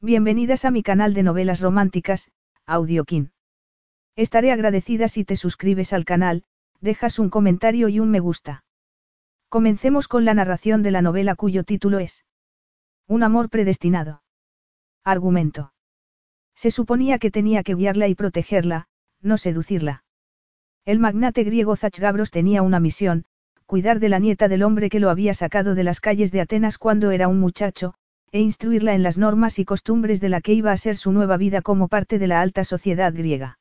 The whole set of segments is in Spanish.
Bienvenidas a mi canal de novelas románticas, Audiokin. Estaré agradecida si te suscribes al canal, dejas un comentario y un me gusta. Comencemos con la narración de la novela cuyo título es Un amor predestinado. Argumento. Se suponía que tenía que guiarla y protegerla, no seducirla. El magnate griego Zachgabros tenía una misión, cuidar de la nieta del hombre que lo había sacado de las calles de Atenas cuando era un muchacho, e instruirla en las normas y costumbres de la que iba a ser su nueva vida como parte de la alta sociedad griega.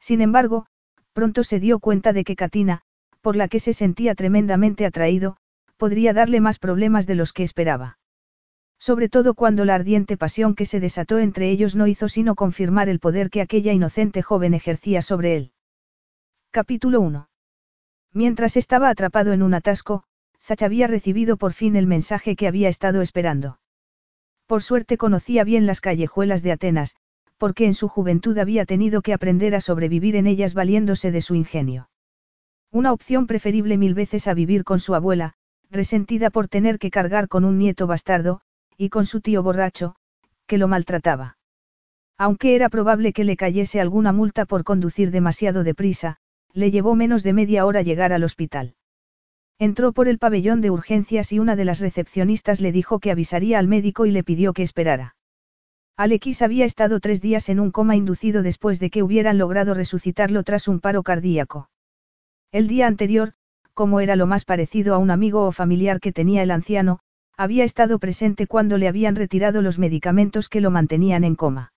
Sin embargo, pronto se dio cuenta de que Katina, por la que se sentía tremendamente atraído, podría darle más problemas de los que esperaba. Sobre todo cuando la ardiente pasión que se desató entre ellos no hizo sino confirmar el poder que aquella inocente joven ejercía sobre él. Capítulo 1. Mientras estaba atrapado en un atasco, Zach había recibido por fin el mensaje que había estado esperando. Por suerte conocía bien las callejuelas de Atenas, porque en su juventud había tenido que aprender a sobrevivir en ellas valiéndose de su ingenio. Una opción preferible mil veces a vivir con su abuela, resentida por tener que cargar con un nieto bastardo, y con su tío borracho, que lo maltrataba. Aunque era probable que le cayese alguna multa por conducir demasiado deprisa, le llevó menos de media hora llegar al hospital. Entró por el pabellón de urgencias y una de las recepcionistas le dijo que avisaría al médico y le pidió que esperara. Alex había estado tres días en un coma inducido después de que hubieran logrado resucitarlo tras un paro cardíaco. El día anterior, como era lo más parecido a un amigo o familiar que tenía el anciano, había estado presente cuando le habían retirado los medicamentos que lo mantenían en coma.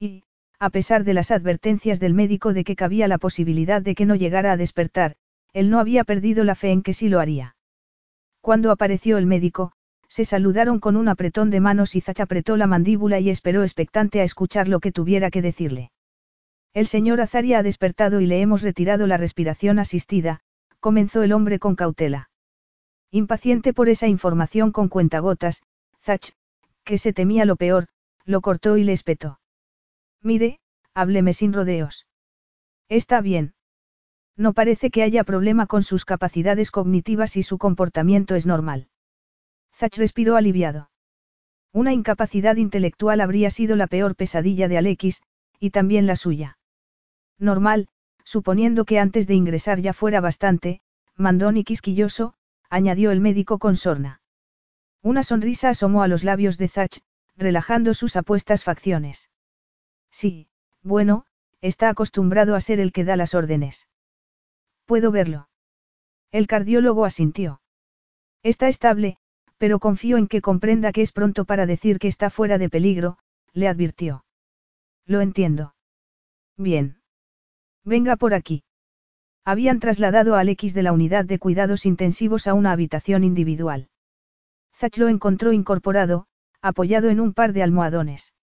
Y, a pesar de las advertencias del médico de que cabía la posibilidad de que no llegara a despertar, él no había perdido la fe en que sí lo haría. Cuando apareció el médico, se saludaron con un apretón de manos y Zach apretó la mandíbula y esperó expectante a escuchar lo que tuviera que decirle. El señor Azaria ha despertado y le hemos retirado la respiración asistida, comenzó el hombre con cautela. Impaciente por esa información con cuentagotas, Zach, que se temía lo peor, lo cortó y le espetó. Mire, hábleme sin rodeos. Está bien. No parece que haya problema con sus capacidades cognitivas y su comportamiento es normal. Zach respiró aliviado. Una incapacidad intelectual habría sido la peor pesadilla de Alexis, y también la suya. Normal, suponiendo que antes de ingresar ya fuera bastante, mandón y quisquilloso, añadió el médico con sorna. Una sonrisa asomó a los labios de Zach, relajando sus apuestas facciones. Sí, bueno, está acostumbrado a ser el que da las órdenes. Puedo verlo. El cardiólogo asintió. Está estable, pero confío en que comprenda que es pronto para decir que está fuera de peligro, le advirtió. Lo entiendo. Bien. Venga por aquí. Habían trasladado a Alex de la unidad de cuidados intensivos a una habitación individual. Zach lo encontró incorporado, apoyado en un par de almohadones.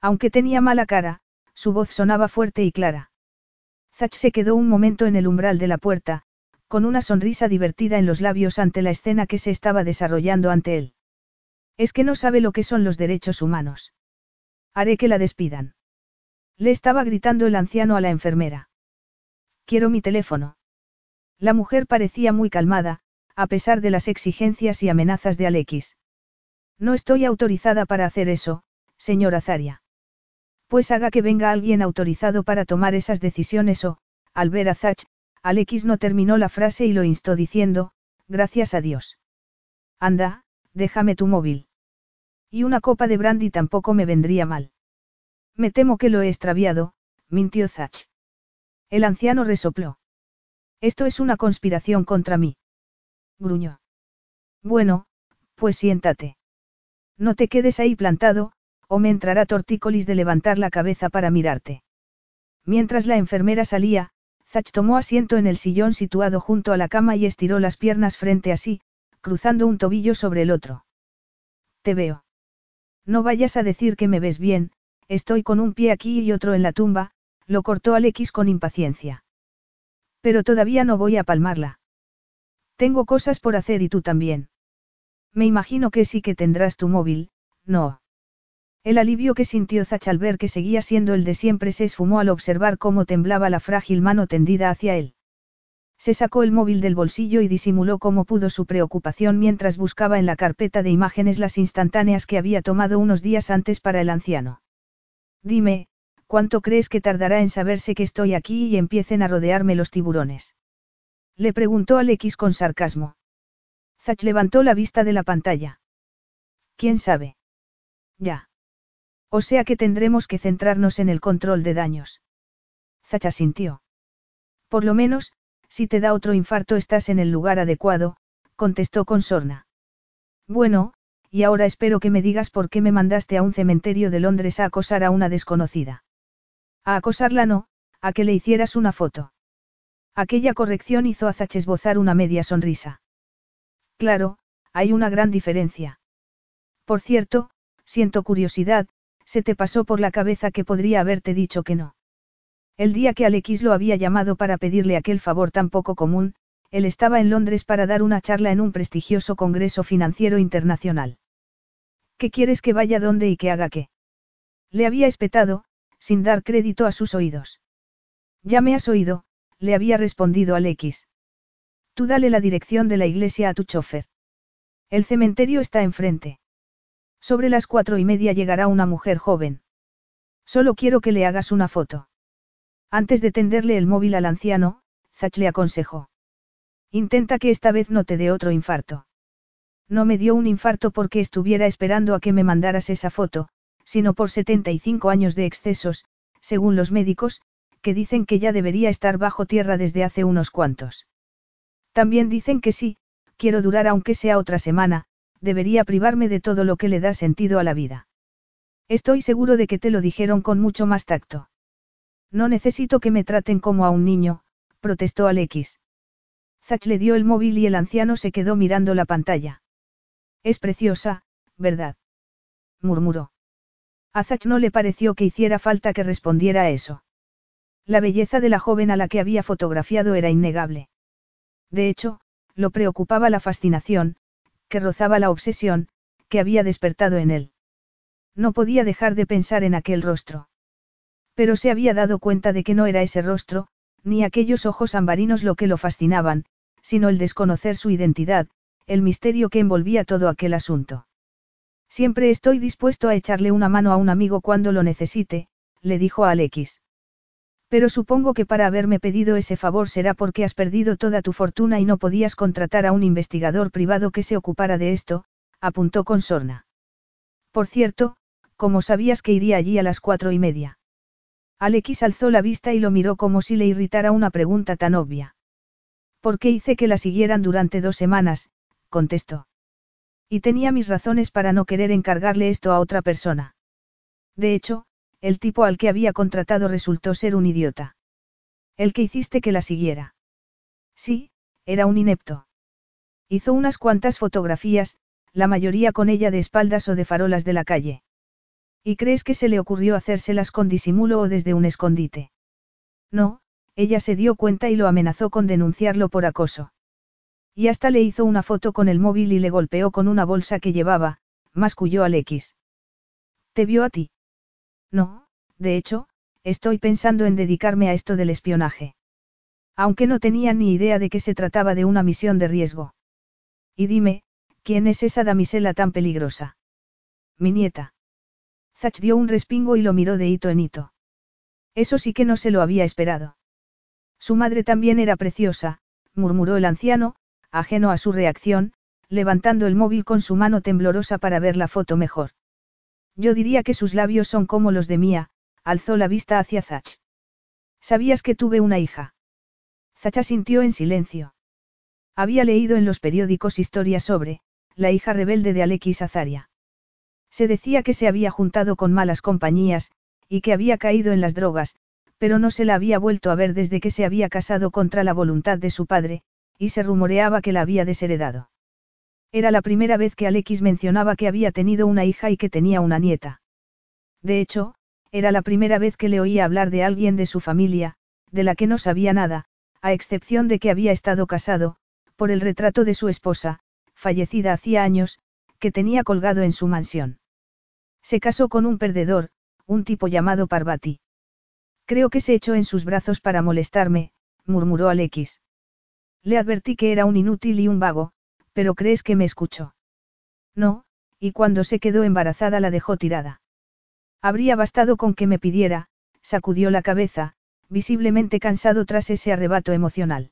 Aunque tenía mala cara, su voz sonaba fuerte y clara. Zach se quedó un momento en el umbral de la puerta, con una sonrisa divertida en los labios ante la escena que se estaba desarrollando ante él. Es que no sabe lo que son los derechos humanos. Haré que la despidan. Le estaba gritando el anciano a la enfermera. Quiero mi teléfono. La mujer parecía muy calmada, a pesar de las exigencias y amenazas de Alexis. No estoy autorizada para hacer eso, señora Zaria. Pues haga que venga alguien autorizado para tomar esas decisiones o, al ver a Zach, Alex no terminó la frase y lo instó diciendo, gracias a Dios. Anda, déjame tu móvil. Y una copa de brandy tampoco me vendría mal. Me temo que lo he extraviado, mintió Zach. El anciano resopló. Esto es una conspiración contra mí. Gruñó. Bueno, pues siéntate. No te quedes ahí plantado, o me entrará tortícolis de levantar la cabeza para mirarte. Mientras la enfermera salía, Zach tomó asiento en el sillón situado junto a la cama y estiró las piernas frente a sí, cruzando un tobillo sobre el otro. Te veo. No vayas a decir que me ves bien, estoy con un pie aquí y otro en la tumba, lo cortó Alex con impaciencia. Pero todavía no voy a palmarla. Tengo cosas por hacer y tú también. Me imagino que sí que tendrás tu móvil, no. El alivio que sintió Zach al ver que seguía siendo el de siempre se esfumó al observar cómo temblaba la frágil mano tendida hacia él. Se sacó el móvil del bolsillo y disimuló como pudo su preocupación mientras buscaba en la carpeta de imágenes las instantáneas que había tomado unos días antes para el anciano. Dime, ¿cuánto crees que tardará en saberse que estoy aquí y empiecen a rodearme los tiburones? Le preguntó Alex con sarcasmo. Zach levantó la vista de la pantalla. ¿Quién sabe? Ya. O sea que tendremos que centrarnos en el control de daños. Zach asintió. Por lo menos, si te da otro infarto estás en el lugar adecuado, contestó con sorna. Bueno, y ahora espero que me digas por qué me mandaste a un cementerio de Londres a acosar a una desconocida. A acosarla no, a que le hicieras una foto. Aquella corrección hizo a Zach esbozar una media sonrisa. Claro, hay una gran diferencia. Por cierto, siento curiosidad, ¿se te pasó por la cabeza que podría haberte dicho que no? El día que Alex lo había llamado para pedirle aquel favor tan poco común, él estaba en Londres para dar una charla en un prestigioso Congreso Financiero Internacional. ¿Qué quieres que vaya dónde y que haga qué? Le había espetado, sin dar crédito a sus oídos. Ya me has oído, le había respondido Alex. Tú dale la dirección de la iglesia a tu chofer. El cementerio está enfrente. Sobre las cuatro y media llegará una mujer joven. Solo quiero que le hagas una foto. Antes de tenderle el móvil al anciano, Zach le aconsejó. Intenta que esta vez no te dé otro infarto. No me dio un infarto porque estuviera esperando a que me mandaras esa foto, sino por 75 años de excesos, según los médicos, que dicen que ya debería estar bajo tierra desde hace unos cuantos. También dicen que sí, quiero durar aunque sea otra semana, debería privarme de todo lo que le da sentido a la vida. Estoy seguro de que te lo dijeron con mucho más tacto. No necesito que me traten como a un niño, protestó Alex. Zach le dio el móvil y el anciano se quedó mirando la pantalla. Es preciosa, ¿verdad? murmuró. A Zach no le pareció que hiciera falta que respondiera a eso. La belleza de la joven a la que había fotografiado era innegable. De hecho, lo preocupaba la fascinación, que rozaba la obsesión, que había despertado en él. No podía dejar de pensar en aquel rostro. Pero se había dado cuenta de que no era ese rostro, ni aquellos ojos ambarinos lo que lo fascinaban, sino el desconocer su identidad, el misterio que envolvía todo aquel asunto. Siempre estoy dispuesto a echarle una mano a un amigo cuando lo necesite, le dijo a Alex. Pero supongo que para haberme pedido ese favor será porque has perdido toda tu fortuna y no podías contratar a un investigador privado que se ocupara de esto, apuntó con sorna. Por cierto, ¿cómo sabías que iría allí a las cuatro y media? Alex alzó la vista y lo miró como si le irritara una pregunta tan obvia. ¿Por qué hice que la siguieran durante dos semanas? contestó. Y tenía mis razones para no querer encargarle esto a otra persona. De hecho, el tipo al que había contratado resultó ser un idiota. El que hiciste que la siguiera. Sí, era un inepto. Hizo unas cuantas fotografías, la mayoría con ella de espaldas o de farolas de la calle. ¿Y crees que se le ocurrió hacérselas con disimulo o desde un escondite? No, ella se dio cuenta y lo amenazó con denunciarlo por acoso. Y hasta le hizo una foto con el móvil y le golpeó con una bolsa que llevaba, masculló Alex. ¿Te vio a ti? No, de hecho, estoy pensando en dedicarme a esto del espionaje. Aunque no tenía ni idea de que se trataba de una misión de riesgo. Y dime, ¿quién es esa damisela tan peligrosa? Mi nieta. Zach dio un respingo y lo miró de hito en hito. Eso sí que no se lo había esperado. Su madre también era preciosa, murmuró el anciano, ajeno a su reacción, levantando el móvil con su mano temblorosa para ver la foto mejor. Yo diría que sus labios son como los de Mía, alzó la vista hacia Zach. ¿Sabías que tuve una hija? Zach asintió en silencio. Había leído en los periódicos historias sobre, la hija rebelde de Alexis Azaria. Se decía que se había juntado con malas compañías, y que había caído en las drogas, pero no se la había vuelto a ver desde que se había casado contra la voluntad de su padre, y se rumoreaba que la había desheredado. Era la primera vez que Alexis mencionaba que había tenido una hija y que tenía una nieta. De hecho, era la primera vez que le oía hablar de alguien de su familia, de la que no sabía nada, a excepción de que había estado casado, por el retrato de su esposa, fallecida hacía años, que tenía colgado en su mansión. Se casó con un perdedor, un tipo llamado Parvati. Creo que se echó en sus brazos para molestarme, murmuró Alex. Le advertí que era un inútil y un vago, pero ¿crees que me escuchó? No, y cuando se quedó embarazada la dejó tirada. Habría bastado con que me pidiera, sacudió la cabeza, visiblemente cansado tras ese arrebato emocional.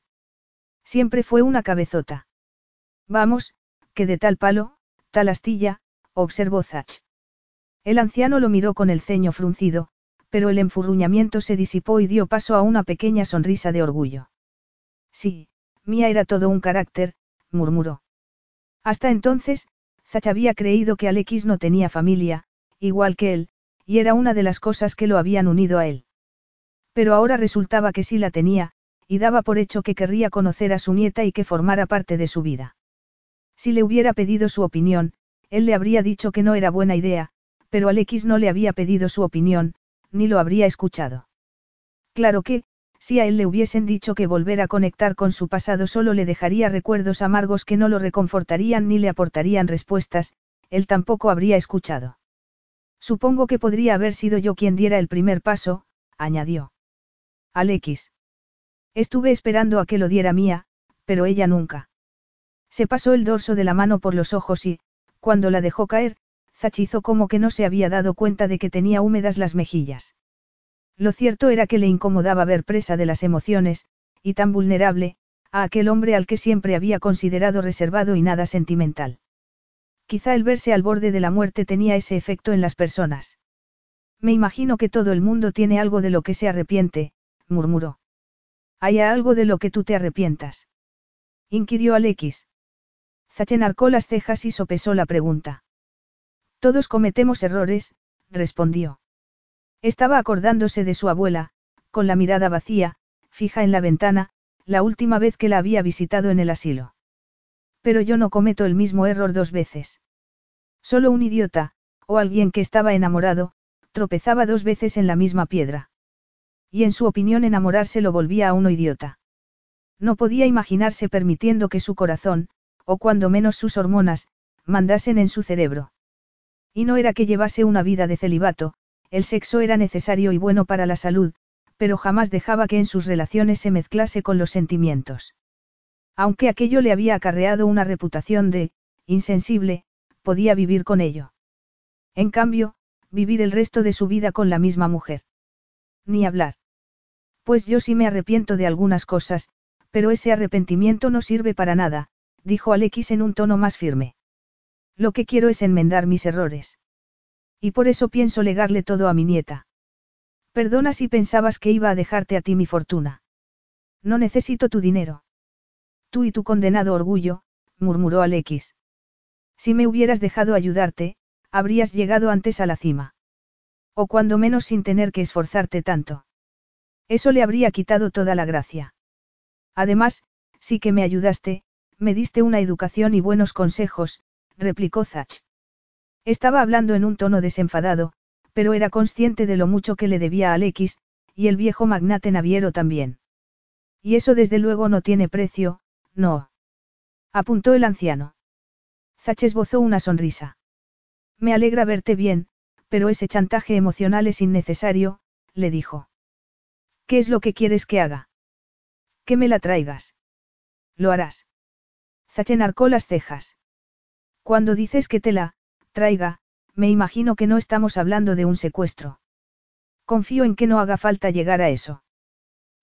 Siempre fue una cabezota. Vamos, que de tal palo, tal astilla, observó Zach. El anciano lo miró con el ceño fruncido, pero el enfurruñamiento se disipó y dio paso a una pequeña sonrisa de orgullo. Sí, Mía era todo un carácter, murmuró. Hasta entonces, Zach había creído que Alex no tenía familia, igual que él, y era una de las cosas que lo habían unido a él. Pero ahora resultaba que sí la tenía, y daba por hecho que querría conocer a su nieta y que formara parte de su vida. Si le hubiera pedido su opinión, él le habría dicho que no era buena idea, pero Alex no le había pedido su opinión, ni lo habría escuchado. Claro que, si a él le hubiesen dicho que volver a conectar con su pasado solo le dejaría recuerdos amargos que no lo reconfortarían ni le aportarían respuestas, él tampoco habría escuchado. Supongo que podría haber sido yo quien diera el primer paso, añadió. Alex. Estuve esperando a que lo diera mía, pero ella nunca. Se pasó el dorso de la mano por los ojos y, cuando la dejó caer, zachizó como que no se había dado cuenta de que tenía húmedas las mejillas. Lo cierto era que le incomodaba ver presa de las emociones, y tan vulnerable, a aquel hombre al que siempre había considerado reservado y nada sentimental. Quizá el verse al borde de la muerte tenía ese efecto en las personas. Me imagino que todo el mundo tiene algo de lo que se arrepiente, murmuró. ¿Hay algo de lo que tú te arrepientas? inquirió Alex. Zachen arcó las cejas y sopesó la pregunta. Todos cometemos errores, respondió. Estaba acordándose de su abuela, con la mirada vacía, fija en la ventana, la última vez que la había visitado en el asilo. Pero yo no cometo el mismo error dos veces. Solo un idiota, o alguien que estaba enamorado, tropezaba dos veces en la misma piedra. Y en su opinión enamorarse lo volvía a uno idiota. No podía imaginarse permitiendo que su corazón, o cuando menos sus hormonas, mandasen en su cerebro. Y no era que llevase una vida de celibato, el sexo era necesario y bueno para la salud, pero jamás dejaba que en sus relaciones se mezclase con los sentimientos. Aunque aquello le había acarreado una reputación de, insensible, podía vivir con ello. En cambio, vivir el resto de su vida con la misma mujer. Ni hablar. Pues yo sí me arrepiento de algunas cosas, pero ese arrepentimiento no sirve para nada, dijo Alex en un tono más firme. Lo que quiero es enmendar mis errores. Y por eso pienso legarle todo a mi nieta. Perdona si pensabas que iba a dejarte a ti mi fortuna. No necesito tu dinero. Tú y tu condenado orgullo, murmuró Alex. Si me hubieras dejado ayudarte, habrías llegado antes a la cima. O cuando menos sin tener que esforzarte tanto. Eso le habría quitado toda la gracia. Además, sí que me ayudaste, me diste una educación y buenos consejos, replicó Zach. Estaba hablando en un tono desenfadado, pero era consciente de lo mucho que le debía a Alex, y el viejo magnate naviero también. Y eso desde luego no tiene precio, no. Apuntó el anciano. Zach esbozó una sonrisa. Me alegra verte bien, pero ese chantaje emocional es innecesario, le dijo. ¿Qué es lo que quieres que haga? Que me la traigas. Lo harás. Zach enarcó las cejas. Cuando dices que te la, traiga, me imagino que no estamos hablando de un secuestro. Confío en que no haga falta llegar a eso.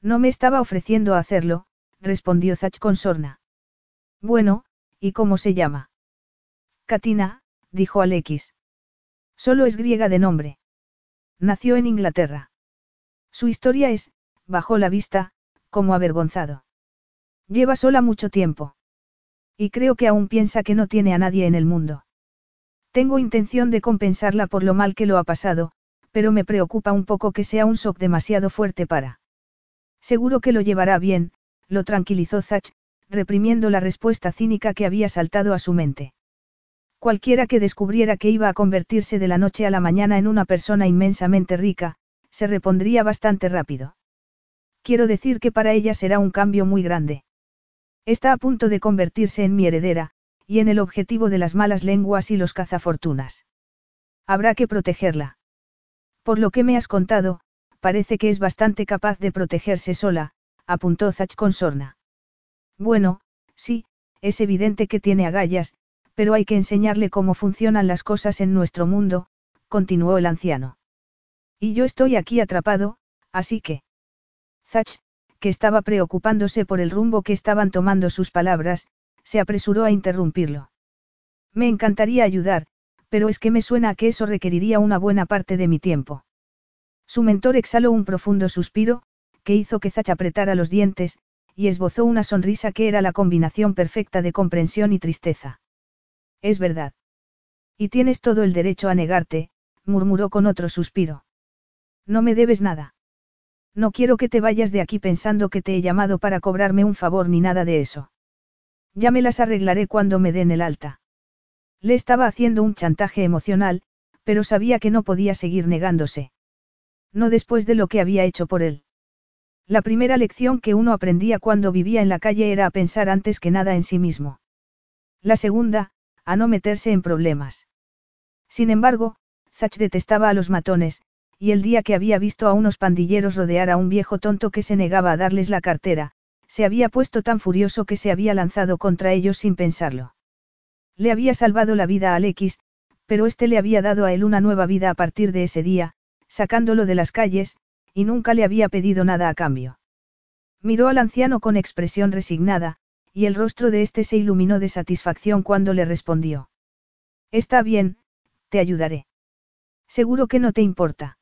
No me estaba ofreciendo a hacerlo, respondió Zach con sorna. Bueno, ¿y cómo se llama? Katina, dijo Alex. Solo es griega de nombre. Nació en Inglaterra. Su historia es, bajó la vista, como avergonzado. Lleva sola mucho tiempo. Y creo que aún piensa que no tiene a nadie en el mundo. Tengo intención de compensarla por lo mal que lo ha pasado, pero me preocupa un poco que sea un shock demasiado fuerte para. Seguro que lo llevará bien, lo tranquilizó Zach, reprimiendo la respuesta cínica que había saltado a su mente. Cualquiera que descubriera que iba a convertirse de la noche a la mañana en una persona inmensamente rica, se repondría bastante rápido. Quiero decir que para ella será un cambio muy grande. Está a punto de convertirse en mi heredera, y en el objetivo de las malas lenguas y los cazafortunas. Habrá que protegerla. Por lo que me has contado, parece que es bastante capaz de protegerse sola, apuntó Zach con sorna. Bueno, sí, es evidente que tiene agallas, pero hay que enseñarle cómo funcionan las cosas en nuestro mundo, continuó el anciano. Y yo estoy aquí atrapado, así que... Zach, que estaba preocupándose por el rumbo que estaban tomando sus palabras, se apresuró a interrumpirlo. Me encantaría ayudar, pero es que me suena a que eso requeriría una buena parte de mi tiempo. Su mentor exhaló un profundo suspiro, que hizo que Zach apretara los dientes, y esbozó una sonrisa que era la combinación perfecta de comprensión y tristeza. Es verdad. Y tienes todo el derecho a negarte, murmuró con otro suspiro. No me debes nada. No quiero que te vayas de aquí pensando que te he llamado para cobrarme un favor ni nada de eso. Ya me las arreglaré cuando me den el alta. Le estaba haciendo un chantaje emocional, pero sabía que no podía seguir negándose. No después de lo que había hecho por él. La primera lección que uno aprendía cuando vivía en la calle era a pensar antes que nada en sí mismo. La segunda, a no meterse en problemas. Sin embargo, Zach detestaba a los matones, y el día que había visto a unos pandilleros rodear a un viejo tonto que se negaba a darles la cartera, se había puesto tan furioso que se había lanzado contra ellos sin pensarlo. Le había salvado la vida a Alexis, pero este le había dado a él una nueva vida a partir de ese día, sacándolo de las calles, y nunca le había pedido nada a cambio. Miró al anciano con expresión resignada, y el rostro de éste se iluminó de satisfacción cuando le respondió. Está bien, te ayudaré. Seguro que no te importa.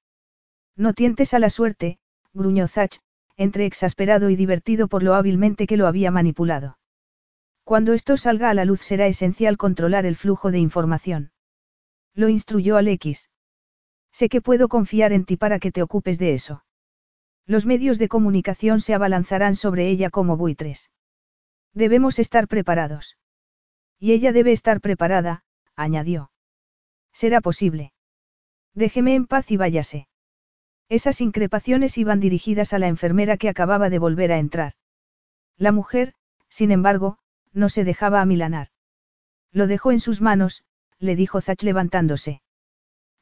No tientes a la suerte, gruñó Zach, entre exasperado y divertido por lo hábilmente que lo había manipulado. Cuando esto salga a la luz será esencial controlar el flujo de información. Lo instruyó Alex. Sé que puedo confiar en ti para que te ocupes de eso. Los medios de comunicación se abalanzarán sobre ella como buitres. Debemos estar preparados. Y ella debe estar preparada, añadió. Será posible. Déjeme en paz y váyase. Esas increpaciones iban dirigidas a la enfermera que acababa de volver a entrar. La mujer, sin embargo, no se dejaba amilanar. Lo dejó en sus manos, le dijo Zach levantándose.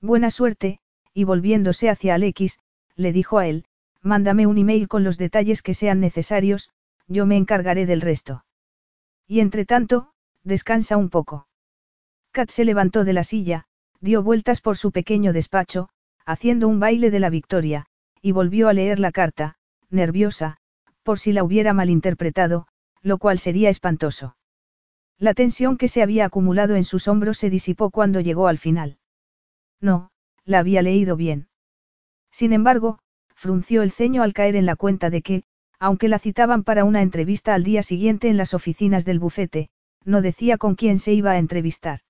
Buena suerte, y volviéndose hacia Alexis, le dijo a él, mándame un email con los detalles que sean necesarios, yo me encargaré del resto. Y entre tanto, descansa un poco. Kat se levantó de la silla, dio vueltas por su pequeño despacho, haciendo un baile de la victoria, y volvió a leer la carta, nerviosa, por si la hubiera malinterpretado, lo cual sería espantoso. La tensión que se había acumulado en sus hombros se disipó cuando llegó al final. No, la había leído bien. Sin embargo, frunció el ceño al caer en la cuenta de que, aunque la citaban para una entrevista al día siguiente en las oficinas del bufete, no decía con quién se iba a entrevistar.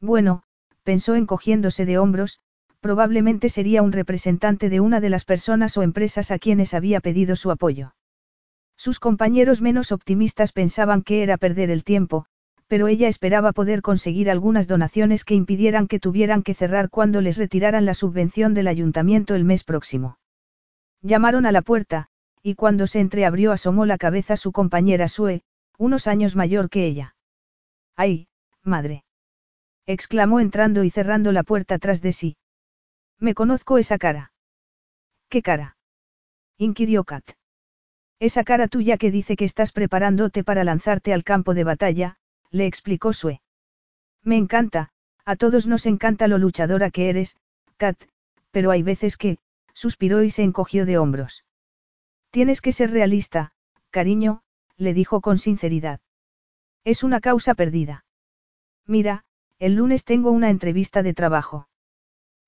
Bueno, pensó encogiéndose de hombros, probablemente sería un representante de una de las personas o empresas a quienes había pedido su apoyo. Sus compañeros menos optimistas pensaban que era perder el tiempo, pero ella esperaba poder conseguir algunas donaciones que impidieran que tuvieran que cerrar cuando les retiraran la subvención del ayuntamiento el mes próximo. Llamaron a la puerta, y cuando se entreabrió asomó la cabeza su compañera Sue, unos años mayor que ella. ¡Ay, madre! exclamó entrando y cerrando la puerta tras de sí. Me conozco esa cara. ¿Qué cara? inquirió Kat. Esa cara tuya que dice que estás preparándote para lanzarte al campo de batalla, le explicó Sue. Me encanta, a todos nos encanta lo luchadora que eres, Kat, pero hay veces que, suspiró y se encogió de hombros. Tienes que ser realista, cariño, le dijo con sinceridad. Es una causa perdida. Mira, el lunes tengo una entrevista de trabajo.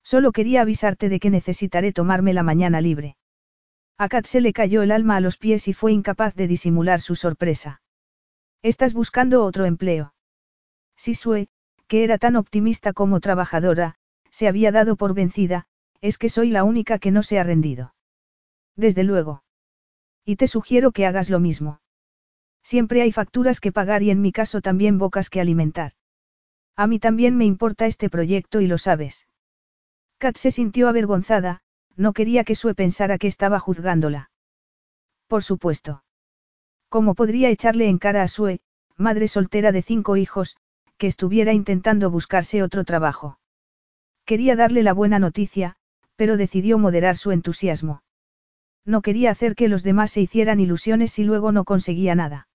Solo quería avisarte de que necesitaré tomarme la mañana libre. A Kat se le cayó el alma a los pies y fue incapaz de disimular su sorpresa. ¿Estás buscando otro empleo? Sue, que era tan optimista como trabajadora, se había dado por vencida, es que soy la única que no se ha rendido. Desde luego. Y te sugiero que hagas lo mismo. Siempre hay facturas que pagar y en mi caso también bocas que alimentar. A mí también me importa este proyecto y lo sabes. Kat se sintió avergonzada, no quería que Sue pensara que estaba juzgándola. Por supuesto. ¿Cómo podría echarle en cara a Sue, madre soltera de cinco hijos, que estuviera intentando buscarse otro trabajo? Quería darle la buena noticia, pero decidió moderar su entusiasmo. No quería hacer que los demás se hicieran ilusiones y luego no conseguía nada.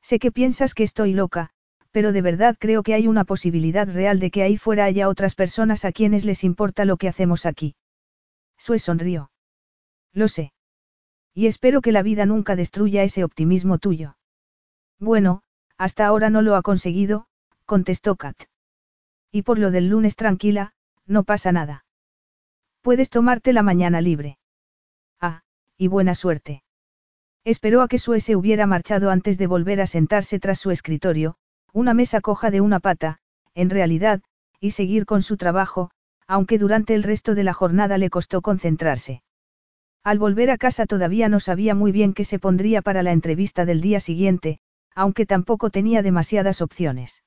Sé que piensas que estoy loca, pero de verdad creo que hay una posibilidad real de que ahí fuera haya otras personas a quienes les importa lo que hacemos aquí. Sue sonrió. Lo sé. Y espero que la vida nunca destruya ese optimismo tuyo. Bueno, hasta ahora no lo ha conseguido, contestó Kat. Y por lo del lunes tranquila, no pasa nada. Puedes tomarte la mañana libre. Ah, y buena suerte. Esperó a que Sue se hubiera marchado antes de volver a sentarse tras su escritorio, una mesa coja de una pata, en realidad, y seguir con su trabajo, aunque durante el resto de la jornada le costó concentrarse. Al volver a casa todavía no sabía muy bien qué se pondría para la entrevista del día siguiente, aunque tampoco tenía demasiadas opciones.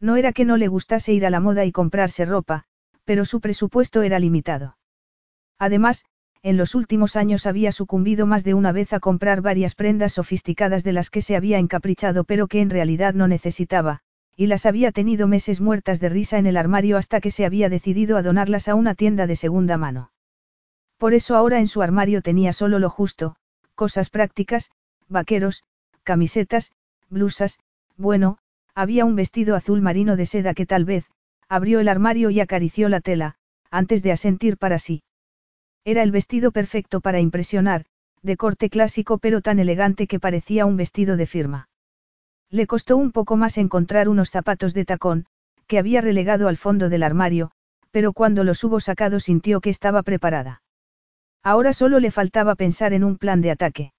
No era que no le gustase ir a la moda y comprarse ropa, pero su presupuesto era limitado. Además, en los últimos años había sucumbido más de una vez a comprar varias prendas sofisticadas de las que se había encaprichado pero que en realidad no necesitaba, y las había tenido meses muertas de risa en el armario hasta que se había decidido a donarlas a una tienda de segunda mano. Por eso ahora en su armario tenía solo lo justo, cosas prácticas, vaqueros, camisetas, blusas, bueno, había un vestido azul marino de seda que tal vez, abrió el armario y acarició la tela, antes de asentir para sí. Era el vestido perfecto para impresionar, de corte clásico pero tan elegante que parecía un vestido de firma. Le costó un poco más encontrar unos zapatos de tacón, que había relegado al fondo del armario, pero cuando los hubo sacado sintió que estaba preparada. Ahora solo le faltaba pensar en un plan de ataque.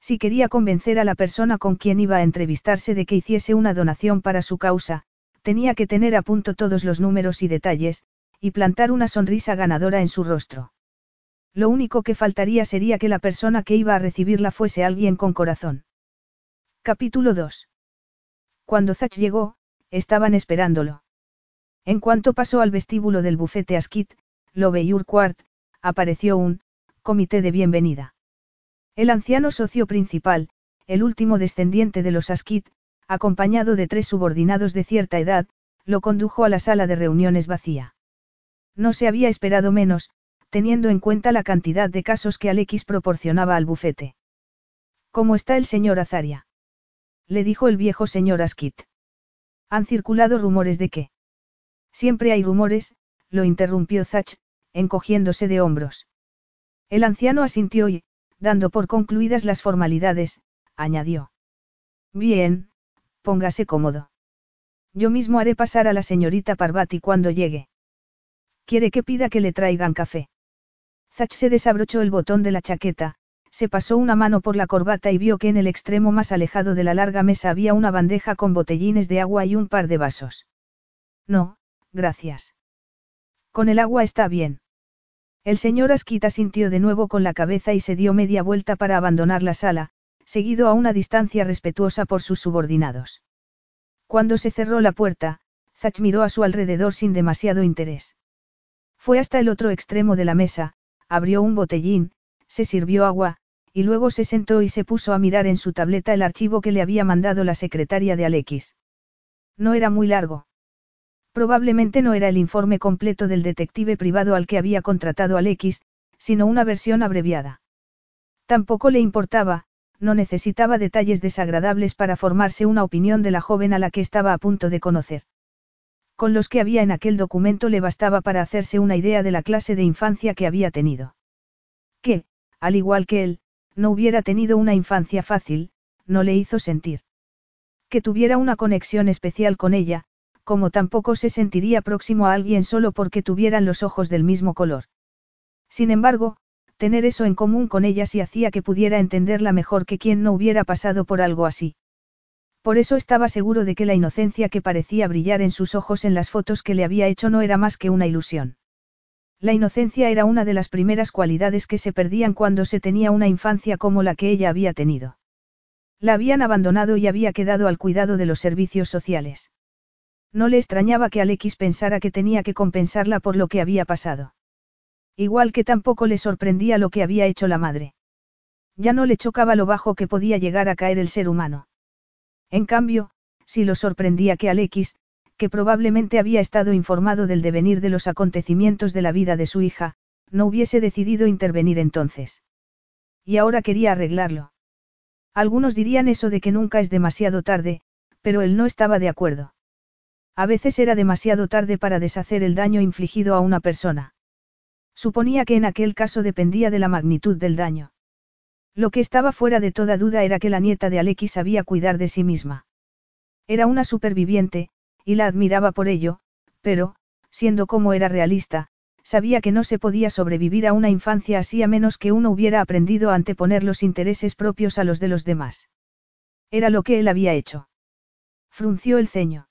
Si quería convencer a la persona con quien iba a entrevistarse de que hiciese una donación para su causa, tenía que tener a punto todos los números y detalles, y plantar una sonrisa ganadora en su rostro. Lo único que faltaría sería que la persona que iba a recibirla fuese alguien con corazón. Capítulo 2. Cuando Zach llegó, estaban esperándolo. En cuanto pasó al vestíbulo del bufete Askit, Love Urquhart, apareció un comité de bienvenida. El anciano socio principal, el último descendiente de los Askit, acompañado de tres subordinados de cierta edad, lo condujo a la sala de reuniones vacía. No se había esperado menos, teniendo en cuenta la cantidad de casos que Alexis proporcionaba al bufete. ¿Cómo está el señor Azaria? Le dijo el viejo señor Askit. Han circulado rumores de que. Siempre hay rumores, lo interrumpió Zach, encogiéndose de hombros. El anciano asintió y, dando por concluidas las formalidades, añadió. Bien, póngase cómodo. Yo mismo haré pasar a la señorita Parvati cuando llegue. ¿Quiere que pida que le traigan café? Zach se desabrochó el botón de la chaqueta, se pasó una mano por la corbata y vio que en el extremo más alejado de la larga mesa había una bandeja con botellines de agua y un par de vasos. No, gracias. Con el agua está bien. El señor Asquita sintió de nuevo con la cabeza y se dio media vuelta para abandonar la sala, seguido a una distancia respetuosa por sus subordinados. Cuando se cerró la puerta, Zach miró a su alrededor sin demasiado interés. Fue hasta el otro extremo de la mesa, abrió un botellín, se sirvió agua, y luego se sentó y se puso a mirar en su tableta el archivo que le había mandado la secretaria de Alexis. No era muy largo. Probablemente no era el informe completo del detective privado al que había contratado Alexis, sino una versión abreviada. Tampoco le importaba, no necesitaba detalles desagradables para formarse una opinión de la joven a la que estaba a punto de conocer. Con los que había en aquel documento le bastaba para hacerse una idea de la clase de infancia que había tenido. Que, al igual que él, no hubiera tenido una infancia fácil, no le hizo sentir. Que tuviera una conexión especial con ella, como tampoco se sentiría próximo a alguien solo porque tuvieran los ojos del mismo color. Sin embargo, tener eso en común con ella sí hacía que pudiera entenderla mejor que quien no hubiera pasado por algo así. Por eso estaba seguro de que la inocencia que parecía brillar en sus ojos en las fotos que le había hecho no era más que una ilusión. La inocencia era una de las primeras cualidades que se perdían cuando se tenía una infancia como la que ella había tenido. La habían abandonado y había quedado al cuidado de los servicios sociales. No le extrañaba que Alexis pensara que tenía que compensarla por lo que había pasado. Igual que tampoco le sorprendía lo que había hecho la madre. Ya no le chocaba lo bajo que podía llegar a caer el ser humano. En cambio, si lo sorprendía que Alexis, que probablemente había estado informado del devenir de los acontecimientos de la vida de su hija, no hubiese decidido intervenir entonces. Y ahora quería arreglarlo. Algunos dirían eso de que nunca es demasiado tarde, pero él no estaba de acuerdo. A veces era demasiado tarde para deshacer el daño infligido a una persona. Suponía que en aquel caso dependía de la magnitud del daño. Lo que estaba fuera de toda duda era que la nieta de Aleki sabía cuidar de sí misma. Era una superviviente, y la admiraba por ello, pero, siendo como era realista, sabía que no se podía sobrevivir a una infancia así a menos que uno hubiera aprendido a anteponer los intereses propios a los de los demás. Era lo que él había hecho. Frunció el ceño.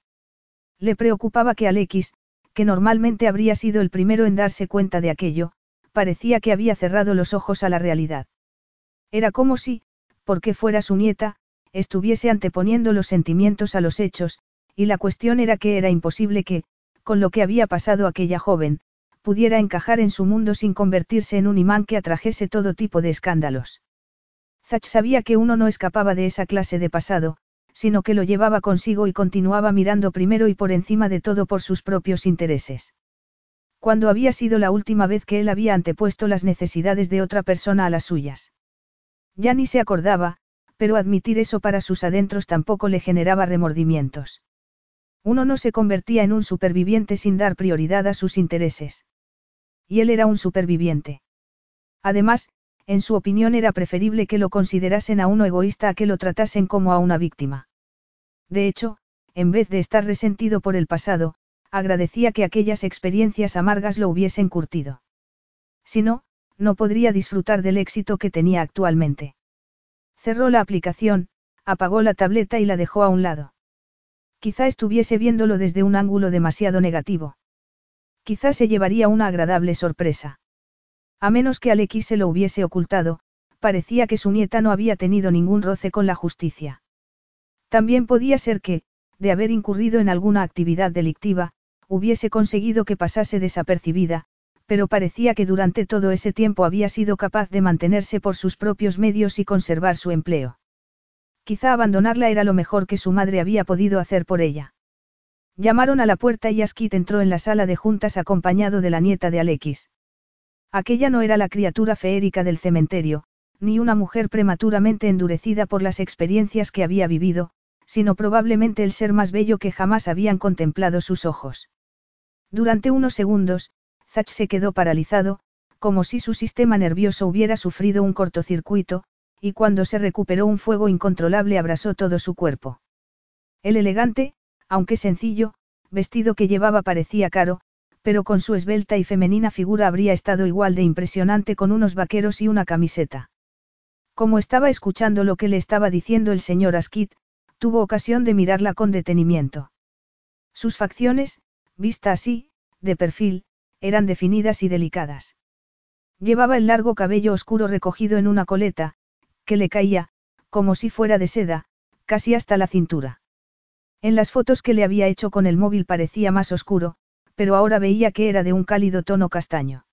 Le preocupaba que Alexis, que normalmente habría sido el primero en darse cuenta de aquello, parecía que había cerrado los ojos a la realidad. Era como si, porque fuera su nieta, estuviese anteponiendo los sentimientos a los hechos, y la cuestión era que era imposible que, con lo que había pasado aquella joven, pudiera encajar en su mundo sin convertirse en un imán que atrajese todo tipo de escándalos. Zach sabía que uno no escapaba de esa clase de pasado, sino que lo llevaba consigo y continuaba mirando primero y por encima de todo por sus propios intereses. Cuando había sido la última vez que él había antepuesto las necesidades de otra persona a las suyas. Ya ni se acordaba, pero admitir eso para sus adentros tampoco le generaba remordimientos. Uno no se convertía en un superviviente sin dar prioridad a sus intereses y él era un superviviente. Además, en su opinión era preferible que lo considerasen a uno egoísta a que lo tratasen como a una víctima. De hecho, en vez de estar resentido por el pasado, agradecía que aquellas experiencias amargas lo hubiesen curtido. Si no, no podría disfrutar del éxito que tenía actualmente. Cerró la aplicación, apagó la tableta y la dejó a un lado. Quizá estuviese viéndolo desde un ángulo demasiado negativo. Quizás se llevaría una agradable sorpresa. A menos que Alex se lo hubiese ocultado, parecía que su nieta no había tenido ningún roce con la justicia. También podía ser que, de haber incurrido en alguna actividad delictiva, hubiese conseguido que pasase desapercibida, pero parecía que durante todo ese tiempo había sido capaz de mantenerse por sus propios medios y conservar su empleo. Quizá abandonarla era lo mejor que su madre había podido hacer por ella. Llamaron a la puerta y Askit entró en la sala de juntas acompañado de la nieta de Alexis. Aquella no era la criatura feérica del cementerio, ni una mujer prematuramente endurecida por las experiencias que había vivido, sino probablemente el ser más bello que jamás habían contemplado sus ojos. Durante unos segundos, Zach se quedó paralizado, como si su sistema nervioso hubiera sufrido un cortocircuito, y cuando se recuperó un fuego incontrolable abrasó todo su cuerpo. El elegante, aunque sencillo, vestido que llevaba parecía caro, pero con su esbelta y femenina figura habría estado igual de impresionante con unos vaqueros y una camiseta. Como estaba escuchando lo que le estaba diciendo el señor Askit, tuvo ocasión de mirarla con detenimiento. Sus facciones, vista así, de perfil, eran definidas y delicadas. Llevaba el largo cabello oscuro recogido en una coleta, que le caía, como si fuera de seda, casi hasta la cintura. En las fotos que le había hecho con el móvil parecía más oscuro, pero ahora veía que era de un cálido tono castaño.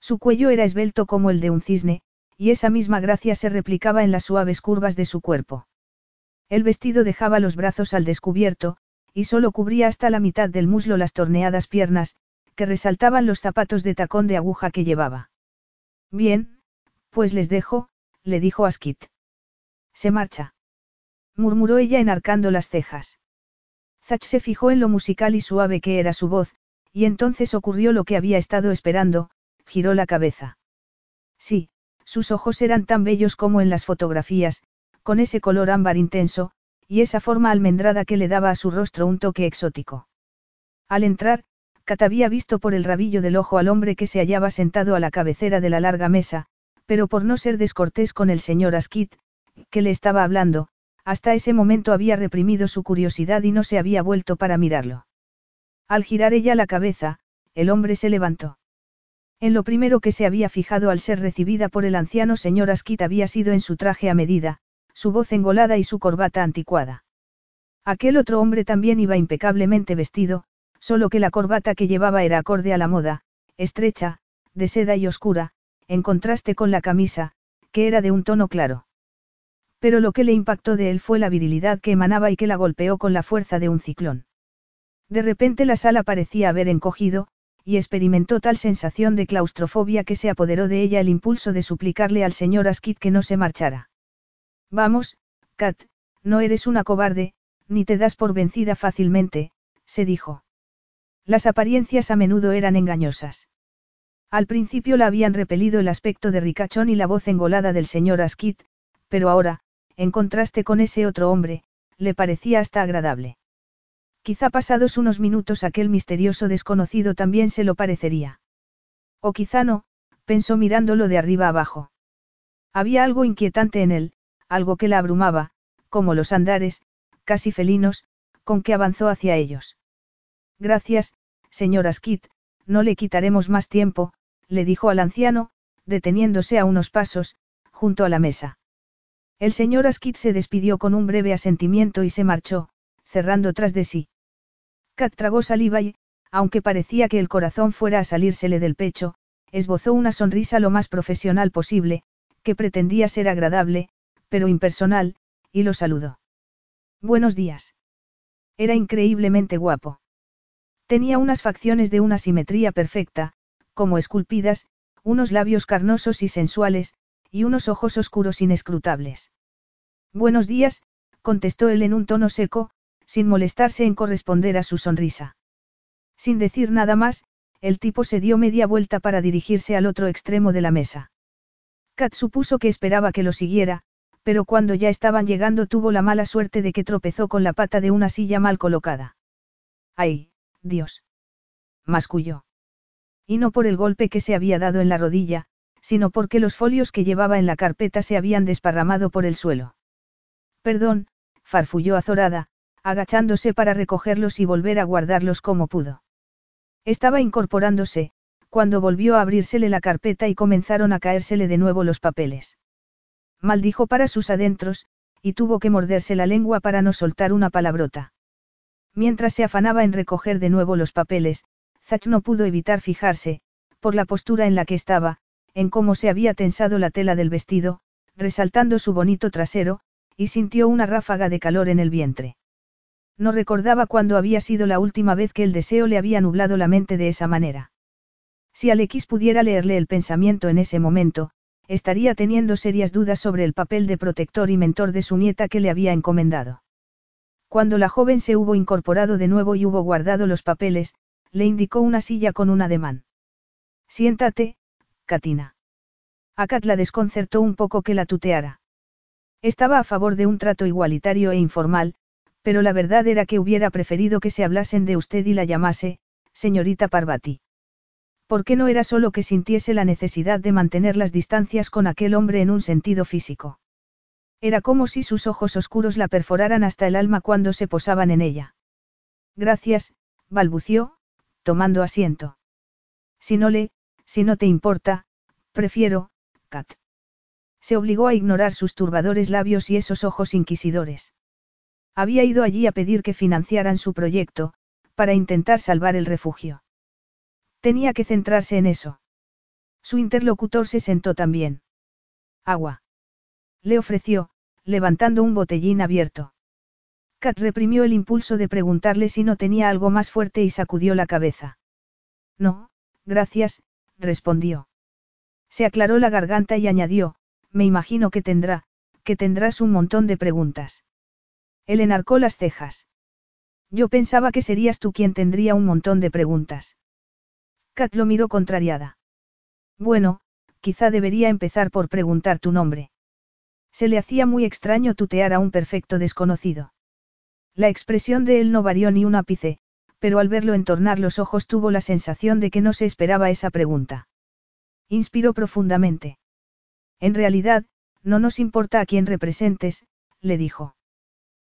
Su cuello era esbelto como el de un cisne, y esa misma gracia se replicaba en las suaves curvas de su cuerpo. El vestido dejaba los brazos al descubierto, y solo cubría hasta la mitad del muslo las torneadas piernas, que resaltaban los zapatos de tacón de aguja que llevaba. Bien, pues les dejo, le dijo Askit. Se marcha. Murmuró ella enarcando las cejas. Zach se fijó en lo musical y suave que era su voz, y entonces ocurrió lo que había estado esperando, giró la cabeza. Sí, sus ojos eran tan bellos como en las fotografías, con ese color ámbar intenso, y esa forma almendrada que le daba a su rostro un toque exótico. Al entrar, Kat había visto por el rabillo del ojo al hombre que se hallaba sentado a la cabecera de la larga mesa, pero por no ser descortés con el señor Askit, que le estaba hablando, hasta ese momento había reprimido su curiosidad y no se había vuelto para mirarlo. Al girar ella la cabeza, el hombre se levantó. En lo primero que se había fijado al ser recibida por el anciano señor Askit había sido en su traje a medida, su voz engolada y su corbata anticuada. Aquel otro hombre también iba impecablemente vestido, solo que la corbata que llevaba era acorde a la moda, estrecha, de seda y oscura, en contraste con la camisa, que era de un tono claro. Pero lo que le impactó de él fue la virilidad que emanaba y que la golpeó con la fuerza de un ciclón. De repente la sala parecía haber encogido, y experimentó tal sensación de claustrofobia que se apoderó de ella el impulso de suplicarle al señor Askit que no se marchara. Vamos, Kat, no eres una cobarde, ni te das por vencida fácilmente, se dijo. Las apariencias a menudo eran engañosas. Al principio la habían repelido el aspecto de ricachón y la voz engolada del señor Askit, pero ahora, en contraste con ese otro hombre, le parecía hasta agradable. Quizá pasados unos minutos aquel misterioso desconocido también se lo parecería. O quizá no, pensó mirándolo de arriba abajo. Había algo inquietante en él, algo que la abrumaba, como los andares, casi felinos, con que avanzó hacia ellos. Gracias, señor Askit, no le quitaremos más tiempo, le dijo al anciano, deteniéndose a unos pasos, junto a la mesa. El señor Askit se despidió con un breve asentimiento y se marchó, cerrando tras de sí. Kat tragó saliva y, aunque parecía que el corazón fuera a salírsele del pecho, esbozó una sonrisa lo más profesional posible, que pretendía ser agradable, pero impersonal, y lo saludó. Buenos días. Era increíblemente guapo. Tenía unas facciones de una simetría perfecta, como esculpidas, unos labios carnosos y sensuales, y unos ojos oscuros inescrutables. Buenos días, contestó él en un tono seco, sin molestarse en corresponder a su sonrisa. Sin decir nada más, el tipo se dio media vuelta para dirigirse al otro extremo de la mesa. Kat supuso que esperaba que lo siguiera, pero cuando ya estaban llegando tuvo la mala suerte de que tropezó con la pata de una silla mal colocada. ¡Ay, Dios! masculló. Y no por el golpe que se había dado en la rodilla, sino porque los folios que llevaba en la carpeta se habían desparramado por el suelo. Perdón, farfulló azorada, agachándose para recogerlos y volver a guardarlos como pudo. Estaba incorporándose, cuando volvió a abrírsele la carpeta y comenzaron a caérsele de nuevo los papeles maldijo para sus adentros, y tuvo que morderse la lengua para no soltar una palabrota. Mientras se afanaba en recoger de nuevo los papeles, Zach no pudo evitar fijarse, por la postura en la que estaba, en cómo se había tensado la tela del vestido, resaltando su bonito trasero, y sintió una ráfaga de calor en el vientre. No recordaba cuándo había sido la última vez que el deseo le había nublado la mente de esa manera. Si Alex pudiera leerle el pensamiento en ese momento, estaría teniendo serias dudas sobre el papel de protector y mentor de su nieta que le había encomendado. Cuando la joven se hubo incorporado de nuevo y hubo guardado los papeles, le indicó una silla con un ademán. Siéntate, Katina. A Kat la desconcertó un poco que la tuteara. Estaba a favor de un trato igualitario e informal, pero la verdad era que hubiera preferido que se hablasen de usted y la llamase, señorita Parvati. ¿Por qué no era solo que sintiese la necesidad de mantener las distancias con aquel hombre en un sentido físico? Era como si sus ojos oscuros la perforaran hasta el alma cuando se posaban en ella. Gracias, balbució, tomando asiento. Si no le, si no te importa, prefiero, Kat. Se obligó a ignorar sus turbadores labios y esos ojos inquisidores. Había ido allí a pedir que financiaran su proyecto, para intentar salvar el refugio. Tenía que centrarse en eso. Su interlocutor se sentó también. Agua. Le ofreció, levantando un botellín abierto. Kat reprimió el impulso de preguntarle si no tenía algo más fuerte y sacudió la cabeza. No, gracias, respondió. Se aclaró la garganta y añadió, me imagino que tendrá, que tendrás un montón de preguntas. Él enarcó las cejas. Yo pensaba que serías tú quien tendría un montón de preguntas. Kat lo miró contrariada. Bueno, quizá debería empezar por preguntar tu nombre. Se le hacía muy extraño tutear a un perfecto desconocido. La expresión de él no varió ni un ápice, pero al verlo entornar los ojos tuvo la sensación de que no se esperaba esa pregunta. Inspiró profundamente. En realidad, no nos importa a quién representes, le dijo.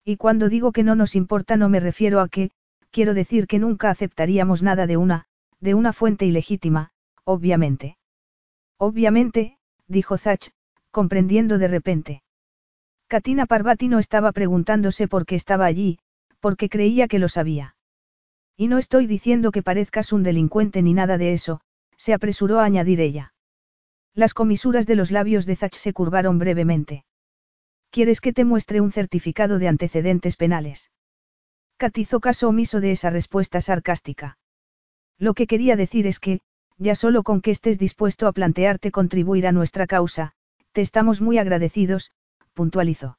Y cuando digo que no nos importa no me refiero a que, quiero decir que nunca aceptaríamos nada de una, de una fuente ilegítima, obviamente. Obviamente, dijo Zach, comprendiendo de repente. Katina Parvati no estaba preguntándose por qué estaba allí, porque creía que lo sabía. Y no estoy diciendo que parezcas un delincuente ni nada de eso, se apresuró a añadir ella. Las comisuras de los labios de Zach se curvaron brevemente. ¿Quieres que te muestre un certificado de antecedentes penales? Kat hizo caso omiso de esa respuesta sarcástica. Lo que quería decir es que, ya solo con que estés dispuesto a plantearte contribuir a nuestra causa, te estamos muy agradecidos, puntualizó.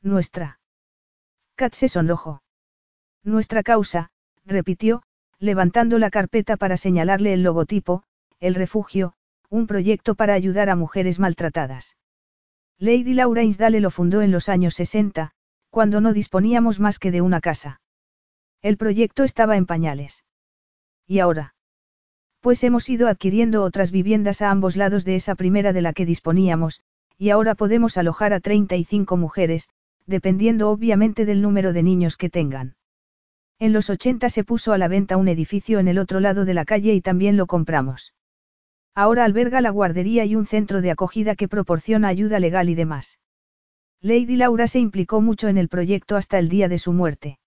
Nuestra. Kat se sonrojó. Nuestra causa, repitió, levantando la carpeta para señalarle el logotipo, el refugio, un proyecto para ayudar a mujeres maltratadas. Lady Laura Insdale lo fundó en los años 60, cuando no disponíamos más que de una casa. El proyecto estaba en pañales. ¿Y ahora? Pues hemos ido adquiriendo otras viviendas a ambos lados de esa primera de la que disponíamos, y ahora podemos alojar a 35 mujeres, dependiendo obviamente del número de niños que tengan. En los 80 se puso a la venta un edificio en el otro lado de la calle y también lo compramos. Ahora alberga la guardería y un centro de acogida que proporciona ayuda legal y demás. Lady Laura se implicó mucho en el proyecto hasta el día de su muerte.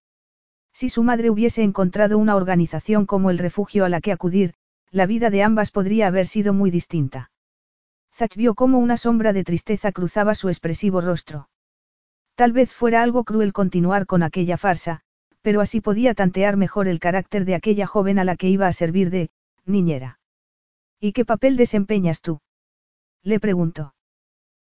Si su madre hubiese encontrado una organización como el refugio a la que acudir, la vida de ambas podría haber sido muy distinta. Zach vio cómo una sombra de tristeza cruzaba su expresivo rostro. Tal vez fuera algo cruel continuar con aquella farsa, pero así podía tantear mejor el carácter de aquella joven a la que iba a servir de, niñera. ¿Y qué papel desempeñas tú? Le preguntó.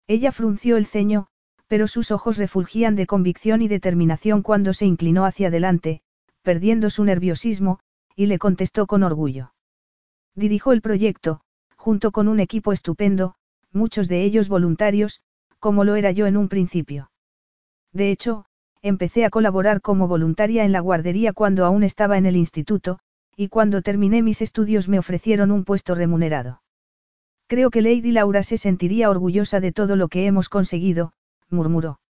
Ella frunció el ceño, pero sus ojos refulgían de convicción y determinación cuando se inclinó hacia adelante, perdiendo su nerviosismo, y le contestó con orgullo. Dirijo el proyecto, junto con un equipo estupendo, muchos de ellos voluntarios, como lo era yo en un principio. De hecho, empecé a colaborar como voluntaria en la guardería cuando aún estaba en el instituto, y cuando terminé mis estudios me ofrecieron un puesto remunerado. Creo que Lady Laura se sentiría orgullosa de todo lo que hemos conseguido, murmuró.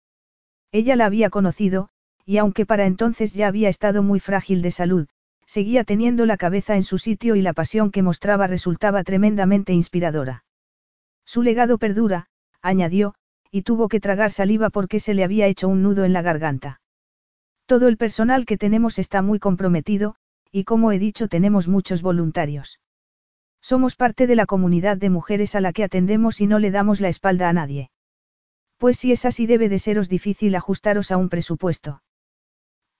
Ella la había conocido, y aunque para entonces ya había estado muy frágil de salud, seguía teniendo la cabeza en su sitio y la pasión que mostraba resultaba tremendamente inspiradora. Su legado perdura, añadió, y tuvo que tragar saliva porque se le había hecho un nudo en la garganta. Todo el personal que tenemos está muy comprometido, y como he dicho tenemos muchos voluntarios. Somos parte de la comunidad de mujeres a la que atendemos y no le damos la espalda a nadie. Pues si es así debe de seros difícil ajustaros a un presupuesto.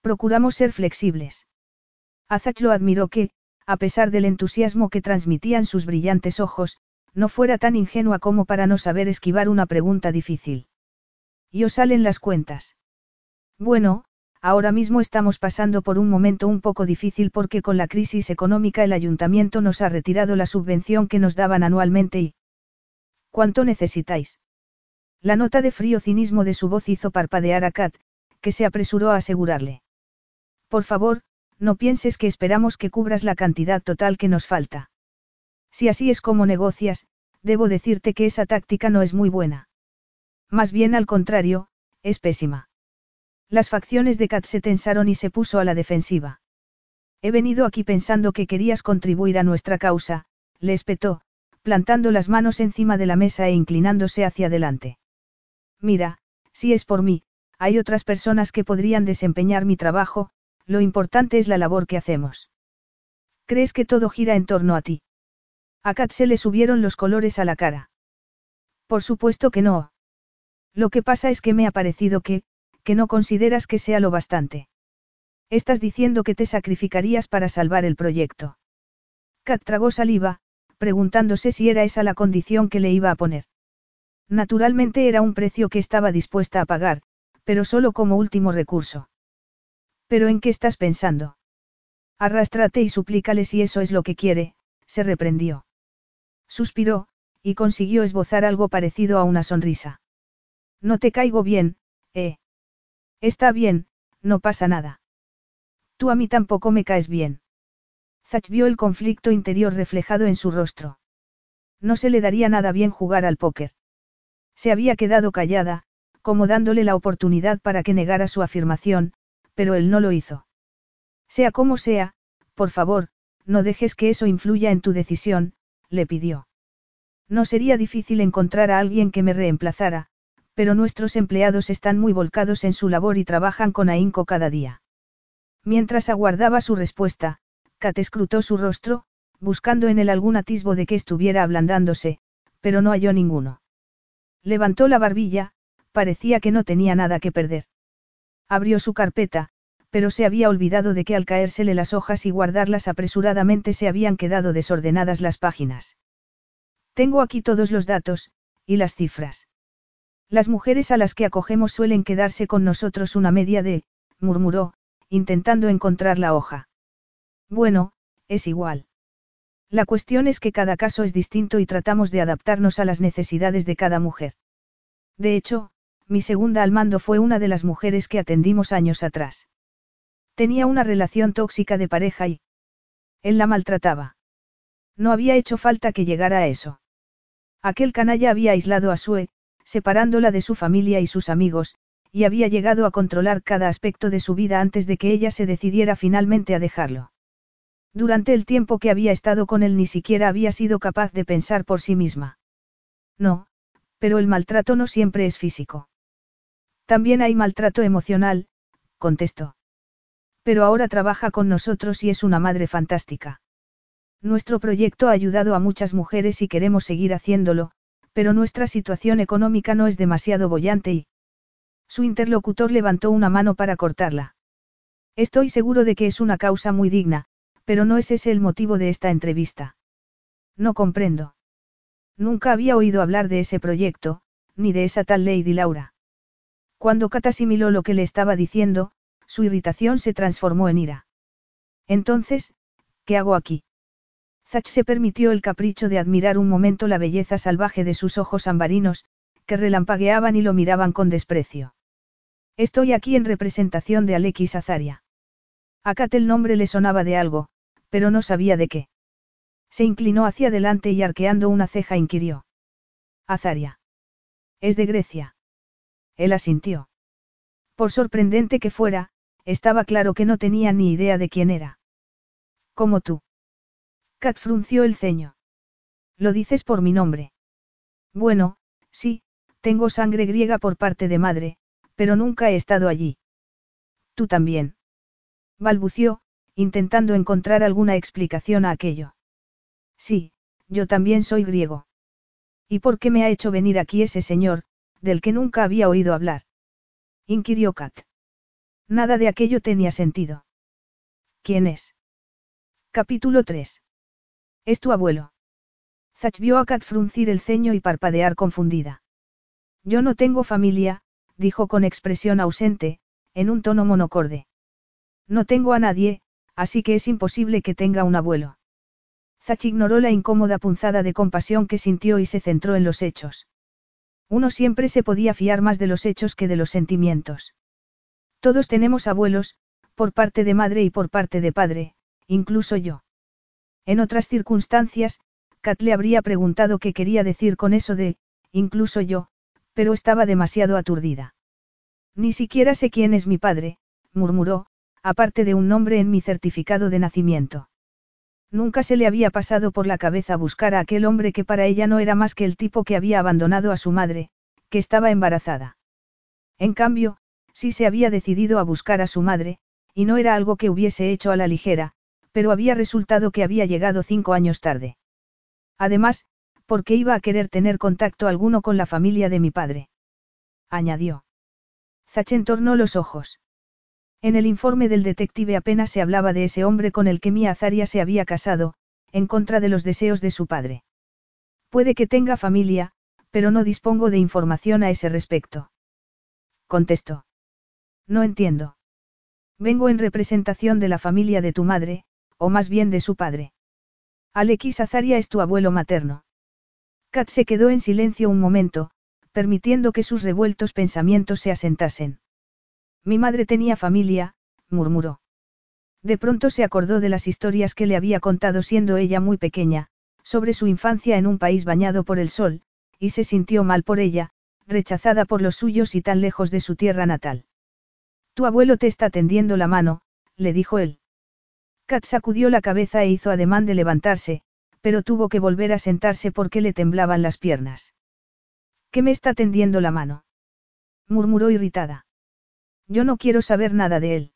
Procuramos ser flexibles. Azach lo admiró que, a pesar del entusiasmo que transmitían sus brillantes ojos, no fuera tan ingenua como para no saber esquivar una pregunta difícil. ¿Y os salen las cuentas? Bueno, ahora mismo estamos pasando por un momento un poco difícil porque con la crisis económica el ayuntamiento nos ha retirado la subvención que nos daban anualmente y... ¿Cuánto necesitáis? La nota de frío cinismo de su voz hizo parpadear a Kat, que se apresuró a asegurarle. Por favor, no pienses que esperamos que cubras la cantidad total que nos falta. Si así es como negocias, debo decirte que esa táctica no es muy buena. Más bien al contrario, es pésima. Las facciones de Kat se tensaron y se puso a la defensiva. He venido aquí pensando que querías contribuir a nuestra causa, le espetó, plantando las manos encima de la mesa e inclinándose hacia adelante. Mira, si es por mí, hay otras personas que podrían desempeñar mi trabajo, lo importante es la labor que hacemos. ¿Crees que todo gira en torno a ti? A Kat se le subieron los colores a la cara. Por supuesto que no. Lo que pasa es que me ha parecido que, que no consideras que sea lo bastante. Estás diciendo que te sacrificarías para salvar el proyecto. Kat tragó saliva, preguntándose si era esa la condición que le iba a poner. Naturalmente era un precio que estaba dispuesta a pagar, pero solo como último recurso. ¿Pero en qué estás pensando? Arrástrate y suplícale si eso es lo que quiere, se reprendió. Suspiró, y consiguió esbozar algo parecido a una sonrisa. No te caigo bien, eh. Está bien, no pasa nada. Tú a mí tampoco me caes bien. Zach vio el conflicto interior reflejado en su rostro. No se le daría nada bien jugar al póker. Se había quedado callada, como dándole la oportunidad para que negara su afirmación, pero él no lo hizo. Sea como sea, por favor, no dejes que eso influya en tu decisión, le pidió. No sería difícil encontrar a alguien que me reemplazara, pero nuestros empleados están muy volcados en su labor y trabajan con ahínco cada día. Mientras aguardaba su respuesta, Kat escrutó su rostro, buscando en él algún atisbo de que estuviera ablandándose, pero no halló ninguno. Levantó la barbilla, parecía que no tenía nada que perder. Abrió su carpeta, pero se había olvidado de que al caérsele las hojas y guardarlas apresuradamente se habían quedado desordenadas las páginas. Tengo aquí todos los datos, y las cifras. Las mujeres a las que acogemos suelen quedarse con nosotros una media de, murmuró, intentando encontrar la hoja. Bueno, es igual. La cuestión es que cada caso es distinto y tratamos de adaptarnos a las necesidades de cada mujer. De hecho, mi segunda al mando fue una de las mujeres que atendimos años atrás. Tenía una relación tóxica de pareja y... Él la maltrataba. No había hecho falta que llegara a eso. Aquel canalla había aislado a Sue, separándola de su familia y sus amigos, y había llegado a controlar cada aspecto de su vida antes de que ella se decidiera finalmente a dejarlo. Durante el tiempo que había estado con él ni siquiera había sido capaz de pensar por sí misma. No, pero el maltrato no siempre es físico. También hay maltrato emocional, contestó. Pero ahora trabaja con nosotros y es una madre fantástica. Nuestro proyecto ha ayudado a muchas mujeres y queremos seguir haciéndolo, pero nuestra situación económica no es demasiado bollante y... Su interlocutor levantó una mano para cortarla. Estoy seguro de que es una causa muy digna, pero no es ese el motivo de esta entrevista. No comprendo. Nunca había oído hablar de ese proyecto, ni de esa tal Lady Laura. Cuando Kat asimiló lo que le estaba diciendo, su irritación se transformó en ira. Entonces, ¿qué hago aquí? Zach se permitió el capricho de admirar un momento la belleza salvaje de sus ojos ambarinos, que relampagueaban y lo miraban con desprecio. Estoy aquí en representación de Alexis Azaria. A Kat el nombre le sonaba de algo, pero no sabía de qué. Se inclinó hacia adelante y arqueando una ceja inquirió. Azaria. Es de Grecia. Él asintió. Por sorprendente que fuera, estaba claro que no tenía ni idea de quién era. Como tú. Kat frunció el ceño. Lo dices por mi nombre. Bueno, sí, tengo sangre griega por parte de madre, pero nunca he estado allí. Tú también. Balbució, intentando encontrar alguna explicación a aquello. Sí, yo también soy griego. ¿Y por qué me ha hecho venir aquí ese señor, del que nunca había oído hablar? inquirió Kat. Nada de aquello tenía sentido. ¿Quién es? Capítulo 3. Es tu abuelo. Zach vio a Kat fruncir el ceño y parpadear confundida. Yo no tengo familia, dijo con expresión ausente, en un tono monocorde. No tengo a nadie, así que es imposible que tenga un abuelo. Zach ignoró la incómoda punzada de compasión que sintió y se centró en los hechos. Uno siempre se podía fiar más de los hechos que de los sentimientos. Todos tenemos abuelos, por parte de madre y por parte de padre, incluso yo. En otras circunstancias, Kat le habría preguntado qué quería decir con eso de, incluso yo, pero estaba demasiado aturdida. Ni siquiera sé quién es mi padre, murmuró, aparte de un nombre en mi certificado de nacimiento. Nunca se le había pasado por la cabeza buscar a aquel hombre que para ella no era más que el tipo que había abandonado a su madre, que estaba embarazada. En cambio, sí se había decidido a buscar a su madre, y no era algo que hubiese hecho a la ligera, pero había resultado que había llegado cinco años tarde. Además, porque iba a querer tener contacto alguno con la familia de mi padre. Añadió. Zachen tornó los ojos. En el informe del detective apenas se hablaba de ese hombre con el que Mia Azaria se había casado, en contra de los deseos de su padre. Puede que tenga familia, pero no dispongo de información a ese respecto. Contestó. No entiendo. Vengo en representación de la familia de tu madre, o más bien de su padre. Alexis Azaria es tu abuelo materno. Kat se quedó en silencio un momento, permitiendo que sus revueltos pensamientos se asentasen. Mi madre tenía familia, murmuró. De pronto se acordó de las historias que le había contado siendo ella muy pequeña, sobre su infancia en un país bañado por el sol, y se sintió mal por ella, rechazada por los suyos y tan lejos de su tierra natal. Tu abuelo te está tendiendo la mano, le dijo él. Kat sacudió la cabeza e hizo ademán de levantarse, pero tuvo que volver a sentarse porque le temblaban las piernas. ¿Qué me está tendiendo la mano? murmuró irritada. Yo no quiero saber nada de él.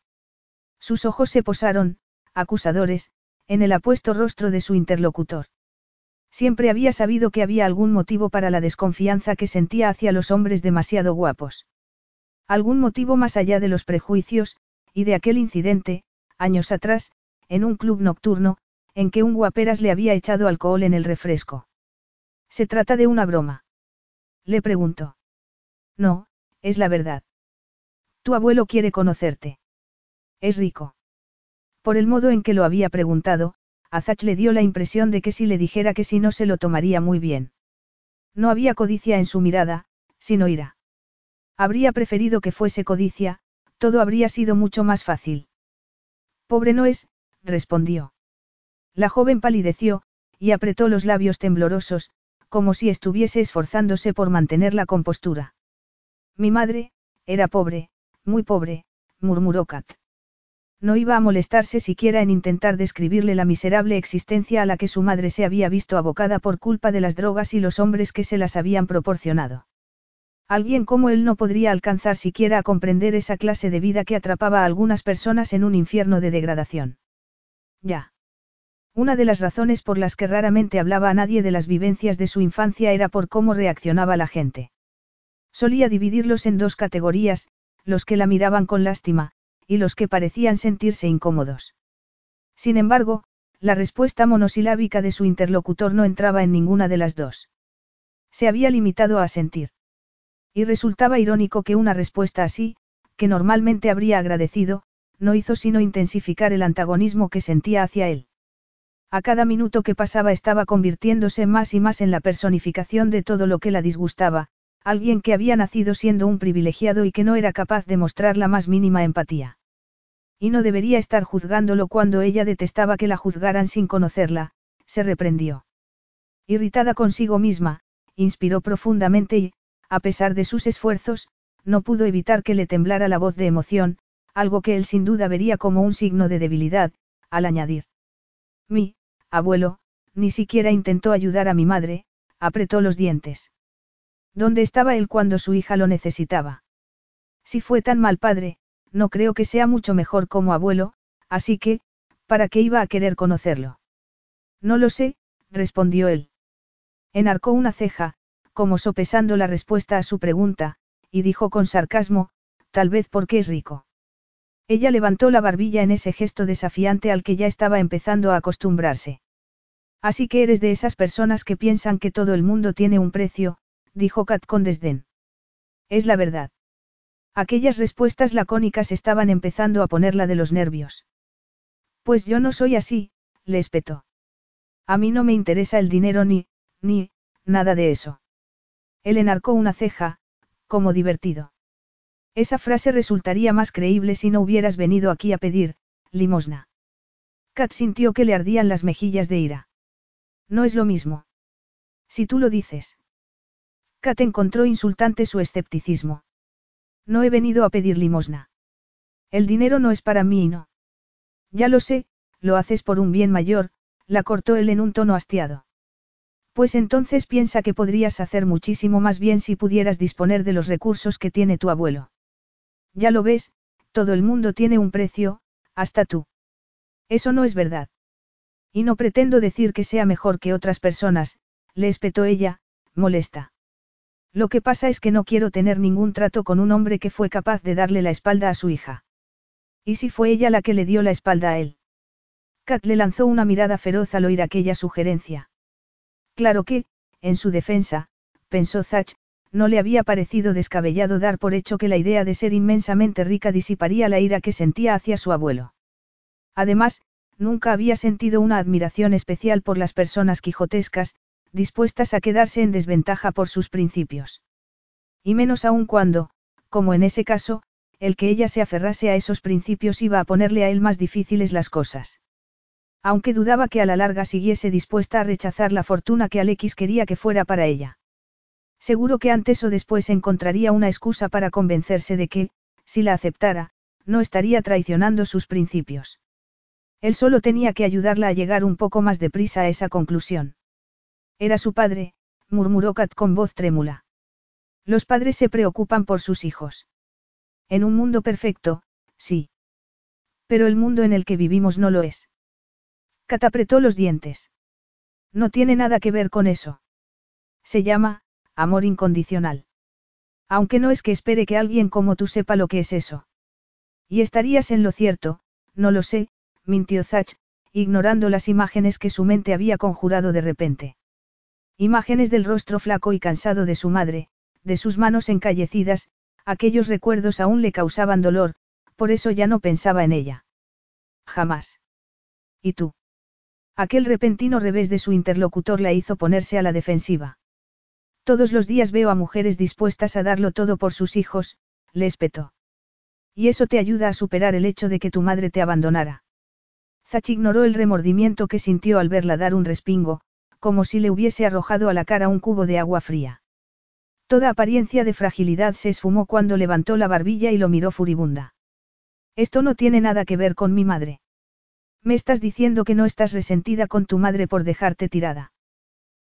Sus ojos se posaron, acusadores, en el apuesto rostro de su interlocutor. Siempre había sabido que había algún motivo para la desconfianza que sentía hacia los hombres demasiado guapos. Algún motivo más allá de los prejuicios, y de aquel incidente, años atrás, en un club nocturno, en que un guaperas le había echado alcohol en el refresco. ¿Se trata de una broma? Le preguntó. No, es la verdad. Tu abuelo quiere conocerte. Es rico. Por el modo en que lo había preguntado, a Zach le dio la impresión de que si le dijera que si no se lo tomaría muy bien. No había codicia en su mirada, sino ira. Habría preferido que fuese codicia, todo habría sido mucho más fácil. Pobre no es, respondió. La joven palideció, y apretó los labios temblorosos, como si estuviese esforzándose por mantener la compostura. Mi madre, era pobre, muy pobre, murmuró Kat. No iba a molestarse siquiera en intentar describirle la miserable existencia a la que su madre se había visto abocada por culpa de las drogas y los hombres que se las habían proporcionado. Alguien como él no podría alcanzar siquiera a comprender esa clase de vida que atrapaba a algunas personas en un infierno de degradación. Ya. Una de las razones por las que raramente hablaba a nadie de las vivencias de su infancia era por cómo reaccionaba la gente. Solía dividirlos en dos categorías, los que la miraban con lástima, y los que parecían sentirse incómodos. Sin embargo, la respuesta monosilábica de su interlocutor no entraba en ninguna de las dos. Se había limitado a sentir. Y resultaba irónico que una respuesta así, que normalmente habría agradecido, no hizo sino intensificar el antagonismo que sentía hacia él. A cada minuto que pasaba estaba convirtiéndose más y más en la personificación de todo lo que la disgustaba, alguien que había nacido siendo un privilegiado y que no era capaz de mostrar la más mínima empatía. Y no debería estar juzgándolo cuando ella detestaba que la juzgaran sin conocerla, se reprendió. Irritada consigo misma, inspiró profundamente y, a pesar de sus esfuerzos, no pudo evitar que le temblara la voz de emoción, algo que él sin duda vería como un signo de debilidad, al añadir. Mi, abuelo, ni siquiera intentó ayudar a mi madre, apretó los dientes. ¿Dónde estaba él cuando su hija lo necesitaba? Si fue tan mal padre, no creo que sea mucho mejor como abuelo, así que, ¿para qué iba a querer conocerlo? No lo sé, respondió él. Enarcó una ceja, como sopesando la respuesta a su pregunta, y dijo con sarcasmo, tal vez porque es rico. Ella levantó la barbilla en ese gesto desafiante al que ya estaba empezando a acostumbrarse. Así que eres de esas personas que piensan que todo el mundo tiene un precio, dijo Kat con desdén. Es la verdad. Aquellas respuestas lacónicas estaban empezando a ponerla de los nervios. Pues yo no soy así, le espetó. A mí no me interesa el dinero ni, ni, nada de eso. Él enarcó una ceja, como divertido. Esa frase resultaría más creíble si no hubieras venido aquí a pedir, limosna. Kat sintió que le ardían las mejillas de ira. No es lo mismo. Si tú lo dices. Kat encontró insultante su escepticismo. No he venido a pedir limosna. El dinero no es para mí y no. Ya lo sé, lo haces por un bien mayor, la cortó él en un tono hastiado. Pues entonces piensa que podrías hacer muchísimo más bien si pudieras disponer de los recursos que tiene tu abuelo. Ya lo ves, todo el mundo tiene un precio, hasta tú. Eso no es verdad. Y no pretendo decir que sea mejor que otras personas, le espetó ella, molesta. Lo que pasa es que no quiero tener ningún trato con un hombre que fue capaz de darle la espalda a su hija. ¿Y si fue ella la que le dio la espalda a él? Kat le lanzó una mirada feroz al oír aquella sugerencia. Claro que, en su defensa, pensó Zach, no le había parecido descabellado dar por hecho que la idea de ser inmensamente rica disiparía la ira que sentía hacia su abuelo. Además, nunca había sentido una admiración especial por las personas quijotescas, dispuestas a quedarse en desventaja por sus principios. Y menos aún cuando, como en ese caso, el que ella se aferrase a esos principios iba a ponerle a él más difíciles las cosas. Aunque dudaba que a la larga siguiese dispuesta a rechazar la fortuna que Alexis quería que fuera para ella. Seguro que antes o después encontraría una excusa para convencerse de que, si la aceptara, no estaría traicionando sus principios. Él solo tenía que ayudarla a llegar un poco más deprisa a esa conclusión. Era su padre, murmuró Kat con voz trémula. Los padres se preocupan por sus hijos. En un mundo perfecto, sí. Pero el mundo en el que vivimos no lo es. Kat apretó los dientes. No tiene nada que ver con eso. Se llama, amor incondicional. Aunque no es que espere que alguien como tú sepa lo que es eso. Y estarías en lo cierto, no lo sé, mintió Zach, ignorando las imágenes que su mente había conjurado de repente. Imágenes del rostro flaco y cansado de su madre, de sus manos encallecidas, aquellos recuerdos aún le causaban dolor, por eso ya no pensaba en ella. Jamás. ¿Y tú? Aquel repentino revés de su interlocutor la hizo ponerse a la defensiva. Todos los días veo a mujeres dispuestas a darlo todo por sus hijos, le espetó. Y eso te ayuda a superar el hecho de que tu madre te abandonara. Zach ignoró el remordimiento que sintió al verla dar un respingo, como si le hubiese arrojado a la cara un cubo de agua fría. Toda apariencia de fragilidad se esfumó cuando levantó la barbilla y lo miró furibunda. Esto no tiene nada que ver con mi madre. Me estás diciendo que no estás resentida con tu madre por dejarte tirada.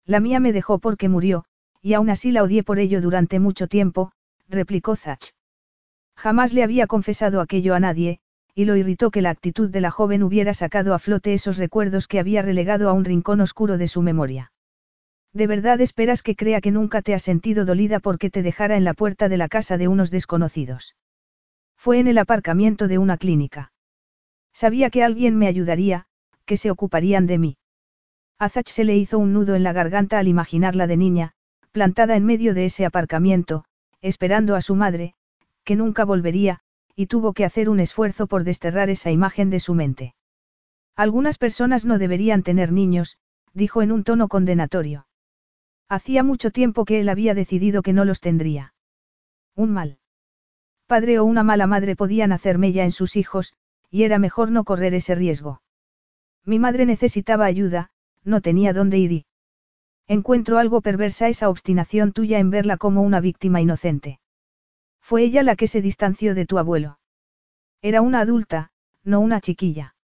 La mía me dejó porque murió, y aún así la odié por ello durante mucho tiempo, replicó Zach. Jamás le había confesado aquello a nadie, y lo irritó que la actitud de la joven hubiera sacado a flote esos recuerdos que había relegado a un rincón oscuro de su memoria. ¿De verdad esperas que crea que nunca te has sentido dolida porque te dejara en la puerta de la casa de unos desconocidos? Fue en el aparcamiento de una clínica. Sabía que alguien me ayudaría, que se ocuparían de mí. A Zach se le hizo un nudo en la garganta al imaginarla de niña, plantada en medio de ese aparcamiento, esperando a su madre, que nunca volvería, y tuvo que hacer un esfuerzo por desterrar esa imagen de su mente. Algunas personas no deberían tener niños, dijo en un tono condenatorio. Hacía mucho tiempo que él había decidido que no los tendría. Un mal padre o una mala madre podían hacer mella en sus hijos, y era mejor no correr ese riesgo. Mi madre necesitaba ayuda, no tenía dónde ir y... Encuentro algo perversa esa obstinación tuya en verla como una víctima inocente. Fue ella la que se distanció de tu abuelo. Era una adulta, no una chiquilla.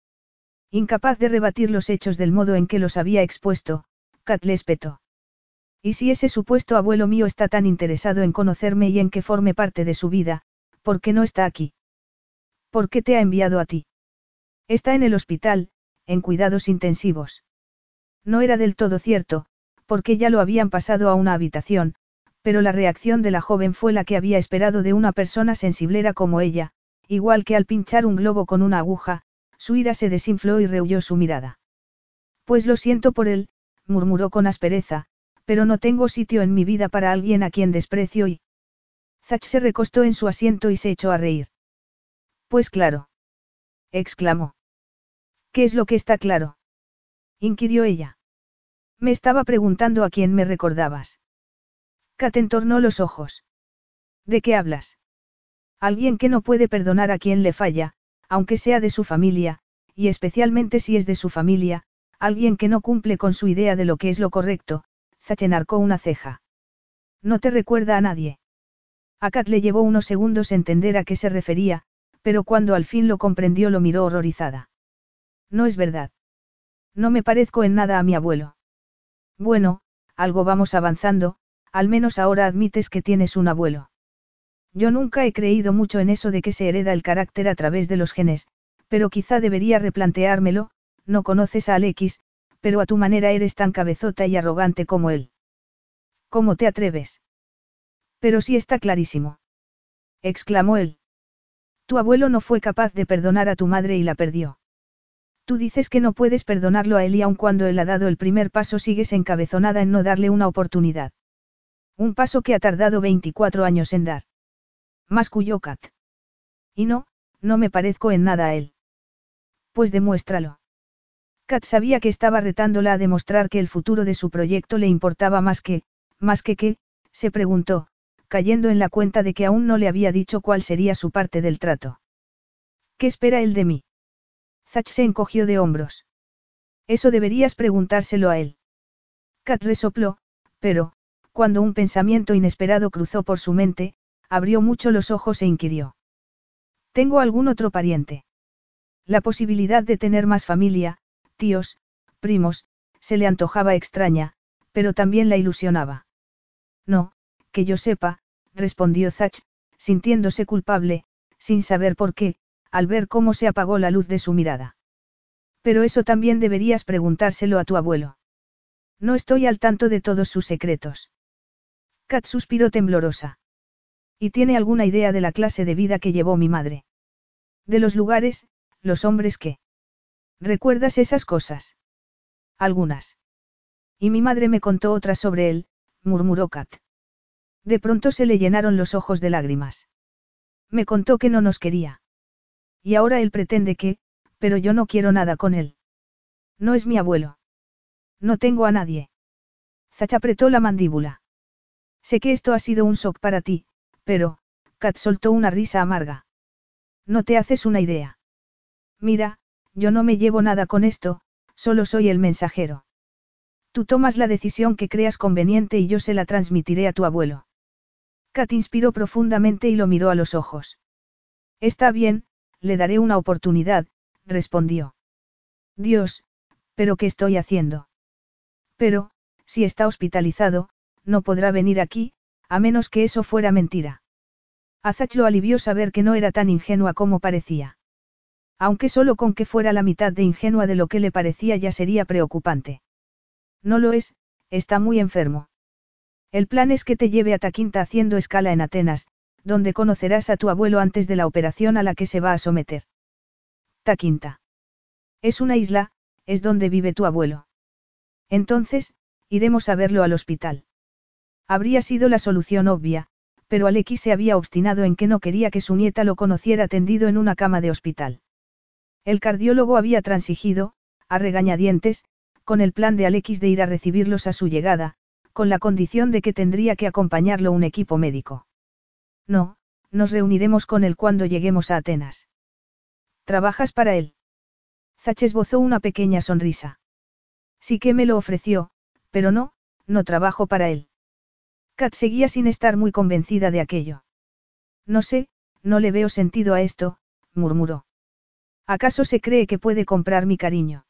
Incapaz de rebatir los hechos del modo en que los había expuesto, Kat le. ¿Y si ese supuesto abuelo mío está tan interesado en conocerme y en que forme parte de su vida, ¿por qué no está aquí? ¿Por qué te ha enviado a ti? Está en el hospital, en cuidados intensivos. No era del todo cierto, porque ya lo habían pasado a una habitación, pero la reacción de la joven fue la que había esperado de una persona sensiblera como ella, igual que al pinchar un globo con una aguja, su ira se desinfló y rehuyó su mirada. Pues lo siento por él, murmuró con aspereza, pero no tengo sitio en mi vida para alguien a quien desprecio y... Zach se recostó en su asiento y se echó a reír. Pues claro. exclamó. ¿Qué es lo que está claro? inquirió ella. Me estaba preguntando a quién me recordabas. Kat entornó los ojos. ¿De qué hablas? Alguien que no puede perdonar a quien le falla, aunque sea de su familia, y especialmente si es de su familia, alguien que no cumple con su idea de lo que es lo correcto, zachenarcó una ceja. No te recuerda a nadie. A Kat le llevó unos segundos entender a qué se refería, pero cuando al fin lo comprendió lo miró horrorizada. No es verdad. No me parezco en nada a mi abuelo. Bueno, algo vamos avanzando, al menos ahora admites que tienes un abuelo. Yo nunca he creído mucho en eso de que se hereda el carácter a través de los genes, pero quizá debería replanteármelo, no conoces a Alexis, pero a tu manera eres tan cabezota y arrogante como él. ¿Cómo te atreves? Pero sí está clarísimo. exclamó él. Tu abuelo no fue capaz de perdonar a tu madre y la perdió. Tú dices que no puedes perdonarlo a él y aun cuando él ha dado el primer paso sigues encabezonada en no darle una oportunidad. Un paso que ha tardado 24 años en dar. Masculló Kat. Y no, no me parezco en nada a él. Pues demuéstralo. Kat sabía que estaba retándola a demostrar que el futuro de su proyecto le importaba más que, más que qué, se preguntó, cayendo en la cuenta de que aún no le había dicho cuál sería su parte del trato. ¿Qué espera él de mí? Zach se encogió de hombros. Eso deberías preguntárselo a él. Kat resopló, pero, cuando un pensamiento inesperado cruzó por su mente, abrió mucho los ojos e inquirió. ¿Tengo algún otro pariente? La posibilidad de tener más familia, tíos, primos, se le antojaba extraña, pero también la ilusionaba. No, que yo sepa, respondió Zach, sintiéndose culpable, sin saber por qué, al ver cómo se apagó la luz de su mirada. Pero eso también deberías preguntárselo a tu abuelo. No estoy al tanto de todos sus secretos. Kat suspiró temblorosa. ¿Y tiene alguna idea de la clase de vida que llevó mi madre? De los lugares, los hombres que. ¿Recuerdas esas cosas? Algunas. Y mi madre me contó otras sobre él, murmuró Kat. De pronto se le llenaron los ojos de lágrimas. Me contó que no nos quería. Y ahora él pretende que, pero yo no quiero nada con él. No es mi abuelo. No tengo a nadie. Zach apretó la mandíbula. Sé que esto ha sido un shock para ti, pero, Kat soltó una risa amarga. No te haces una idea. Mira, yo no me llevo nada con esto, solo soy el mensajero. Tú tomas la decisión que creas conveniente y yo se la transmitiré a tu abuelo. Kat inspiró profundamente y lo miró a los ojos. Está bien, le daré una oportunidad, respondió. Dios, ¿pero qué estoy haciendo? Pero, si está hospitalizado, no podrá venir aquí, a menos que eso fuera mentira. Azach lo alivió saber que no era tan ingenua como parecía. Aunque solo con que fuera la mitad de ingenua de lo que le parecía ya sería preocupante. No lo es, está muy enfermo. El plan es que te lleve a Taquinta haciendo escala en Atenas, donde conocerás a tu abuelo antes de la operación a la que se va a someter. Taquinta. Es una isla, es donde vive tu abuelo. Entonces, iremos a verlo al hospital. Habría sido la solución obvia, pero Aleki se había obstinado en que no quería que su nieta lo conociera tendido en una cama de hospital. El cardiólogo había transigido, a regañadientes, con el plan de Alekis de ir a recibirlos a su llegada, con la condición de que tendría que acompañarlo un equipo médico. No, nos reuniremos con él cuando lleguemos a Atenas. ¿Trabajas para él? Zach esbozó una pequeña sonrisa. Sí que me lo ofreció, pero no, no trabajo para él. Kat seguía sin estar muy convencida de aquello. No sé, no le veo sentido a esto, murmuró. ¿Acaso se cree que puede comprar mi cariño?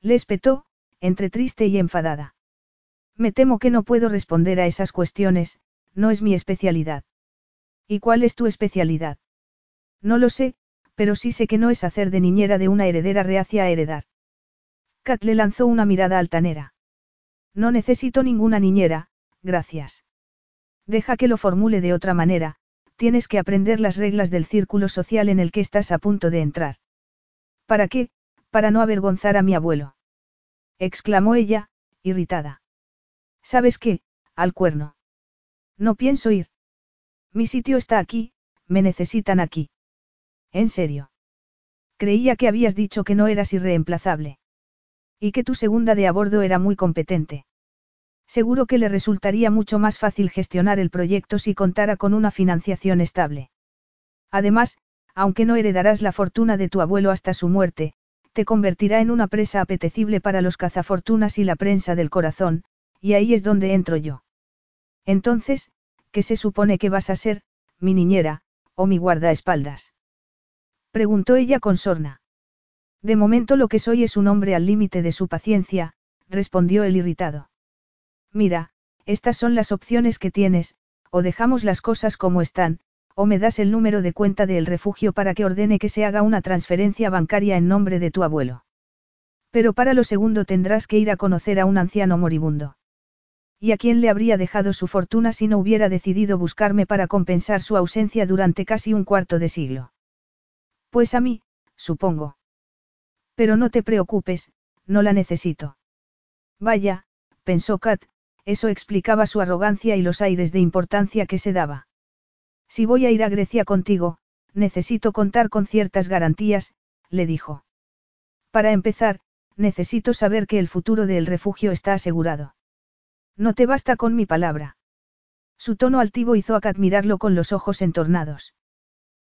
Le espetó, entre triste y enfadada. Me temo que no puedo responder a esas cuestiones, no es mi especialidad. ¿Y cuál es tu especialidad? No lo sé, pero sí sé que no es hacer de niñera de una heredera reacia a heredar. Kat le lanzó una mirada altanera. No necesito ninguna niñera, gracias. Deja que lo formule de otra manera, tienes que aprender las reglas del círculo social en el que estás a punto de entrar. ¿Para qué? Para no avergonzar a mi abuelo. exclamó ella, irritada. ¿Sabes qué? Al cuerno. No pienso ir. Mi sitio está aquí, me necesitan aquí. ¿En serio? Creía que habías dicho que no eras irreemplazable. Y que tu segunda de a bordo era muy competente. Seguro que le resultaría mucho más fácil gestionar el proyecto si contara con una financiación estable. Además, aunque no heredarás la fortuna de tu abuelo hasta su muerte, te convertirá en una presa apetecible para los cazafortunas y la prensa del corazón, y ahí es donde entro yo. Entonces, ¿qué se supone que vas a ser, mi niñera, o mi guardaespaldas? Preguntó ella con sorna. De momento lo que soy es un hombre al límite de su paciencia, respondió el irritado. Mira, estas son las opciones que tienes, o dejamos las cosas como están, o me das el número de cuenta del refugio para que ordene que se haga una transferencia bancaria en nombre de tu abuelo. Pero para lo segundo tendrás que ir a conocer a un anciano moribundo. ¿Y a quién le habría dejado su fortuna si no hubiera decidido buscarme para compensar su ausencia durante casi un cuarto de siglo? Pues a mí, supongo. Pero no te preocupes, no la necesito. Vaya, pensó Kat, eso explicaba su arrogancia y los aires de importancia que se daba. Si voy a ir a Grecia contigo, necesito contar con ciertas garantías, le dijo. Para empezar, necesito saber que el futuro del refugio está asegurado. No te basta con mi palabra. Su tono altivo hizo a Kat mirarlo con los ojos entornados.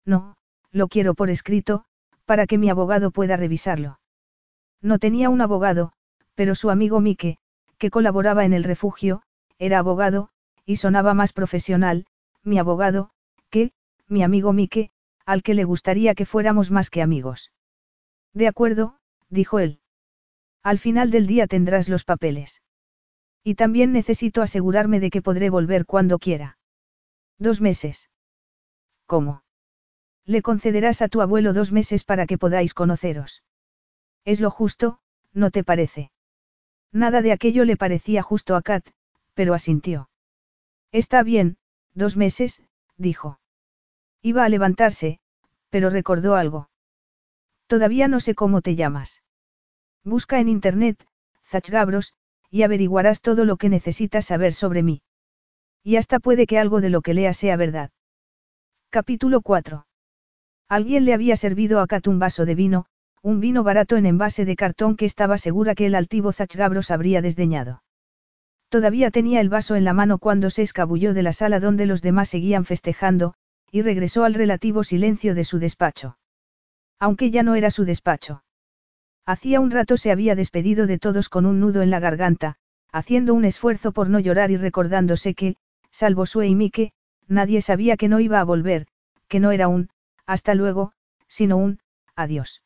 No, lo quiero por escrito, para que mi abogado pueda revisarlo. No tenía un abogado, pero su amigo Mike, que colaboraba en el refugio, era abogado, y sonaba más profesional, mi abogado, que, mi amigo Mike, al que le gustaría que fuéramos más que amigos. De acuerdo, dijo él. Al final del día tendrás los papeles. Y también necesito asegurarme de que podré volver cuando quiera. Dos meses. ¿Cómo? Le concederás a tu abuelo dos meses para que podáis conoceros. Es lo justo, ¿no te parece? Nada de aquello le parecía justo a Kat, pero asintió. Está bien, dos meses, dijo. Iba a levantarse, pero recordó algo. Todavía no sé cómo te llamas. Busca en internet, Zach Gabros, y averiguarás todo lo que necesitas saber sobre mí. Y hasta puede que algo de lo que lea sea verdad. Capítulo 4. Alguien le había servido a Kat un vaso de vino, un vino barato en envase de cartón que estaba segura que el altivo Zachgabros habría desdeñado. Todavía tenía el vaso en la mano cuando se escabulló de la sala donde los demás seguían festejando, y regresó al relativo silencio de su despacho. Aunque ya no era su despacho. Hacía un rato se había despedido de todos con un nudo en la garganta, haciendo un esfuerzo por no llorar y recordándose que, salvo Sue y Mike, nadie sabía que no iba a volver, que no era un, hasta luego, sino un, adiós.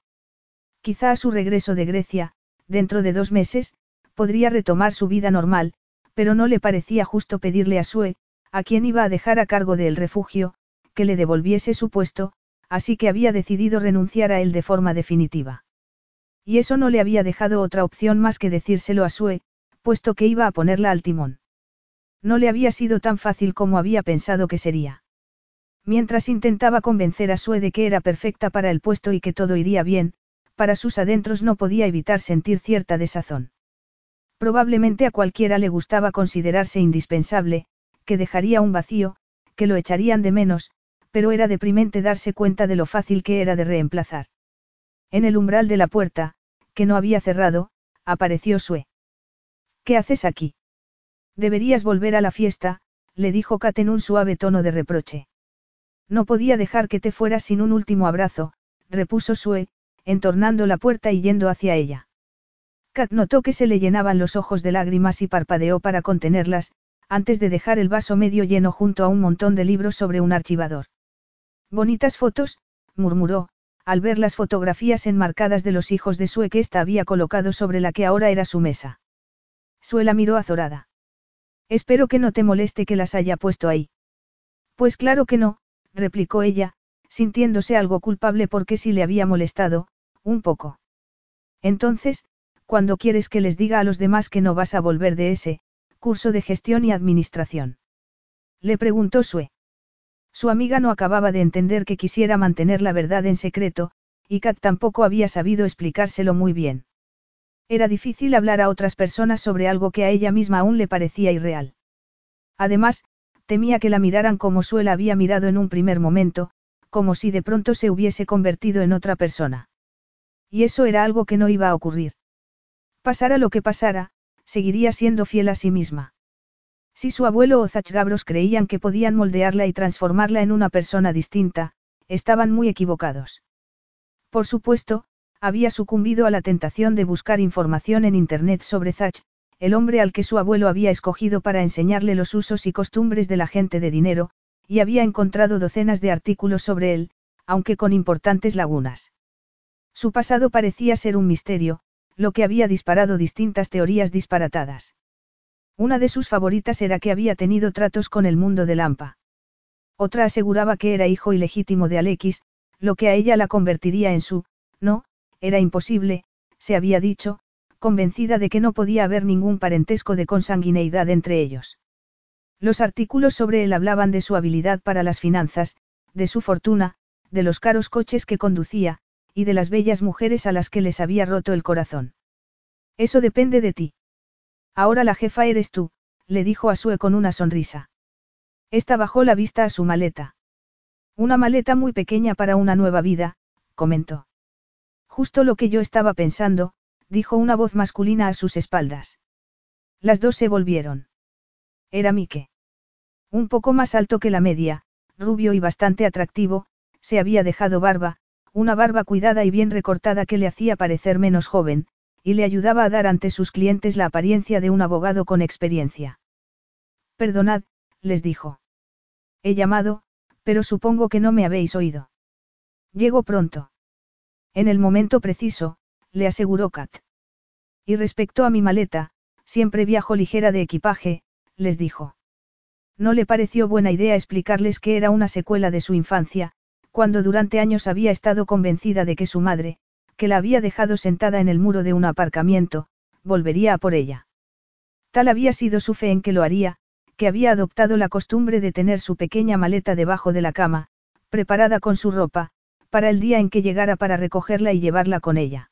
Quizá a su regreso de Grecia, dentro de dos meses, podría retomar su vida normal, pero no le parecía justo pedirle a Sue, a quien iba a dejar a cargo del refugio, que le devolviese su puesto, así que había decidido renunciar a él de forma definitiva. Y eso no le había dejado otra opción más que decírselo a Sue, puesto que iba a ponerla al timón. No le había sido tan fácil como había pensado que sería. Mientras intentaba convencer a Sue de que era perfecta para el puesto y que todo iría bien, para sus adentros no podía evitar sentir cierta desazón. Probablemente a cualquiera le gustaba considerarse indispensable, que dejaría un vacío, que lo echarían de menos, pero era deprimente darse cuenta de lo fácil que era de reemplazar. En el umbral de la puerta, que no había cerrado, apareció Sue. ¿Qué haces aquí? Deberías volver a la fiesta, le dijo Kat en un suave tono de reproche. No podía dejar que te fueras sin un último abrazo, repuso Sue, entornando la puerta y yendo hacia ella. Kat notó que se le llenaban los ojos de lágrimas y parpadeó para contenerlas, antes de dejar el vaso medio lleno junto a un montón de libros sobre un archivador. Bonitas fotos, murmuró, al ver las fotografías enmarcadas de los hijos de Sue que ésta había colocado sobre la que ahora era su mesa. Sue la miró azorada. Espero que no te moleste que las haya puesto ahí. Pues claro que no, replicó ella, sintiéndose algo culpable porque sí le había molestado, un poco. Entonces, cuando quieres que les diga a los demás que no vas a volver de ese, curso de gestión y administración? Le preguntó Sue. Su amiga no acababa de entender que quisiera mantener la verdad en secreto, y Kat tampoco había sabido explicárselo muy bien. Era difícil hablar a otras personas sobre algo que a ella misma aún le parecía irreal. Además, temía que la miraran como Suela había mirado en un primer momento, como si de pronto se hubiese convertido en otra persona. Y eso era algo que no iba a ocurrir. Pasara lo que pasara, seguiría siendo fiel a sí misma. Si su abuelo o Zachgabros creían que podían moldearla y transformarla en una persona distinta, estaban muy equivocados. Por supuesto, había sucumbido a la tentación de buscar información en Internet sobre Zach, el hombre al que su abuelo había escogido para enseñarle los usos y costumbres de la gente de dinero, y había encontrado docenas de artículos sobre él, aunque con importantes lagunas. Su pasado parecía ser un misterio, lo que había disparado distintas teorías disparatadas. Una de sus favoritas era que había tenido tratos con el mundo de Lampa. Otra aseguraba que era hijo ilegítimo de Alexis, lo que a ella la convertiría en su, no, era imposible, se había dicho, convencida de que no podía haber ningún parentesco de consanguineidad entre ellos. Los artículos sobre él hablaban de su habilidad para las finanzas, de su fortuna, de los caros coches que conducía, y de las bellas mujeres a las que les había roto el corazón. Eso depende de ti. Ahora la jefa eres tú, le dijo a Sue con una sonrisa. Esta bajó la vista a su maleta. Una maleta muy pequeña para una nueva vida, comentó. Justo lo que yo estaba pensando, dijo una voz masculina a sus espaldas. Las dos se volvieron. Era Mike. Un poco más alto que la media, rubio y bastante atractivo, se había dejado barba, una barba cuidada y bien recortada que le hacía parecer menos joven, y le ayudaba a dar ante sus clientes la apariencia de un abogado con experiencia. Perdonad, les dijo. He llamado, pero supongo que no me habéis oído. Llego pronto. En el momento preciso, le aseguró Kat. Y respecto a mi maleta, siempre viajo ligera de equipaje, les dijo. No le pareció buena idea explicarles que era una secuela de su infancia, cuando durante años había estado convencida de que su madre, que la había dejado sentada en el muro de un aparcamiento, volvería a por ella. Tal había sido su fe en que lo haría, que había adoptado la costumbre de tener su pequeña maleta debajo de la cama, preparada con su ropa, para el día en que llegara para recogerla y llevarla con ella.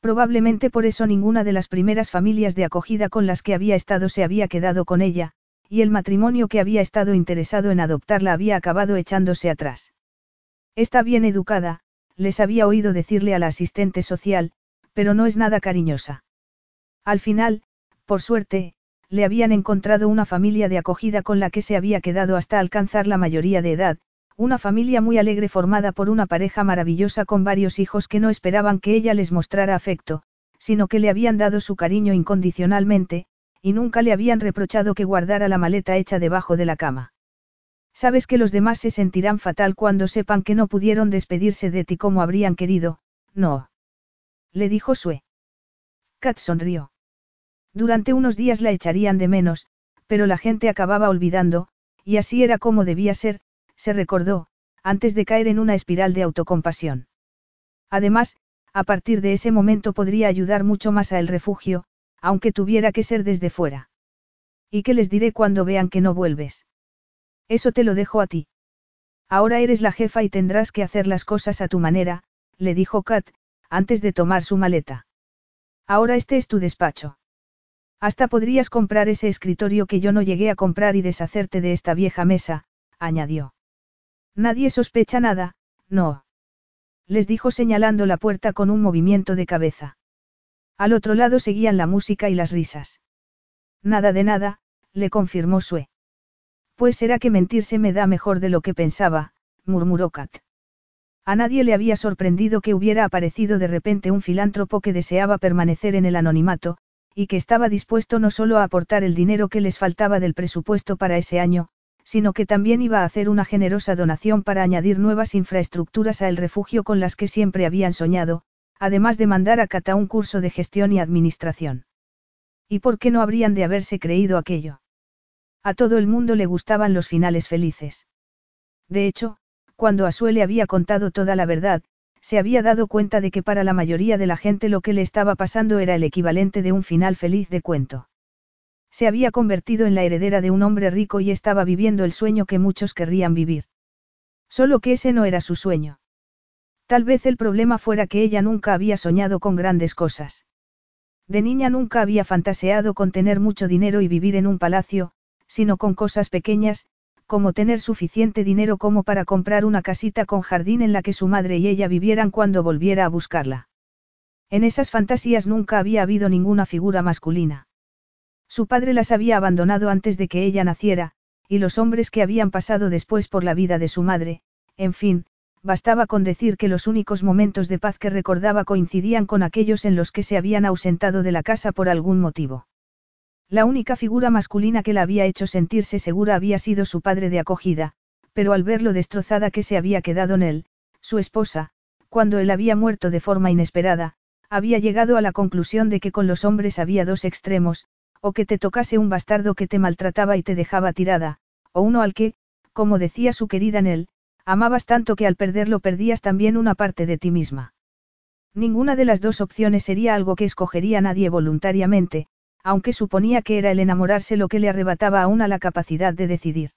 Probablemente por eso ninguna de las primeras familias de acogida con las que había estado se había quedado con ella, y el matrimonio que había estado interesado en adoptarla había acabado echándose atrás. Está bien educada, les había oído decirle a la asistente social, pero no es nada cariñosa. Al final, por suerte, le habían encontrado una familia de acogida con la que se había quedado hasta alcanzar la mayoría de edad, una familia muy alegre formada por una pareja maravillosa con varios hijos que no esperaban que ella les mostrara afecto, sino que le habían dado su cariño incondicionalmente, y nunca le habían reprochado que guardara la maleta hecha debajo de la cama. Sabes que los demás se sentirán fatal cuando sepan que no pudieron despedirse de ti como habrían querido, no. Le dijo Sue. Kat sonrió. Durante unos días la echarían de menos, pero la gente acababa olvidando, y así era como debía ser, se recordó, antes de caer en una espiral de autocompasión. Además, a partir de ese momento podría ayudar mucho más a el refugio, aunque tuviera que ser desde fuera. ¿Y qué les diré cuando vean que no vuelves? Eso te lo dejo a ti. Ahora eres la jefa y tendrás que hacer las cosas a tu manera, le dijo Kat, antes de tomar su maleta. Ahora este es tu despacho. Hasta podrías comprar ese escritorio que yo no llegué a comprar y deshacerte de esta vieja mesa, añadió. Nadie sospecha nada, no. Les dijo señalando la puerta con un movimiento de cabeza. Al otro lado seguían la música y las risas. Nada de nada, le confirmó Sue. Pues será que mentirse me da mejor de lo que pensaba, murmuró Kat. A nadie le había sorprendido que hubiera aparecido de repente un filántropo que deseaba permanecer en el anonimato, y que estaba dispuesto no solo a aportar el dinero que les faltaba del presupuesto para ese año, sino que también iba a hacer una generosa donación para añadir nuevas infraestructuras a el refugio con las que siempre habían soñado, además de mandar a Cata un curso de gestión y administración. ¿Y por qué no habrían de haberse creído aquello? A todo el mundo le gustaban los finales felices. De hecho, cuando a Sue le había contado toda la verdad, se había dado cuenta de que para la mayoría de la gente lo que le estaba pasando era el equivalente de un final feliz de cuento. Se había convertido en la heredera de un hombre rico y estaba viviendo el sueño que muchos querrían vivir. Solo que ese no era su sueño. Tal vez el problema fuera que ella nunca había soñado con grandes cosas. De niña nunca había fantaseado con tener mucho dinero y vivir en un palacio, sino con cosas pequeñas, como tener suficiente dinero como para comprar una casita con jardín en la que su madre y ella vivieran cuando volviera a buscarla. En esas fantasías nunca había habido ninguna figura masculina. Su padre las había abandonado antes de que ella naciera, y los hombres que habían pasado después por la vida de su madre, en fin, bastaba con decir que los únicos momentos de paz que recordaba coincidían con aquellos en los que se habían ausentado de la casa por algún motivo. La única figura masculina que la había hecho sentirse segura había sido su padre de acogida, pero al ver lo destrozada que se había quedado en él, su esposa, cuando él había muerto de forma inesperada, había llegado a la conclusión de que con los hombres había dos extremos, o que te tocase un bastardo que te maltrataba y te dejaba tirada, o uno al que, como decía su querida Nell, Amabas tanto que al perderlo perdías también una parte de ti misma. Ninguna de las dos opciones sería algo que escogería nadie voluntariamente, aunque suponía que era el enamorarse lo que le arrebataba a una la capacidad de decidir.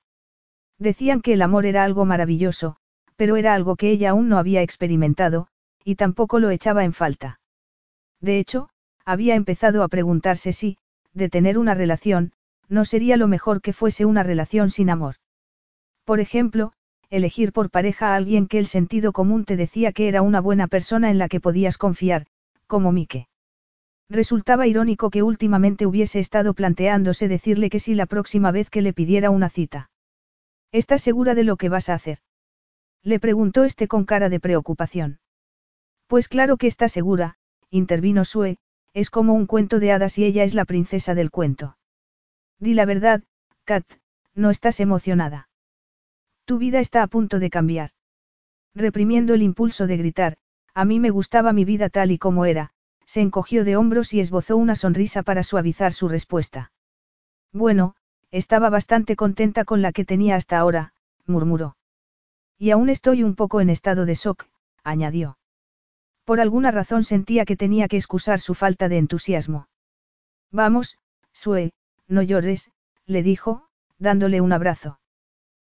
Decían que el amor era algo maravilloso, pero era algo que ella aún no había experimentado, y tampoco lo echaba en falta. De hecho, había empezado a preguntarse si, de tener una relación, no sería lo mejor que fuese una relación sin amor. Por ejemplo, elegir por pareja a alguien que el sentido común te decía que era una buena persona en la que podías confiar, como Mike. Resultaba irónico que últimamente hubiese estado planteándose decirle que sí la próxima vez que le pidiera una cita. ¿Estás segura de lo que vas a hacer? Le preguntó este con cara de preocupación. Pues claro que está segura, intervino Sue, es como un cuento de hadas y ella es la princesa del cuento. Di la verdad, Kat, no estás emocionada. Tu vida está a punto de cambiar. Reprimiendo el impulso de gritar, a mí me gustaba mi vida tal y como era, se encogió de hombros y esbozó una sonrisa para suavizar su respuesta. Bueno, estaba bastante contenta con la que tenía hasta ahora, murmuró. Y aún estoy un poco en estado de shock, añadió. Por alguna razón sentía que tenía que excusar su falta de entusiasmo. Vamos, Sue, no llores, le dijo, dándole un abrazo.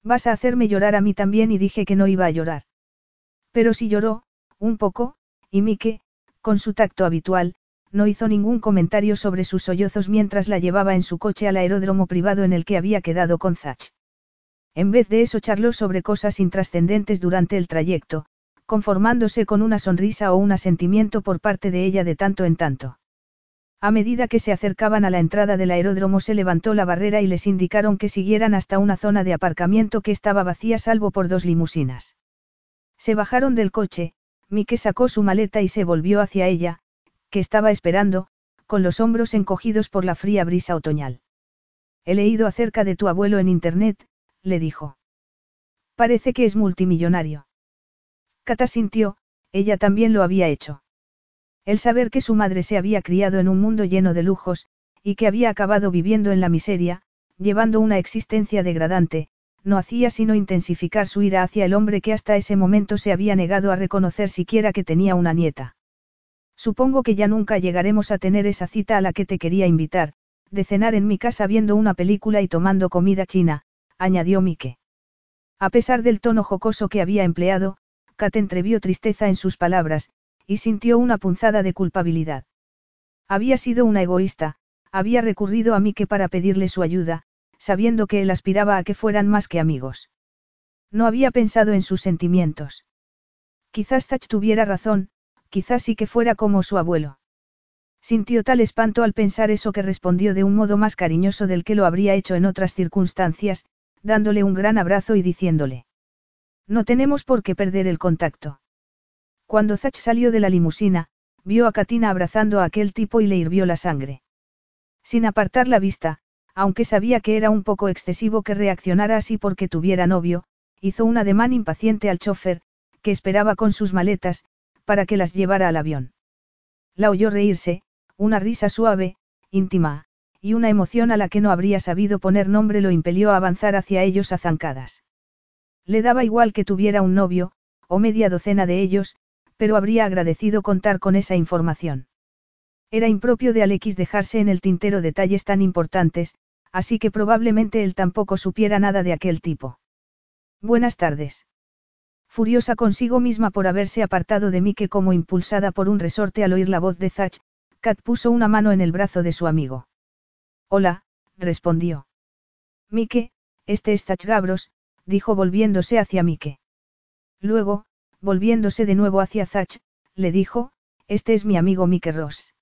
Vas a hacerme llorar a mí también y dije que no iba a llorar. Pero sí lloró, un poco, y Mike, con su tacto habitual, no hizo ningún comentario sobre sus sollozos mientras la llevaba en su coche al aeródromo privado en el que había quedado con Zach. En vez de eso charló sobre cosas intrascendentes durante el trayecto, conformándose con una sonrisa o un asentimiento por parte de ella de tanto en tanto. A medida que se acercaban a la entrada del aeródromo se levantó la barrera y les indicaron que siguieran hasta una zona de aparcamiento que estaba vacía salvo por dos limusinas. Se bajaron del coche, Mike sacó su maleta y se volvió hacia ella, que estaba esperando, con los hombros encogidos por la fría brisa otoñal. He leído acerca de tu abuelo en Internet, le dijo. Parece que es multimillonario. Cata sintió, ella también lo había hecho. El saber que su madre se había criado en un mundo lleno de lujos, y que había acabado viviendo en la miseria, llevando una existencia degradante, no hacía sino intensificar su ira hacia el hombre que hasta ese momento se había negado a reconocer siquiera que tenía una nieta. Supongo que ya nunca llegaremos a tener esa cita a la que te quería invitar, de cenar en mi casa viendo una película y tomando comida china, añadió Mike. A pesar del tono jocoso que había empleado, Kat entrevió tristeza en sus palabras, y sintió una punzada de culpabilidad. Había sido una egoísta, había recurrido a Mike para pedirle su ayuda, sabiendo que él aspiraba a que fueran más que amigos. No había pensado en sus sentimientos. Quizás Zach tuviera razón, quizás sí que fuera como su abuelo. Sintió tal espanto al pensar eso que respondió de un modo más cariñoso del que lo habría hecho en otras circunstancias, dándole un gran abrazo y diciéndole. No tenemos por qué perder el contacto. Cuando Zach salió de la limusina, vio a Katina abrazando a aquel tipo y le hirvió la sangre. Sin apartar la vista, aunque sabía que era un poco excesivo que reaccionara así porque tuviera novio, hizo un ademán impaciente al chofer, que esperaba con sus maletas, para que las llevara al avión. La oyó reírse, una risa suave, íntima, y una emoción a la que no habría sabido poner nombre lo impelió a avanzar hacia ellos a zancadas. Le daba igual que tuviera un novio, o media docena de ellos, pero habría agradecido contar con esa información. Era impropio de Alexis dejarse en el tintero detalles tan importantes, así que probablemente él tampoco supiera nada de aquel tipo. Buenas tardes. Furiosa consigo misma por haberse apartado de mí que como impulsada por un resorte al oír la voz de Zach, Kat puso una mano en el brazo de su amigo. Hola, respondió. Mike, este es Zach Gabros, dijo volviéndose hacia Mike. Luego, volviéndose de nuevo hacia Zach, le dijo, este es mi amigo Mike Ross.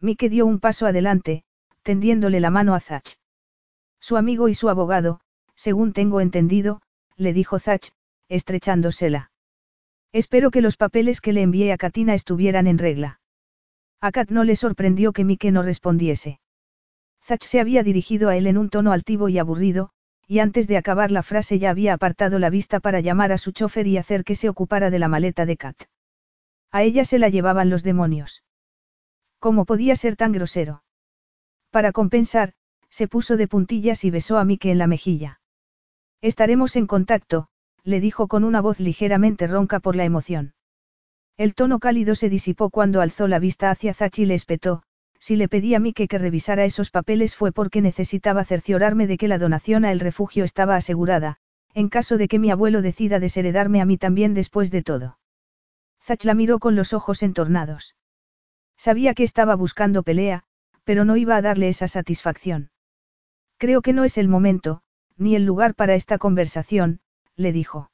Mike dio un paso adelante, tendiéndole la mano a Zach. Su amigo y su abogado, según tengo entendido, le dijo Zach, estrechándosela. Espero que los papeles que le envié a Katina estuvieran en regla. A Kat no le sorprendió que Mike no respondiese. Zach se había dirigido a él en un tono altivo y aburrido, y antes de acabar la frase ya había apartado la vista para llamar a su chofer y hacer que se ocupara de la maleta de Kat. A ella se la llevaban los demonios. ¿Cómo podía ser tan grosero? Para compensar, se puso de puntillas y besó a Mike en la mejilla. Estaremos en contacto, le dijo con una voz ligeramente ronca por la emoción. El tono cálido se disipó cuando alzó la vista hacia Zach y le espetó, si le pedí a Mike que revisara esos papeles fue porque necesitaba cerciorarme de que la donación a el refugio estaba asegurada, en caso de que mi abuelo decida desheredarme a mí también después de todo. Zach la miró con los ojos entornados. Sabía que estaba buscando pelea, pero no iba a darle esa satisfacción. Creo que no es el momento, ni el lugar para esta conversación, le dijo.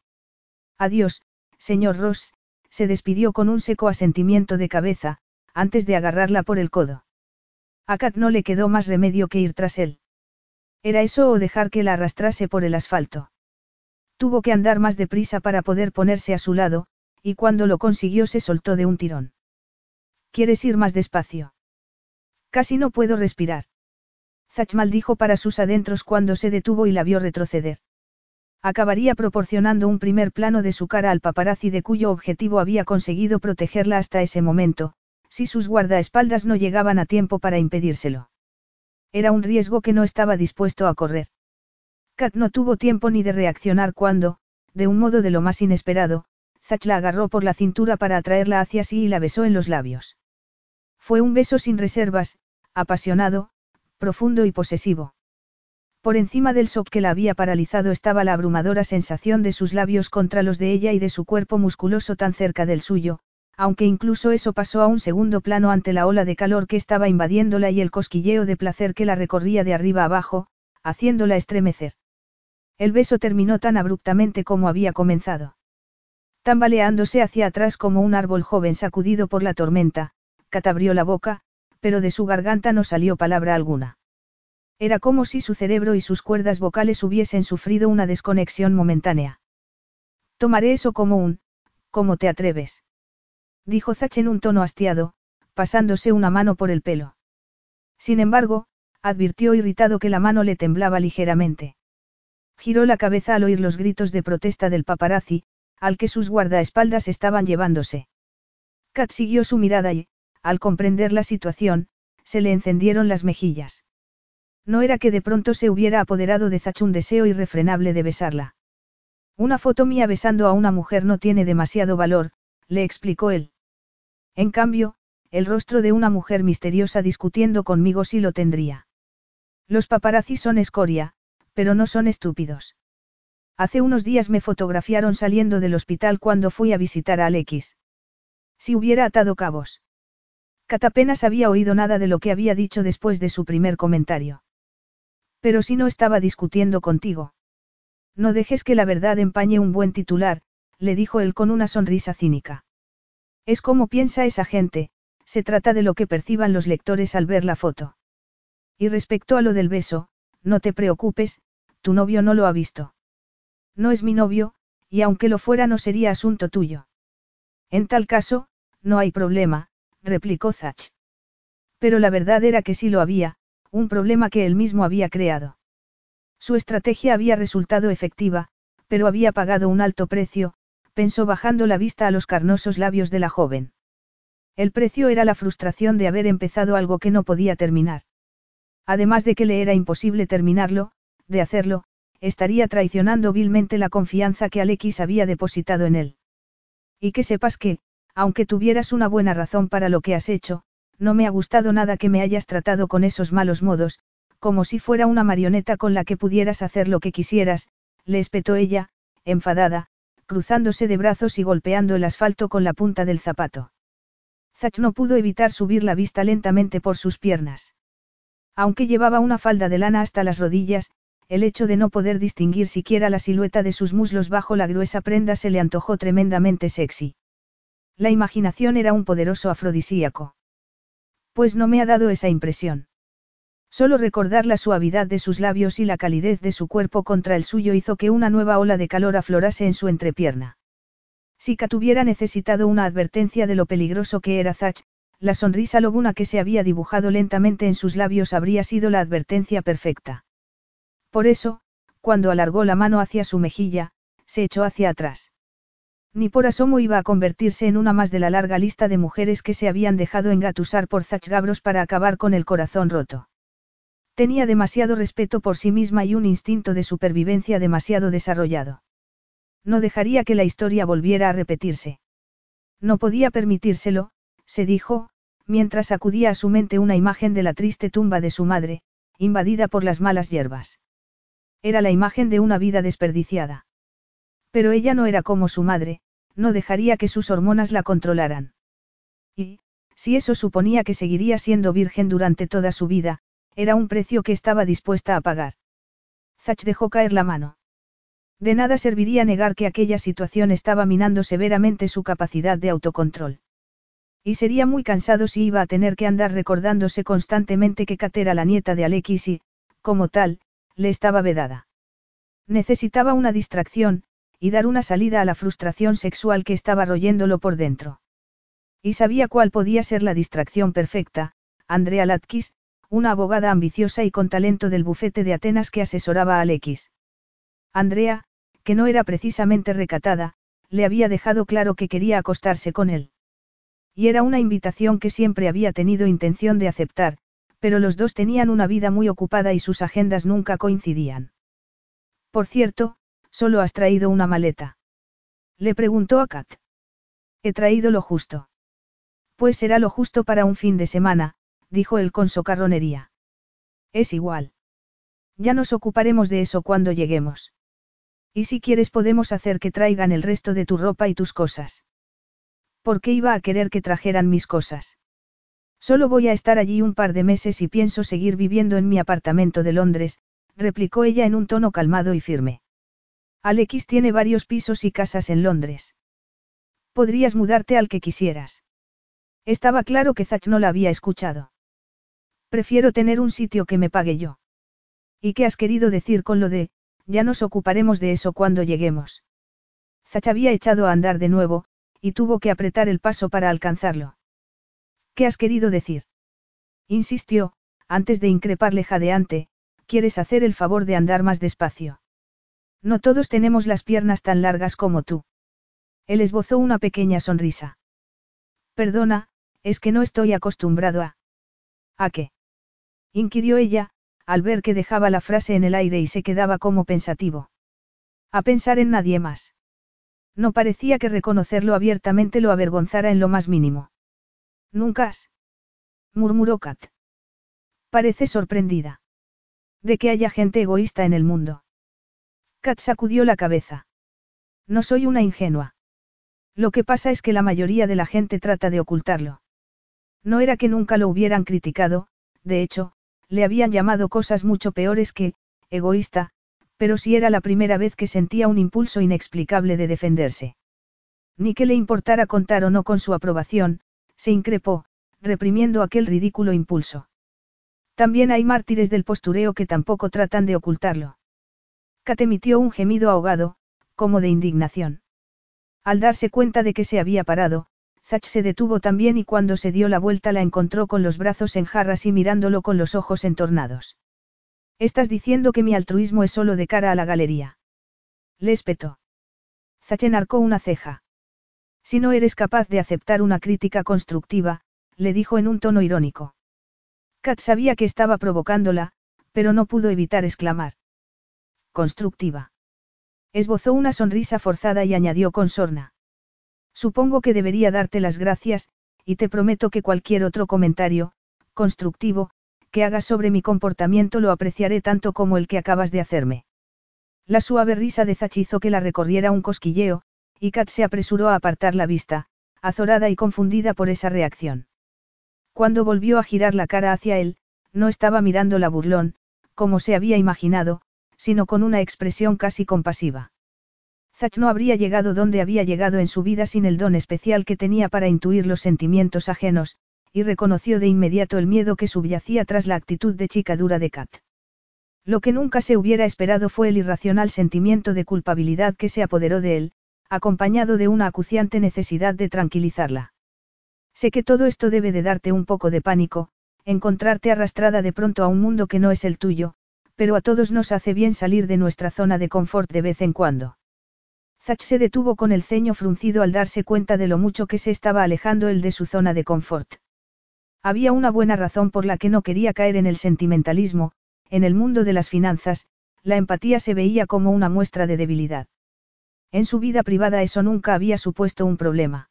Adiós, señor Ross, se despidió con un seco asentimiento de cabeza, antes de agarrarla por el codo. A Kat no le quedó más remedio que ir tras él. Era eso o dejar que la arrastrase por el asfalto. Tuvo que andar más deprisa para poder ponerse a su lado, y cuando lo consiguió se soltó de un tirón. ¿Quieres ir más despacio? Casi no puedo respirar. Zach maldijo para sus adentros cuando se detuvo y la vio retroceder. Acabaría proporcionando un primer plano de su cara al paparazzi de cuyo objetivo había conseguido protegerla hasta ese momento, si sus guardaespaldas no llegaban a tiempo para impedírselo. Era un riesgo que no estaba dispuesto a correr. Kat no tuvo tiempo ni de reaccionar cuando, de un modo de lo más inesperado, Zach la agarró por la cintura para atraerla hacia sí y la besó en los labios. Fue un beso sin reservas, apasionado, profundo y posesivo. Por encima del shock que la había paralizado estaba la abrumadora sensación de sus labios contra los de ella y de su cuerpo musculoso tan cerca del suyo, aunque incluso eso pasó a un segundo plano ante la ola de calor que estaba invadiéndola y el cosquilleo de placer que la recorría de arriba abajo, haciéndola estremecer. El beso terminó tan abruptamente como había comenzado. Tambaleándose hacia atrás como un árbol joven sacudido por la tormenta, Kat abrió la boca, pero de su garganta no salió palabra alguna. Era como si su cerebro y sus cuerdas vocales hubiesen sufrido una desconexión momentánea. Tomaré eso como un, ¿cómo te atreves? Dijo Zach en un tono hastiado, pasándose una mano por el pelo. Sin embargo, advirtió irritado que la mano le temblaba ligeramente. Giró la cabeza al oír los gritos de protesta del paparazzi, al que sus guardaespaldas estaban llevándose. Kat siguió su mirada y, al comprender la situación, se le encendieron las mejillas. No era que de pronto se hubiera apoderado de Zach un deseo irrefrenable de besarla. Una foto mía besando a una mujer no tiene demasiado valor, le explicó él. En cambio, el rostro de una mujer misteriosa discutiendo conmigo sí lo tendría. Los paparazzi son escoria, pero no son estúpidos. Hace unos días me fotografiaron saliendo del hospital cuando fui a visitar a Alexis. Si hubiera atado cabos. Kat apenas había oído nada de lo que había dicho después de su primer comentario. Pero si no estaba discutiendo contigo. No dejes que la verdad empañe un buen titular, le dijo él con una sonrisa cínica. Es como piensa esa gente, se trata de lo que perciban los lectores al ver la foto. Y respecto a lo del beso, no te preocupes, tu novio no lo ha visto. No es mi novio, y aunque lo fuera no sería asunto tuyo. En tal caso, no hay problema, replicó Zach. Pero la verdad era que sí lo había, un problema que él mismo había creado. Su estrategia había resultado efectiva, pero había pagado un alto precio, pensó bajando la vista a los carnosos labios de la joven. El precio era la frustración de haber empezado algo que no podía terminar. Además de que le era imposible terminarlo, de hacerlo, estaría traicionando vilmente la confianza que Alexis había depositado en él. Y que sepas que, aunque tuvieras una buena razón para lo que has hecho, no me ha gustado nada que me hayas tratado con esos malos modos, como si fuera una marioneta con la que pudieras hacer lo que quisieras, le espetó ella, enfadada, cruzándose de brazos y golpeando el asfalto con la punta del zapato. Zach no pudo evitar subir la vista lentamente por sus piernas. Aunque llevaba una falda de lana hasta las rodillas, el hecho de no poder distinguir siquiera la silueta de sus muslos bajo la gruesa prenda se le antojó tremendamente sexy. La imaginación era un poderoso afrodisíaco. Pues no me ha dado esa impresión. Solo recordar la suavidad de sus labios y la calidez de su cuerpo contra el suyo hizo que una nueva ola de calor aflorase en su entrepierna. Si Kat hubiera necesitado una advertencia de lo peligroso que era Zach, la sonrisa lobuna que se había dibujado lentamente en sus labios habría sido la advertencia perfecta. Por eso, cuando alargó la mano hacia su mejilla, se echó hacia atrás. Ni por asomo iba a convertirse en una más de la larga lista de mujeres que se habían dejado engatusar por Zach Gabros para acabar con el corazón roto. Tenía demasiado respeto por sí misma y un instinto de supervivencia demasiado desarrollado. No dejaría que la historia volviera a repetirse. No podía permitírselo, se dijo, mientras acudía a su mente una imagen de la triste tumba de su madre, invadida por las malas hierbas. Era la imagen de una vida desperdiciada. Pero ella no era como su madre, no dejaría que sus hormonas la controlaran. Y, si eso suponía que seguiría siendo virgen durante toda su vida, era un precio que estaba dispuesta a pagar. Zach dejó caer la mano. De nada serviría negar que aquella situación estaba minando severamente su capacidad de autocontrol. Y sería muy cansado si iba a tener que andar recordándose constantemente que Kat era la nieta de Alexis y, como tal, le estaba vedada. Necesitaba una distracción, y dar una salida a la frustración sexual que estaba royéndolo por dentro. Y sabía cuál podía ser la distracción perfecta, Andrea Latkis, una abogada ambiciosa y con talento del bufete de Atenas que asesoraba a Alexis. Andrea, que no era precisamente recatada, le había dejado claro que quería acostarse con él. Y era una invitación que siempre había tenido intención de aceptar, pero los dos tenían una vida muy ocupada y sus agendas nunca coincidían. Por cierto, solo has traído una maleta. Le preguntó a Kat. He traído lo justo. Pues será lo justo para un fin de semana, dijo él con socarronería. Es igual. Ya nos ocuparemos de eso cuando lleguemos. Y si quieres podemos hacer que traigan el resto de tu ropa y tus cosas. ¿Por qué iba a querer que trajeran mis cosas? Solo voy a estar allí un par de meses y pienso seguir viviendo en mi apartamento de Londres, replicó ella en un tono calmado y firme. Alex tiene varios pisos y casas en Londres. Podrías mudarte al que quisieras. Estaba claro que Zach no la había escuchado. Prefiero tener un sitio que me pague yo. ¿Y qué has querido decir con lo de, ya nos ocuparemos de eso cuando lleguemos? Zach había echado a andar de nuevo, y tuvo que apretar el paso para alcanzarlo. ¿Qué has querido decir? Insistió, antes de increparle jadeante, ¿quieres hacer el favor de andar más despacio? No todos tenemos las piernas tan largas como tú. Él esbozó una pequeña sonrisa. Perdona, es que no estoy acostumbrado a... ¿A qué? inquirió ella, al ver que dejaba la frase en el aire y se quedaba como pensativo. A pensar en nadie más. No parecía que reconocerlo abiertamente lo avergonzara en lo más mínimo. Nunca murmuró Kat. Parece sorprendida. De que haya gente egoísta en el mundo. Kat sacudió la cabeza. No soy una ingenua. Lo que pasa es que la mayoría de la gente trata de ocultarlo. No era que nunca lo hubieran criticado, de hecho, le habían llamado cosas mucho peores que, egoísta, pero sí era la primera vez que sentía un impulso inexplicable de defenderse. Ni que le importara contar o no con su aprobación, se increpó, reprimiendo aquel ridículo impulso. También hay mártires del postureo que tampoco tratan de ocultarlo. Kat emitió un gemido ahogado, como de indignación. Al darse cuenta de que se había parado, Zach se detuvo también y cuando se dio la vuelta la encontró con los brazos en jarras y mirándolo con los ojos entornados. Estás diciendo que mi altruismo es solo de cara a la galería. Le espetó. Zach enarcó una ceja. Si no eres capaz de aceptar una crítica constructiva, le dijo en un tono irónico. Kat sabía que estaba provocándola, pero no pudo evitar exclamar. Constructiva. Esbozó una sonrisa forzada y añadió con sorna. Supongo que debería darte las gracias, y te prometo que cualquier otro comentario, constructivo, que hagas sobre mi comportamiento lo apreciaré tanto como el que acabas de hacerme. La suave risa de Zach hizo que la recorriera un cosquilleo, y Kat se apresuró a apartar la vista, azorada y confundida por esa reacción. Cuando volvió a girar la cara hacia él, no estaba mirando la burlón, como se había imaginado, sino con una expresión casi compasiva. Zach no habría llegado donde había llegado en su vida sin el don especial que tenía para intuir los sentimientos ajenos, y reconoció de inmediato el miedo que subyacía tras la actitud de chica dura de Kat. Lo que nunca se hubiera esperado fue el irracional sentimiento de culpabilidad que se apoderó de él, acompañado de una acuciante necesidad de tranquilizarla. Sé que todo esto debe de darte un poco de pánico, encontrarte arrastrada de pronto a un mundo que no es el tuyo, pero a todos nos hace bien salir de nuestra zona de confort de vez en cuando. Zach se detuvo con el ceño fruncido al darse cuenta de lo mucho que se estaba alejando él de su zona de confort. Había una buena razón por la que no quería caer en el sentimentalismo, en el mundo de las finanzas, la empatía se veía como una muestra de debilidad. En su vida privada eso nunca había supuesto un problema.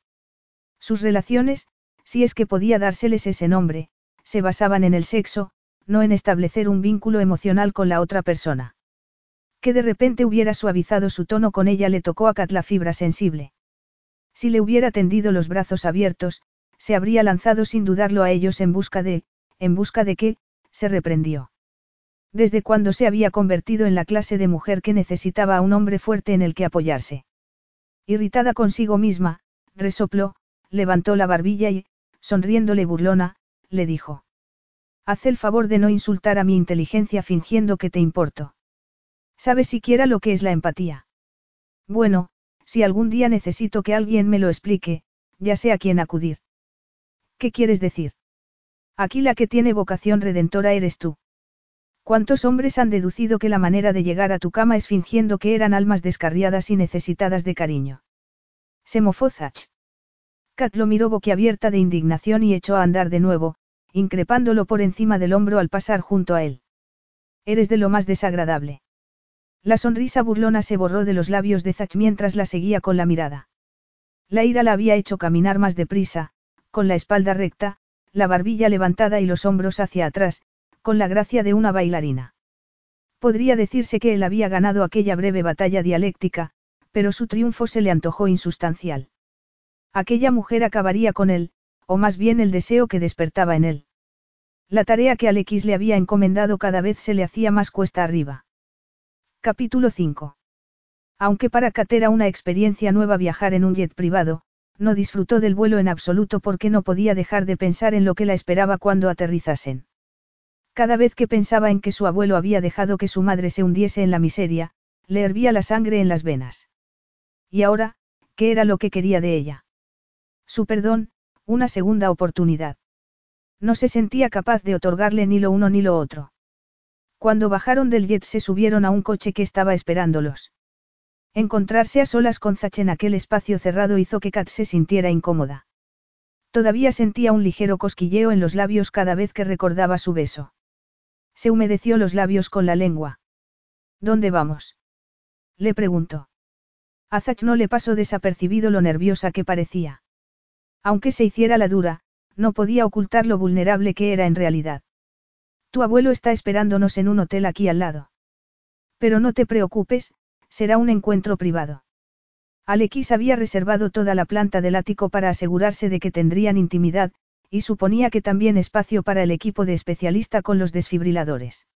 Sus relaciones, si es que podía dárseles ese nombre, se basaban en el sexo, no en establecer un vínculo emocional con la otra persona. Que de repente hubiera suavizado su tono con ella le tocó a Kat la fibra sensible. Si le hubiera tendido los brazos abiertos, se habría lanzado sin dudarlo a ellos en busca de, en busca de qué, se reprendió. Desde cuando se había convertido en la clase de mujer que necesitaba a un hombre fuerte en el que apoyarse. Irritada consigo misma, resopló, levantó la barbilla y, sonriéndole burlona, le dijo. Haz el favor de no insultar a mi inteligencia fingiendo que te importo. ¿Sabes siquiera lo que es la empatía? Bueno, si algún día necesito que alguien me lo explique, ya sé a quién acudir. ¿Qué quieres decir? Aquí la que tiene vocación redentora eres tú. ¿Cuántos hombres han deducido que la manera de llegar a tu cama es fingiendo que eran almas descarriadas y necesitadas de cariño? Se mofó. Kat lo miró boquiabierta de indignación y echó a andar de nuevo, increpándolo por encima del hombro al pasar junto a él. Eres de lo más desagradable. La sonrisa burlona se borró de los labios de Zach mientras la seguía con la mirada. La ira la había hecho caminar más deprisa, con la espalda recta, la barbilla levantada y los hombros hacia atrás, con la gracia de una bailarina. Podría decirse que él había ganado aquella breve batalla dialéctica, pero su triunfo se le antojó insustancial. Aquella mujer acabaría con él, o más bien el deseo que despertaba en él. La tarea que Alex le había encomendado cada vez se le hacía más cuesta arriba. Capítulo 5. Aunque para Kat era una experiencia nueva viajar en un jet privado, no disfrutó del vuelo en absoluto porque no podía dejar de pensar en lo que la esperaba cuando aterrizasen. Cada vez que pensaba en que su abuelo había dejado que su madre se hundiese en la miseria, le hervía la sangre en las venas. Y ahora, ¿qué era lo que quería de ella? Su perdón, una segunda oportunidad. No se sentía capaz de otorgarle ni lo uno ni lo otro. Cuando bajaron del jet se subieron a un coche que estaba esperándolos. Encontrarse a solas con Zach en aquel espacio cerrado hizo que Kat se sintiera incómoda. Todavía sentía un ligero cosquilleo en los labios cada vez que recordaba su beso. Se humedeció los labios con la lengua. ¿Dónde vamos? Le preguntó. A Zach no le pasó desapercibido lo nerviosa que parecía. Aunque se hiciera la dura, no podía ocultar lo vulnerable que era en realidad. Tu abuelo está esperándonos en un hotel aquí al lado. Pero no te preocupes, será un encuentro privado. Alex había reservado toda la planta del ático para asegurarse de que tendrían intimidad, y suponía que también espacio para el equipo de especialista con los desfibriladores.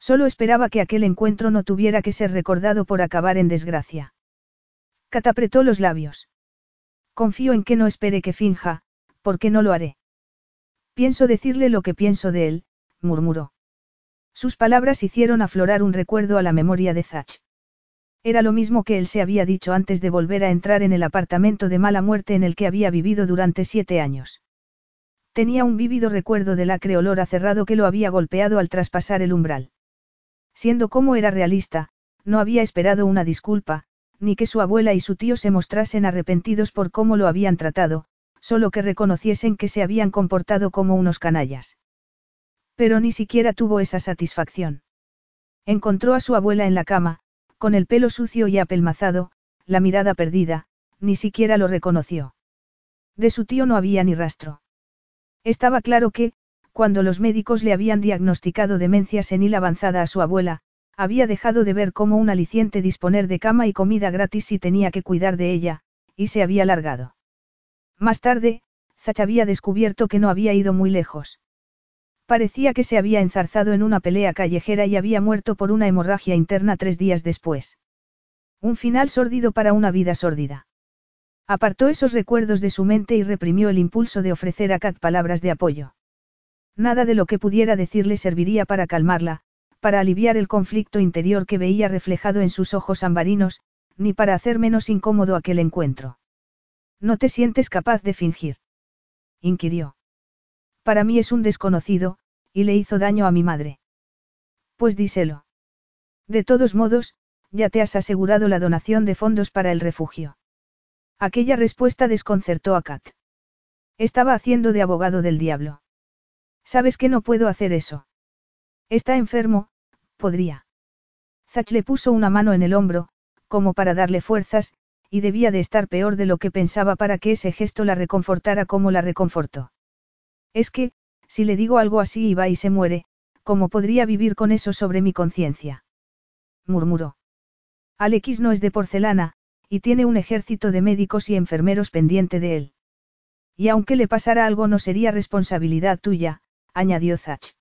Solo esperaba que aquel encuentro no tuviera que ser recordado por acabar en desgracia. Catapretó los labios. Confío en que no espere que finja, porque no lo haré. Pienso decirle lo que pienso de él, murmuró. Sus palabras hicieron aflorar un recuerdo a la memoria de Zach. Era lo mismo que él se había dicho antes de volver a entrar en el apartamento de mala muerte en el que había vivido durante siete años. Tenía un vívido recuerdo del acre olor a cerrado que lo había golpeado al traspasar el umbral. Siendo como era realista, no había esperado una disculpa, ni que su abuela y su tío se mostrasen arrepentidos por cómo lo habían tratado, solo que reconociesen que se habían comportado como unos canallas. Pero ni siquiera tuvo esa satisfacción. Encontró a su abuela en la cama, con el pelo sucio y apelmazado, la mirada perdida, ni siquiera lo reconoció. De su tío no había ni rastro. Estaba claro que, cuando los médicos le habían diagnosticado demencia senil avanzada a su abuela, había dejado de ver como un aliciente disponer de cama y comida gratis si tenía que cuidar de ella, y se había largado. Más tarde, Zach había descubierto que no había ido muy lejos. Parecía que se había enzarzado en una pelea callejera y había muerto por una hemorragia interna tres días después. Un final sórdido para una vida sórdida. Apartó esos recuerdos de su mente y reprimió el impulso de ofrecer a Kat palabras de apoyo. Nada de lo que pudiera decirle serviría para calmarla, para aliviar el conflicto interior que veía reflejado en sus ojos ambarinos, ni para hacer menos incómodo aquel encuentro. ¿No te sientes capaz de fingir? inquirió. Para mí es un desconocido, y le hizo daño a mi madre. Pues díselo. De todos modos, ya te has asegurado la donación de fondos para el refugio. Aquella respuesta desconcertó a Kat. Estaba haciendo de abogado del diablo. Sabes que no puedo hacer eso. Está enfermo, podría. Zach le puso una mano en el hombro, como para darle fuerzas, y debía de estar peor de lo que pensaba para que ese gesto la reconfortara como la reconfortó. Es que, si le digo algo así y va y se muere, ¿cómo podría vivir con eso sobre mi conciencia? murmuró. Alex no es de porcelana, y tiene un ejército de médicos y enfermeros pendiente de él. Y aunque le pasara algo no sería responsabilidad tuya, añadió Zach.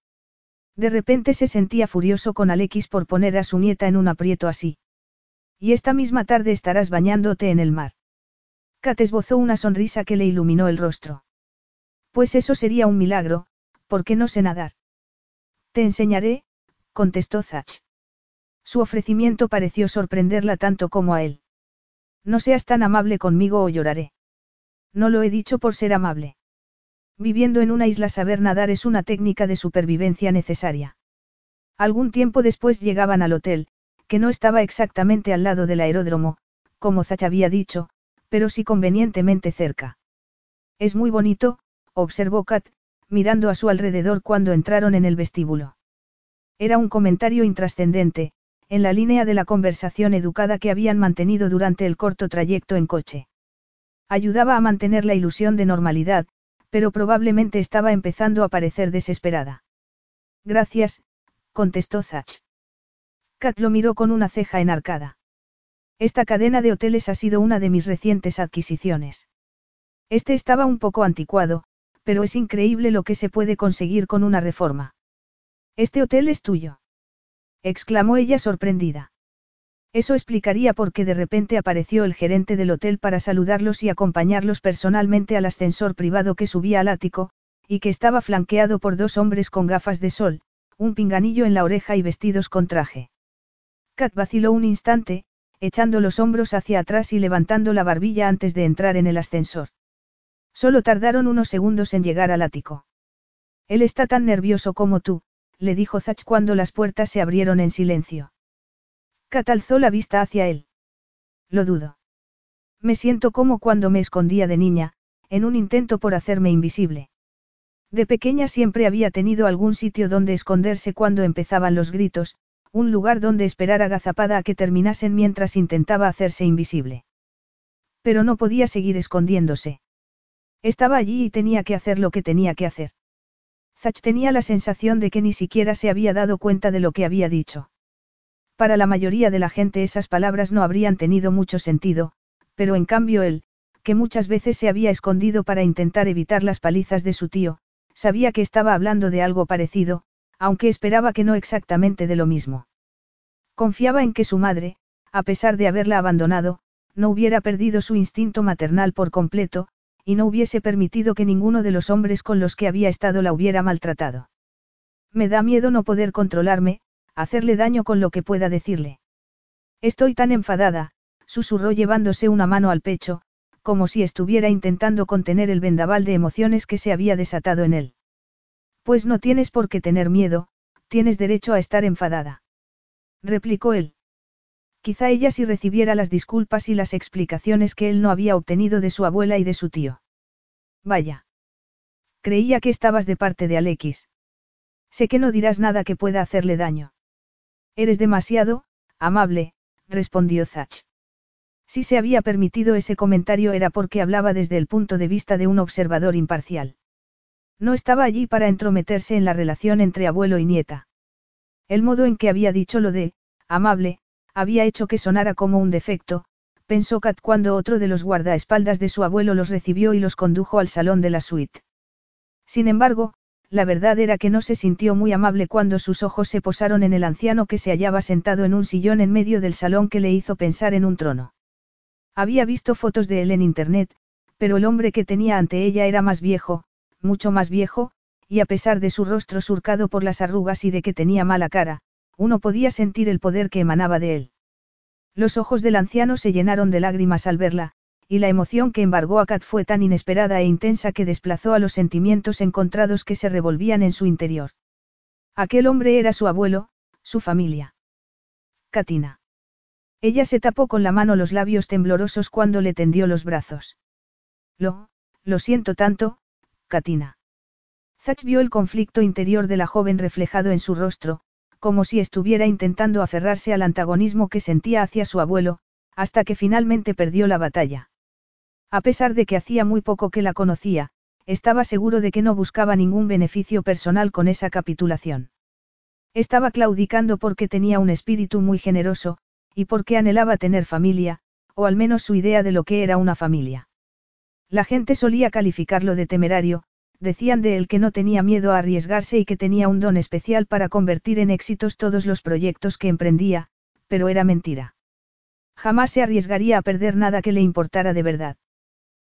De repente se sentía furioso con Alex por poner a su nieta en un aprieto así. Y esta misma tarde estarás bañándote en el mar. Kat esbozó una sonrisa que le iluminó el rostro. Pues eso sería un milagro, porque no sé nadar. Te enseñaré, contestó Zach. Su ofrecimiento pareció sorprenderla tanto como a él. No seas tan amable conmigo o lloraré. No lo he dicho por ser amable. Viviendo en una isla saber nadar es una técnica de supervivencia necesaria. Algún tiempo después llegaban al hotel, que no estaba exactamente al lado del aeródromo, como Zach había dicho, pero sí convenientemente cerca. Es muy bonito, observó Kat, mirando a su alrededor cuando entraron en el vestíbulo. Era un comentario intrascendente, en la línea de la conversación educada que habían mantenido durante el corto trayecto en coche. Ayudaba a mantener la ilusión de normalidad, pero probablemente estaba empezando a parecer desesperada. Gracias, contestó Zach. Kat lo miró con una ceja enarcada. Esta cadena de hoteles ha sido una de mis recientes adquisiciones. Este estaba un poco anticuado, pero es increíble lo que se puede conseguir con una reforma. Este hotel es tuyo. exclamó ella sorprendida. Eso explicaría por qué de repente apareció el gerente del hotel para saludarlos y acompañarlos personalmente al ascensor privado que subía al ático, y que estaba flanqueado por dos hombres con gafas de sol, un pinganillo en la oreja y vestidos con traje. Kat vaciló un instante, echando los hombros hacia atrás y levantando la barbilla antes de entrar en el ascensor. Solo tardaron unos segundos en llegar al ático. Él está tan nervioso como tú, le dijo Zach cuando las puertas se abrieron en silencio. Kat alzó la vista hacia él. Lo dudo. Me siento como cuando me escondía de niña, en un intento por hacerme invisible. De pequeña siempre había tenido algún sitio donde esconderse cuando empezaban los gritos, un lugar donde esperar agazapada a que terminasen mientras intentaba hacerse invisible. Pero no podía seguir escondiéndose. Estaba allí y tenía que hacer lo que tenía que hacer. Zach tenía la sensación de que ni siquiera se había dado cuenta de lo que había dicho. Para la mayoría de la gente esas palabras no habrían tenido mucho sentido, pero en cambio él, que muchas veces se había escondido para intentar evitar las palizas de su tío, sabía que estaba hablando de algo parecido, aunque esperaba que no exactamente de lo mismo. Confiaba en que su madre, a pesar de haberla abandonado, no hubiera perdido su instinto maternal por completo, y no hubiese permitido que ninguno de los hombres con los que había estado la hubiera maltratado. Me da miedo no poder controlarme, hacerle daño con lo que pueda decirle. Estoy tan enfadada, susurró llevándose una mano al pecho, como si estuviera intentando contener el vendaval de emociones que se había desatado en él. Pues no tienes por qué tener miedo, tienes derecho a estar enfadada. Replicó él. Quizá ella sí recibiera las disculpas y las explicaciones que él no había obtenido de su abuela y de su tío. Vaya. Creía que estabas de parte de Alexis. Sé que no dirás nada que pueda hacerle daño. Eres demasiado, amable, respondió Zach. Si se había permitido ese comentario era porque hablaba desde el punto de vista de un observador imparcial. No estaba allí para entrometerse en la relación entre abuelo y nieta. El modo en que había dicho lo de, amable, había hecho que sonara como un defecto, pensó Kat cuando otro de los guardaespaldas de su abuelo los recibió y los condujo al salón de la suite. Sin embargo, la verdad era que no se sintió muy amable cuando sus ojos se posaron en el anciano que se hallaba sentado en un sillón en medio del salón que le hizo pensar en un trono. Había visto fotos de él en internet, pero el hombre que tenía ante ella era más viejo, mucho más viejo, y a pesar de su rostro surcado por las arrugas y de que tenía mala cara, uno podía sentir el poder que emanaba de él. Los ojos del anciano se llenaron de lágrimas al verla, y la emoción que embargó a Kat fue tan inesperada e intensa que desplazó a los sentimientos encontrados que se revolvían en su interior. Aquel hombre era su abuelo, su familia. Katina. Ella se tapó con la mano los labios temblorosos cuando le tendió los brazos. Lo, lo siento tanto, Katina. Zach vio el conflicto interior de la joven reflejado en su rostro, como si estuviera intentando aferrarse al antagonismo que sentía hacia su abuelo, hasta que finalmente perdió la batalla. A pesar de que hacía muy poco que la conocía, estaba seguro de que no buscaba ningún beneficio personal con esa capitulación. Estaba claudicando porque tenía un espíritu muy generoso, y porque anhelaba tener familia, o al menos su idea de lo que era una familia. La gente solía calificarlo de temerario, decían de él que no tenía miedo a arriesgarse y que tenía un don especial para convertir en éxitos todos los proyectos que emprendía, pero era mentira. Jamás se arriesgaría a perder nada que le importara de verdad.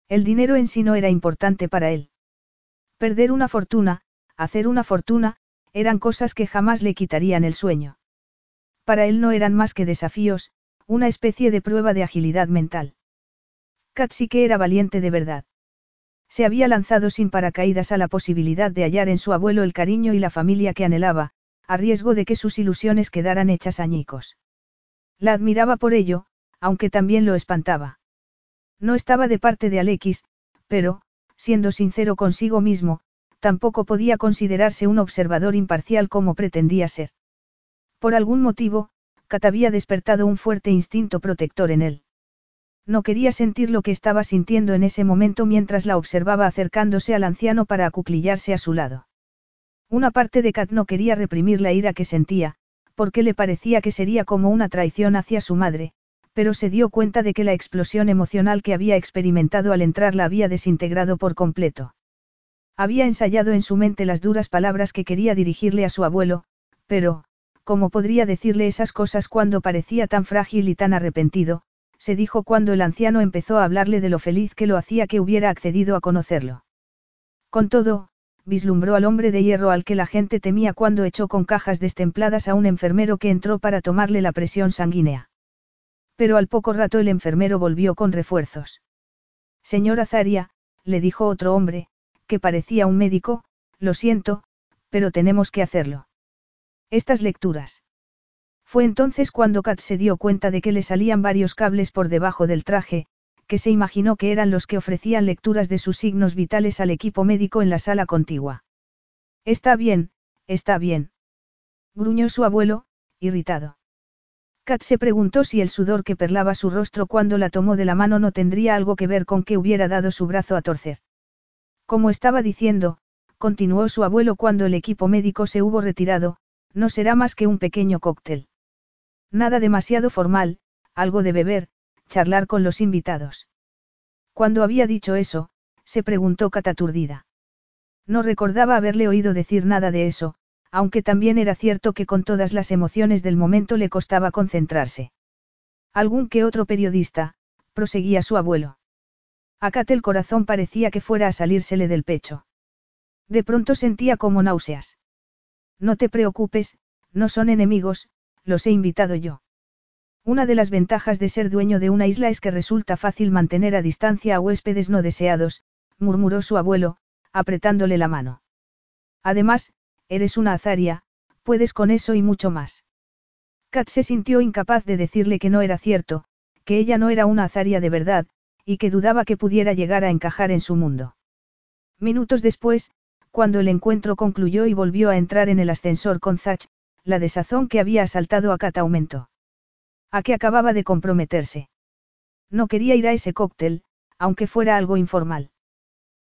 El dinero en sí no era importante para él. Perder una fortuna, hacer una fortuna, eran cosas que jamás le quitarían el sueño. Para él no eran más que desafíos, una especie de prueba de agilidad mental. Kat sí que era valiente de verdad. Se había lanzado sin paracaídas a la posibilidad de hallar en su abuelo el cariño y la familia que anhelaba, a riesgo de que sus ilusiones quedaran hechas añicos. La admiraba por ello, aunque también lo espantaba. No estaba de parte de Alexis, pero, siendo sincero consigo mismo, tampoco podía considerarse un observador imparcial como pretendía ser. Por algún motivo, Kat había despertado un fuerte instinto protector en él. No quería sentir lo que estaba sintiendo en ese momento mientras la observaba acercándose al anciano para acuclillarse a su lado. Una parte de Kat no quería reprimir la ira que sentía, porque le parecía que sería como una traición hacia su madre, pero se dio cuenta de que la explosión emocional que había experimentado al entrar la había desintegrado por completo. Había ensayado en su mente las duras palabras que quería dirigirle a su abuelo, pero, ¿cómo podría decirle esas cosas cuando parecía tan frágil y tan arrepentido? Se dijo cuando el anciano empezó a hablarle de lo feliz que lo hacía que hubiera accedido a conocerlo. Con todo, vislumbró al hombre de hierro al que la gente temía cuando echó con cajas destempladas a un enfermero que entró para tomarle la presión sanguínea. Pero al poco rato el enfermero volvió con refuerzos. Señora Zaria, le dijo otro hombre, que parecía un médico, lo siento, pero tenemos que hacerlo. Estas lecturas. Fue entonces cuando Kat se dio cuenta de que le salían varios cables por debajo del traje, que se imaginó que eran los que ofrecían lecturas de sus signos vitales al equipo médico en la sala contigua. Está bien, está bien. Gruñó su abuelo, irritado. Kat se preguntó si el sudor que perlaba su rostro cuando la tomó de la mano no tendría algo que ver con que hubiera dado su brazo a torcer. Como estaba diciendo, continuó su abuelo cuando el equipo médico se hubo retirado, no será más que un pequeño cóctel. Nada demasiado formal, algo de beber, charlar con los invitados. Cuando había dicho eso, se preguntó cataturdida. No recordaba haberle oído decir nada de eso, aunque también era cierto que con todas las emociones del momento le costaba concentrarse. Algún que otro periodista, proseguía su abuelo. A el corazón parecía que fuera a salírsele del pecho. De pronto sentía como náuseas. No te preocupes, no son enemigos, los he invitado yo. Una de las ventajas de ser dueño de una isla es que resulta fácil mantener a distancia a huéspedes no deseados, murmuró su abuelo, apretándole la mano. Además, eres una azaria, puedes con eso y mucho más. Kat se sintió incapaz de decirle que no era cierto, que ella no era una azaria de verdad, y que dudaba que pudiera llegar a encajar en su mundo. Minutos después, cuando el encuentro concluyó y volvió a entrar en el ascensor con Zach, la desazón que había asaltado a Kat aumentó. A que acababa de comprometerse. No quería ir a ese cóctel, aunque fuera algo informal.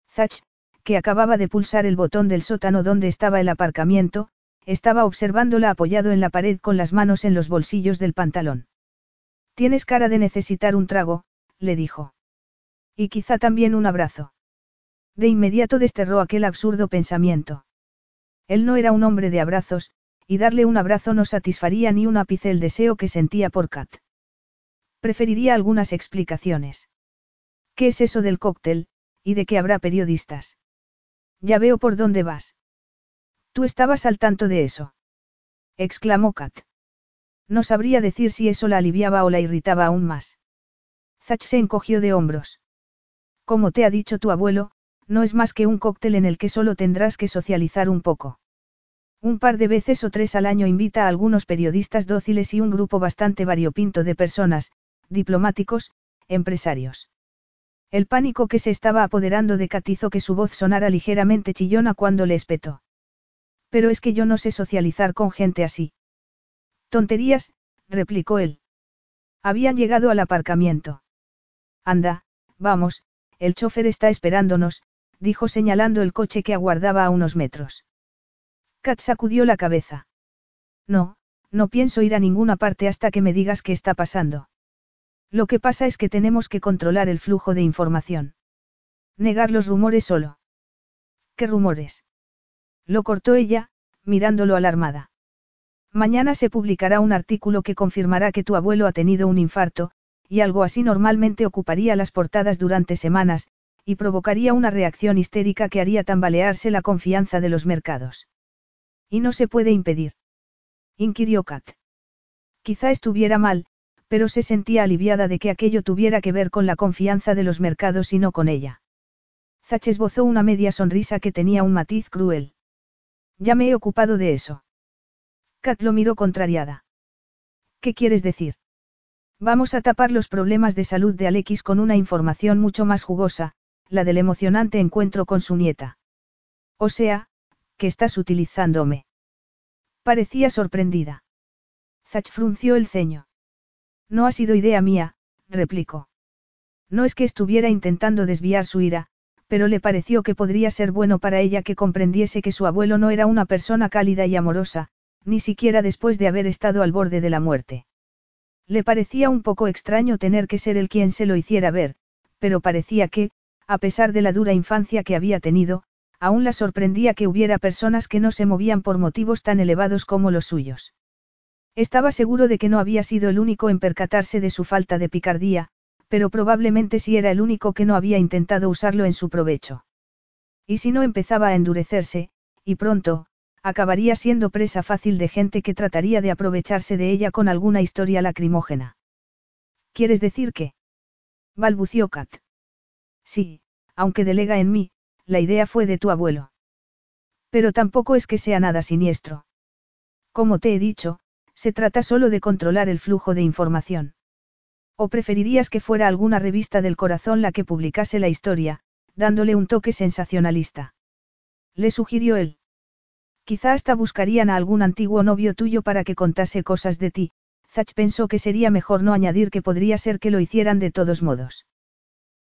Zach, que acababa de pulsar el botón del sótano donde estaba el aparcamiento, estaba observándola apoyado en la pared con las manos en los bolsillos del pantalón. Tienes cara de necesitar un trago, le dijo. Y quizá también un abrazo. De inmediato desterró aquel absurdo pensamiento. Él no era un hombre de abrazos, y darle un abrazo no satisfaría ni un ápice el deseo que sentía por Kat. Preferiría algunas explicaciones. ¿Qué es eso del cóctel, y de qué habrá periodistas? Ya veo por dónde vas. Tú estabas al tanto de eso. exclamó Kat. No sabría decir si eso la aliviaba o la irritaba aún más. Zach se encogió de hombros. Como te ha dicho tu abuelo, no es más que un cóctel en el que solo tendrás que socializar un poco. Un par de veces o tres al año invita a algunos periodistas dóciles y un grupo bastante variopinto de personas, diplomáticos, empresarios. El pánico que se estaba apoderando de Kat que su voz sonara ligeramente chillona cuando le espetó. Pero es que yo no sé socializar con gente así. Tonterías, replicó él. Habían llegado al aparcamiento. Anda, vamos, el chofer está esperándonos, dijo señalando el coche que aguardaba a unos metros. Kat sacudió la cabeza. No, no pienso ir a ninguna parte hasta que me digas qué está pasando. Lo que pasa es que tenemos que controlar el flujo de información. Negar los rumores solo. ¿Qué rumores? Lo cortó ella, mirándolo alarmada. Mañana se publicará un artículo que confirmará que tu abuelo ha tenido un infarto, y algo así normalmente ocuparía las portadas durante semanas, y provocaría una reacción histérica que haría tambalearse la confianza de los mercados. Y no se puede impedir. Inquirió Kat. Quizá estuviera mal, pero se sentía aliviada de que aquello tuviera que ver con la confianza de los mercados y no con ella. Zach esbozó una media sonrisa que tenía un matiz cruel. Ya me he ocupado de eso. Kat lo miró contrariada. ¿Qué quieres decir? Vamos a tapar los problemas de salud de Alexis con una información mucho más jugosa, la del emocionante encuentro con su nieta. O sea, que estás utilizándome. Parecía sorprendida. Zach frunció el ceño. No ha sido idea mía, replicó. No es que estuviera intentando desviar su ira, pero le pareció que podría ser bueno para ella que comprendiese que su abuelo no era una persona cálida y amorosa, ni siquiera después de haber estado al borde de la muerte. Le parecía un poco extraño tener que ser el quien se lo hiciera ver, pero parecía que, a pesar de la dura infancia que había tenido, aún la sorprendía que hubiera personas que no se movían por motivos tan elevados como los suyos. Estaba seguro de que no había sido el único en percatarse de su falta de picardía, pero probablemente sí era el único que no había intentado usarlo en su provecho. Y si no empezaba a endurecerse, y pronto, acabaría siendo presa fácil de gente que trataría de aprovecharse de ella con alguna historia lacrimógena. ¿Quieres decir que? balbució Kat. Sí, aunque delega en mí, la idea fue de tu abuelo. Pero tampoco es que sea nada siniestro. Como te he dicho, se trata solo de controlar el flujo de información. ¿O preferirías que fuera alguna revista del corazón la que publicase la historia, dándole un toque sensacionalista? Le sugirió él. Quizá hasta buscarían a algún antiguo novio tuyo para que contase cosas de ti, Zach pensó que sería mejor no añadir que podría ser que lo hicieran de todos modos.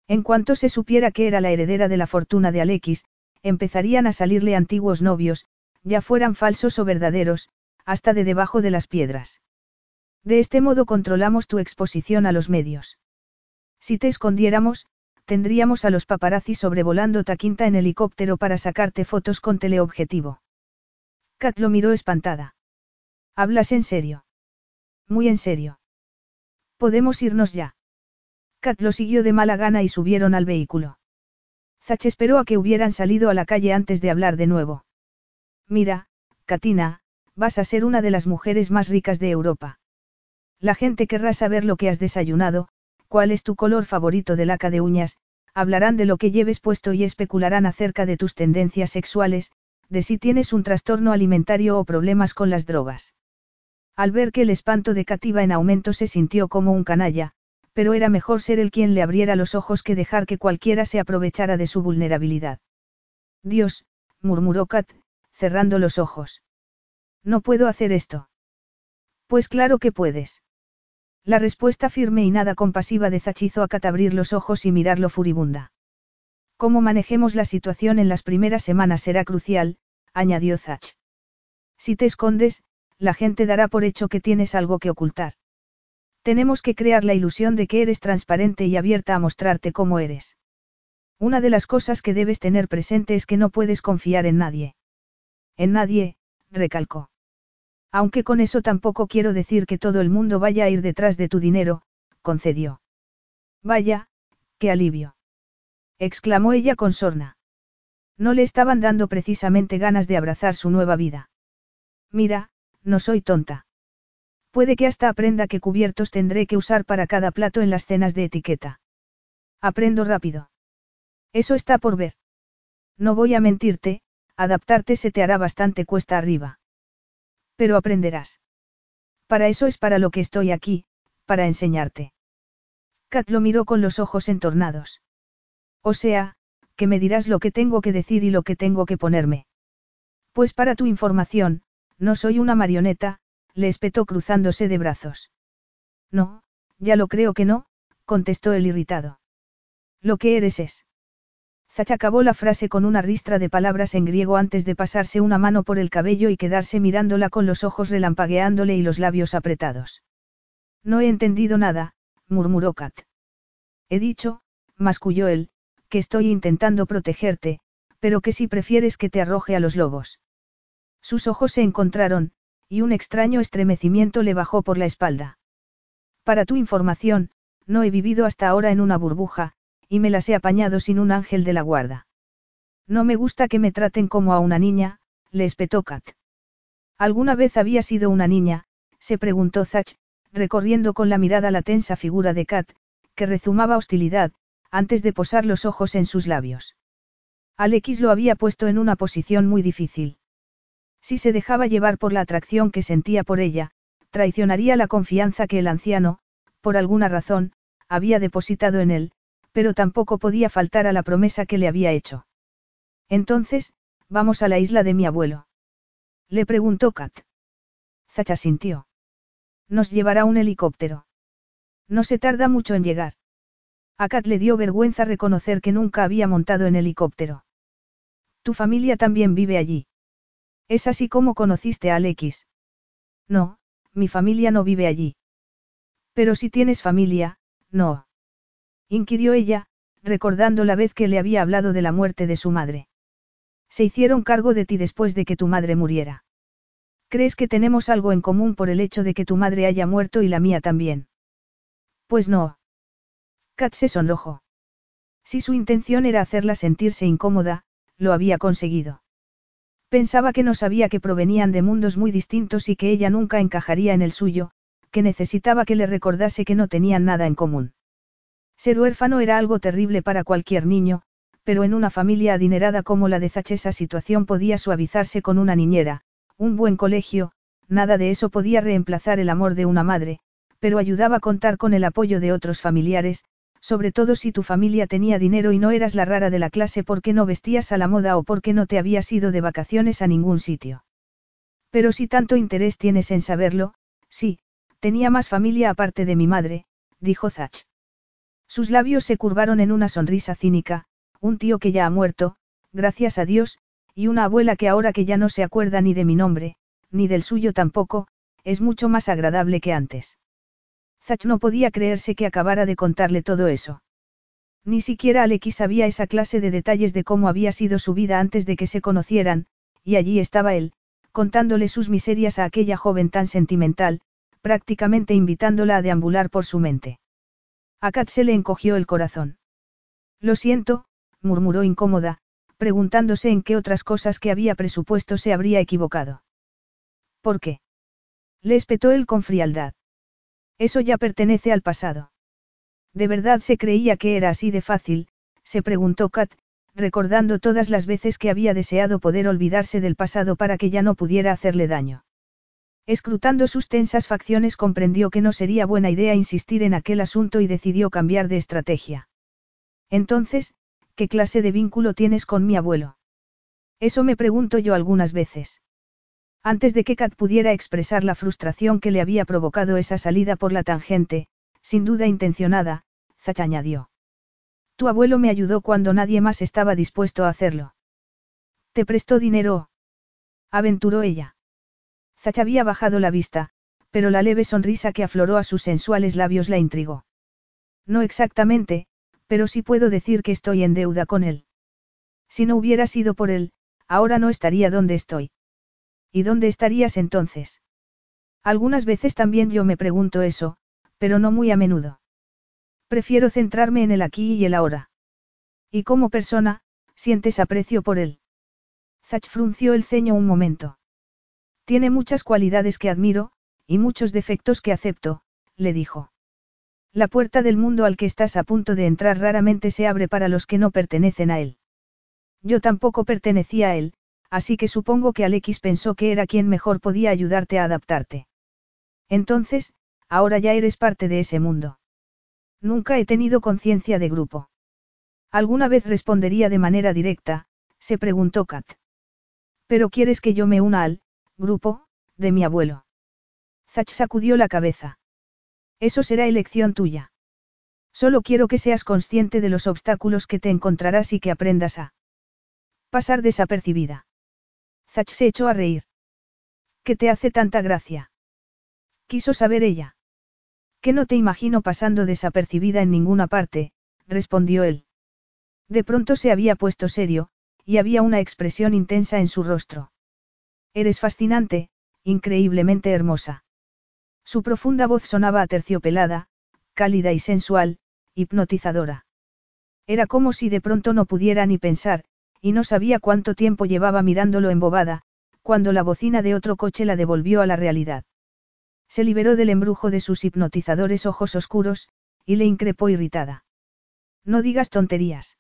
En cuanto se supiera que era la heredera de la fortuna de Alexis, empezarían a salirle antiguos novios, ya fueran falsos o verdaderos, hasta de debajo de las piedras. De este modo controlamos tu exposición a los medios. Si te escondiéramos, tendríamos a los paparazzi sobrevolando Taquinta en helicóptero para sacarte fotos con teleobjetivo. Kat lo miró espantada. ¿Hablas en serio? Muy en serio. Podemos irnos ya. Kat lo siguió de mala gana y subieron al vehículo. Zach esperó a que hubieran salido a la calle antes de hablar de nuevo. Mira, Katina, vas a ser una de las mujeres más ricas de Europa. La gente querrá saber lo que has desayunado, cuál es tu color favorito de laca de uñas, hablarán de lo que lleves puesto y especularán acerca de tus tendencias sexuales, de si tienes un trastorno alimentario o problemas con las drogas. Al ver que el espanto de Cativa en aumento se sintió como un canalla, pero era mejor ser el quien le abriera los ojos que dejar que cualquiera se aprovechara de su vulnerabilidad. Dios, murmuró Kat, cerrando los ojos. No puedo hacer esto. Pues claro que puedes. La respuesta firme y nada compasiva de Zach hizo a Kat abrir los ojos y mirarlo furibunda. Cómo manejemos la situación en las primeras semanas será crucial, añadió Zach. Si te escondes, la gente dará por hecho que tienes algo que ocultar. Tenemos que crear la ilusión de que eres transparente y abierta a mostrarte cómo eres. Una de las cosas que debes tener presente es que no puedes confiar en nadie. En nadie, recalcó. Aunque con eso tampoco quiero decir que todo el mundo vaya a ir detrás de tu dinero, concedió. Vaya, qué alivio. exclamó ella con sorna. No le estaban dando precisamente ganas de abrazar su nueva vida. Mira, no soy tonta. Puede que hasta aprenda qué cubiertos tendré que usar para cada plato en las cenas de etiqueta. Aprendo rápido. Eso está por ver. No voy a mentirte, adaptarte se te hará bastante cuesta arriba. Pero aprenderás. Para eso es para lo que estoy aquí, para enseñarte. Kat lo miró con los ojos entornados. O sea, que me dirás lo que tengo que decir y lo que tengo que ponerme. Pues para tu información, no soy una marioneta, le espetó cruzándose de brazos. No, ya lo creo que no, contestó el irritado. Lo que eres es. Zach acabó la frase con una ristra de palabras en griego antes de pasarse una mano por el cabello y quedarse mirándola con los ojos relampagueándole y los labios apretados. No he entendido nada, murmuró Kat. He dicho, masculló él, que estoy intentando protegerte, pero que si prefieres que te arroje a los lobos. Sus ojos se encontraron, y un extraño estremecimiento le bajó por la espalda. Para tu información, no he vivido hasta ahora en una burbuja, y me las he apañado sin un ángel de la guarda. No me gusta que me traten como a una niña, le espetó Kat. ¿Alguna vez había sido una niña? se preguntó Zach, recorriendo con la mirada la tensa figura de Kat, que rezumaba hostilidad, antes de posar los ojos en sus labios. Alex lo había puesto en una posición muy difícil. Si se dejaba llevar por la atracción que sentía por ella, traicionaría la confianza que el anciano, por alguna razón, había depositado en él, pero tampoco podía faltar a la promesa que le había hecho. Entonces, vamos a la isla de mi abuelo. Le preguntó Kat. Zacha sintió. Nos llevará un helicóptero. No se tarda mucho en llegar. A Kat le dio vergüenza reconocer que nunca había montado en helicóptero. Tu familia también vive allí. Es así como conociste a Alexis. No, mi familia no vive allí. Pero si tienes familia, no. Inquirió ella, recordando la vez que le había hablado de la muerte de su madre. Se hicieron cargo de ti después de que tu madre muriera. ¿Crees que tenemos algo en común por el hecho de que tu madre haya muerto y la mía también? Pues no. Kat se sonrojó. Si su intención era hacerla sentirse incómoda, lo había conseguido. Pensaba que no sabía que provenían de mundos muy distintos y que ella nunca encajaría en el suyo, que necesitaba que le recordase que no tenían nada en común. Ser huérfano era algo terrible para cualquier niño, pero en una familia adinerada como la de Zach esa situación podía suavizarse con una niñera, un buen colegio, nada de eso podía reemplazar el amor de una madre, pero ayudaba a contar con el apoyo de otros familiares, sobre todo si tu familia tenía dinero y no eras la rara de la clase porque no vestías a la moda o porque no te habías ido de vacaciones a ningún sitio. Pero si tanto interés tienes en saberlo, sí, tenía más familia aparte de mi madre, dijo Zach. Sus labios se curvaron en una sonrisa cínica, un tío que ya ha muerto, gracias a Dios, y una abuela que ahora que ya no se acuerda ni de mi nombre, ni del suyo tampoco, es mucho más agradable que antes. Zach no podía creerse que acabara de contarle todo eso. Ni siquiera Alex sabía esa clase de detalles de cómo había sido su vida antes de que se conocieran, y allí estaba él, contándole sus miserias a aquella joven tan sentimental, prácticamente invitándola a deambular por su mente. A Kat se le encogió el corazón. Lo siento, murmuró incómoda, preguntándose en qué otras cosas que había presupuesto se habría equivocado. ¿Por qué? Le espetó él con frialdad. Eso ya pertenece al pasado. ¿De verdad se creía que era así de fácil? se preguntó Kat, recordando todas las veces que había deseado poder olvidarse del pasado para que ya no pudiera hacerle daño. Escrutando sus tensas facciones comprendió que no sería buena idea insistir en aquel asunto y decidió cambiar de estrategia. Entonces, ¿Qué clase de vínculo tienes con mi abuelo? Eso me pregunto yo algunas veces. Antes de que Kat pudiera expresar la frustración que le había provocado esa salida por la tangente, sin duda intencionada, Zach añadió. Tu abuelo me ayudó cuando nadie más estaba dispuesto a hacerlo. ¿Te prestó dinero? aventuró ella. Zach había bajado la vista, pero la leve sonrisa que afloró a sus sensuales labios la intrigó. No exactamente, pero sí puedo decir que estoy en deuda con él. Si no hubiera sido por él, ahora no estaría donde estoy. ¿Y dónde estarías entonces? Algunas veces también yo me pregunto eso, pero no muy a menudo. Prefiero centrarme en el aquí y el ahora. Y como persona, sientes aprecio por él. Zach frunció el ceño un momento. Tiene muchas cualidades que admiro, y muchos defectos que acepto, le dijo. La puerta del mundo al que estás a punto de entrar raramente se abre para los que no pertenecen a él. Yo tampoco pertenecía a él, así que supongo que Alex pensó que era quien mejor podía ayudarte a adaptarte. Entonces, ahora ya eres parte de ese mundo. Nunca he tenido conciencia de grupo. ¿Alguna vez respondería de manera directa? se preguntó Kat. Pero quieres que yo me una al grupo de mi abuelo. Zach sacudió la cabeza. Eso será elección tuya. Solo quiero que seas consciente de los obstáculos que te encontrarás y que aprendas a pasar desapercibida. Zach se echó a reír. ¿Qué te hace tanta gracia? Quiso saber ella. Que no te imagino pasando desapercibida en ninguna parte, respondió él. De pronto se había puesto serio, y había una expresión intensa en su rostro. Eres fascinante, increíblemente hermosa. Su profunda voz sonaba aterciopelada, cálida y sensual, hipnotizadora. Era como si de pronto no pudiera ni pensar, y no sabía cuánto tiempo llevaba mirándolo embobada, cuando la bocina de otro coche la devolvió a la realidad. Se liberó del embrujo de sus hipnotizadores ojos oscuros, y le increpó irritada. No digas tonterías.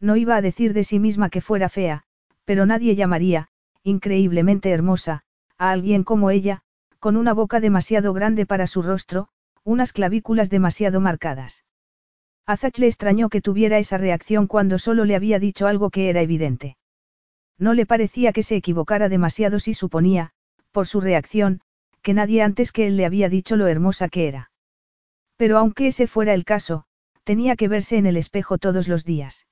No iba a decir de sí misma que fuera fea, pero nadie llamaría, increíblemente hermosa, a alguien como ella, con una boca demasiado grande para su rostro, unas clavículas demasiado marcadas. A Zach le extrañó que tuviera esa reacción cuando solo le había dicho algo que era evidente. No le parecía que se equivocara demasiado si suponía, por su reacción, que nadie antes que él le había dicho lo hermosa que era. Pero aunque ese fuera el caso, tenía que verse en el espejo todos los días.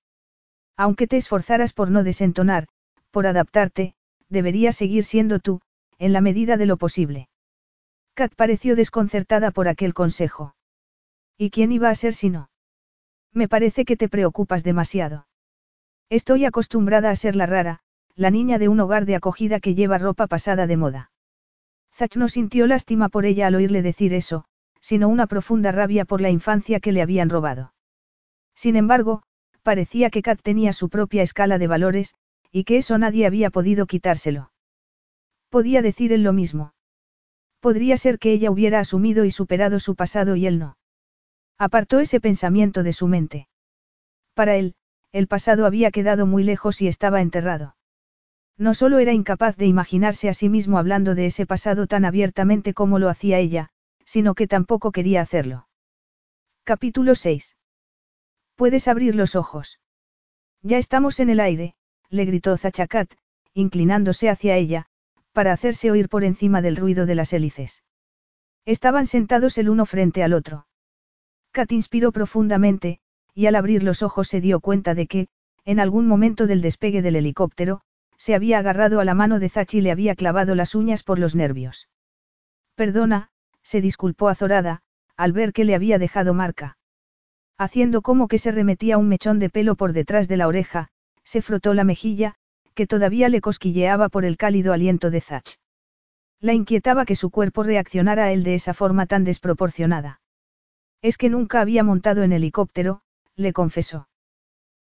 Aunque te esforzaras por no desentonar, por adaptarte, deberías seguir siendo tú, en la medida de lo posible. Kat pareció desconcertada por aquel consejo. ¿Y quién iba a ser si no? Me parece que te preocupas demasiado. Estoy acostumbrada a ser la rara, la niña de un hogar de acogida que lleva ropa pasada de moda. Zach no sintió lástima por ella al oírle decir eso, sino una profunda rabia por la infancia que le habían robado. Sin embargo, parecía que Kat tenía su propia escala de valores, y que eso nadie había podido quitárselo. Podía decir él lo mismo. Podría ser que ella hubiera asumido y superado su pasado y él no. Apartó ese pensamiento de su mente. Para él, el pasado había quedado muy lejos y estaba enterrado. No solo era incapaz de imaginarse a sí mismo hablando de ese pasado tan abiertamente como lo hacía ella, sino que tampoco quería hacerlo. Capítulo 6. Puedes abrir los ojos. Ya estamos en el aire, le gritó Zachacat, inclinándose hacia ella, para hacerse oír por encima del ruido de las hélices. Estaban sentados el uno frente al otro. Kat inspiró profundamente, y al abrir los ojos se dio cuenta de que, en algún momento del despegue del helicóptero, se había agarrado a la mano de Zach y le había clavado las uñas por los nervios. Perdona, se disculpó azorada, al ver que le había dejado marca. Haciendo como que se remetía un mechón de pelo por detrás de la oreja, se frotó la mejilla, que todavía le cosquilleaba por el cálido aliento de Zach. La inquietaba que su cuerpo reaccionara a él de esa forma tan desproporcionada. Es que nunca había montado en helicóptero, le confesó.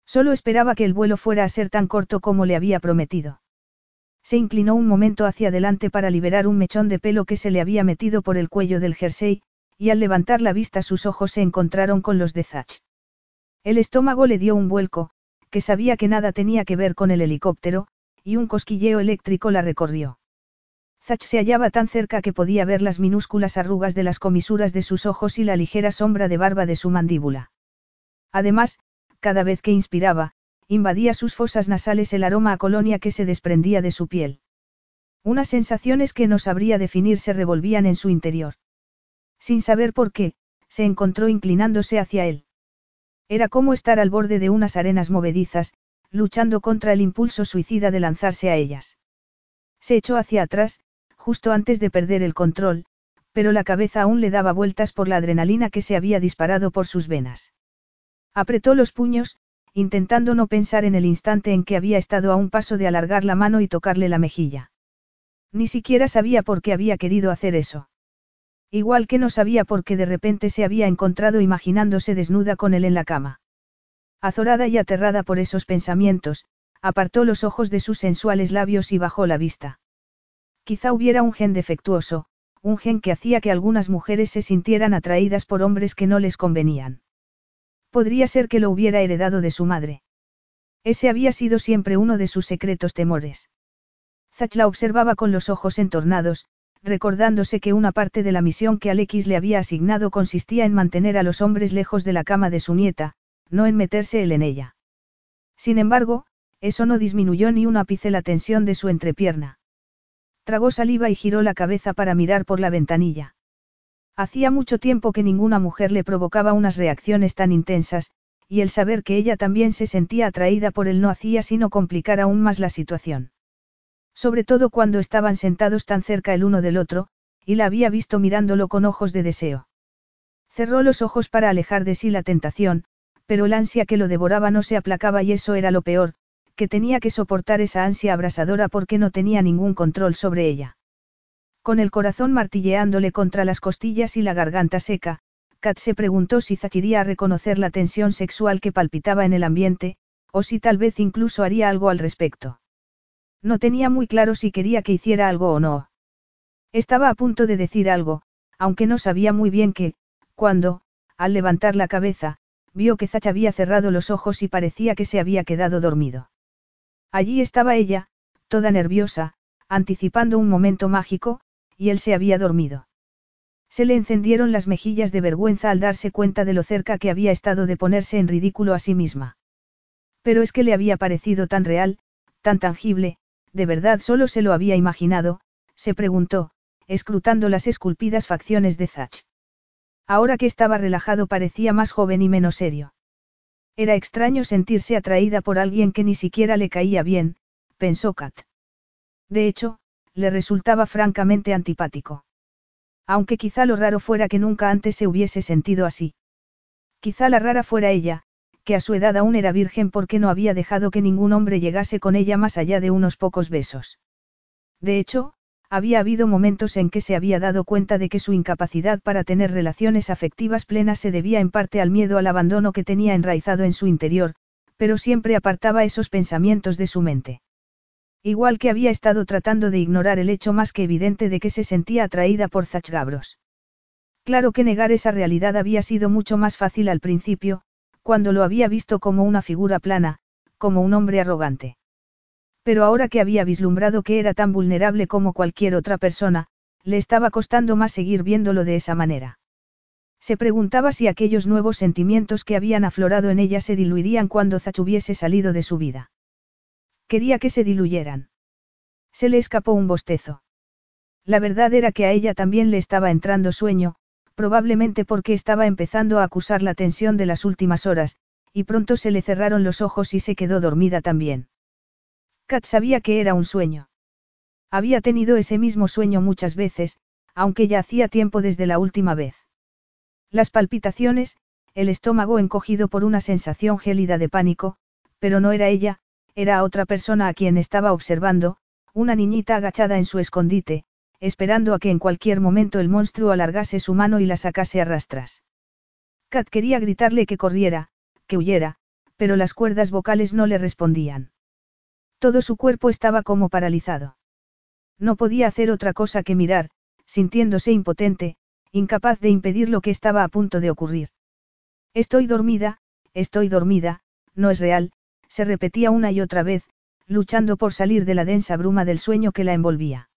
Solo esperaba que el vuelo fuera a ser tan corto como le había prometido. Se inclinó un momento hacia adelante para liberar un mechón de pelo que se le había metido por el cuello del jersey, y al levantar la vista sus ojos se encontraron con los de Zach. El estómago le dio un vuelco, que sabía que nada tenía que ver con el helicóptero, y un cosquilleo eléctrico la recorrió. Zach se hallaba tan cerca que podía ver las minúsculas arrugas de las comisuras de sus ojos y la ligera sombra de barba de su mandíbula. Además, cada vez que inspiraba, invadía sus fosas nasales el aroma a colonia que se desprendía de su piel. Unas sensaciones que no sabría definir se revolvían en su interior. Sin saber por qué, se encontró inclinándose hacia él. Era como estar al borde de unas arenas movedizas, luchando contra el impulso suicida de lanzarse a ellas. Se echó hacia atrás, justo antes de perder el control, pero la cabeza aún le daba vueltas por la adrenalina que se había disparado por sus venas. Apretó los puños, intentando no pensar en el instante en que había estado a un paso de alargar la mano y tocarle la mejilla. Ni siquiera sabía por qué había querido hacer eso. Igual que no sabía por qué de repente se había encontrado imaginándose desnuda con él en la cama. Azorada y aterrada por esos pensamientos, apartó los ojos de sus sensuales labios y bajó la vista. Quizá hubiera un gen defectuoso, un gen que hacía que algunas mujeres se sintieran atraídas por hombres que no les convenían. Podría ser que lo hubiera heredado de su madre. Ese había sido siempre uno de sus secretos temores. Zach la observaba con los ojos entornados, recordándose que una parte de la misión que Alex le había asignado consistía en mantener a los hombres lejos de la cama de su nieta, no en meterse él en ella. Sin embargo, eso no disminuyó ni un ápice la tensión de su entrepierna. Tragó saliva y giró la cabeza para mirar por la ventanilla. Hacía mucho tiempo que ninguna mujer le provocaba unas reacciones tan intensas, y el saber que ella también se sentía atraída por él no hacía sino complicar aún más la situación. Sobre todo cuando estaban sentados tan cerca el uno del otro, y la había visto mirándolo con ojos de deseo. Cerró los ojos para alejar de sí la tentación, pero el ansia que lo devoraba no se aplacaba y eso era lo peor, que tenía que soportar esa ansia abrasadora porque no tenía ningún control sobre ella. Con el corazón martilleándole contra las costillas y la garganta seca, Kat se preguntó si Zachiría a reconocer la tensión sexual que palpitaba en el ambiente, o si tal vez incluso haría algo al respecto. No tenía muy claro si quería que hiciera algo o no. Estaba a punto de decir algo, aunque no sabía muy bien qué, cuando, al levantar la cabeza, vio que Zach había cerrado los ojos y parecía que se había quedado dormido. Allí estaba ella, toda nerviosa, anticipando un momento mágico, y él se había dormido. Se le encendieron las mejillas de vergüenza al darse cuenta de lo cerca que había estado de ponerse en ridículo a sí misma. Pero es que le había parecido tan real, tan tangible, de verdad solo se lo había imaginado, se preguntó, escrutando las esculpidas facciones de Zach. Ahora que estaba relajado parecía más joven y menos serio. Era extraño sentirse atraída por alguien que ni siquiera le caía bien, pensó Kat. De hecho, le resultaba francamente antipático. Aunque quizá lo raro fuera que nunca antes se hubiese sentido así. Quizá la rara fuera ella, que a su edad aún era virgen porque no había dejado que ningún hombre llegase con ella más allá de unos pocos besos. De hecho, había habido momentos en que se había dado cuenta de que su incapacidad para tener relaciones afectivas plenas se debía en parte al miedo al abandono que tenía enraizado en su interior, pero siempre apartaba esos pensamientos de su mente. Igual que había estado tratando de ignorar el hecho más que evidente de que se sentía atraída por Zach Gabros. Claro que negar esa realidad había sido mucho más fácil al principio, cuando lo había visto como una figura plana, como un hombre arrogante. Pero ahora que había vislumbrado que era tan vulnerable como cualquier otra persona, le estaba costando más seguir viéndolo de esa manera. Se preguntaba si aquellos nuevos sentimientos que habían aflorado en ella se diluirían cuando Zach hubiese salido de su vida. Quería que se diluyeran. Se le escapó un bostezo. La verdad era que a ella también le estaba entrando sueño, probablemente porque estaba empezando a acusar la tensión de las últimas horas, y pronto se le cerraron los ojos y se quedó dormida también. Kat sabía que era un sueño. Había tenido ese mismo sueño muchas veces, aunque ya hacía tiempo desde la última vez. Las palpitaciones, el estómago encogido por una sensación gélida de pánico, pero no era ella, era otra persona a quien estaba observando, una niñita agachada en su escondite, esperando a que en cualquier momento el monstruo alargase su mano y la sacase a rastras. Kat quería gritarle que corriera, que huyera, pero las cuerdas vocales no le respondían. Todo su cuerpo estaba como paralizado. No podía hacer otra cosa que mirar, sintiéndose impotente, incapaz de impedir lo que estaba a punto de ocurrir. Estoy dormida, estoy dormida, no es real, se repetía una y otra vez, luchando por salir de la densa bruma del sueño que la envolvía.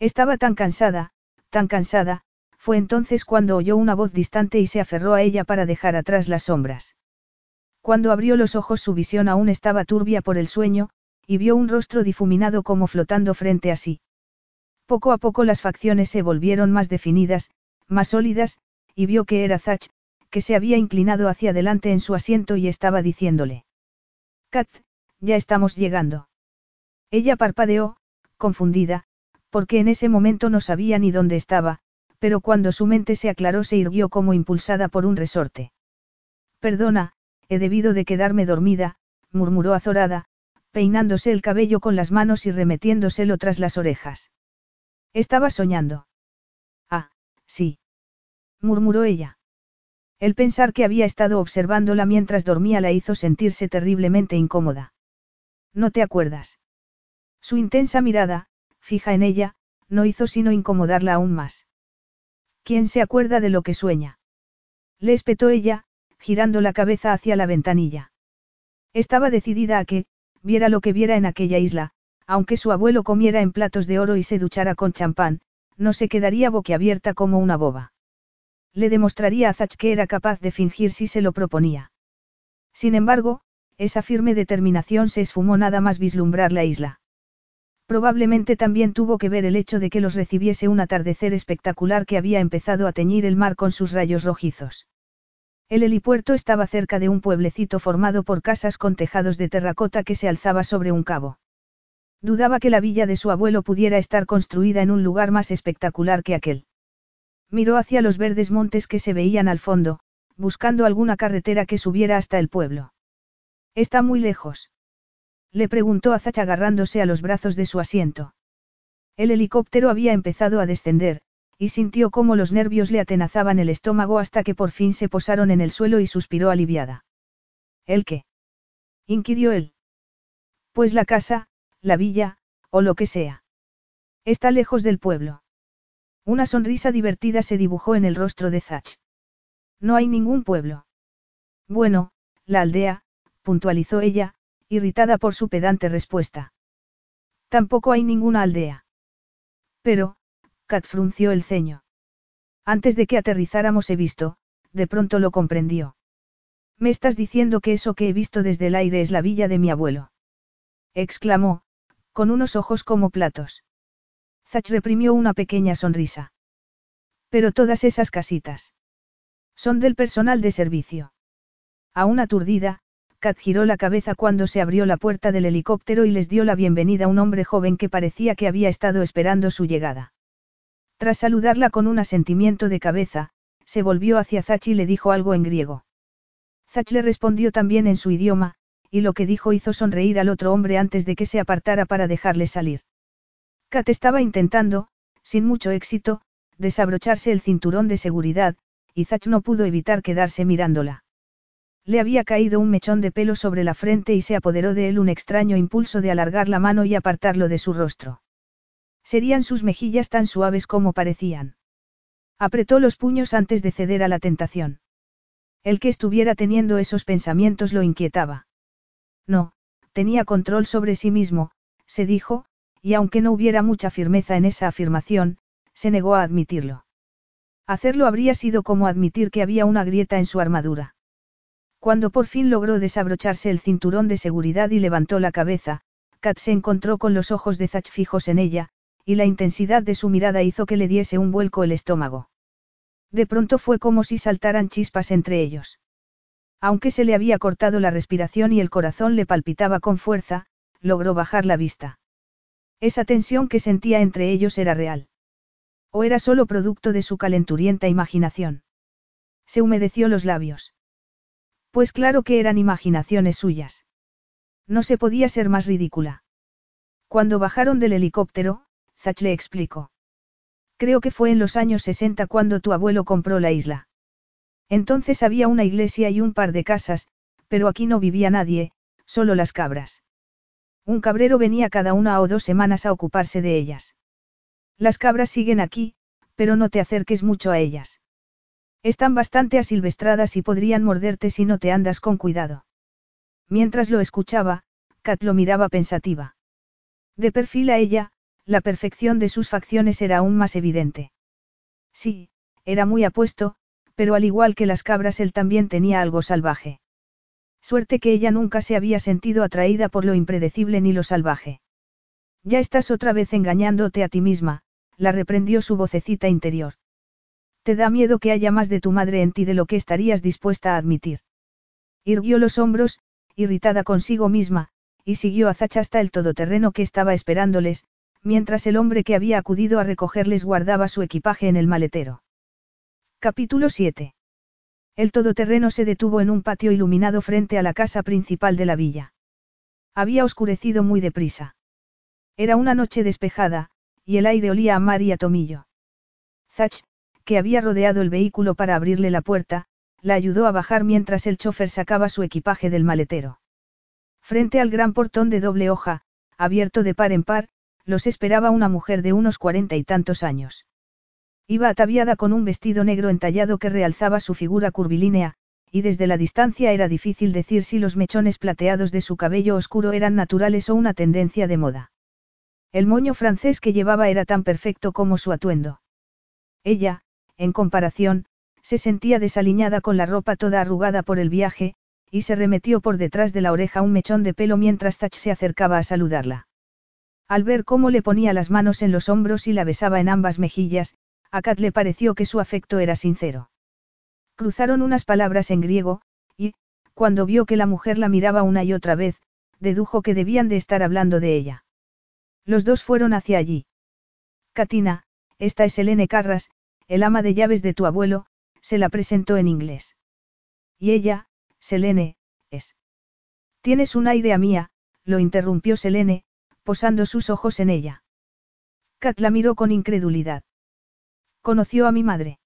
Estaba tan cansada, tan cansada, fue entonces cuando oyó una voz distante y se aferró a ella para dejar atrás las sombras. Cuando abrió los ojos su visión aún estaba turbia por el sueño, y vio un rostro difuminado como flotando frente a sí. Poco a poco las facciones se volvieron más definidas, más sólidas, y vio que era Zach, que se había inclinado hacia adelante en su asiento y estaba diciéndole. Kat, ya estamos llegando. Ella parpadeó, confundida, porque en ese momento no sabía ni dónde estaba, pero cuando su mente se aclaró se irguió como impulsada por un resorte. Perdona, he debido de quedarme dormida, murmuró azorada, peinándose el cabello con las manos y remetiéndoselo tras las orejas. Estaba soñando. Ah, sí. murmuró ella. El pensar que había estado observándola mientras dormía la hizo sentirse terriblemente incómoda. ¿No te acuerdas? Su intensa mirada, fija en ella, no hizo sino incomodarla aún más. ¿Quién se acuerda de lo que sueña? Le espetó ella, girando la cabeza hacia la ventanilla. Estaba decidida a que, viera lo que viera en aquella isla, aunque su abuelo comiera en platos de oro y se duchara con champán, no se quedaría boquiabierta como una boba. Le demostraría a Zach que era capaz de fingir si se lo proponía. Sin embargo, esa firme determinación se esfumó nada más vislumbrar la isla. Probablemente también tuvo que ver el hecho de que los recibiese un atardecer espectacular que había empezado a teñir el mar con sus rayos rojizos. El helipuerto estaba cerca de un pueblecito formado por casas con tejados de terracota que se alzaba sobre un cabo. Dudaba que la villa de su abuelo pudiera estar construida en un lugar más espectacular que aquel. Miró hacia los verdes montes que se veían al fondo, buscando alguna carretera que subiera hasta el pueblo. ¿Está muy lejos? Le preguntó a Zach agarrándose a los brazos de su asiento. El helicóptero había empezado a descender, y sintió cómo los nervios le atenazaban el estómago hasta que por fin se posaron en el suelo y suspiró aliviada. ¿El qué? inquirió él. Pues la casa, la villa, o lo que sea. Está lejos del pueblo. Una sonrisa divertida se dibujó en el rostro de Zach. No hay ningún pueblo. Bueno, la aldea, puntualizó ella, irritada por su pedante respuesta. Tampoco hay ninguna aldea. Pero, Kat frunció el ceño. Antes de que aterrizáramos he visto, de pronto lo comprendió. Me estás diciendo que eso que he visto desde el aire es la villa de mi abuelo. exclamó, con unos ojos como platos. Zach reprimió una pequeña sonrisa. Pero todas esas casitas. Son del personal de servicio. Aún aturdida, Kat giró la cabeza cuando se abrió la puerta del helicóptero y les dio la bienvenida a un hombre joven que parecía que había estado esperando su llegada. Tras saludarla con un asentimiento de cabeza, se volvió hacia Zach y le dijo algo en griego. Zach le respondió también en su idioma, y lo que dijo hizo sonreír al otro hombre antes de que se apartara para dejarle salir. Kat estaba intentando, sin mucho éxito, desabrocharse el cinturón de seguridad, y Zach no pudo evitar quedarse mirándola. Le había caído un mechón de pelo sobre la frente y se apoderó de él un extraño impulso de alargar la mano y apartarlo de su rostro. Serían sus mejillas tan suaves como parecían. Apretó los puños antes de ceder a la tentación. El que estuviera teniendo esos pensamientos lo inquietaba. No, tenía control sobre sí mismo, se dijo, y aunque no hubiera mucha firmeza en esa afirmación, se negó a admitirlo. Hacerlo habría sido como admitir que había una grieta en su armadura. Cuando por fin logró desabrocharse el cinturón de seguridad y levantó la cabeza, Kat se encontró con los ojos de Zach fijos en ella, y la intensidad de su mirada hizo que le diese un vuelco el estómago. De pronto fue como si saltaran chispas entre ellos. Aunque se le había cortado la respiración y el corazón le palpitaba con fuerza, logró bajar la vista. Esa tensión que sentía entre ellos era real. ¿O era solo producto de su calenturienta imaginación? Se humedeció los labios. Pues claro que eran imaginaciones suyas. No se podía ser más ridícula. Cuando bajaron del helicóptero, Zach le explicó. Creo que fue en los años 60 cuando tu abuelo compró la isla. Entonces había una iglesia y un par de casas, pero aquí no vivía nadie, solo las cabras. Un cabrero venía cada una o dos semanas a ocuparse de ellas. Las cabras siguen aquí, pero no te acerques mucho a ellas. Están bastante asilvestradas y podrían morderte si no te andas con cuidado. Mientras lo escuchaba, Kat lo miraba pensativa. De perfil a ella, la perfección de sus facciones era aún más evidente. Sí, era muy apuesto, pero al igual que las cabras él también tenía algo salvaje. Suerte que ella nunca se había sentido atraída por lo impredecible ni lo salvaje. Ya estás otra vez engañándote a ti misma, la reprendió su vocecita interior. Te da miedo que haya más de tu madre en ti de lo que estarías dispuesta a admitir. Irguió los hombros, irritada consigo misma, y siguió a Zach hasta el todoterreno que estaba esperándoles, mientras el hombre que había acudido a recogerles guardaba su equipaje en el maletero. Capítulo 7. El todoterreno se detuvo en un patio iluminado frente a la casa principal de la villa. Había oscurecido muy deprisa. Era una noche despejada, y el aire olía a mar y a tomillo. Zach, que había rodeado el vehículo para abrirle la puerta, la ayudó a bajar mientras el chofer sacaba su equipaje del maletero. Frente al gran portón de doble hoja, abierto de par en par, los esperaba una mujer de unos cuarenta y tantos años. Iba ataviada con un vestido negro entallado que realzaba su figura curvilínea, y desde la distancia era difícil decir si los mechones plateados de su cabello oscuro eran naturales o una tendencia de moda. El moño francés que llevaba era tan perfecto como su atuendo. Ella, en comparación, se sentía desaliñada con la ropa toda arrugada por el viaje, y se remetió por detrás de la oreja un mechón de pelo mientras Zach se acercaba a saludarla. Al ver cómo le ponía las manos en los hombros y la besaba en ambas mejillas, a Kat le pareció que su afecto era sincero. Cruzaron unas palabras en griego, y, cuando vio que la mujer la miraba una y otra vez, dedujo que debían de estar hablando de ella. Los dos fueron hacia allí. Katina, esta es Helene Carras, el ama de llaves de tu abuelo, se la presentó en inglés. Y ella, Selene, es. Tienes un aire a mía, lo interrumpió Selene, posando sus ojos en ella. Kat la miró con incredulidad. Conoció a mi madre.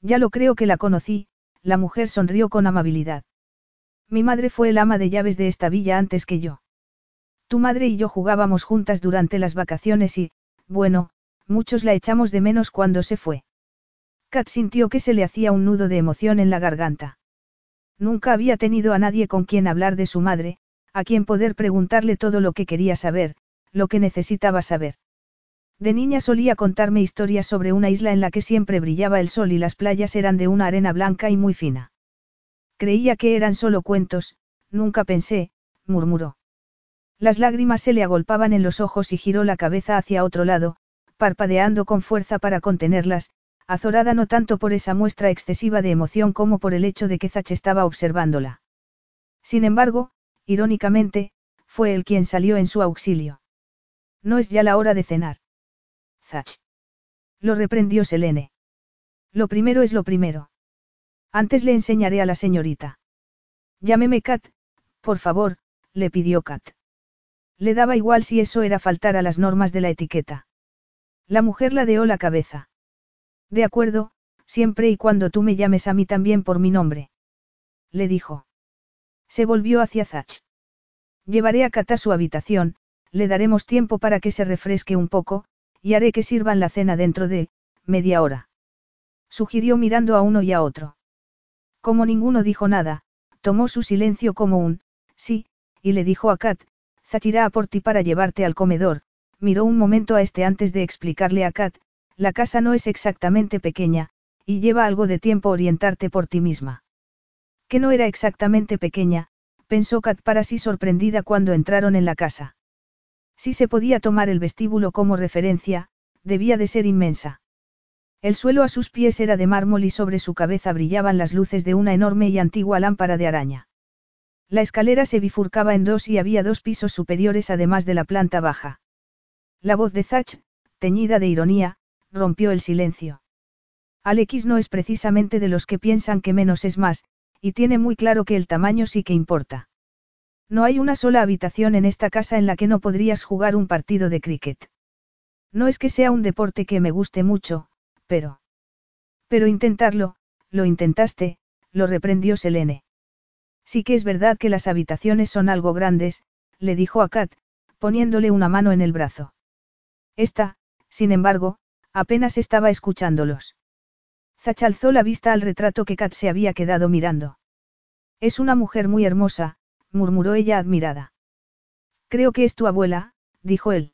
Ya lo creo que la conocí, la mujer sonrió con amabilidad. Mi madre fue el ama de llaves de esta villa antes que yo. Tu madre y yo jugábamos juntas durante las vacaciones y, bueno, muchos la echamos de menos cuando se fue. Kat sintió que se le hacía un nudo de emoción en la garganta. Nunca había tenido a nadie con quien hablar de su madre, a quien poder preguntarle todo lo que quería saber, lo que necesitaba saber. De niña solía contarme historias sobre una isla en la que siempre brillaba el sol y las playas eran de una arena blanca y muy fina. Creía que eran solo cuentos, nunca pensé, murmuró. Las lágrimas se le agolpaban en los ojos y giró la cabeza hacia otro lado, parpadeando con fuerza para contenerlas, azorada no tanto por esa muestra excesiva de emoción como por el hecho de que Zach estaba observándola. Sin embargo, irónicamente, fue él quien salió en su auxilio. No es ya la hora de cenar. Lo reprendió Selene. Lo primero es lo primero. Antes le enseñaré a la señorita. Llámeme Kat, por favor, le pidió Kat. Le daba igual si eso era faltar a las normas de la etiqueta. La mujer ladeó la cabeza. De acuerdo, siempre y cuando tú me llames a mí también por mi nombre. Le dijo. Se volvió hacia Zach. Llevaré a Kat a su habitación, le daremos tiempo para que se refresque un poco, y haré que sirvan la cena dentro de, media hora. Sugirió mirando a uno y a otro. Como ninguno dijo nada, tomó su silencio como un, sí, y le dijo a Kat, Zach irá a por ti para llevarte al comedor, miró un momento a este antes de explicarle a Kat, la casa no es exactamente pequeña, y lleva algo de tiempo orientarte por ti misma. Que no era exactamente pequeña, pensó Kat para sí sorprendida cuando entraron en la casa. Si se podía tomar el vestíbulo como referencia, debía de ser inmensa. El suelo a sus pies era de mármol y sobre su cabeza brillaban las luces de una enorme y antigua lámpara de araña. La escalera se bifurcaba en dos y había dos pisos superiores además de la planta baja. La voz de Zach, teñida de ironía, rompió el silencio. Alex no es precisamente de los que piensan que menos es más, y tiene muy claro que el tamaño sí que importa. No hay una sola habitación en esta casa en la que no podrías jugar un partido de cricket. No es que sea un deporte que me guste mucho, pero... Pero intentarlo, lo intentaste, lo reprendió Selene. Sí que es verdad que las habitaciones son algo grandes, le dijo a Kat, poniéndole una mano en el brazo. Esta, sin embargo, apenas estaba escuchándolos. Zach alzó la vista al retrato que Kat se había quedado mirando. Es una mujer muy hermosa, murmuró ella admirada. Creo que es tu abuela, dijo él.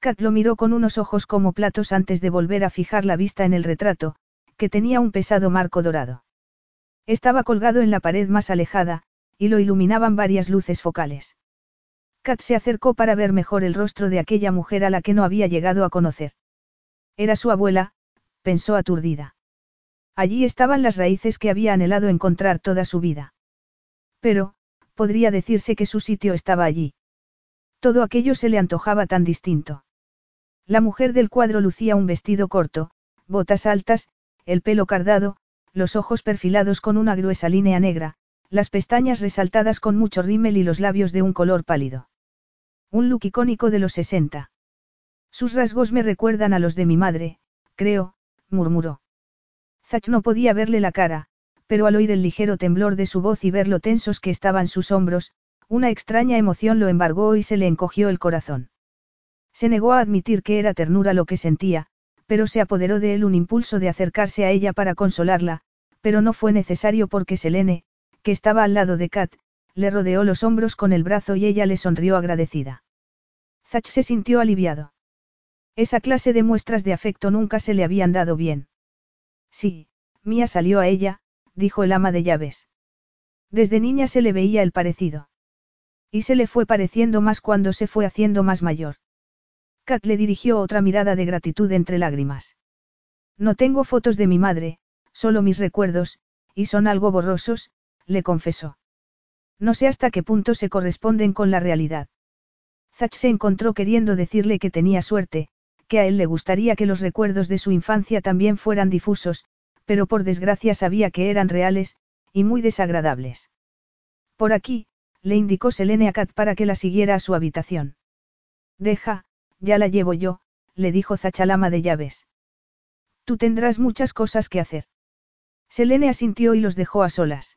Kat lo miró con unos ojos como platos antes de volver a fijar la vista en el retrato, que tenía un pesado marco dorado. Estaba colgado en la pared más alejada, y lo iluminaban varias luces focales. Kat se acercó para ver mejor el rostro de aquella mujer a la que no había llegado a conocer. Era su abuela, pensó aturdida. Allí estaban las raíces que había anhelado encontrar toda su vida. Pero, podría decirse que su sitio estaba allí. Todo aquello se le antojaba tan distinto. La mujer del cuadro lucía un vestido corto, botas altas, el pelo cardado, los ojos perfilados con una gruesa línea negra, las pestañas resaltadas con mucho rímel y los labios de un color pálido. Un look icónico de los sesenta. Sus rasgos me recuerdan a los de mi madre, creo, murmuró. Zach no podía verle la cara, pero al oír el ligero temblor de su voz y ver lo tensos que estaban sus hombros, una extraña emoción lo embargó y se le encogió el corazón. Se negó a admitir que era ternura lo que sentía, pero se apoderó de él un impulso de acercarse a ella para consolarla, pero no fue necesario porque Selene, que estaba al lado de Kat, le rodeó los hombros con el brazo y ella le sonrió agradecida. Zach se sintió aliviado. Esa clase de muestras de afecto nunca se le habían dado bien. Sí, Mía salió a ella, dijo el ama de llaves. Desde niña se le veía el parecido. Y se le fue pareciendo más cuando se fue haciendo más mayor. Kat le dirigió otra mirada de gratitud entre lágrimas. No tengo fotos de mi madre, solo mis recuerdos, y son algo borrosos, le confesó. No sé hasta qué punto se corresponden con la realidad. Zach se encontró queriendo decirle que tenía suerte, que a él le gustaría que los recuerdos de su infancia también fueran difusos, pero por desgracia sabía que eran reales, y muy desagradables. Por aquí, le indicó Selene a Kat para que la siguiera a su habitación. Deja, ya la llevo yo, le dijo Zachalama de llaves. Tú tendrás muchas cosas que hacer. Selene asintió y los dejó a solas.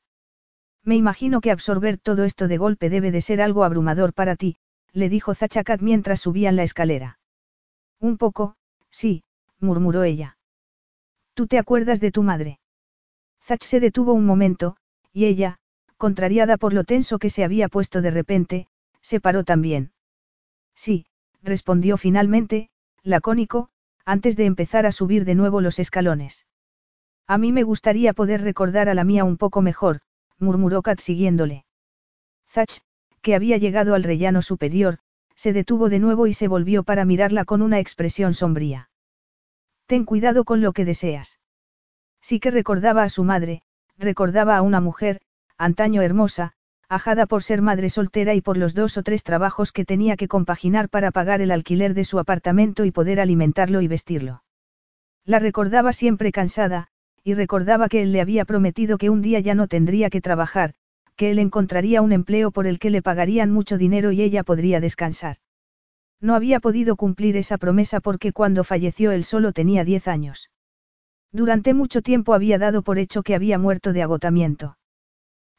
Me imagino que absorber todo esto de golpe debe de ser algo abrumador para ti, le dijo Zachakat mientras subían la escalera. Un poco, sí, murmuró ella. ¿Tú te acuerdas de tu madre? Zach se detuvo un momento, y ella, contrariada por lo tenso que se había puesto de repente, se paró también. Sí, respondió finalmente, lacónico, antes de empezar a subir de nuevo los escalones. A mí me gustaría poder recordar a la mía un poco mejor, murmuró Kat siguiéndole. Zach, que había llegado al rellano superior, se detuvo de nuevo y se volvió para mirarla con una expresión sombría. Ten cuidado con lo que deseas. Sí que recordaba a su madre, recordaba a una mujer, antaño hermosa, ajada por ser madre soltera y por los dos o tres trabajos que tenía que compaginar para pagar el alquiler de su apartamento y poder alimentarlo y vestirlo. La recordaba siempre cansada, y recordaba que él le había prometido que un día ya no tendría que trabajar, que él encontraría un empleo por el que le pagarían mucho dinero y ella podría descansar. No había podido cumplir esa promesa porque cuando falleció él solo tenía diez años. Durante mucho tiempo había dado por hecho que había muerto de agotamiento.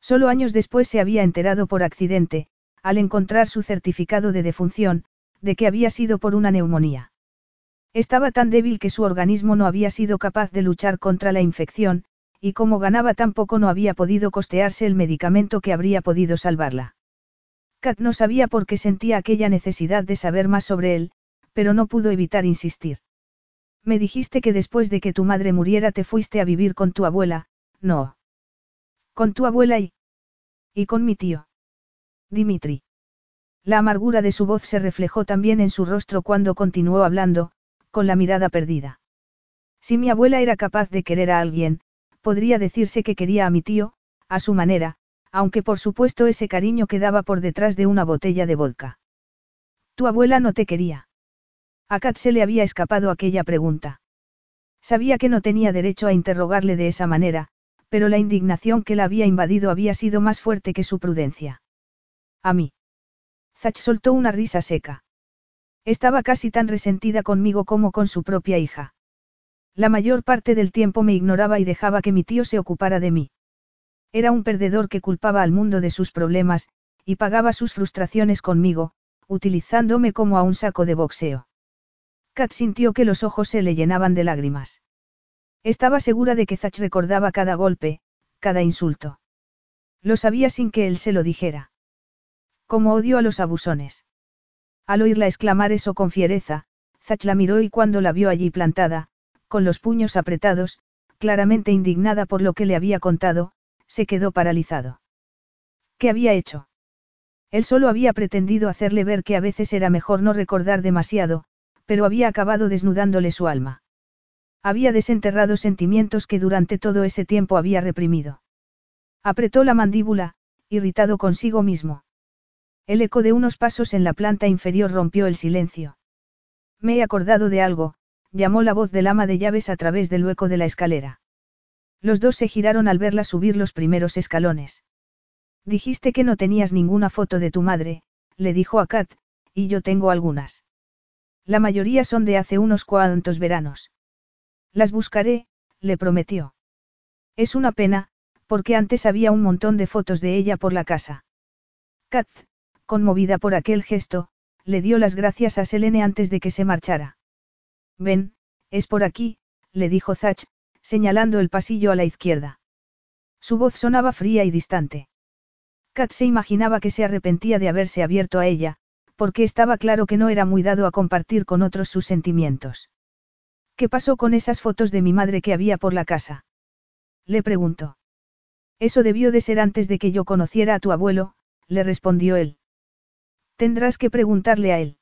Solo años después se había enterado por accidente, al encontrar su certificado de defunción, de que había sido por una neumonía. Estaba tan débil que su organismo no había sido capaz de luchar contra la infección, y como ganaba tan poco no había podido costearse el medicamento que habría podido salvarla. Kat no sabía por qué sentía aquella necesidad de saber más sobre él, pero no pudo evitar insistir. Me dijiste que después de que tu madre muriera te fuiste a vivir con tu abuela, no. Con tu abuela y... Y con mi tío. Dimitri. La amargura de su voz se reflejó también en su rostro cuando continuó hablando, con la mirada perdida. Si mi abuela era capaz de querer a alguien, podría decirse que quería a mi tío, a su manera, aunque por supuesto ese cariño quedaba por detrás de una botella de vodka. Tu abuela no te quería. A Kat se le había escapado aquella pregunta. Sabía que no tenía derecho a interrogarle de esa manera, pero la indignación que la había invadido había sido más fuerte que su prudencia. A mí. Zach soltó una risa seca. Estaba casi tan resentida conmigo como con su propia hija. La mayor parte del tiempo me ignoraba y dejaba que mi tío se ocupara de mí. Era un perdedor que culpaba al mundo de sus problemas, y pagaba sus frustraciones conmigo, utilizándome como a un saco de boxeo. Kat sintió que los ojos se le llenaban de lágrimas. Estaba segura de que Zach recordaba cada golpe, cada insulto. Lo sabía sin que él se lo dijera. Como odio a los abusones. Al oírla exclamar eso con fiereza, Zach la miró y cuando la vio allí plantada, con los puños apretados, claramente indignada por lo que le había contado, se quedó paralizado. ¿Qué había hecho? Él solo había pretendido hacerle ver que a veces era mejor no recordar demasiado, pero había acabado desnudándole su alma. Había desenterrado sentimientos que durante todo ese tiempo había reprimido. Apretó la mandíbula, irritado consigo mismo. El eco de unos pasos en la planta inferior rompió el silencio. Me he acordado de algo, llamó la voz del ama de llaves a través del hueco de la escalera. Los dos se giraron al verla subir los primeros escalones. Dijiste que no tenías ninguna foto de tu madre, le dijo a Kat, y yo tengo algunas. La mayoría son de hace unos cuantos veranos. Las buscaré, le prometió. Es una pena, porque antes había un montón de fotos de ella por la casa. Kat, conmovida por aquel gesto, le dio las gracias a Selene antes de que se marchara. Ven, es por aquí, le dijo Zach, señalando el pasillo a la izquierda. Su voz sonaba fría y distante. Kat se imaginaba que se arrepentía de haberse abierto a ella, porque estaba claro que no era muy dado a compartir con otros sus sentimientos. ¿Qué pasó con esas fotos de mi madre que había por la casa? Le preguntó. Eso debió de ser antes de que yo conociera a tu abuelo, le respondió él. Tendrás que preguntarle a él.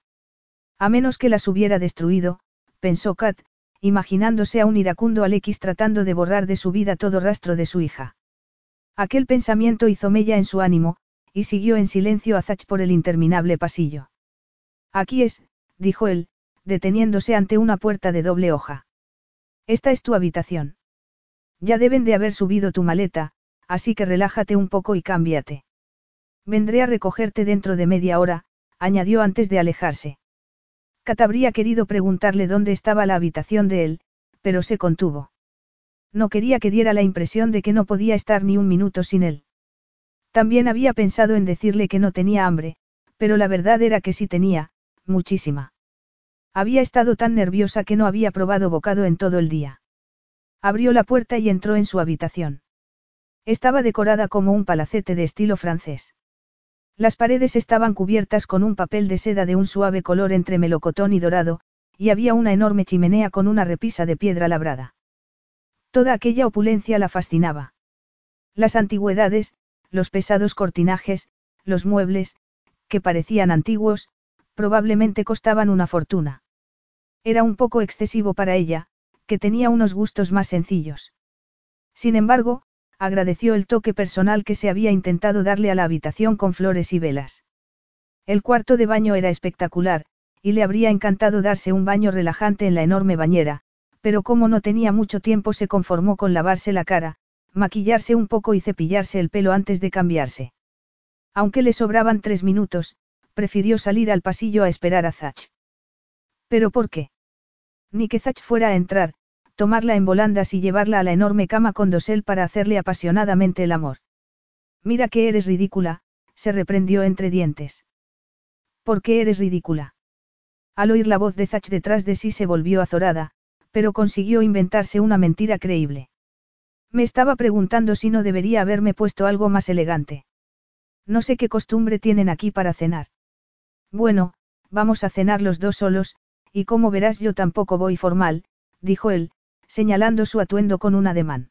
A menos que las hubiera destruido, pensó Kat, imaginándose a un iracundo Alex tratando de borrar de su vida todo rastro de su hija. Aquel pensamiento hizo mella en su ánimo, y siguió en silencio a Zach por el interminable pasillo. Aquí es, dijo él, deteniéndose ante una puerta de doble hoja. Esta es tu habitación. Ya deben de haber subido tu maleta, así que relájate un poco y cámbiate. Vendré a recogerte dentro de media hora, añadió antes de alejarse. Kat habría querido preguntarle dónde estaba la habitación de él, pero se contuvo. No quería que diera la impresión de que no podía estar ni un minuto sin él. También había pensado en decirle que no tenía hambre, pero la verdad era que sí tenía, muchísima. Había estado tan nerviosa que no había probado bocado en todo el día. Abrió la puerta y entró en su habitación. Estaba decorada como un palacete de estilo francés. Las paredes estaban cubiertas con un papel de seda de un suave color entre melocotón y dorado, y había una enorme chimenea con una repisa de piedra labrada. Toda aquella opulencia la fascinaba. Las antigüedades, los pesados cortinajes, los muebles, que parecían antiguos, probablemente costaban una fortuna. Era un poco excesivo para ella, que tenía unos gustos más sencillos. Sin embargo, agradeció el toque personal que se había intentado darle a la habitación con flores y velas. El cuarto de baño era espectacular, y le habría encantado darse un baño relajante en la enorme bañera, pero como no tenía mucho tiempo se conformó con lavarse la cara, maquillarse un poco y cepillarse el pelo antes de cambiarse. Aunque le sobraban tres minutos, prefirió salir al pasillo a esperar a Zach. ¿Pero por qué? Ni que Zach fuera a entrar, tomarla en volandas y llevarla a la enorme cama con dosel para hacerle apasionadamente el amor. Mira que eres ridícula, se reprendió entre dientes. ¿Por qué eres ridícula? Al oír la voz de Zach detrás de sí se volvió azorada, pero consiguió inventarse una mentira creíble. Me estaba preguntando si no debería haberme puesto algo más elegante. No sé qué costumbre tienen aquí para cenar. Bueno, vamos a cenar los dos solos, y como verás yo tampoco voy formal, dijo él, señalando su atuendo con un ademán.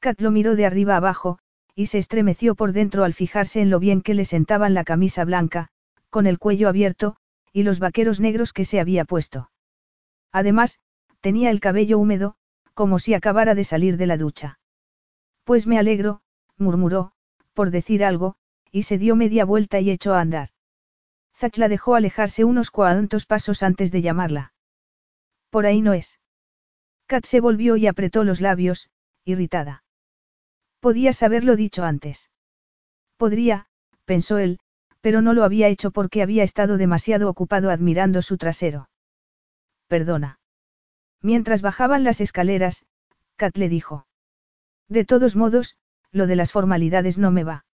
Kat lo miró de arriba abajo, y se estremeció por dentro al fijarse en lo bien que le sentaban la camisa blanca, con el cuello abierto, y los vaqueros negros que se había puesto. Además, tenía el cabello húmedo, como si acabara de salir de la ducha. Pues me alegro, murmuró, por decir algo, y se dio media vuelta y echó a andar. Zach la dejó alejarse unos cuantos pasos antes de llamarla. Por ahí no es. Kat se volvió y apretó los labios, irritada. Podías haberlo dicho antes. Podría, pensó él, pero no lo había hecho porque había estado demasiado ocupado admirando su trasero. Perdona. Mientras bajaban las escaleras, Kat le dijo. De todos modos, lo de las formalidades no me va.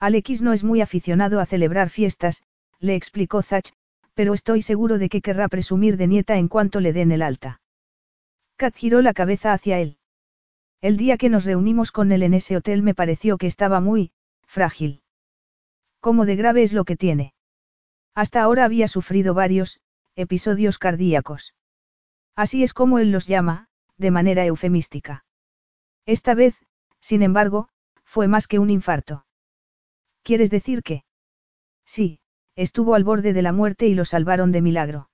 Alex no es muy aficionado a celebrar fiestas, le explicó Zach, pero estoy seguro de que querrá presumir de nieta en cuanto le den el alta. Giró la cabeza hacia él. El día que nos reunimos con él en ese hotel me pareció que estaba muy, frágil. ¿Cómo de grave es lo que tiene? Hasta ahora había sufrido varios, episodios cardíacos. Así es como él los llama, de manera eufemística. Esta vez, sin embargo, fue más que un infarto. ¿Quieres decir que? Sí, estuvo al borde de la muerte y lo salvaron de milagro.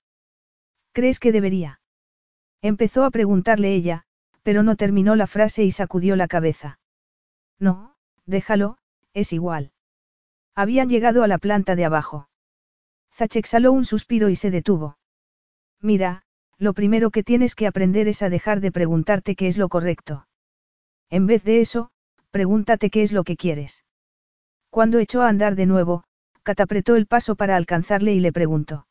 ¿Crees que debería? Empezó a preguntarle ella, pero no terminó la frase y sacudió la cabeza. No, déjalo, es igual. Habían llegado a la planta de abajo. Zach exhaló un suspiro y se detuvo. Mira, lo primero que tienes que aprender es a dejar de preguntarte qué es lo correcto. En vez de eso, pregúntate qué es lo que quieres. Cuando echó a andar de nuevo, Kat apretó el paso para alcanzarle y le preguntó.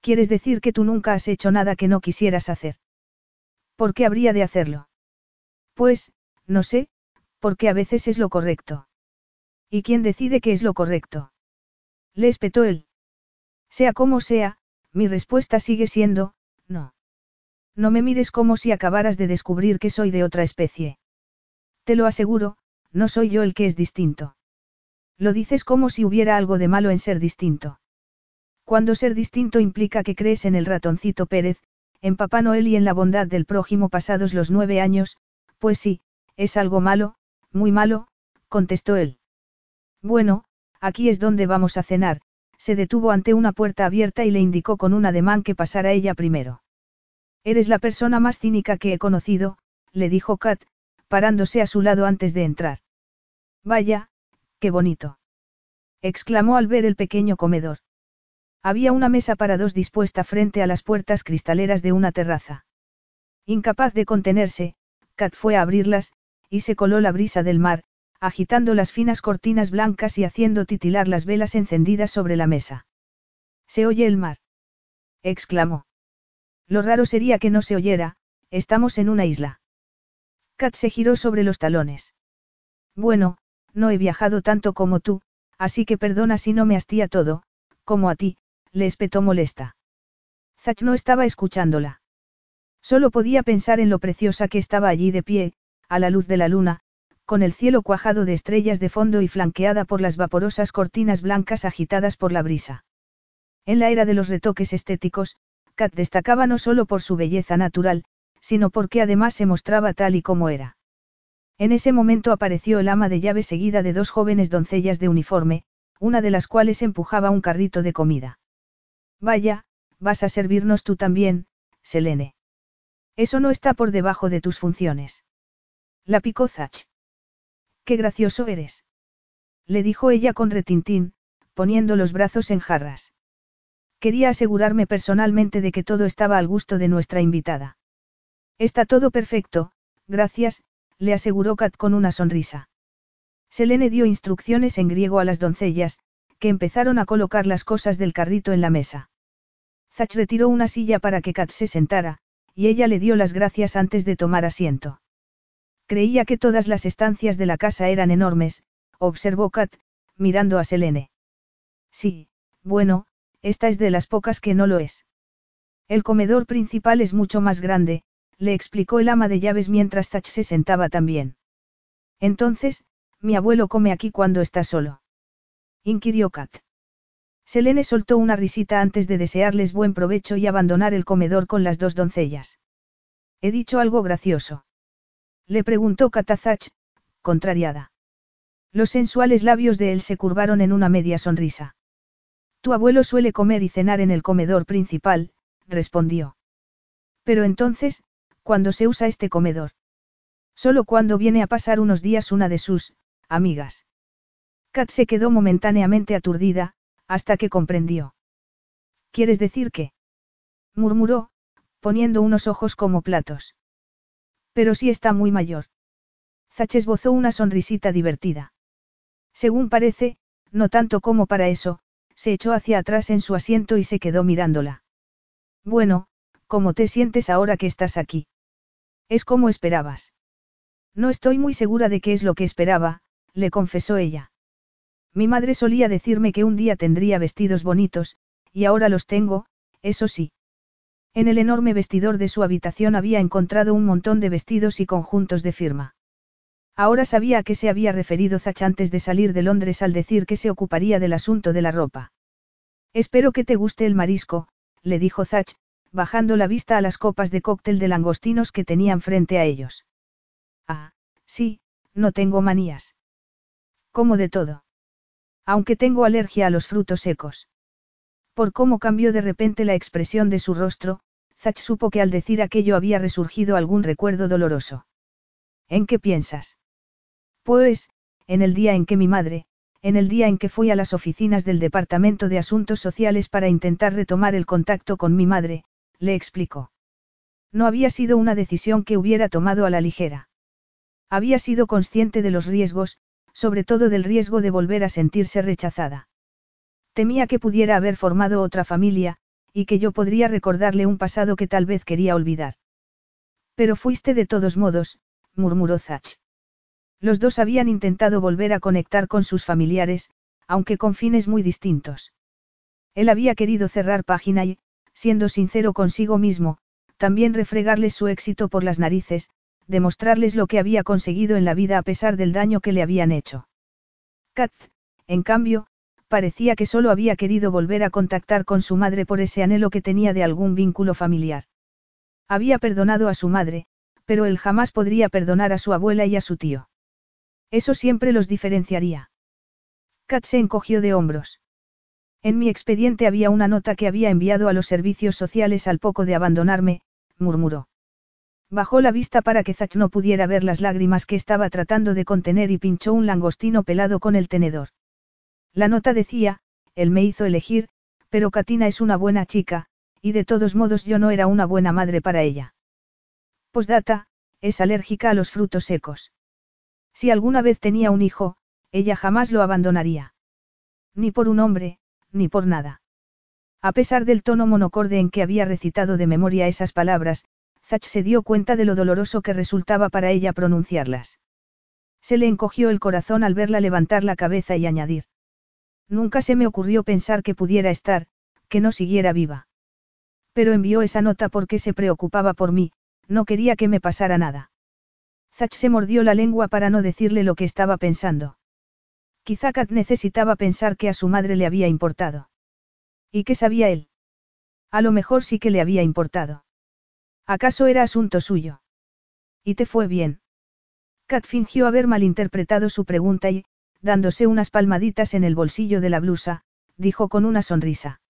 ¿Quieres decir que tú nunca has hecho nada que no quisieras hacer? ¿Por qué habría de hacerlo? Pues, no sé, porque a veces es lo correcto. ¿Y quién decide qué es lo correcto? Le espetó él. Sea como sea, mi respuesta sigue siendo, no. No me mires como si acabaras de descubrir que soy de otra especie. Te lo aseguro, no soy yo el que es distinto. Lo dices como si hubiera algo de malo en ser distinto. Cuando ser distinto implica que crees en el ratoncito Pérez, en Papá Noel y en la bondad del prójimo pasados los nueve años, pues sí, es algo malo, muy malo, contestó él. Bueno, aquí es donde vamos a cenar, se detuvo ante una puerta abierta y le indicó con un ademán que pasara ella primero. Eres la persona más cínica que he conocido, le dijo Kat, parándose a su lado antes de entrar. Vaya, qué bonito. exclamó al ver el pequeño comedor. Había una mesa para dos dispuesta frente a las puertas cristaleras de una terraza. Incapaz de contenerse, Kat fue a abrirlas, y se coló la brisa del mar, agitando las finas cortinas blancas y haciendo titilar las velas encendidas sobre la mesa. Se oye el mar. exclamó. Lo raro sería que no se oyera, estamos en una isla. Kat se giró sobre los talones. Bueno, no he viajado tanto como tú, así que perdona si no me hastía todo, como a ti, le espetó molesta. Zach no estaba escuchándola. Solo podía pensar en lo preciosa que estaba allí de pie, a la luz de la luna, con el cielo cuajado de estrellas de fondo y flanqueada por las vaporosas cortinas blancas agitadas por la brisa. En la era de los retoques estéticos, Kat destacaba no solo por su belleza natural, sino porque además se mostraba tal y como era. En ese momento apareció el ama de llave seguida de dos jóvenes doncellas de uniforme, una de las cuales empujaba un carrito de comida. Vaya, vas a servirnos tú también, Selene. Eso no está por debajo de tus funciones. La picó Zach. Qué gracioso eres. Le dijo ella con retintín, poniendo los brazos en jarras. Quería asegurarme personalmente de que todo estaba al gusto de nuestra invitada. Está todo perfecto, gracias, le aseguró Kat con una sonrisa. Selene dio instrucciones en griego a las doncellas, que empezaron a colocar las cosas del carrito en la mesa. Zach retiró una silla para que Kat se sentara, y ella le dio las gracias antes de tomar asiento. Creía que todas las estancias de la casa eran enormes, observó Kat, mirando a Selene. Sí, bueno, esta es de las pocas que no lo es. El comedor principal es mucho más grande, le explicó el ama de llaves mientras Zach se sentaba también. Entonces, mi abuelo come aquí cuando está solo. Inquirió Kat. Selene soltó una risita antes de desearles buen provecho y abandonar el comedor con las dos doncellas. ¿He dicho algo gracioso? Le preguntó Katazach, contrariada. Los sensuales labios de él se curvaron en una media sonrisa. Tu abuelo suele comer y cenar en el comedor principal, respondió. Pero entonces, ¿cuándo se usa este comedor? Solo cuando viene a pasar unos días una de sus, amigas. Kat se quedó momentáneamente aturdida, hasta que comprendió. ¿Quieres decir qué? murmuró, poniendo unos ojos como platos. Pero sí está muy mayor. Zach esbozó una sonrisita divertida. Según parece, no tanto como para eso, se echó hacia atrás en su asiento y se quedó mirándola. Bueno, ¿cómo te sientes ahora que estás aquí? Es como esperabas. No estoy muy segura de qué es lo que esperaba, le confesó ella. Mi madre solía decirme que un día tendría vestidos bonitos, y ahora los tengo, eso sí. En el enorme vestidor de su habitación había encontrado un montón de vestidos y conjuntos de firma. Ahora sabía a qué se había referido Zach antes de salir de Londres al decir que se ocuparía del asunto de la ropa. Espero que te guste el marisco, le dijo Zach, bajando la vista a las copas de cóctel de langostinos que tenían frente a ellos. Ah, sí, no tengo manías. Como de todo. Aunque tengo alergia a los frutos secos. Por cómo cambió de repente la expresión de su rostro, Zach supo que al decir aquello había resurgido algún recuerdo doloroso. ¿En qué piensas? Pues, en el día en que mi madre, en el día en que fui a las oficinas del Departamento de Asuntos Sociales para intentar retomar el contacto con mi madre, le explicó. No había sido una decisión que hubiera tomado a la ligera. Había sido consciente de los riesgos, sobre todo del riesgo de volver a sentirse rechazada. Temía que pudiera haber formado otra familia, y que yo podría recordarle un pasado que tal vez quería olvidar. Pero fuiste de todos modos, murmuró Zach. Los dos habían intentado volver a conectar con sus familiares, aunque con fines muy distintos. Él había querido cerrar página y, siendo sincero consigo mismo, también refregarles su éxito por las narices, demostrarles lo que había conseguido en la vida a pesar del daño que le habían hecho. Kat, en cambio, parecía que solo había querido volver a contactar con su madre por ese anhelo que tenía de algún vínculo familiar. Había perdonado a su madre, pero él jamás podría perdonar a su abuela y a su tío. Eso siempre los diferenciaría. Kat se encogió de hombros. En mi expediente había una nota que había enviado a los servicios sociales al poco de abandonarme, murmuró. Bajó la vista para que Zach no pudiera ver las lágrimas que estaba tratando de contener y pinchó un langostino pelado con el tenedor. La nota decía, él me hizo elegir, pero Katina es una buena chica, y de todos modos yo no era una buena madre para ella. Postdata, es alérgica a los frutos secos. Si alguna vez tenía un hijo, ella jamás lo abandonaría. Ni por un hombre, ni por nada. A pesar del tono monocorde en que había recitado de memoria esas palabras, Zach se dio cuenta de lo doloroso que resultaba para ella pronunciarlas. Se le encogió el corazón al verla levantar la cabeza y añadir. Nunca se me ocurrió pensar que pudiera estar, que no siguiera viva. Pero envió esa nota porque se preocupaba por mí, no quería que me pasara nada. Zach se mordió la lengua para no decirle lo que estaba pensando. Quizá Kat necesitaba pensar que a su madre le había importado. ¿Y qué sabía él? A lo mejor sí que le había importado. ¿Acaso era asunto suyo? ¿Y te fue bien? Kat fingió haber malinterpretado su pregunta y, dándose unas palmaditas en el bolsillo de la blusa, dijo con una sonrisa.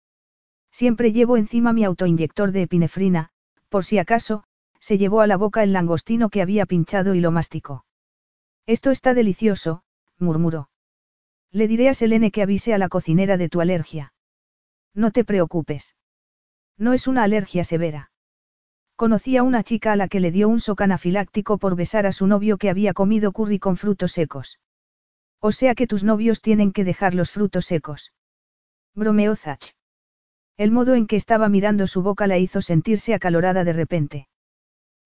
Siempre llevo encima mi autoinyector de epinefrina, por si acaso, se llevó a la boca el langostino que había pinchado y lo masticó. Esto está delicioso, murmuró. Le diré a Selene que avise a la cocinera de tu alergia. No te preocupes. No es una alergia severa. Conocí a una chica a la que le dio un shock anafiláctico por besar a su novio que había comido curry con frutos secos. O sea que tus novios tienen que dejar los frutos secos. Bromeó Zach. El modo en que estaba mirando su boca la hizo sentirse acalorada de repente.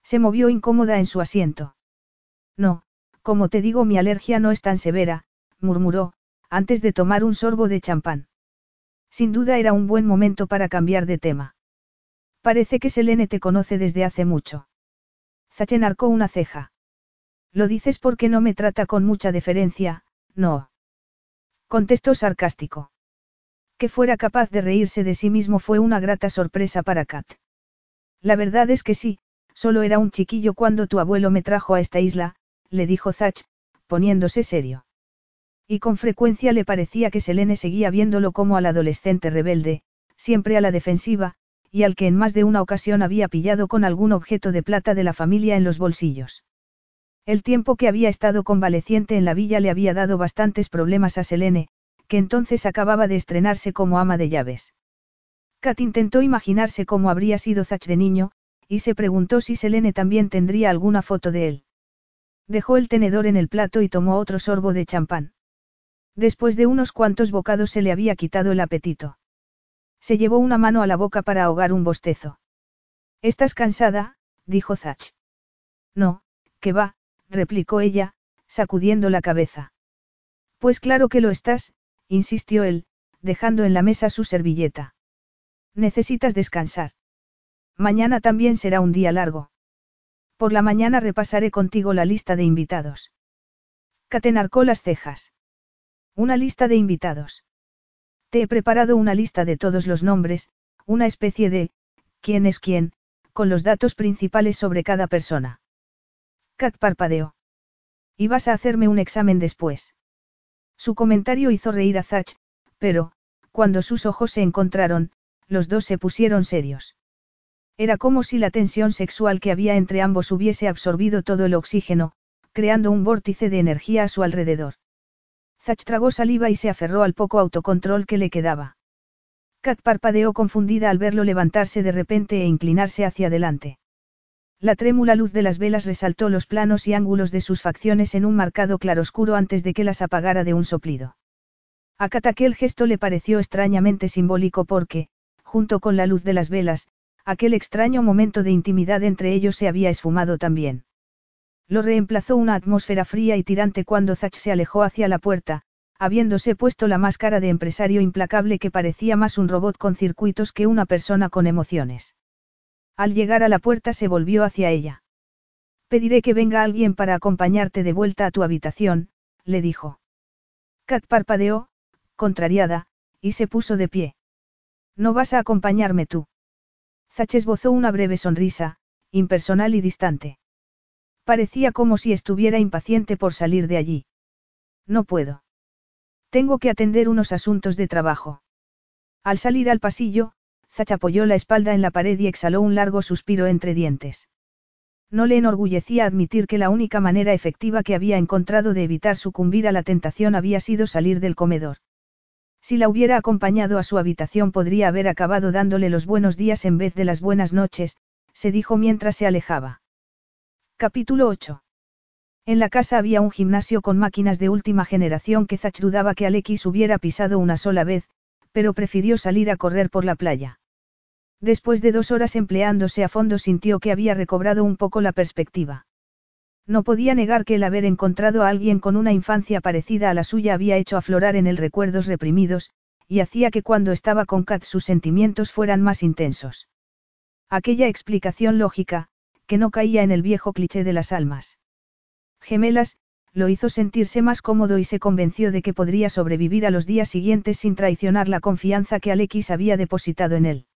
Se movió incómoda en su asiento. No, como te digo, mi alergia no es tan severa, murmuró, antes de tomar un sorbo de champán. Sin duda era un buen momento para cambiar de tema. Parece que Selene te conoce desde hace mucho. Zachen arcó una ceja. Lo dices porque no me trata con mucha deferencia, no. Contestó sarcástico. Que fuera capaz de reírse de sí mismo fue una grata sorpresa para Kat. La verdad es que sí, solo era un chiquillo cuando tu abuelo me trajo a esta isla, le dijo Zach, poniéndose serio. Y con frecuencia le parecía que Selene seguía viéndolo como al adolescente rebelde, siempre a la defensiva, y al que en más de una ocasión había pillado con algún objeto de plata de la familia en los bolsillos. El tiempo que había estado convaleciente en la villa le había dado bastantes problemas a Selene, que entonces acababa de estrenarse como ama de llaves. Kat intentó imaginarse cómo habría sido Zach de niño, y se preguntó si Selene también tendría alguna foto de él. Dejó el tenedor en el plato y tomó otro sorbo de champán. Después de unos cuantos bocados se le había quitado el apetito. Se llevó una mano a la boca para ahogar un bostezo. ¿Estás cansada? dijo Zach. No, que va, replicó ella, sacudiendo la cabeza. Pues claro que lo estás, insistió él, dejando en la mesa su servilleta. Necesitas descansar. Mañana también será un día largo. Por la mañana repasaré contigo la lista de invitados. Catenarcó las cejas. Una lista de invitados. Te he preparado una lista de todos los nombres, una especie de, quién es quién, con los datos principales sobre cada persona. Kat parpadeó. Y vas a hacerme un examen después. Su comentario hizo reír a Zach, pero, cuando sus ojos se encontraron, los dos se pusieron serios. Era como si la tensión sexual que había entre ambos hubiese absorbido todo el oxígeno, creando un vórtice de energía a su alrededor. Zach tragó saliva y se aferró al poco autocontrol que le quedaba. Kat parpadeó confundida al verlo levantarse de repente e inclinarse hacia adelante. La trémula luz de las velas resaltó los planos y ángulos de sus facciones en un marcado claroscuro antes de que las apagara de un soplido. A Kat aquel gesto le pareció extrañamente simbólico porque, junto con la luz de las velas, aquel extraño momento de intimidad entre ellos se había esfumado también. Lo reemplazó una atmósfera fría y tirante cuando Zach se alejó hacia la puerta, habiéndose puesto la máscara de empresario implacable que parecía más un robot con circuitos que una persona con emociones. Al llegar a la puerta se volvió hacia ella. Pediré que venga alguien para acompañarte de vuelta a tu habitación, le dijo. Kat parpadeó, contrariada, y se puso de pie. No vas a acompañarme tú. Zach esbozó una breve sonrisa, impersonal y distante. Parecía como si estuviera impaciente por salir de allí. No puedo. Tengo que atender unos asuntos de trabajo. Al salir al pasillo, Zach apoyó la espalda en la pared y exhaló un largo suspiro entre dientes. No le enorgullecía admitir que la única manera efectiva que había encontrado de evitar sucumbir a la tentación había sido salir del comedor. Si la hubiera acompañado a su habitación podría haber acabado dándole los buenos días en vez de las buenas noches, se dijo mientras se alejaba. Capítulo 8. En la casa había un gimnasio con máquinas de última generación que Zach dudaba que Alexis hubiera pisado una sola vez, pero prefirió salir a correr por la playa. Después de dos horas empleándose a fondo sintió que había recobrado un poco la perspectiva. No podía negar que el haber encontrado a alguien con una infancia parecida a la suya había hecho aflorar en él recuerdos reprimidos, y hacía que cuando estaba con Kat sus sentimientos fueran más intensos. Aquella explicación lógica, que no caía en el viejo cliché de las almas. Gemelas, lo hizo sentirse más cómodo y se convenció de que podría sobrevivir a los días siguientes sin traicionar la confianza que Alexis había depositado en él.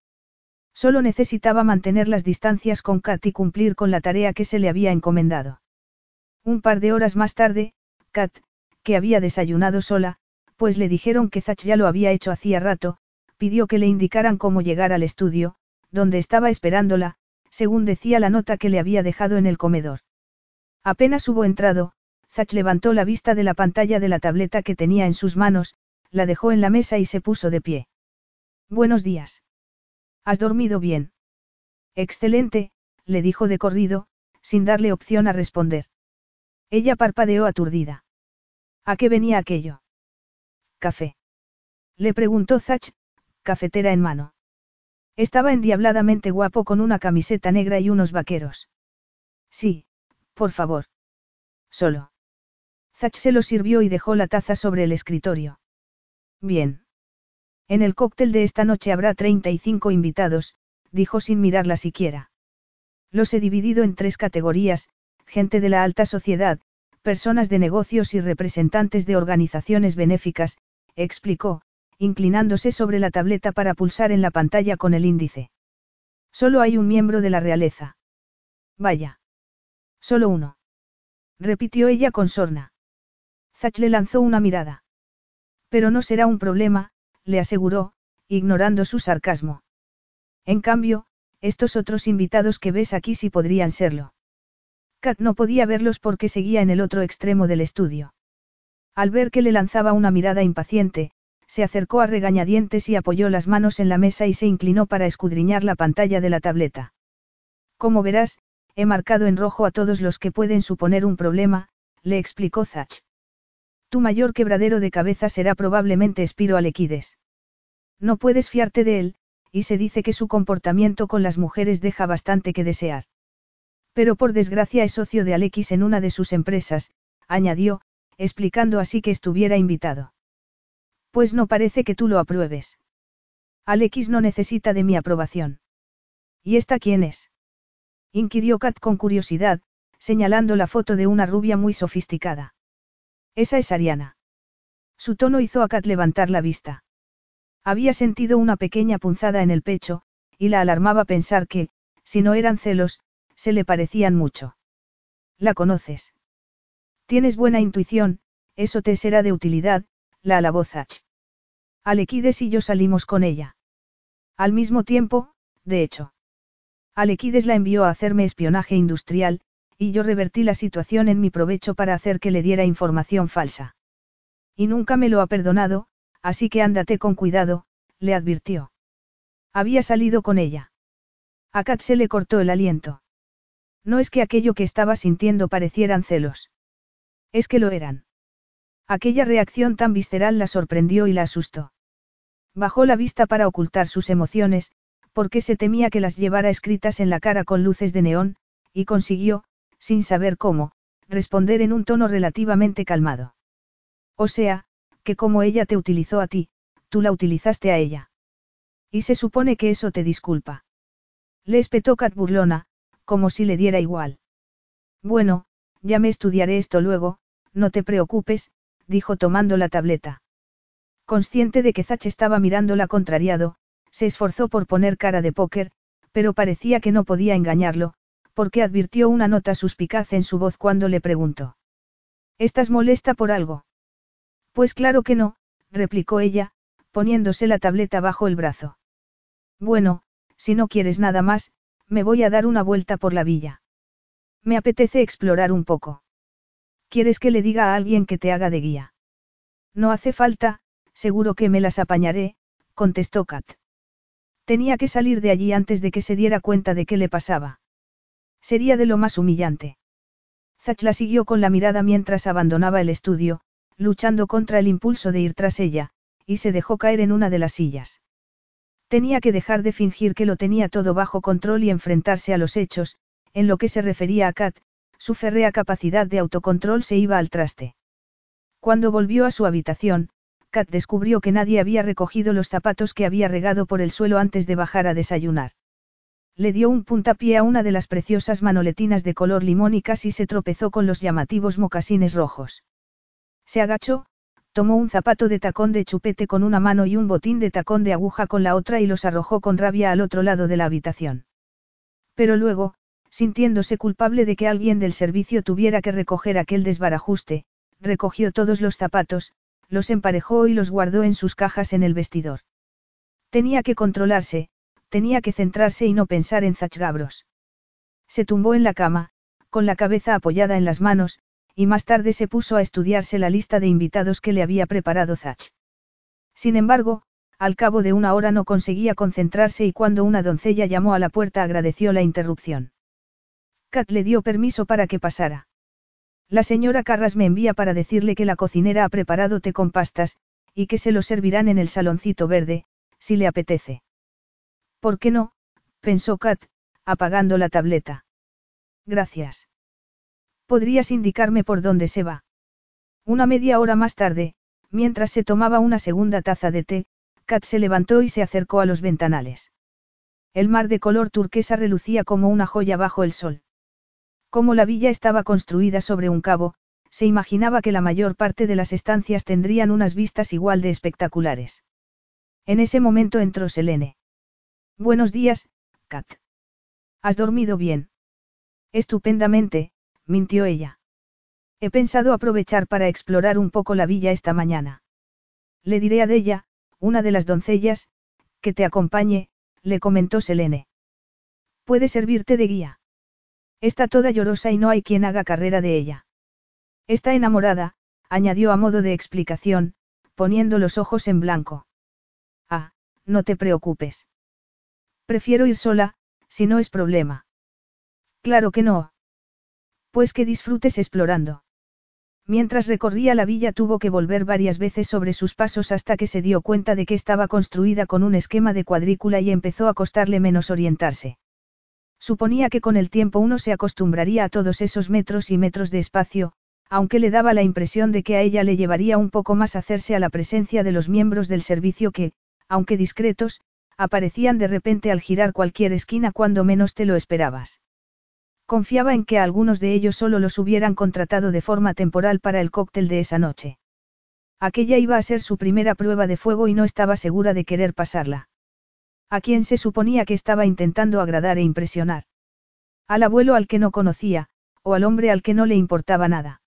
Solo necesitaba mantener las distancias con Kat y cumplir con la tarea que se le había encomendado. Un par de horas más tarde, Kat, que había desayunado sola, pues le dijeron que Zach ya lo había hecho hacía rato, pidió que le indicaran cómo llegar al estudio, donde estaba esperándola, según decía la nota que le había dejado en el comedor. Apenas hubo entrado, Zach levantó la vista de la pantalla de la tableta que tenía en sus manos, la dejó en la mesa y se puso de pie. Buenos días. ¿Has dormido bien? Excelente, le dijo de corrido, sin darle opción a responder. Ella parpadeó aturdida. ¿A qué venía aquello? Café. Le preguntó Zach, cafetera en mano. Estaba endiabladamente guapo con una camiseta negra y unos vaqueros. Sí, por favor. Solo. Zach se lo sirvió y dejó la taza sobre el escritorio. Bien. En el cóctel de esta noche habrá 35 invitados, dijo sin mirarla siquiera. Los he dividido en tres categorías, gente de la alta sociedad, personas de negocios y representantes de organizaciones benéficas, explicó, inclinándose sobre la tableta para pulsar en la pantalla con el índice. Solo hay un miembro de la realeza. Vaya. Solo uno. Repitió ella con sorna. Zach le lanzó una mirada. Pero no será un problema, le aseguró, ignorando su sarcasmo. En cambio, estos otros invitados que ves aquí sí podrían serlo. Kat no podía verlos porque seguía en el otro extremo del estudio. Al ver que le lanzaba una mirada impaciente, se acercó a regañadientes y apoyó las manos en la mesa y se inclinó para escudriñar la pantalla de la tableta. Como verás, he marcado en rojo a todos los que pueden suponer un problema, le explicó Zach. Tu mayor quebradero de cabeza será probablemente Espiro Alequides. No puedes fiarte de él, y se dice que su comportamiento con las mujeres deja bastante que desear. Pero por desgracia es socio de Alequis en una de sus empresas, añadió, explicando así que estuviera invitado. Pues no parece que tú lo apruebes. Alex no necesita de mi aprobación. ¿Y esta quién es? inquirió Kat con curiosidad, señalando la foto de una rubia muy sofisticada. Esa es Ariana. Su tono hizo a Kat levantar la vista. Había sentido una pequeña punzada en el pecho, y la alarmaba pensar que, si no eran celos, se le parecían mucho. ¿La conoces? Tienes buena intuición, eso te será de utilidad, la alabó Zach. Alequides y yo salimos con ella. Al mismo tiempo, de hecho. Alequides la envió a hacerme espionaje industrial, y yo revertí la situación en mi provecho para hacer que le diera información falsa. Y nunca me lo ha perdonado, así que ándate con cuidado, le advirtió. Había salido con ella. A Kat se le cortó el aliento. No es que aquello que estaba sintiendo parecieran celos. Es que lo eran. Aquella reacción tan visceral la sorprendió y la asustó. Bajó la vista para ocultar sus emociones, porque se temía que las llevara escritas en la cara con luces de neón, y consiguió, sin saber cómo, responder en un tono relativamente calmado. O sea, que como ella te utilizó a ti, tú la utilizaste a ella. Y se supone que eso te disculpa. Le espetó Cat burlona, como si le diera igual. Bueno, ya me estudiaré esto luego, no te preocupes, dijo tomando la tableta. Consciente de que Zach estaba mirándola contrariado, se esforzó por poner cara de póker, pero parecía que no podía engañarlo, porque advirtió una nota suspicaz en su voz cuando le preguntó. ¿Estás molesta por algo? Pues claro que no, replicó ella, poniéndose la tableta bajo el brazo. Bueno, si no quieres nada más, me voy a dar una vuelta por la villa. Me apetece explorar un poco. ¿Quieres que le diga a alguien que te haga de guía? No hace falta, seguro que me las apañaré, contestó Kat. Tenía que salir de allí antes de que se diera cuenta de qué le pasaba. Sería de lo más humillante. Zach la siguió con la mirada mientras abandonaba el estudio, luchando contra el impulso de ir tras ella, y se dejó caer en una de las sillas. Tenía que dejar de fingir que lo tenía todo bajo control y enfrentarse a los hechos, en lo que se refería a Kat, su férrea capacidad de autocontrol se iba al traste. Cuando volvió a su habitación, Kat descubrió que nadie había recogido los zapatos que había regado por el suelo antes de bajar a desayunar. Le dio un puntapié a una de las preciosas manoletinas de color limón y casi se tropezó con los llamativos mocasines rojos. Se agachó, tomó un zapato de tacón de chupete con una mano y un botín de tacón de aguja con la otra y los arrojó con rabia al otro lado de la habitación. Pero luego, sintiéndose culpable de que alguien del servicio tuviera que recoger aquel desbarajuste, recogió todos los zapatos, los emparejó y los guardó en sus cajas en el vestidor. Tenía que controlarse, tenía que centrarse y no pensar en Zachgabros. Se tumbó en la cama, con la cabeza apoyada en las manos, y más tarde se puso a estudiarse la lista de invitados que le había preparado Zach. Sin embargo, al cabo de una hora no conseguía concentrarse y cuando una doncella llamó a la puerta agradeció la interrupción. Kat le dio permiso para que pasara. La señora Carras me envía para decirle que la cocinera ha preparado té con pastas, y que se lo servirán en el saloncito verde, si le apetece. ¿Por qué no? pensó Kat, apagando la tableta. Gracias. ¿Podrías indicarme por dónde se va? Una media hora más tarde, mientras se tomaba una segunda taza de té, Kat se levantó y se acercó a los ventanales. El mar de color turquesa relucía como una joya bajo el sol. Como la villa estaba construida sobre un cabo, se imaginaba que la mayor parte de las estancias tendrían unas vistas igual de espectaculares. En ese momento entró Selene. Buenos días, Kat. ¿Has dormido bien? Estupendamente, mintió ella. He pensado aprovechar para explorar un poco la villa esta mañana. Le diré a ella, una de las doncellas, que te acompañe, le comentó Selene. Puede servirte de guía. Está toda llorosa y no hay quien haga carrera de ella. Está enamorada, añadió a modo de explicación, poniendo los ojos en blanco. Ah, no te preocupes. Prefiero ir sola, si no es problema. Claro que no. Pues que disfrutes explorando. Mientras recorría la villa tuvo que volver varias veces sobre sus pasos hasta que se dio cuenta de que estaba construida con un esquema de cuadrícula y empezó a costarle menos orientarse. Suponía que con el tiempo uno se acostumbraría a todos esos metros y metros de espacio, aunque le daba la impresión de que a ella le llevaría un poco más hacerse a la presencia de los miembros del servicio que, aunque discretos, aparecían de repente al girar cualquier esquina cuando menos te lo esperabas. Confiaba en que algunos de ellos solo los hubieran contratado de forma temporal para el cóctel de esa noche. Aquella iba a ser su primera prueba de fuego y no estaba segura de querer pasarla. ¿A quién se suponía que estaba intentando agradar e impresionar? Al abuelo al que no conocía, o al hombre al que no le importaba nada.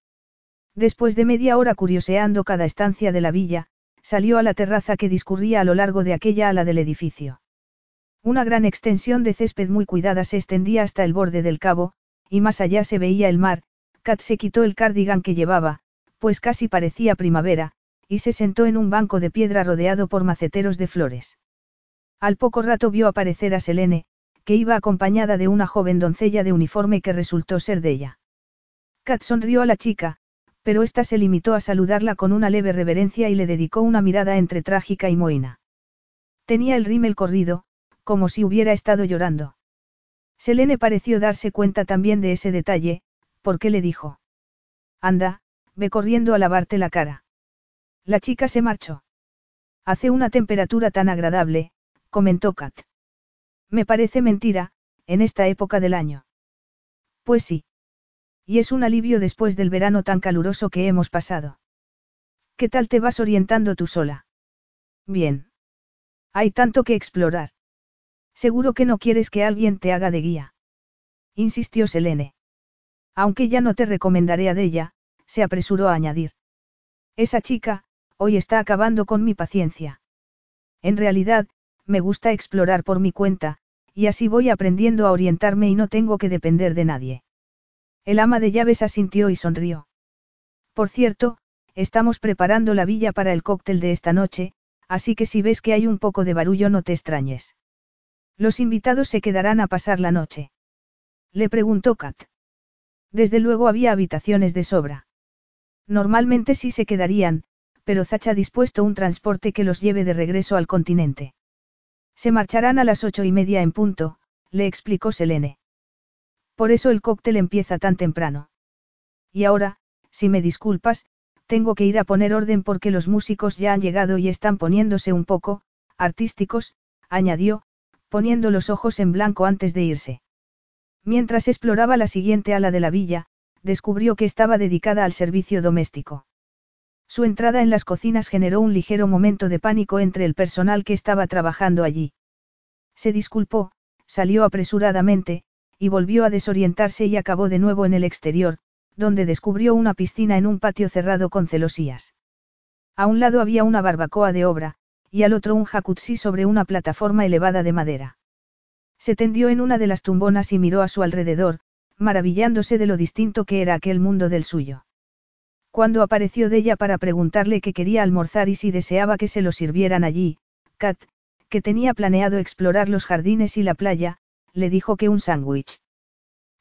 Después de media hora curioseando cada estancia de la villa, salió a la terraza que discurría a lo largo de aquella ala del edificio. Una gran extensión de césped muy cuidada se extendía hasta el borde del cabo, y más allá se veía el mar. Kat se quitó el cardigan que llevaba, pues casi parecía primavera, y se sentó en un banco de piedra rodeado por maceteros de flores. Al poco rato vio aparecer a Selene, que iba acompañada de una joven doncella de uniforme que resultó ser de ella. Kat sonrió a la chica, pero ésta se limitó a saludarla con una leve reverencia y le dedicó una mirada entre trágica y mohina. Tenía el rímel corrido, como si hubiera estado llorando. Selene pareció darse cuenta también de ese detalle, porque le dijo. Anda, ve corriendo a lavarte la cara. La chica se marchó. Hace una temperatura tan agradable, comentó Kat. Me parece mentira, en esta época del año. Pues sí. Y es un alivio después del verano tan caluroso que hemos pasado. ¿Qué tal te vas orientando tú sola? Bien. Hay tanto que explorar. Seguro que no quieres que alguien te haga de guía. Insistió Selene. Aunque ya no te recomendaré a ella, se apresuró a añadir. Esa chica, hoy está acabando con mi paciencia. En realidad, me gusta explorar por mi cuenta, y así voy aprendiendo a orientarme y no tengo que depender de nadie. El ama de llaves asintió y sonrió. Por cierto, estamos preparando la villa para el cóctel de esta noche, así que si ves que hay un poco de barullo no te extrañes. Los invitados se quedarán a pasar la noche. Le preguntó Kat. Desde luego había habitaciones de sobra. Normalmente sí se quedarían, pero Zach ha dispuesto un transporte que los lleve de regreso al continente. Se marcharán a las ocho y media en punto, le explicó Selene. Por eso el cóctel empieza tan temprano. Y ahora, si me disculpas, tengo que ir a poner orden porque los músicos ya han llegado y están poniéndose un poco, artísticos, añadió, poniendo los ojos en blanco antes de irse. Mientras exploraba la siguiente ala de la villa, descubrió que estaba dedicada al servicio doméstico. Su entrada en las cocinas generó un ligero momento de pánico entre el personal que estaba trabajando allí. Se disculpó, salió apresuradamente, y volvió a desorientarse y acabó de nuevo en el exterior, donde descubrió una piscina en un patio cerrado con celosías. A un lado había una barbacoa de obra, y al otro un jacuzzi sobre una plataforma elevada de madera. Se tendió en una de las tumbonas y miró a su alrededor, maravillándose de lo distinto que era aquel mundo del suyo. Cuando apareció de ella para preguntarle qué quería almorzar y si deseaba que se lo sirvieran allí, Kat, que tenía planeado explorar los jardines y la playa, le dijo que un sándwich.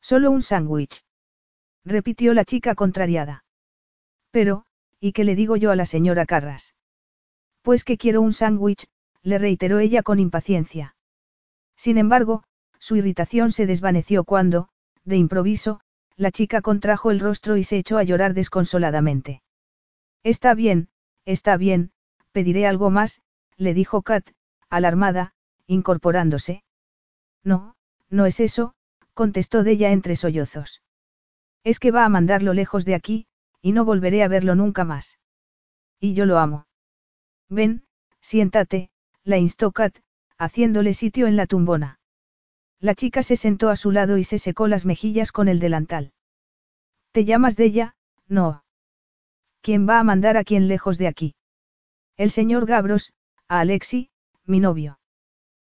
Solo un sándwich. Repitió la chica contrariada. Pero, ¿y qué le digo yo a la señora Carras? Pues que quiero un sándwich, le reiteró ella con impaciencia. Sin embargo, su irritación se desvaneció cuando, de improviso, la chica contrajo el rostro y se echó a llorar desconsoladamente. Está bien, está bien, pediré algo más, le dijo Kat, alarmada, incorporándose. No, no es eso, contestó ella entre sollozos. Es que va a mandarlo lejos de aquí, y no volveré a verlo nunca más. Y yo lo amo. Ven, siéntate, la instó Kat, haciéndole sitio en la tumbona. La chica se sentó a su lado y se secó las mejillas con el delantal. ¿Te llamas de ella? No. ¿Quién va a mandar a quién lejos de aquí? El señor Gabros, a Alexi, mi novio.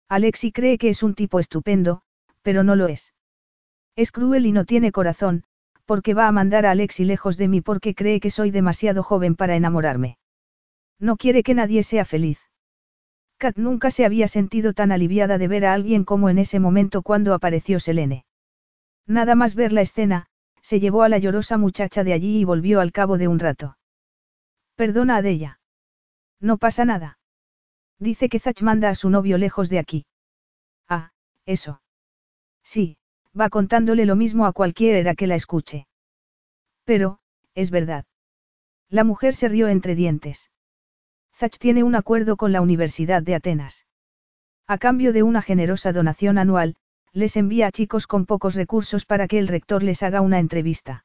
Alexi cree que es un tipo estupendo, pero no lo es. Es cruel y no tiene corazón, porque va a mandar a Alexi lejos de mí porque cree que soy demasiado joven para enamorarme. No quiere que nadie sea feliz. Kat nunca se había sentido tan aliviada de ver a alguien como en ese momento cuando apareció Selene. Nada más ver la escena, se llevó a la llorosa muchacha de allí y volvió al cabo de un rato. Perdona a Della. No pasa nada. Dice que Zach manda a su novio lejos de aquí. Ah, eso. Sí, va contándole lo mismo a cualquiera que la escuche. Pero, es verdad. La mujer se rió entre dientes. Zach tiene un acuerdo con la Universidad de Atenas. A cambio de una generosa donación anual, les envía a chicos con pocos recursos para que el rector les haga una entrevista.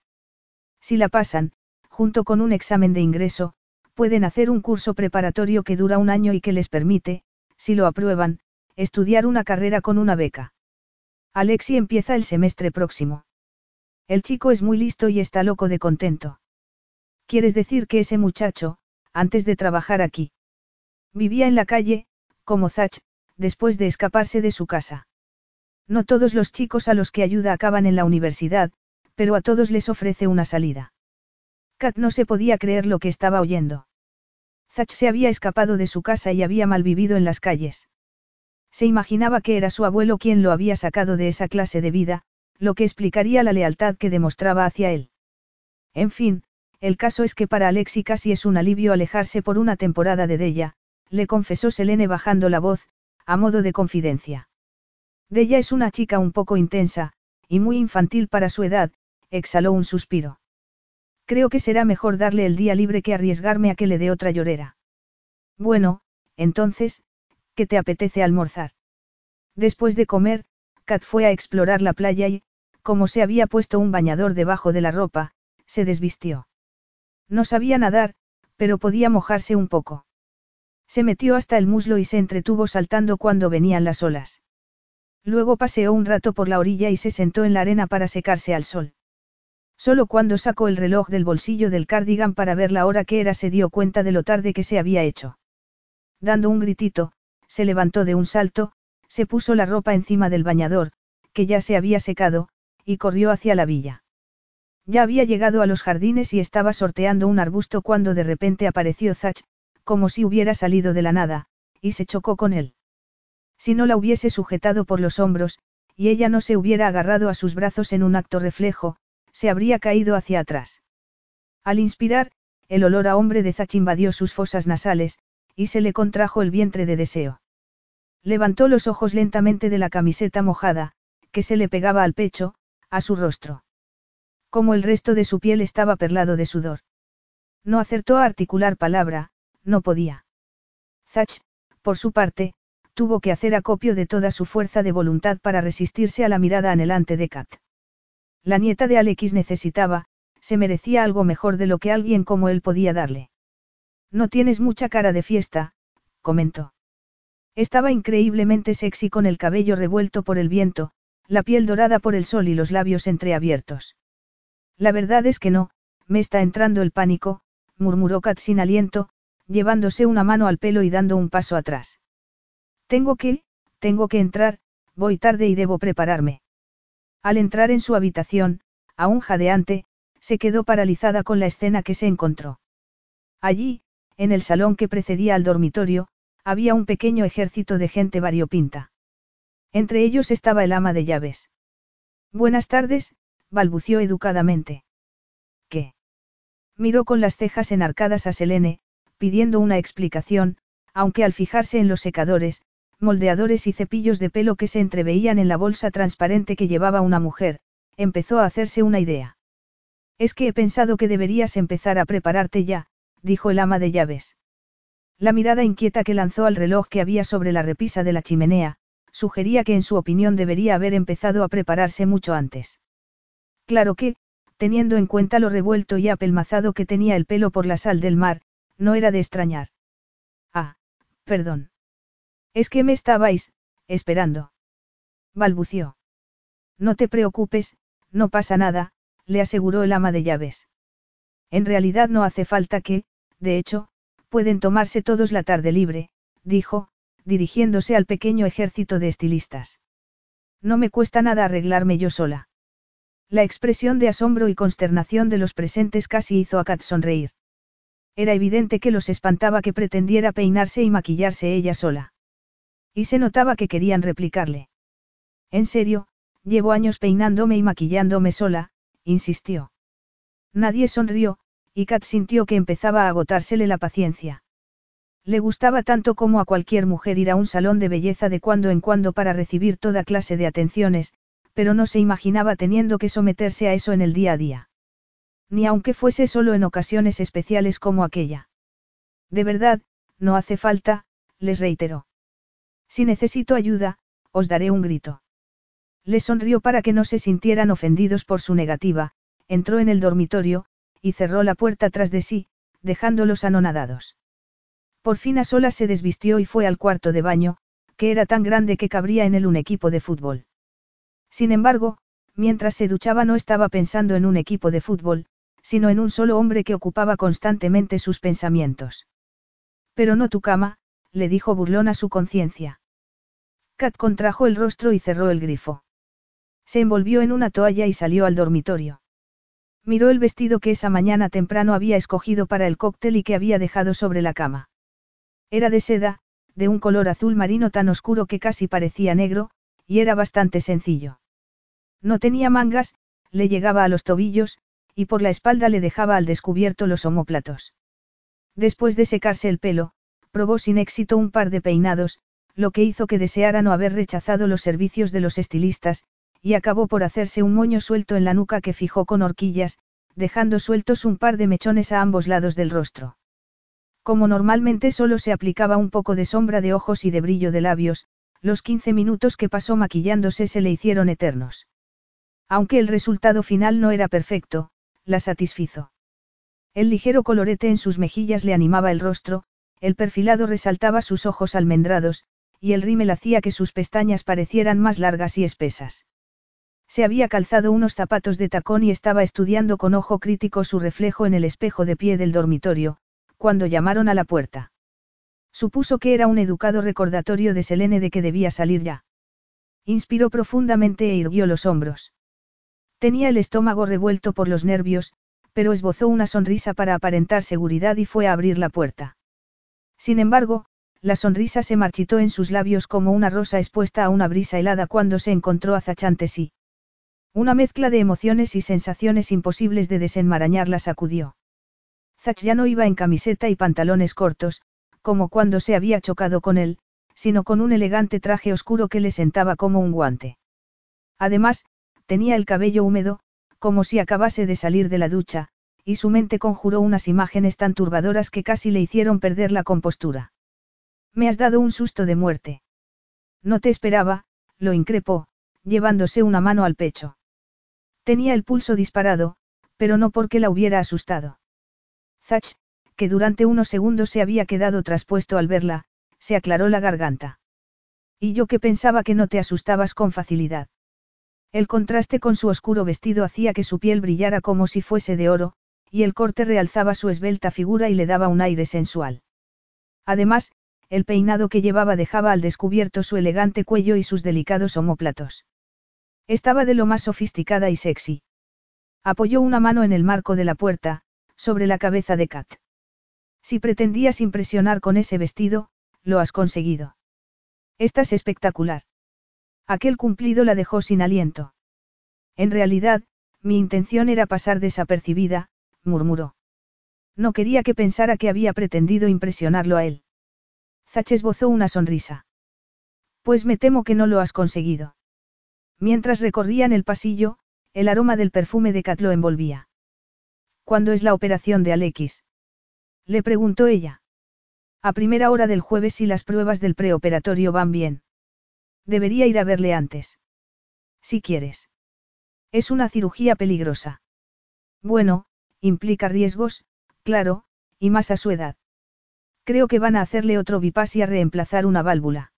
Si la pasan, junto con un examen de ingreso, pueden hacer un curso preparatorio que dura un año y que les permite, si lo aprueban, estudiar una carrera con una beca. Alexi empieza el semestre próximo. El chico es muy listo y está loco de contento. ¿Quieres decir que ese muchacho, antes de trabajar aquí. Vivía en la calle, como Zach, después de escaparse de su casa. No todos los chicos a los que ayuda acaban en la universidad, pero a todos les ofrece una salida. Kat no se podía creer lo que estaba oyendo. Zach se había escapado de su casa y había malvivido en las calles. Se imaginaba que era su abuelo quien lo había sacado de esa clase de vida, lo que explicaría la lealtad que demostraba hacia él. En fin, el caso es que para Alexi casi es un alivio alejarse por una temporada de Della, le confesó Selene bajando la voz, a modo de confidencia. Della es una chica un poco intensa, y muy infantil para su edad, exhaló un suspiro. Creo que será mejor darle el día libre que arriesgarme a que le dé otra llorera. Bueno, entonces, ¿qué te apetece almorzar? Después de comer, Kat fue a explorar la playa y, como se había puesto un bañador debajo de la ropa, se desvistió. No sabía nadar, pero podía mojarse un poco. Se metió hasta el muslo y se entretuvo saltando cuando venían las olas. Luego paseó un rato por la orilla y se sentó en la arena para secarse al sol. Solo cuando sacó el reloj del bolsillo del cardigan para ver la hora que era se dio cuenta de lo tarde que se había hecho. Dando un gritito, se levantó de un salto, se puso la ropa encima del bañador, que ya se había secado, y corrió hacia la villa. Ya había llegado a los jardines y estaba sorteando un arbusto cuando de repente apareció Zach, como si hubiera salido de la nada, y se chocó con él. Si no la hubiese sujetado por los hombros, y ella no se hubiera agarrado a sus brazos en un acto reflejo, se habría caído hacia atrás. Al inspirar, el olor a hombre de Zach invadió sus fosas nasales, y se le contrajo el vientre de deseo. Levantó los ojos lentamente de la camiseta mojada, que se le pegaba al pecho, a su rostro. Como el resto de su piel estaba perlado de sudor. No acertó a articular palabra, no podía. Zach, por su parte, tuvo que hacer acopio de toda su fuerza de voluntad para resistirse a la mirada anhelante de Kat. La nieta de Alex necesitaba, se merecía algo mejor de lo que alguien como él podía darle. No tienes mucha cara de fiesta, comentó. Estaba increíblemente sexy con el cabello revuelto por el viento, la piel dorada por el sol y los labios entreabiertos. La verdad es que no, me está entrando el pánico, murmuró Kat sin aliento, llevándose una mano al pelo y dando un paso atrás. Tengo que, tengo que entrar, voy tarde y debo prepararme. Al entrar en su habitación, aún jadeante, se quedó paralizada con la escena que se encontró. Allí, en el salón que precedía al dormitorio, había un pequeño ejército de gente variopinta. Entre ellos estaba el ama de llaves. Buenas tardes, balbució educadamente. ¿Qué? Miró con las cejas enarcadas a Selene, pidiendo una explicación, aunque al fijarse en los secadores, moldeadores y cepillos de pelo que se entreveían en la bolsa transparente que llevaba una mujer, empezó a hacerse una idea. Es que he pensado que deberías empezar a prepararte ya, dijo el ama de llaves. La mirada inquieta que lanzó al reloj que había sobre la repisa de la chimenea, sugería que en su opinión debería haber empezado a prepararse mucho antes. Claro que, teniendo en cuenta lo revuelto y apelmazado que tenía el pelo por la sal del mar, no era de extrañar. Ah, perdón. Es que me estabais, esperando. Balbució. No te preocupes, no pasa nada, le aseguró el ama de llaves. En realidad no hace falta que, de hecho, pueden tomarse todos la tarde libre, dijo, dirigiéndose al pequeño ejército de estilistas. No me cuesta nada arreglarme yo sola. La expresión de asombro y consternación de los presentes casi hizo a Kat sonreír. Era evidente que los espantaba que pretendiera peinarse y maquillarse ella sola. Y se notaba que querían replicarle. En serio, llevo años peinándome y maquillándome sola, insistió. Nadie sonrió, y Kat sintió que empezaba a agotársele la paciencia. Le gustaba tanto como a cualquier mujer ir a un salón de belleza de cuando en cuando para recibir toda clase de atenciones, pero no se imaginaba teniendo que someterse a eso en el día a día. Ni aunque fuese solo en ocasiones especiales como aquella. De verdad, no hace falta, les reiteró. Si necesito ayuda, os daré un grito. Le sonrió para que no se sintieran ofendidos por su negativa, entró en el dormitorio, y cerró la puerta tras de sí, dejándolos anonadados. Por fin a sola se desvistió y fue al cuarto de baño, que era tan grande que cabría en él un equipo de fútbol. Sin embargo, mientras se duchaba no estaba pensando en un equipo de fútbol, sino en un solo hombre que ocupaba constantemente sus pensamientos. Pero no tu cama, le dijo burlón a su conciencia. Kat contrajo el rostro y cerró el grifo. Se envolvió en una toalla y salió al dormitorio. Miró el vestido que esa mañana temprano había escogido para el cóctel y que había dejado sobre la cama. Era de seda, de un color azul marino tan oscuro que casi parecía negro, y era bastante sencillo. No tenía mangas, le llegaba a los tobillos, y por la espalda le dejaba al descubierto los omóplatos. Después de secarse el pelo, probó sin éxito un par de peinados, lo que hizo que deseara no haber rechazado los servicios de los estilistas, y acabó por hacerse un moño suelto en la nuca que fijó con horquillas, dejando sueltos un par de mechones a ambos lados del rostro. Como normalmente solo se aplicaba un poco de sombra de ojos y de brillo de labios, los 15 minutos que pasó maquillándose se le hicieron eternos. Aunque el resultado final no era perfecto, la satisfizo. El ligero colorete en sus mejillas le animaba el rostro, el perfilado resaltaba sus ojos almendrados, y el rímel hacía que sus pestañas parecieran más largas y espesas. Se había calzado unos zapatos de tacón y estaba estudiando con ojo crítico su reflejo en el espejo de pie del dormitorio, cuando llamaron a la puerta. Supuso que era un educado recordatorio de Selene de que debía salir ya. Inspiró profundamente e irguió los hombros. Tenía el estómago revuelto por los nervios, pero esbozó una sonrisa para aparentar seguridad y fue a abrir la puerta. Sin embargo, la sonrisa se marchitó en sus labios como una rosa expuesta a una brisa helada cuando se encontró a Zach sí. Una mezcla de emociones y sensaciones imposibles de desenmarañar la sacudió. Zach ya no iba en camiseta y pantalones cortos, como cuando se había chocado con él, sino con un elegante traje oscuro que le sentaba como un guante. Además, tenía el cabello húmedo, como si acabase de salir de la ducha, y su mente conjuró unas imágenes tan turbadoras que casi le hicieron perder la compostura. Me has dado un susto de muerte. No te esperaba, lo increpó, llevándose una mano al pecho. Tenía el pulso disparado, pero no porque la hubiera asustado. Zach, que durante unos segundos se había quedado traspuesto al verla, se aclaró la garganta. Y yo que pensaba que no te asustabas con facilidad. El contraste con su oscuro vestido hacía que su piel brillara como si fuese de oro, y el corte realzaba su esbelta figura y le daba un aire sensual. Además, el peinado que llevaba dejaba al descubierto su elegante cuello y sus delicados omóplatos. Estaba de lo más sofisticada y sexy. Apoyó una mano en el marco de la puerta, sobre la cabeza de Kat. Si pretendías impresionar con ese vestido, lo has conseguido. Estás espectacular. Aquel cumplido la dejó sin aliento. En realidad, mi intención era pasar desapercibida, murmuró. No quería que pensara que había pretendido impresionarlo a él. Zach esbozó una sonrisa. Pues me temo que no lo has conseguido. Mientras recorrían el pasillo, el aroma del perfume de Kat lo envolvía. ¿Cuándo es la operación de Alexis? Le preguntó ella. A primera hora del jueves si las pruebas del preoperatorio van bien. Debería ir a verle antes. Si quieres. Es una cirugía peligrosa. Bueno, implica riesgos, claro, y más a su edad. Creo que van a hacerle otro bypass y a reemplazar una válvula.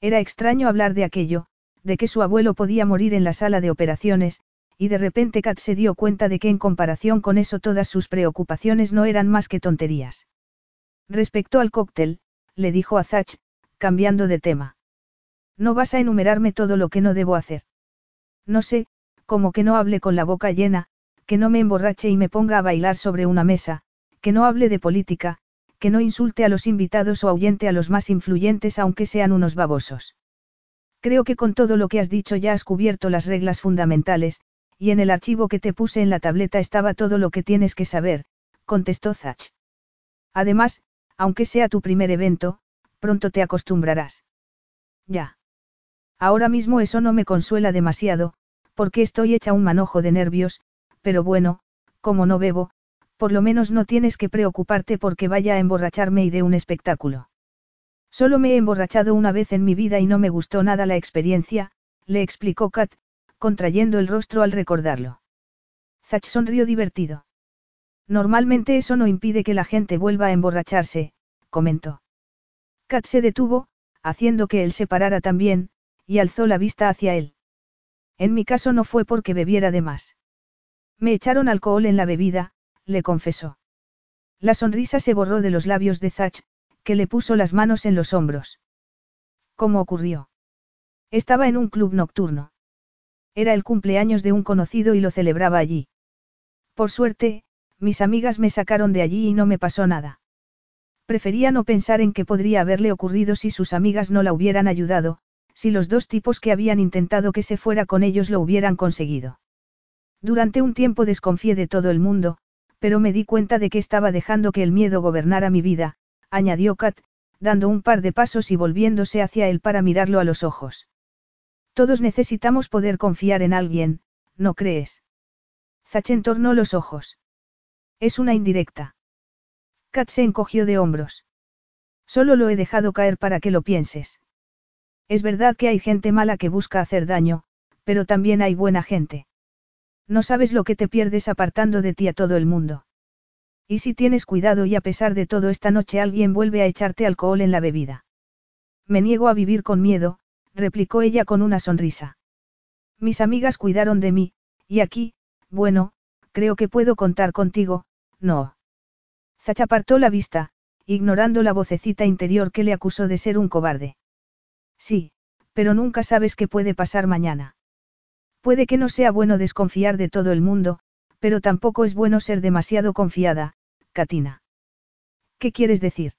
Era extraño hablar de aquello, de que su abuelo podía morir en la sala de operaciones, y de repente Kat se dio cuenta de que en comparación con eso todas sus preocupaciones no eran más que tonterías. Respecto al cóctel, le dijo a Zach, cambiando de tema. No vas a enumerarme todo lo que no debo hacer. No sé, como que no hable con la boca llena, que no me emborrache y me ponga a bailar sobre una mesa, que no hable de política, que no insulte a los invitados o ahuyente a los más influyentes aunque sean unos babosos. Creo que con todo lo que has dicho ya has cubierto las reglas fundamentales, y en el archivo que te puse en la tableta estaba todo lo que tienes que saber, contestó Zach. Además, aunque sea tu primer evento, pronto te acostumbrarás. Ya. Ahora mismo eso no me consuela demasiado, porque estoy hecha un manojo de nervios, pero bueno, como no bebo, por lo menos no tienes que preocuparte porque vaya a emborracharme y de un espectáculo. Solo me he emborrachado una vez en mi vida y no me gustó nada la experiencia, le explicó Kat, contrayendo el rostro al recordarlo. Zach sonrió divertido. Normalmente eso no impide que la gente vuelva a emborracharse, comentó. Kat se detuvo, haciendo que él se parara también, y alzó la vista hacia él. En mi caso no fue porque bebiera de más. Me echaron alcohol en la bebida, le confesó. La sonrisa se borró de los labios de Zach, que le puso las manos en los hombros. ¿Cómo ocurrió? Estaba en un club nocturno. Era el cumpleaños de un conocido y lo celebraba allí. Por suerte, mis amigas me sacaron de allí y no me pasó nada. Prefería no pensar en qué podría haberle ocurrido si sus amigas no la hubieran ayudado, si los dos tipos que habían intentado que se fuera con ellos lo hubieran conseguido. Durante un tiempo desconfié de todo el mundo, pero me di cuenta de que estaba dejando que el miedo gobernara mi vida, añadió Kat, dando un par de pasos y volviéndose hacia él para mirarlo a los ojos. Todos necesitamos poder confiar en alguien, ¿no crees? Zach entornó los ojos. Es una indirecta. Kat se encogió de hombros. Solo lo he dejado caer para que lo pienses. Es verdad que hay gente mala que busca hacer daño, pero también hay buena gente. No sabes lo que te pierdes apartando de ti a todo el mundo. Y si tienes cuidado y a pesar de todo esta noche alguien vuelve a echarte alcohol en la bebida. Me niego a vivir con miedo, replicó ella con una sonrisa. Mis amigas cuidaron de mí, y aquí, bueno, creo que puedo contar contigo, no. Zach apartó la vista, ignorando la vocecita interior que le acusó de ser un cobarde. Sí, pero nunca sabes qué puede pasar mañana. Puede que no sea bueno desconfiar de todo el mundo, pero tampoco es bueno ser demasiado confiada, Katina. ¿Qué quieres decir?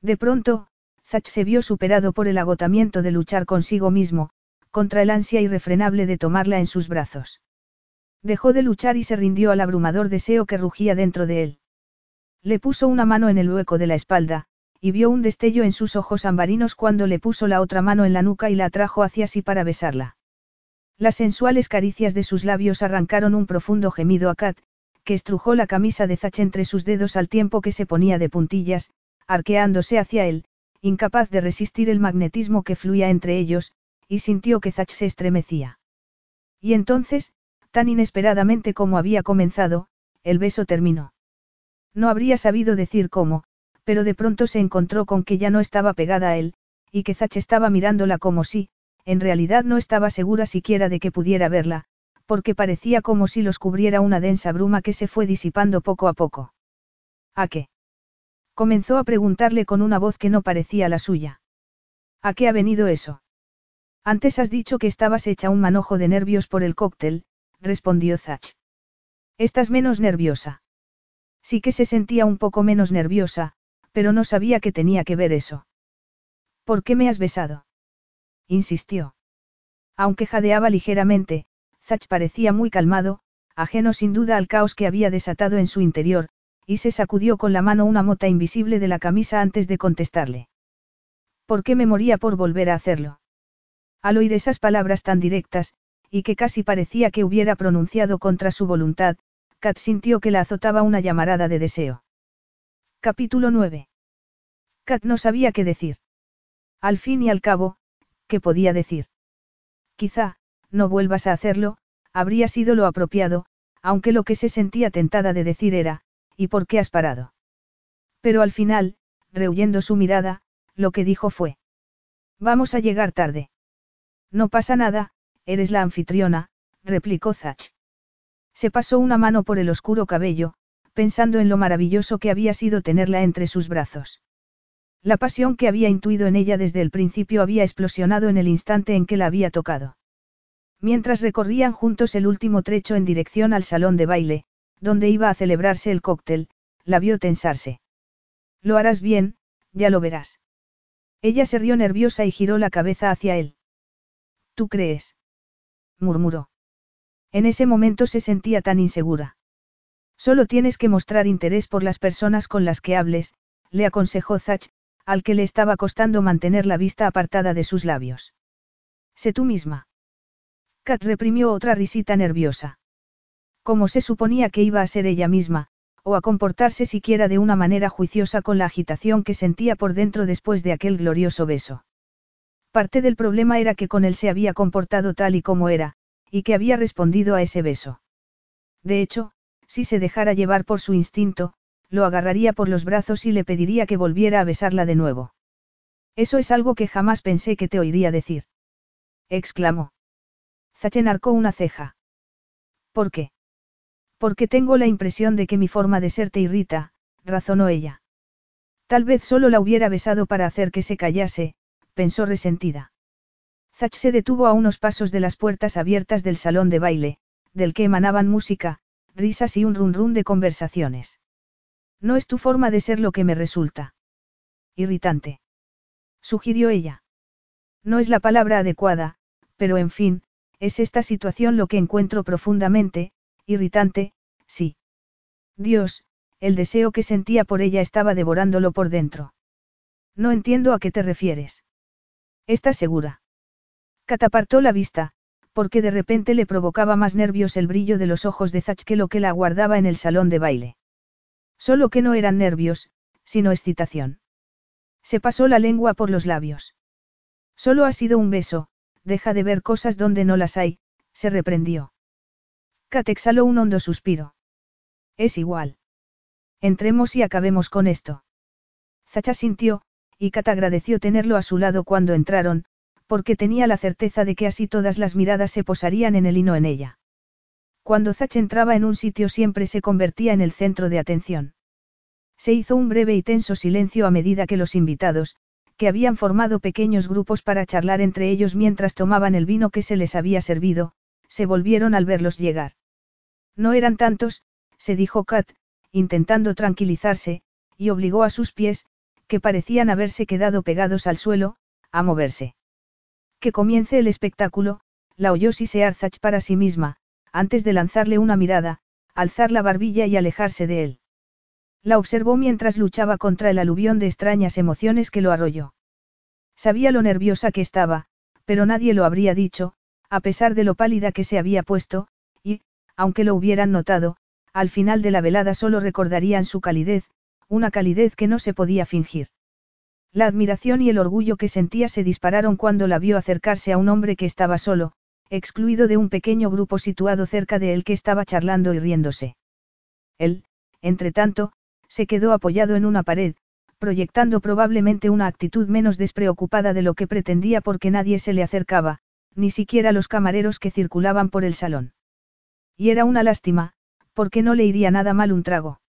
De pronto, Zach se vio superado por el agotamiento de luchar consigo mismo, contra el ansia irrefrenable de tomarla en sus brazos. Dejó de luchar y se rindió al abrumador deseo que rugía dentro de él. Le puso una mano en el hueco de la espalda, y vio un destello en sus ojos ambarinos cuando le puso la otra mano en la nuca y la atrajo hacia sí para besarla. Las sensuales caricias de sus labios arrancaron un profundo gemido a Kat, que estrujó la camisa de Zach entre sus dedos al tiempo que se ponía de puntillas, arqueándose hacia él, incapaz de resistir el magnetismo que fluía entre ellos, y sintió que Zach se estremecía. Y entonces, tan inesperadamente como había comenzado, el beso terminó. No habría sabido decir cómo, pero de pronto se encontró con que ya no estaba pegada a él, y que Zach estaba mirándola como si, en realidad no estaba segura siquiera de que pudiera verla, porque parecía como si los cubriera una densa bruma que se fue disipando poco a poco. ¿A qué? Comenzó a preguntarle con una voz que no parecía la suya. ¿A qué ha venido eso? Antes has dicho que estabas hecha un manojo de nervios por el cóctel, respondió Zach. Estás menos nerviosa. Sí que se sentía un poco menos nerviosa, pero no sabía que tenía que ver eso. ¿Por qué me has besado? insistió. Aunque jadeaba ligeramente, Zach parecía muy calmado, ajeno sin duda al caos que había desatado en su interior, y se sacudió con la mano una mota invisible de la camisa antes de contestarle. ¿Por qué me moría por volver a hacerlo? Al oír esas palabras tan directas, y que casi parecía que hubiera pronunciado contra su voluntad, Kat sintió que la azotaba una llamarada de deseo. Capítulo 9. Kat no sabía qué decir. Al fin y al cabo, ¿qué podía decir? Quizá, no vuelvas a hacerlo, habría sido lo apropiado, aunque lo que se sentía tentada de decir era, ¿y por qué has parado? Pero al final, rehuyendo su mirada, lo que dijo fue. Vamos a llegar tarde. No pasa nada, eres la anfitriona, replicó Zach. Se pasó una mano por el oscuro cabello, pensando en lo maravilloso que había sido tenerla entre sus brazos. La pasión que había intuido en ella desde el principio había explosionado en el instante en que la había tocado. Mientras recorrían juntos el último trecho en dirección al salón de baile, donde iba a celebrarse el cóctel, la vio tensarse. Lo harás bien, ya lo verás. Ella se rió nerviosa y giró la cabeza hacia él. ¿Tú crees? murmuró. En ese momento se sentía tan insegura. Solo tienes que mostrar interés por las personas con las que hables, le aconsejó Zach, al que le estaba costando mantener la vista apartada de sus labios. Sé tú misma. Kat reprimió otra risita nerviosa. Como se suponía que iba a ser ella misma, o a comportarse siquiera de una manera juiciosa con la agitación que sentía por dentro después de aquel glorioso beso. Parte del problema era que con él se había comportado tal y como era, y que había respondido a ese beso. De hecho, si se dejara llevar por su instinto, lo agarraría por los brazos y le pediría que volviera a besarla de nuevo. Eso es algo que jamás pensé que te oiría decir. exclamó. Zachen arcó una ceja. ¿Por qué? Porque tengo la impresión de que mi forma de ser te irrita, razonó ella. Tal vez solo la hubiera besado para hacer que se callase, pensó resentida. Zach se detuvo a unos pasos de las puertas abiertas del salón de baile, del que emanaban música, risas y un run run de conversaciones. No es tu forma de ser lo que me resulta. Irritante. Sugirió ella. No es la palabra adecuada, pero en fin, es esta situación lo que encuentro profundamente, irritante, sí. Dios, el deseo que sentía por ella estaba devorándolo por dentro. No entiendo a qué te refieres. ¿Estás segura? Catapartó la vista, porque de repente le provocaba más nervios el brillo de los ojos de Zach que lo que la guardaba en el salón de baile. Solo que no eran nervios, sino excitación. Se pasó la lengua por los labios. Solo ha sido un beso, deja de ver cosas donde no las hay, se reprendió. Kat exhaló un hondo suspiro. Es igual. Entremos y acabemos con esto. Zacha sintió, y Kat agradeció tenerlo a su lado cuando entraron, porque tenía la certeza de que así todas las miradas se posarían en él y no en ella. Cuando Zach entraba en un sitio siempre se convertía en el centro de atención. Se hizo un breve y tenso silencio a medida que los invitados, que habían formado pequeños grupos para charlar entre ellos mientras tomaban el vino que se les había servido, se volvieron al verlos llegar. No eran tantos, se dijo Kat, intentando tranquilizarse, y obligó a sus pies, que parecían haberse quedado pegados al suelo, a moverse. Que comience el espectáculo, la oyó sisear Zach para sí misma, antes de lanzarle una mirada, alzar la barbilla y alejarse de él. La observó mientras luchaba contra el aluvión de extrañas emociones que lo arrolló. Sabía lo nerviosa que estaba, pero nadie lo habría dicho, a pesar de lo pálida que se había puesto, y, aunque lo hubieran notado, al final de la velada solo recordarían su calidez, una calidez que no se podía fingir. La admiración y el orgullo que sentía se dispararon cuando la vio acercarse a un hombre que estaba solo, excluido de un pequeño grupo situado cerca de él que estaba charlando y riéndose. Él, entre tanto, se quedó apoyado en una pared, proyectando probablemente una actitud menos despreocupada de lo que pretendía porque nadie se le acercaba, ni siquiera los camareros que circulaban por el salón. Y era una lástima, porque no le iría nada mal un trago.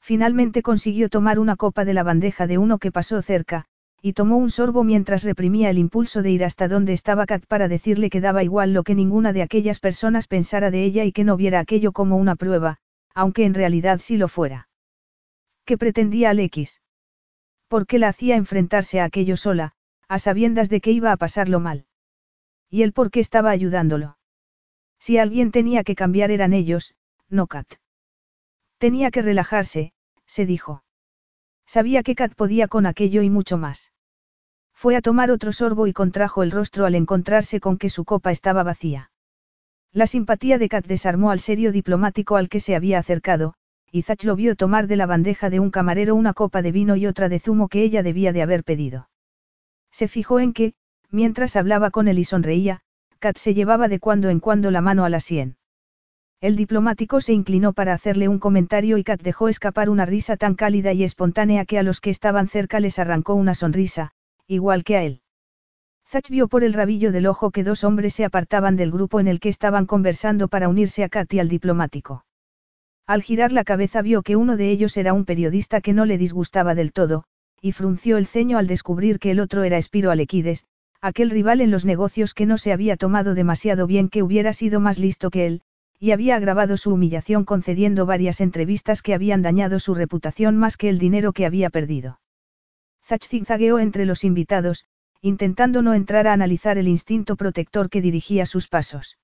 Finalmente consiguió tomar una copa de la bandeja de uno que pasó cerca, y tomó un sorbo mientras reprimía el impulso de ir hasta donde estaba Kat para decirle que daba igual lo que ninguna de aquellas personas pensara de ella y que no viera aquello como una prueba, aunque en realidad sí lo fuera. ¿Qué pretendía Alexis? ¿Por qué la hacía enfrentarse a aquello sola, a sabiendas de que iba a pasarlo mal? ¿Y él por qué estaba ayudándolo? Si alguien tenía que cambiar eran ellos, no Kat. Tenía que relajarse, se dijo. Sabía que Kat podía con aquello y mucho más. Fue a tomar otro sorbo y contrajo el rostro al encontrarse con que su copa estaba vacía. La simpatía de Kat desarmó al serio diplomático al que se había acercado, y Zach lo vio tomar de la bandeja de un camarero una copa de vino y otra de zumo que ella debía de haber pedido. Se fijó en que, mientras hablaba con él y sonreía, Kat se llevaba de cuando en cuando la mano a la sien. El diplomático se inclinó para hacerle un comentario y Kat dejó escapar una risa tan cálida y espontánea que a los que estaban cerca les arrancó una sonrisa, igual que a él. Zach vio por el rabillo del ojo que dos hombres se apartaban del grupo en el que estaban conversando para unirse a Kat y al diplomático. Al girar la cabeza vio que uno de ellos era un periodista que no le disgustaba del todo, y frunció el ceño al descubrir que el otro era Espiro Alequides, aquel rival en los negocios que no se había tomado demasiado bien que hubiera sido más listo que él, y había agravado su humillación concediendo varias entrevistas que habían dañado su reputación más que el dinero que había perdido. Zach zigzagueó entre los invitados, intentando no entrar a analizar el instinto protector que dirigía sus pasos.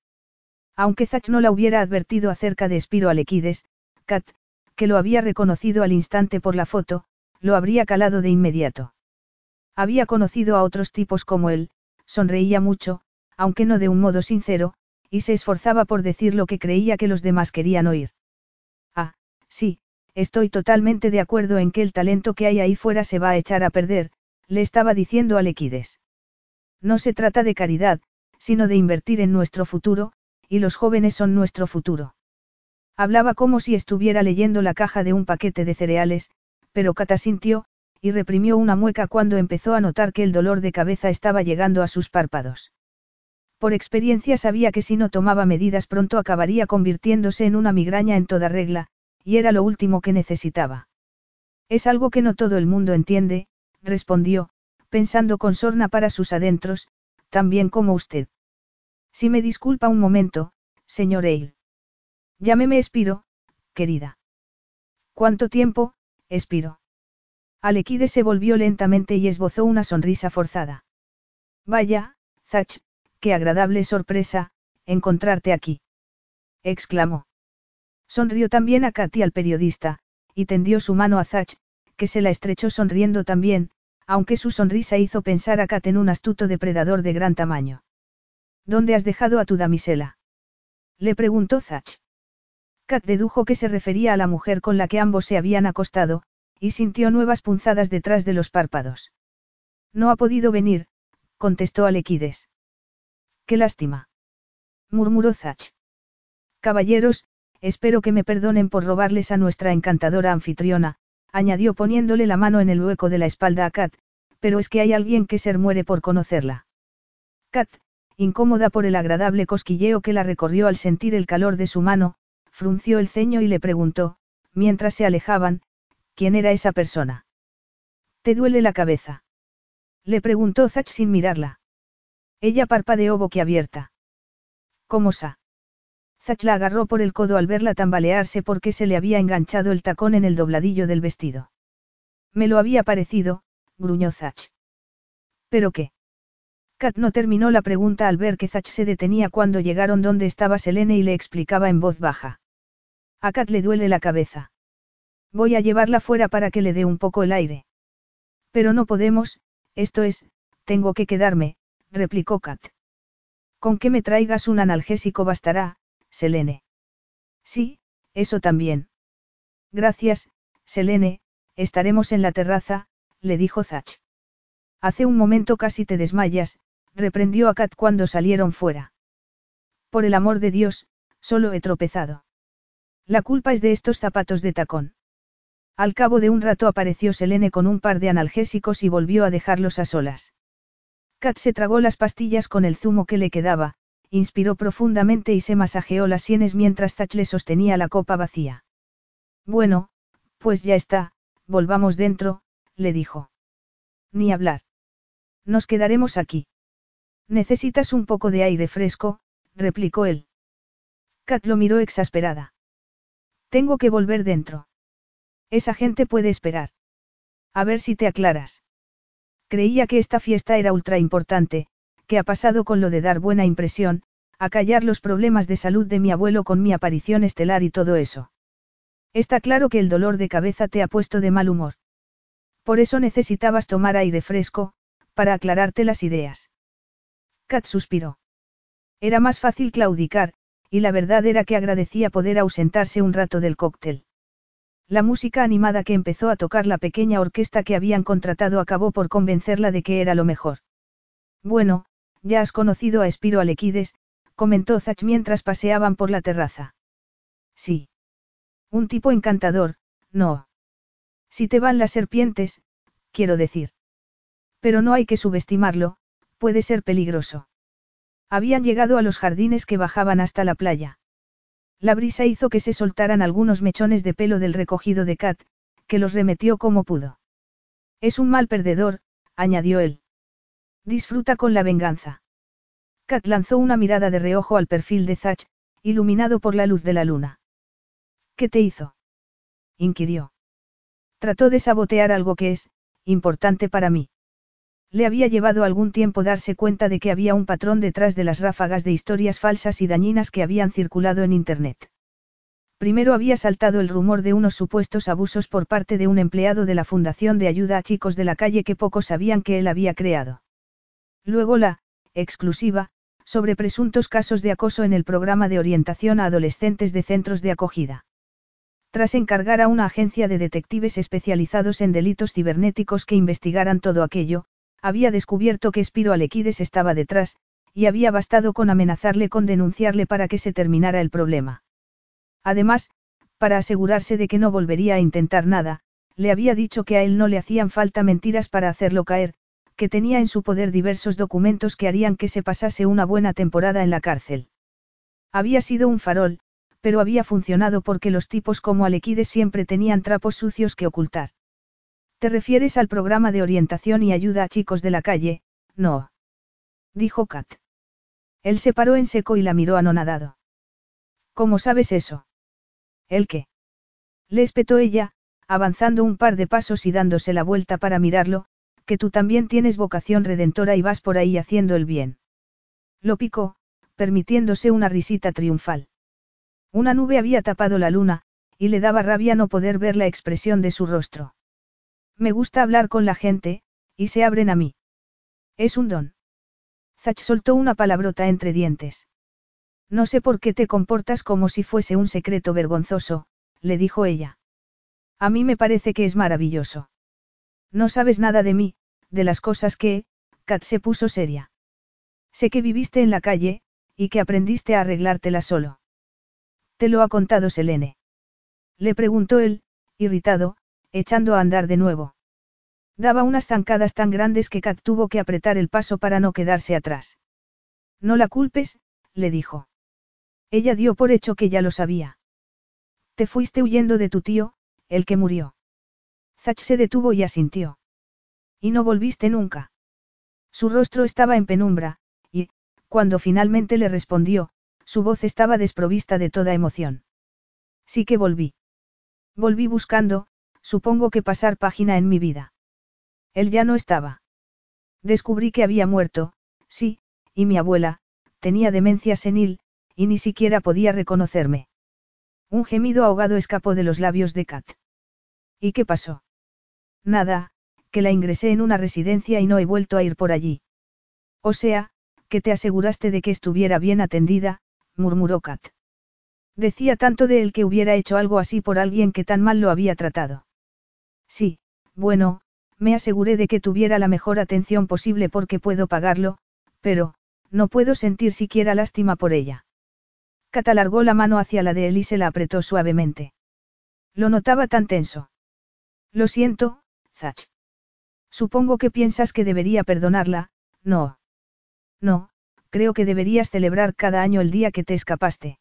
Aunque Zach no la hubiera advertido acerca de Espiro Alequides, Kat, que lo había reconocido al instante por la foto, lo habría calado de inmediato. Había conocido a otros tipos como él, sonreía mucho, aunque no de un modo sincero, y se esforzaba por decir lo que creía que los demás querían oír. Ah, sí, estoy totalmente de acuerdo en que el talento que hay ahí fuera se va a echar a perder, le estaba diciendo a. No se trata de caridad, sino de invertir en nuestro futuro, y los jóvenes son nuestro futuro. Hablaba como si estuviera leyendo la caja de un paquete de cereales, pero Cata sintió, y reprimió una mueca cuando empezó a notar que el dolor de cabeza estaba llegando a sus párpados. Por experiencia sabía que si no tomaba medidas pronto acabaría convirtiéndose en una migraña en toda regla, y era lo último que necesitaba. Es algo que no todo el mundo entiende, respondió, pensando con sorna para sus adentros, tan bien como usted. Si me disculpa un momento, señor Eil. Llámeme Espiro, querida. ¿Cuánto tiempo, Espiro? Alequide se volvió lentamente y esbozó una sonrisa forzada. Vaya, Zach, qué agradable sorpresa, encontrarte aquí. exclamó. Sonrió también a Katy al periodista, y tendió su mano a Zach, que se la estrechó sonriendo también, aunque su sonrisa hizo pensar a Kat en un astuto depredador de gran tamaño. ¿Dónde has dejado a tu damisela? Le preguntó Zach. Kat dedujo que se refería a la mujer con la que ambos se habían acostado, y sintió nuevas punzadas detrás de los párpados. No ha podido venir, contestó Alequides. Qué lástima. murmuró Zach. Caballeros, espero que me perdonen por robarles a nuestra encantadora anfitriona, añadió poniéndole la mano en el hueco de la espalda a Kat, pero es que hay alguien que ser muere por conocerla. Kat, incómoda por el agradable cosquilleo que la recorrió al sentir el calor de su mano, frunció el ceño y le preguntó, mientras se alejaban, ¿Quién era esa persona? ¿Te duele la cabeza? Le preguntó Zach sin mirarla. Ella parpadeó boquiabierta. ¿Cómo sa? Zach la agarró por el codo al verla tambalearse porque se le había enganchado el tacón en el dobladillo del vestido. Me lo había parecido, gruñó Zach. ¿Pero qué? Kat no terminó la pregunta al ver que Zach se detenía cuando llegaron donde estaba Selene y le explicaba en voz baja. A Kat le duele la cabeza. Voy a llevarla fuera para que le dé un poco el aire. Pero no podemos, esto es, tengo que quedarme, replicó Kat. Con que me traigas un analgésico bastará, Selene. Sí, eso también. Gracias, Selene, estaremos en la terraza, le dijo Zach. Hace un momento casi te desmayas, reprendió a Kat cuando salieron fuera. Por el amor de Dios, solo he tropezado. La culpa es de estos zapatos de tacón. Al cabo de un rato apareció Selene con un par de analgésicos y volvió a dejarlos a solas. Kat se tragó las pastillas con el zumo que le quedaba, inspiró profundamente y se masajeó las sienes mientras Zach le sostenía la copa vacía. Bueno, pues ya está, volvamos dentro, le dijo. Ni hablar. Nos quedaremos aquí. Necesitas un poco de aire fresco, replicó él. Kat lo miró exasperada. Tengo que volver dentro. Esa gente puede esperar. A ver si te aclaras. Creía que esta fiesta era ultra importante, que ha pasado con lo de dar buena impresión, callar los problemas de salud de mi abuelo con mi aparición estelar y todo eso. Está claro que el dolor de cabeza te ha puesto de mal humor. Por eso necesitabas tomar aire fresco, para aclararte las ideas. Kat suspiró. Era más fácil claudicar, y la verdad era que agradecía poder ausentarse un rato del cóctel. La música animada que empezó a tocar la pequeña orquesta que habían contratado acabó por convencerla de que era lo mejor. Bueno, ya has conocido a Espiro Alequides, comentó Zach mientras paseaban por la terraza. Sí. Un tipo encantador, no. Si te van las serpientes, quiero decir. Pero no hay que subestimarlo, puede ser peligroso. Habían llegado a los jardines que bajaban hasta la playa. La brisa hizo que se soltaran algunos mechones de pelo del recogido de Kat, que los remetió como pudo. Es un mal perdedor, añadió él. Disfruta con la venganza. Kat lanzó una mirada de reojo al perfil de Zach, iluminado por la luz de la luna. ¿Qué te hizo? inquirió. Trató de sabotear algo que es, importante para mí. Le había llevado algún tiempo darse cuenta de que había un patrón detrás de las ráfagas de historias falsas y dañinas que habían circulado en Internet. Primero había saltado el rumor de unos supuestos abusos por parte de un empleado de la Fundación de Ayuda a Chicos de la Calle que pocos sabían que él había creado. Luego la, exclusiva, sobre presuntos casos de acoso en el programa de orientación a adolescentes de centros de acogida. Tras encargar a una agencia de detectives especializados en delitos cibernéticos que investigaran todo aquello, había descubierto que Spiro Alequides estaba detrás, y había bastado con amenazarle con denunciarle para que se terminara el problema. Además, para asegurarse de que no volvería a intentar nada, le había dicho que a él no le hacían falta mentiras para hacerlo caer, que tenía en su poder diversos documentos que harían que se pasase una buena temporada en la cárcel. Había sido un farol, pero había funcionado porque los tipos como Alequides siempre tenían trapos sucios que ocultar. ¿Te refieres al programa de orientación y ayuda a chicos de la calle? No. Dijo Kat. Él se paró en seco y la miró anonadado. ¿Cómo sabes eso? ¿El qué? Le espetó ella, avanzando un par de pasos y dándose la vuelta para mirarlo, que tú también tienes vocación redentora y vas por ahí haciendo el bien. Lo picó, permitiéndose una risita triunfal. Una nube había tapado la luna, y le daba rabia no poder ver la expresión de su rostro. Me gusta hablar con la gente, y se abren a mí. Es un don. Zach soltó una palabrota entre dientes. No sé por qué te comportas como si fuese un secreto vergonzoso, le dijo ella. A mí me parece que es maravilloso. No sabes nada de mí, de las cosas que, Kat se puso seria. Sé que viviste en la calle, y que aprendiste a arreglártela solo. ¿Te lo ha contado Selene? Le preguntó él, irritado, echando a andar de nuevo. Daba unas zancadas tan grandes que Kat tuvo que apretar el paso para no quedarse atrás. No la culpes, le dijo. Ella dio por hecho que ya lo sabía. Te fuiste huyendo de tu tío, el que murió. Zach se detuvo y asintió. Y no volviste nunca. Su rostro estaba en penumbra, y, cuando finalmente le respondió, su voz estaba desprovista de toda emoción. Sí que volví. Volví buscando, supongo que pasar página en mi vida. Él ya no estaba. Descubrí que había muerto, sí, y mi abuela, tenía demencia senil, y ni siquiera podía reconocerme. Un gemido ahogado escapó de los labios de Kat. ¿Y qué pasó? Nada, que la ingresé en una residencia y no he vuelto a ir por allí. O sea, que te aseguraste de que estuviera bien atendida, murmuró Kat. Decía tanto de él que hubiera hecho algo así por alguien que tan mal lo había tratado. Sí, bueno, me aseguré de que tuviera la mejor atención posible porque puedo pagarlo, pero, no puedo sentir siquiera lástima por ella. Kat alargó la mano hacia la de él y se la apretó suavemente. Lo notaba tan tenso. Lo siento, Zach. Supongo que piensas que debería perdonarla, no. No, creo que deberías celebrar cada año el día que te escapaste.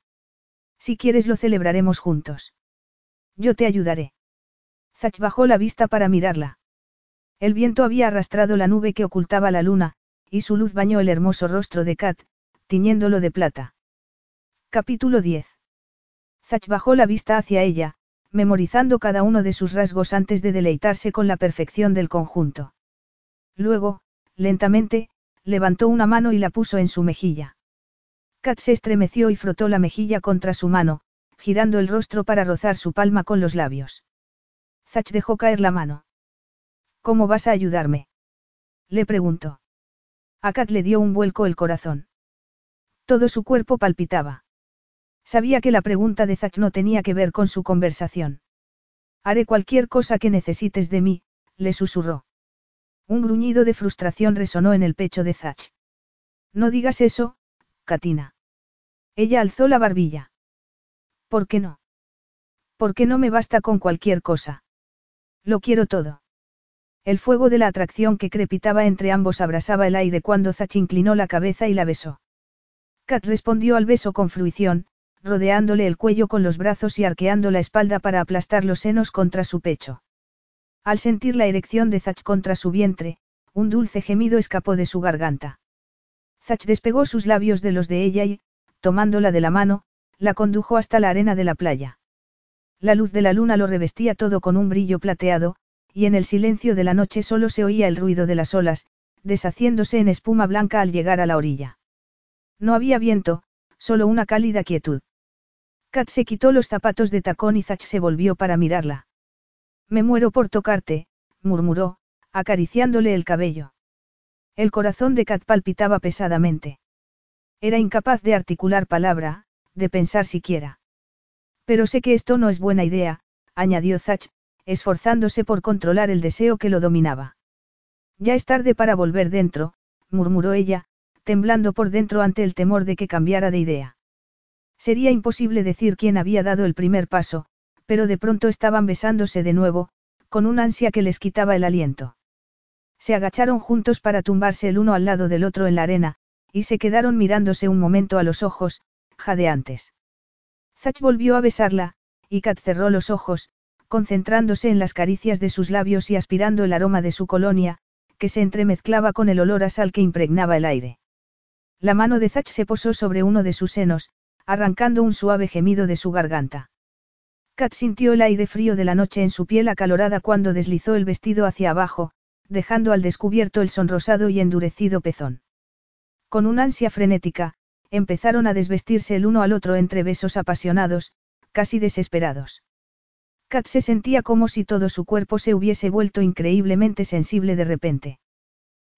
Si quieres lo celebraremos juntos. Yo te ayudaré. Zach bajó la vista para mirarla. El viento había arrastrado la nube que ocultaba la luna, y su luz bañó el hermoso rostro de Kat, tiñéndolo de plata. Capítulo 10. Zach bajó la vista hacia ella, memorizando cada uno de sus rasgos antes de deleitarse con la perfección del conjunto. Luego, lentamente, levantó una mano y la puso en su mejilla. Kat se estremeció y frotó la mejilla contra su mano, girando el rostro para rozar su palma con los labios. Zach dejó caer la mano. ¿Cómo vas a ayudarme? Le preguntó. A Kat le dio un vuelco el corazón. Todo su cuerpo palpitaba. Sabía que la pregunta de Zach no tenía que ver con su conversación. Haré cualquier cosa que necesites de mí, le susurró. Un gruñido de frustración resonó en el pecho de Zach. No digas eso, Katina. Ella alzó la barbilla. ¿Por qué no? ¿Por qué no me basta con cualquier cosa? Lo quiero todo. El fuego de la atracción que crepitaba entre ambos abrasaba el aire cuando Zach inclinó la cabeza y la besó. Kat respondió al beso con fruición, rodeándole el cuello con los brazos y arqueando la espalda para aplastar los senos contra su pecho. Al sentir la erección de Zach contra su vientre, un dulce gemido escapó de su garganta. Zach despegó sus labios de los de ella y, tomándola de la mano, la condujo hasta la arena de la playa. La luz de la luna lo revestía todo con un brillo plateado, y en el silencio de la noche solo se oía el ruido de las olas, deshaciéndose en espuma blanca al llegar a la orilla. No había viento, solo una cálida quietud. Kat se quitó los zapatos de tacón y Zach se volvió para mirarla. Me muero por tocarte, murmuró, acariciándole el cabello. El corazón de Kat palpitaba pesadamente. Era incapaz de articular palabra, de pensar siquiera. Pero sé que esto no es buena idea, añadió Zach, esforzándose por controlar el deseo que lo dominaba. Ya es tarde para volver dentro, murmuró ella, temblando por dentro ante el temor de que cambiara de idea. Sería imposible decir quién había dado el primer paso, pero de pronto estaban besándose de nuevo, con un ansia que les quitaba el aliento. Se agacharon juntos para tumbarse el uno al lado del otro en la arena, y se quedaron mirándose un momento a los ojos, jadeantes. Zach volvió a besarla, y Kat cerró los ojos, concentrándose en las caricias de sus labios y aspirando el aroma de su colonia, que se entremezclaba con el olor a sal que impregnaba el aire. La mano de Zach se posó sobre uno de sus senos, arrancando un suave gemido de su garganta. Kat sintió el aire frío de la noche en su piel acalorada cuando deslizó el vestido hacia abajo, dejando al descubierto el sonrosado y endurecido pezón. Con una ansia frenética, empezaron a desvestirse el uno al otro entre besos apasionados, casi desesperados. Kat se sentía como si todo su cuerpo se hubiese vuelto increíblemente sensible de repente.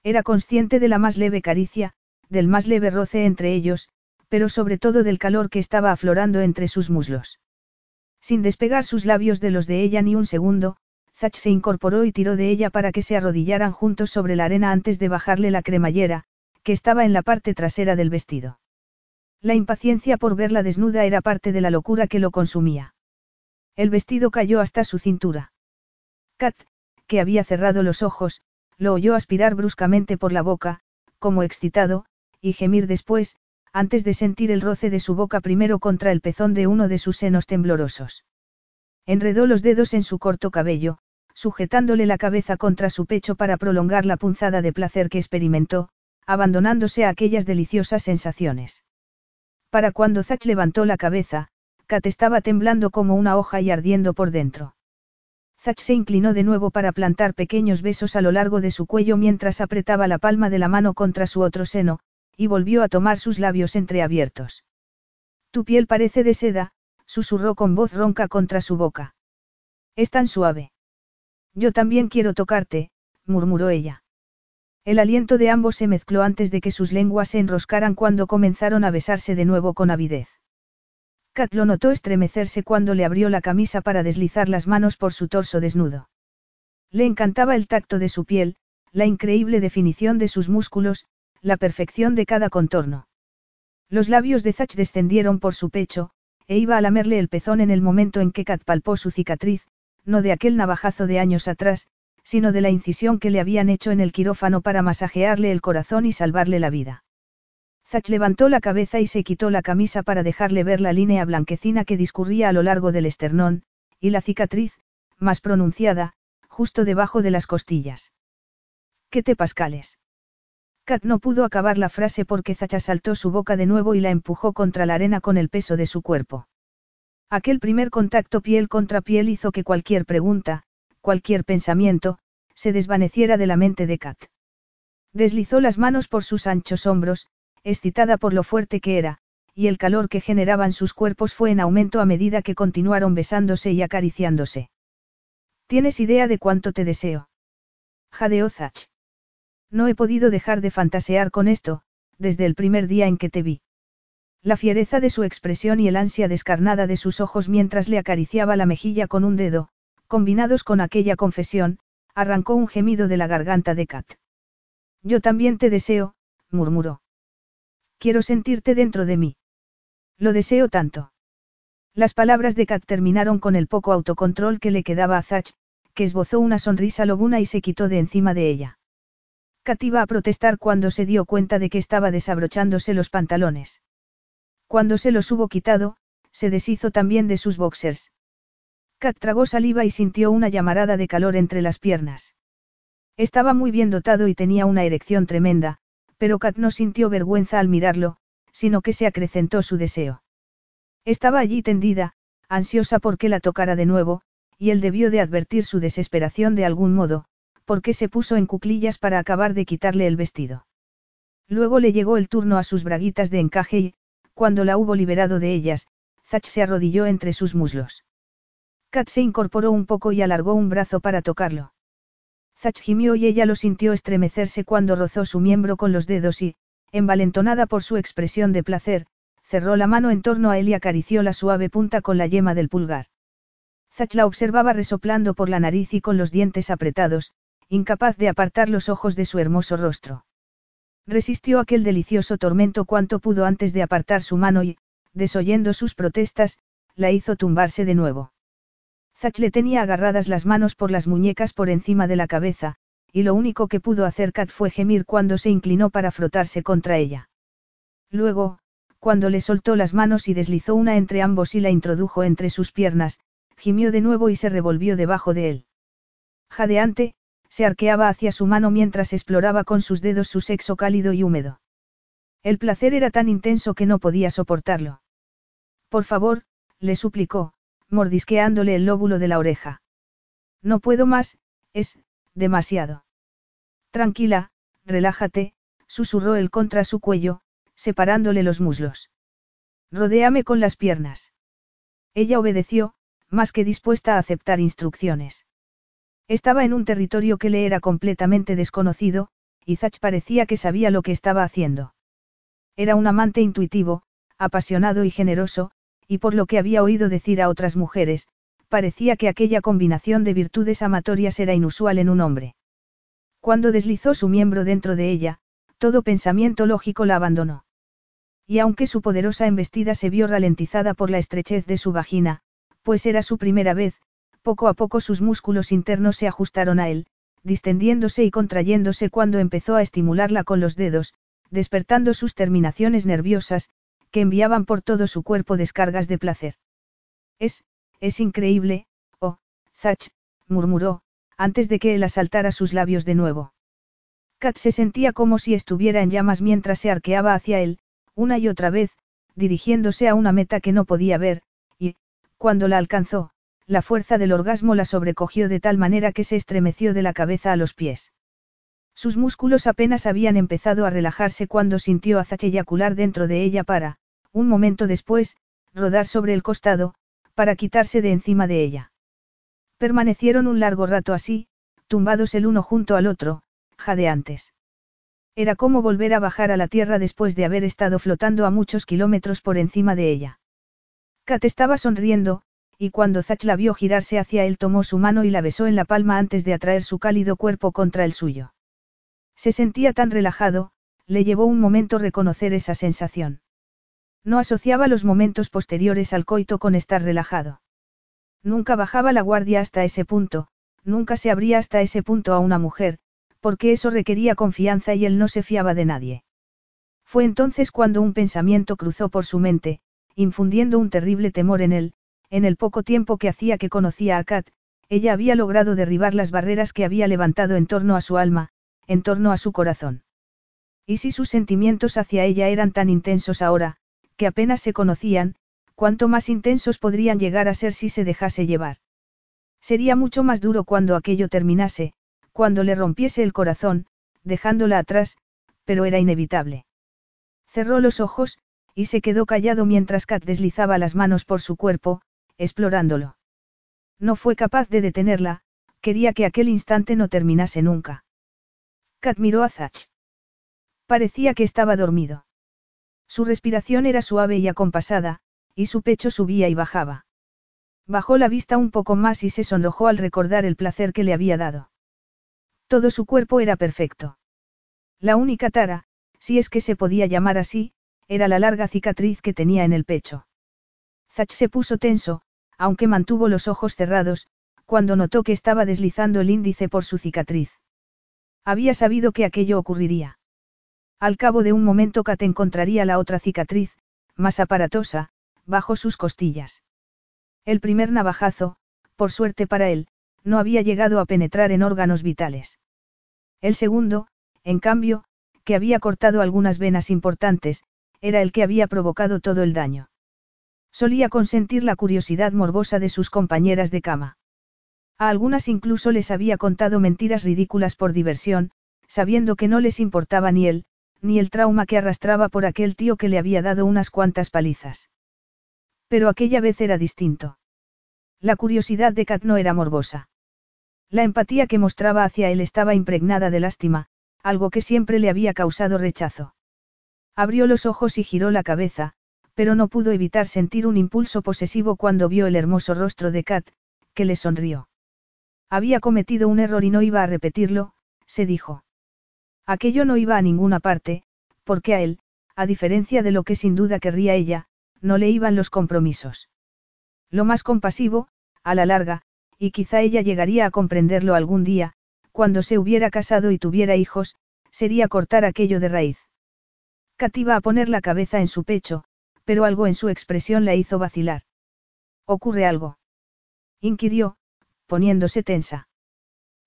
Era consciente de la más leve caricia, del más leve roce entre ellos, pero sobre todo del calor que estaba aflorando entre sus muslos. Sin despegar sus labios de los de ella ni un segundo, Zach se incorporó y tiró de ella para que se arrodillaran juntos sobre la arena antes de bajarle la cremallera, que estaba en la parte trasera del vestido. La impaciencia por verla desnuda era parte de la locura que lo consumía. El vestido cayó hasta su cintura. Kat, que había cerrado los ojos, lo oyó aspirar bruscamente por la boca, como excitado, y gemir después, antes de sentir el roce de su boca primero contra el pezón de uno de sus senos temblorosos. Enredó los dedos en su corto cabello, sujetándole la cabeza contra su pecho para prolongar la punzada de placer que experimentó, abandonándose a aquellas deliciosas sensaciones. Para cuando Zach levantó la cabeza, Kat estaba temblando como una hoja y ardiendo por dentro. Zach se inclinó de nuevo para plantar pequeños besos a lo largo de su cuello mientras apretaba la palma de la mano contra su otro seno, y volvió a tomar sus labios entreabiertos. Tu piel parece de seda, susurró con voz ronca contra su boca. Es tan suave. Yo también quiero tocarte, murmuró ella. El aliento de ambos se mezcló antes de que sus lenguas se enroscaran cuando comenzaron a besarse de nuevo con avidez. Kat lo notó estremecerse cuando le abrió la camisa para deslizar las manos por su torso desnudo. Le encantaba el tacto de su piel, la increíble definición de sus músculos, la perfección de cada contorno. Los labios de Zach descendieron por su pecho, e iba a lamerle el pezón en el momento en que Kat palpó su cicatriz, no de aquel navajazo de años atrás, sino de la incisión que le habían hecho en el quirófano para masajearle el corazón y salvarle la vida. Zach levantó la cabeza y se quitó la camisa para dejarle ver la línea blanquecina que discurría a lo largo del esternón, y la cicatriz, más pronunciada, justo debajo de las costillas. ¿Qué te pascales? Kat no pudo acabar la frase porque Zach saltó su boca de nuevo y la empujó contra la arena con el peso de su cuerpo. Aquel primer contacto piel contra piel hizo que cualquier pregunta, cualquier pensamiento, se desvaneciera de la mente de Kat. Deslizó las manos por sus anchos hombros, excitada por lo fuerte que era, y el calor que generaban sus cuerpos fue en aumento a medida que continuaron besándose y acariciándose. ¿Tienes idea de cuánto te deseo? Jadeó Zach. No he podido dejar de fantasear con esto, desde el primer día en que te vi. La fiereza de su expresión y el ansia descarnada de sus ojos mientras le acariciaba la mejilla con un dedo, combinados con aquella confesión, arrancó un gemido de la garganta de Kat. Yo también te deseo, murmuró. Quiero sentirte dentro de mí. Lo deseo tanto. Las palabras de Kat terminaron con el poco autocontrol que le quedaba a Zach, que esbozó una sonrisa lobuna y se quitó de encima de ella. Kat iba a protestar cuando se dio cuenta de que estaba desabrochándose los pantalones. Cuando se los hubo quitado, se deshizo también de sus boxers. Kat tragó saliva y sintió una llamarada de calor entre las piernas. Estaba muy bien dotado y tenía una erección tremenda, pero Kat no sintió vergüenza al mirarlo, sino que se acrecentó su deseo. Estaba allí tendida, ansiosa porque la tocara de nuevo, y él debió de advertir su desesperación de algún modo, porque se puso en cuclillas para acabar de quitarle el vestido. Luego le llegó el turno a sus braguitas de encaje y, cuando la hubo liberado de ellas, Zach se arrodilló entre sus muslos. Kat se incorporó un poco y alargó un brazo para tocarlo. Zach gimió y ella lo sintió estremecerse cuando rozó su miembro con los dedos y, envalentonada por su expresión de placer, cerró la mano en torno a él y acarició la suave punta con la yema del pulgar. Zach la observaba resoplando por la nariz y con los dientes apretados, incapaz de apartar los ojos de su hermoso rostro. Resistió aquel delicioso tormento cuanto pudo antes de apartar su mano y, desoyendo sus protestas, la hizo tumbarse de nuevo. Zach le tenía agarradas las manos por las muñecas por encima de la cabeza, y lo único que pudo hacer Kat fue gemir cuando se inclinó para frotarse contra ella. Luego, cuando le soltó las manos y deslizó una entre ambos y la introdujo entre sus piernas, gimió de nuevo y se revolvió debajo de él. Jadeante, se arqueaba hacia su mano mientras exploraba con sus dedos su sexo cálido y húmedo. El placer era tan intenso que no podía soportarlo. Por favor, le suplicó, mordisqueándole el lóbulo de la oreja. No puedo más, es, demasiado. Tranquila, relájate, susurró él contra su cuello, separándole los muslos. Rodéame con las piernas. Ella obedeció, más que dispuesta a aceptar instrucciones. Estaba en un territorio que le era completamente desconocido, y Zach parecía que sabía lo que estaba haciendo. Era un amante intuitivo, apasionado y generoso, y por lo que había oído decir a otras mujeres, parecía que aquella combinación de virtudes amatorias era inusual en un hombre. Cuando deslizó su miembro dentro de ella, todo pensamiento lógico la abandonó. Y aunque su poderosa embestida se vio ralentizada por la estrechez de su vagina, pues era su primera vez, poco a poco sus músculos internos se ajustaron a él, distendiéndose y contrayéndose cuando empezó a estimularla con los dedos, despertando sus terminaciones nerviosas, que enviaban por todo su cuerpo descargas de placer. Es, es increíble, oh, Zach, murmuró, antes de que él asaltara sus labios de nuevo. Kat se sentía como si estuviera en llamas mientras se arqueaba hacia él, una y otra vez, dirigiéndose a una meta que no podía ver, y, cuando la alcanzó, la fuerza del orgasmo la sobrecogió de tal manera que se estremeció de la cabeza a los pies. Sus músculos apenas habían empezado a relajarse cuando sintió a Zach eyacular dentro de ella para, un momento después, rodar sobre el costado, para quitarse de encima de ella. Permanecieron un largo rato así, tumbados el uno junto al otro, jadeantes. Era como volver a bajar a la tierra después de haber estado flotando a muchos kilómetros por encima de ella. Kat estaba sonriendo, y cuando Zach la vio girarse hacia él tomó su mano y la besó en la palma antes de atraer su cálido cuerpo contra el suyo. Se sentía tan relajado, le llevó un momento reconocer esa sensación. No asociaba los momentos posteriores al coito con estar relajado. Nunca bajaba la guardia hasta ese punto, nunca se abría hasta ese punto a una mujer, porque eso requería confianza y él no se fiaba de nadie. Fue entonces cuando un pensamiento cruzó por su mente, infundiendo un terrible temor en él, en el poco tiempo que hacía que conocía a Kat, ella había logrado derribar las barreras que había levantado en torno a su alma, en torno a su corazón. Y si sus sentimientos hacia ella eran tan intensos ahora, que apenas se conocían, cuánto más intensos podrían llegar a ser si se dejase llevar. Sería mucho más duro cuando aquello terminase, cuando le rompiese el corazón, dejándola atrás, pero era inevitable. Cerró los ojos, y se quedó callado mientras Kat deslizaba las manos por su cuerpo, explorándolo. No fue capaz de detenerla, quería que aquel instante no terminase nunca. Kat miró a Zach. Parecía que estaba dormido. Su respiración era suave y acompasada, y su pecho subía y bajaba. Bajó la vista un poco más y se sonrojó al recordar el placer que le había dado. Todo su cuerpo era perfecto. La única tara, si es que se podía llamar así, era la larga cicatriz que tenía en el pecho. Zach se puso tenso, aunque mantuvo los ojos cerrados, cuando notó que estaba deslizando el índice por su cicatriz. Había sabido que aquello ocurriría. Al cabo de un momento Kat encontraría la otra cicatriz, más aparatosa, bajo sus costillas. El primer navajazo, por suerte para él, no había llegado a penetrar en órganos vitales. El segundo, en cambio, que había cortado algunas venas importantes, era el que había provocado todo el daño. Solía consentir la curiosidad morbosa de sus compañeras de cama. A algunas incluso les había contado mentiras ridículas por diversión, sabiendo que no les importaba ni él, ni el trauma que arrastraba por aquel tío que le había dado unas cuantas palizas. Pero aquella vez era distinto. La curiosidad de Kat no era morbosa. La empatía que mostraba hacia él estaba impregnada de lástima, algo que siempre le había causado rechazo. Abrió los ojos y giró la cabeza, pero no pudo evitar sentir un impulso posesivo cuando vio el hermoso rostro de Kat, que le sonrió. Había cometido un error y no iba a repetirlo, se dijo. Aquello no iba a ninguna parte, porque a él, a diferencia de lo que sin duda querría ella, no le iban los compromisos. Lo más compasivo, a la larga, y quizá ella llegaría a comprenderlo algún día, cuando se hubiera casado y tuviera hijos, sería cortar aquello de raíz. Kat iba a poner la cabeza en su pecho, pero algo en su expresión la hizo vacilar. ¿Ocurre algo? inquirió, poniéndose tensa.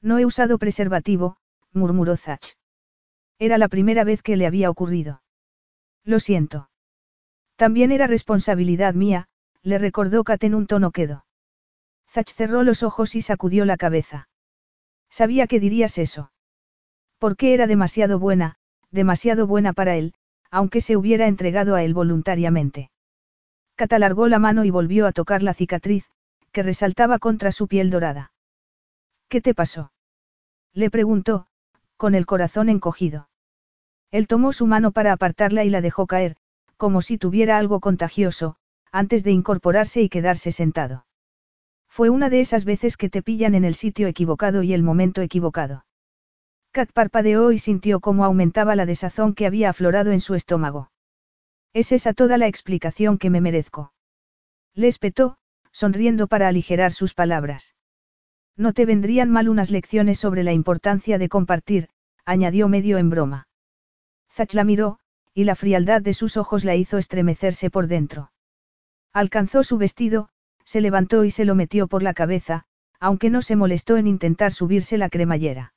No he usado preservativo, murmuró Zach. Era la primera vez que le había ocurrido. Lo siento. También era responsabilidad mía, le recordó Kat en un tono quedo. Zach cerró los ojos y sacudió la cabeza. Sabía que dirías eso. Porque era demasiado buena, demasiado buena para él, aunque se hubiera entregado a él voluntariamente. Kat alargó la mano y volvió a tocar la cicatriz, que resaltaba contra su piel dorada. ¿Qué te pasó? Le preguntó, con el corazón encogido. Él tomó su mano para apartarla y la dejó caer, como si tuviera algo contagioso, antes de incorporarse y quedarse sentado. Fue una de esas veces que te pillan en el sitio equivocado y el momento equivocado. Kat parpadeó y sintió cómo aumentaba la desazón que había aflorado en su estómago. ¿Es esa toda la explicación que me merezco? Le espetó, sonriendo para aligerar sus palabras. No te vendrían mal unas lecciones sobre la importancia de compartir, añadió medio en broma. Zach la miró, y la frialdad de sus ojos la hizo estremecerse por dentro. Alcanzó su vestido, se levantó y se lo metió por la cabeza, aunque no se molestó en intentar subirse la cremallera.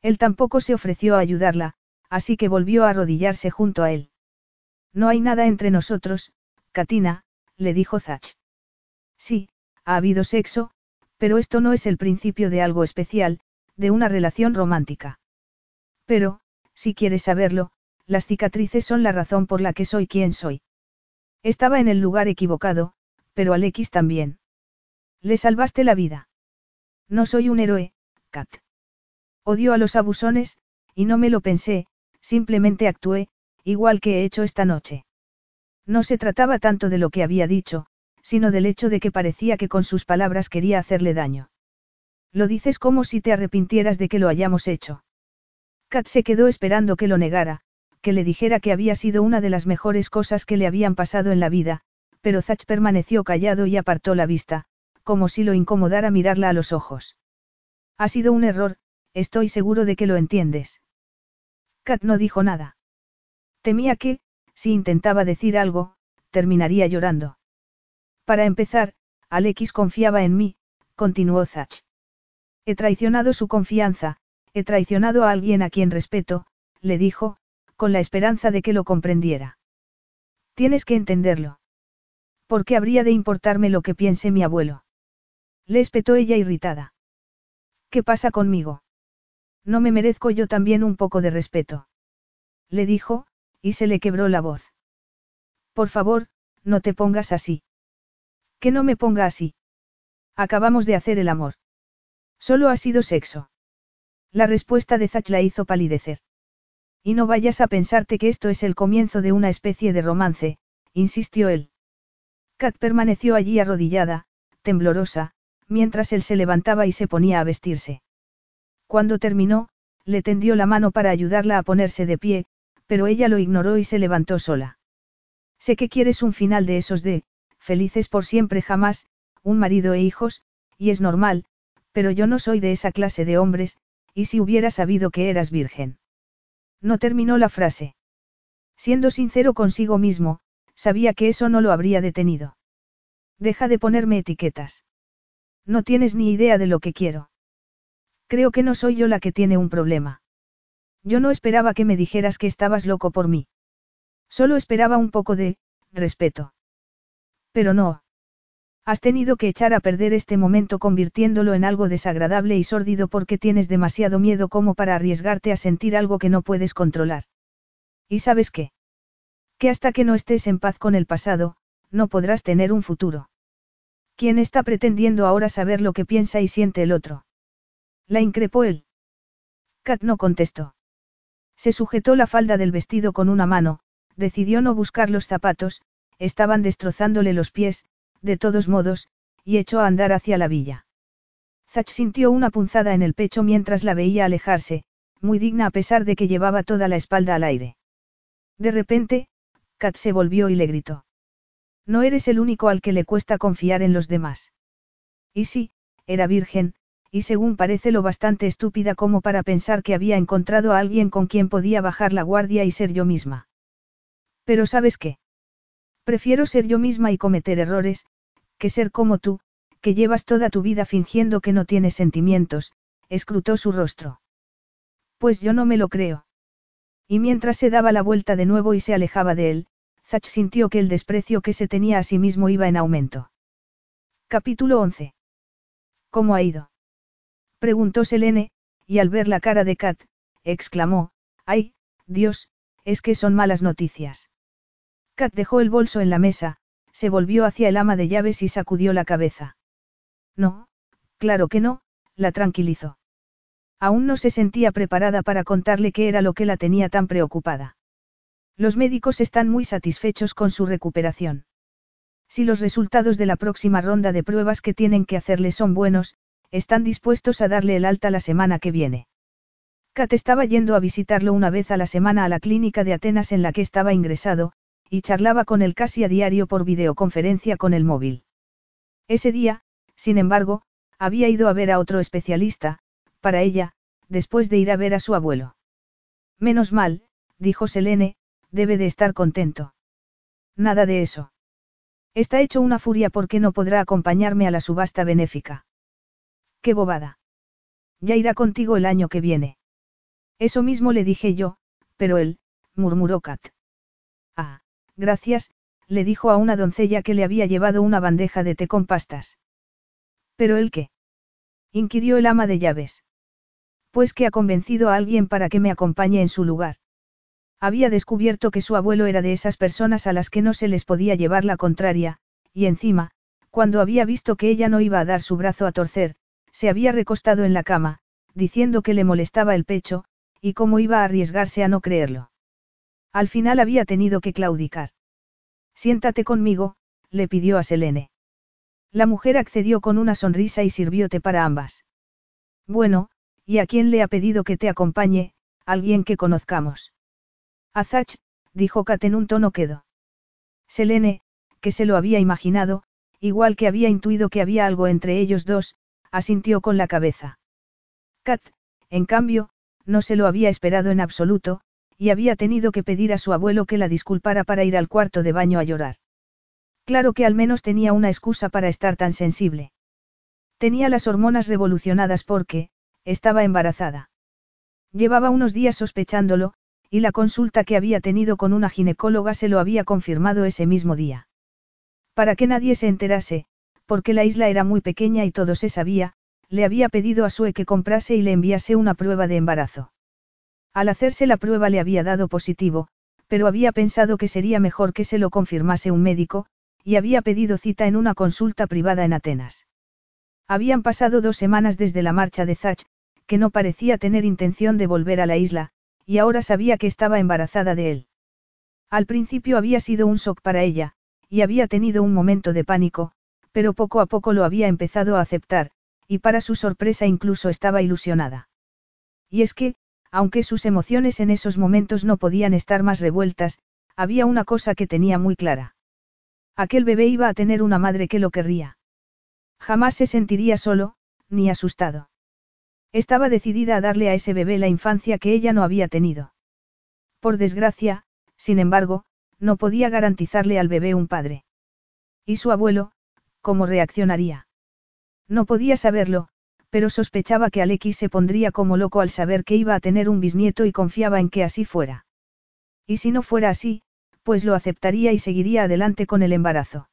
Él tampoco se ofreció a ayudarla, así que volvió a arrodillarse junto a él. No hay nada entre nosotros, Katina, le dijo Zach. Sí, ha habido sexo, pero esto no es el principio de algo especial, de una relación romántica. Pero, si quieres saberlo, las cicatrices son la razón por la que soy quien soy. Estaba en el lugar equivocado, pero Alex también. Le salvaste la vida. No soy un héroe, Kat. Odio a los abusones, y no me lo pensé, simplemente actué, igual que he hecho esta noche. No se trataba tanto de lo que había dicho, sino del hecho de que parecía que con sus palabras quería hacerle daño. Lo dices como si te arrepintieras de que lo hayamos hecho. Kat se quedó esperando que lo negara, que le dijera que había sido una de las mejores cosas que le habían pasado en la vida, pero Zach permaneció callado y apartó la vista, como si lo incomodara mirarla a los ojos. Ha sido un error, estoy seguro de que lo entiendes. Kat no dijo nada. Temía que, si intentaba decir algo, terminaría llorando. Para empezar, Alex confiaba en mí, continuó Zach. He traicionado su confianza, he traicionado a alguien a quien respeto, le dijo, con la esperanza de que lo comprendiera. Tienes que entenderlo. ¿Por qué habría de importarme lo que piense mi abuelo? Le espetó ella irritada. ¿Qué pasa conmigo? No me merezco yo también un poco de respeto. Le dijo, y se le quebró la voz. Por favor, no te pongas así. Que no me ponga así. Acabamos de hacer el amor. Solo ha sido sexo. La respuesta de Zach la hizo palidecer. Y no vayas a pensarte que esto es el comienzo de una especie de romance, insistió él. Kat permaneció allí arrodillada, temblorosa, mientras él se levantaba y se ponía a vestirse. Cuando terminó, le tendió la mano para ayudarla a ponerse de pie, pero ella lo ignoró y se levantó sola. Sé que quieres un final de esos de, felices por siempre jamás, un marido e hijos, y es normal, pero yo no soy de esa clase de hombres, y si hubiera sabido que eras virgen. No terminó la frase. Siendo sincero consigo mismo, sabía que eso no lo habría detenido. Deja de ponerme etiquetas. No tienes ni idea de lo que quiero. Creo que no soy yo la que tiene un problema. Yo no esperaba que me dijeras que estabas loco por mí. Solo esperaba un poco de, respeto. Pero no. Has tenido que echar a perder este momento convirtiéndolo en algo desagradable y sórdido porque tienes demasiado miedo como para arriesgarte a sentir algo que no puedes controlar. ¿Y sabes qué? Que hasta que no estés en paz con el pasado, no podrás tener un futuro. ¿Quién está pretendiendo ahora saber lo que piensa y siente el otro? La increpó él. Kat no contestó. Se sujetó la falda del vestido con una mano, decidió no buscar los zapatos, estaban destrozándole los pies, de todos modos, y echó a andar hacia la villa. Zach sintió una punzada en el pecho mientras la veía alejarse, muy digna a pesar de que llevaba toda la espalda al aire. De repente, Kat se volvió y le gritó. No eres el único al que le cuesta confiar en los demás. Y sí, era virgen, y según parece lo bastante estúpida como para pensar que había encontrado a alguien con quien podía bajar la guardia y ser yo misma. Pero sabes qué? Prefiero ser yo misma y cometer errores, que ser como tú, que llevas toda tu vida fingiendo que no tienes sentimientos, escrutó su rostro. Pues yo no me lo creo. Y mientras se daba la vuelta de nuevo y se alejaba de él, Zach sintió que el desprecio que se tenía a sí mismo iba en aumento. Capítulo 11. ¿Cómo ha ido? Preguntó Selene, y al ver la cara de Kat, exclamó, ¡ay, Dios, es que son malas noticias! Kat dejó el bolso en la mesa, se volvió hacia el ama de llaves y sacudió la cabeza. No, claro que no, la tranquilizó. Aún no se sentía preparada para contarle qué era lo que la tenía tan preocupada. Los médicos están muy satisfechos con su recuperación. Si los resultados de la próxima ronda de pruebas que tienen que hacerle son buenos, están dispuestos a darle el alta la semana que viene. Kat estaba yendo a visitarlo una vez a la semana a la clínica de Atenas en la que estaba ingresado, y charlaba con él casi a diario por videoconferencia con el móvil. Ese día, sin embargo, había ido a ver a otro especialista, para ella, después de ir a ver a su abuelo. Menos mal, dijo Selene, debe de estar contento. Nada de eso. Está hecho una furia porque no podrá acompañarme a la subasta benéfica. Qué bobada. Ya irá contigo el año que viene. Eso mismo le dije yo, pero él, murmuró Kat. Ah, Gracias, le dijo a una doncella que le había llevado una bandeja de té con pastas. ¿Pero el qué? inquirió el ama de llaves. Pues que ha convencido a alguien para que me acompañe en su lugar. Había descubierto que su abuelo era de esas personas a las que no se les podía llevar la contraria, y encima, cuando había visto que ella no iba a dar su brazo a torcer, se había recostado en la cama, diciendo que le molestaba el pecho, y cómo iba a arriesgarse a no creerlo. Al final había tenido que claudicar. Siéntate conmigo, le pidió a Selene. La mujer accedió con una sonrisa y sirvió té para ambas. Bueno, ¿y a quién le ha pedido que te acompañe? Alguien que conozcamos. A dijo Kat en un tono quedo. Selene, que se lo había imaginado, igual que había intuido que había algo entre ellos dos, asintió con la cabeza. Kat, en cambio, no se lo había esperado en absoluto, y había tenido que pedir a su abuelo que la disculpara para ir al cuarto de baño a llorar. Claro que al menos tenía una excusa para estar tan sensible. Tenía las hormonas revolucionadas porque, estaba embarazada. Llevaba unos días sospechándolo, y la consulta que había tenido con una ginecóloga se lo había confirmado ese mismo día. Para que nadie se enterase, porque la isla era muy pequeña y todo se sabía, le había pedido a Sue que comprase y le enviase una prueba de embarazo. Al hacerse la prueba le había dado positivo, pero había pensado que sería mejor que se lo confirmase un médico, y había pedido cita en una consulta privada en Atenas. Habían pasado dos semanas desde la marcha de Zach, que no parecía tener intención de volver a la isla, y ahora sabía que estaba embarazada de él. Al principio había sido un shock para ella, y había tenido un momento de pánico, pero poco a poco lo había empezado a aceptar, y para su sorpresa incluso estaba ilusionada. Y es que, aunque sus emociones en esos momentos no podían estar más revueltas, había una cosa que tenía muy clara. Aquel bebé iba a tener una madre que lo querría. Jamás se sentiría solo, ni asustado. Estaba decidida a darle a ese bebé la infancia que ella no había tenido. Por desgracia, sin embargo, no podía garantizarle al bebé un padre. ¿Y su abuelo, cómo reaccionaría? No podía saberlo, pero sospechaba que Alexis se pondría como loco al saber que iba a tener un bisnieto y confiaba en que así fuera. Y si no fuera así, pues lo aceptaría y seguiría adelante con el embarazo.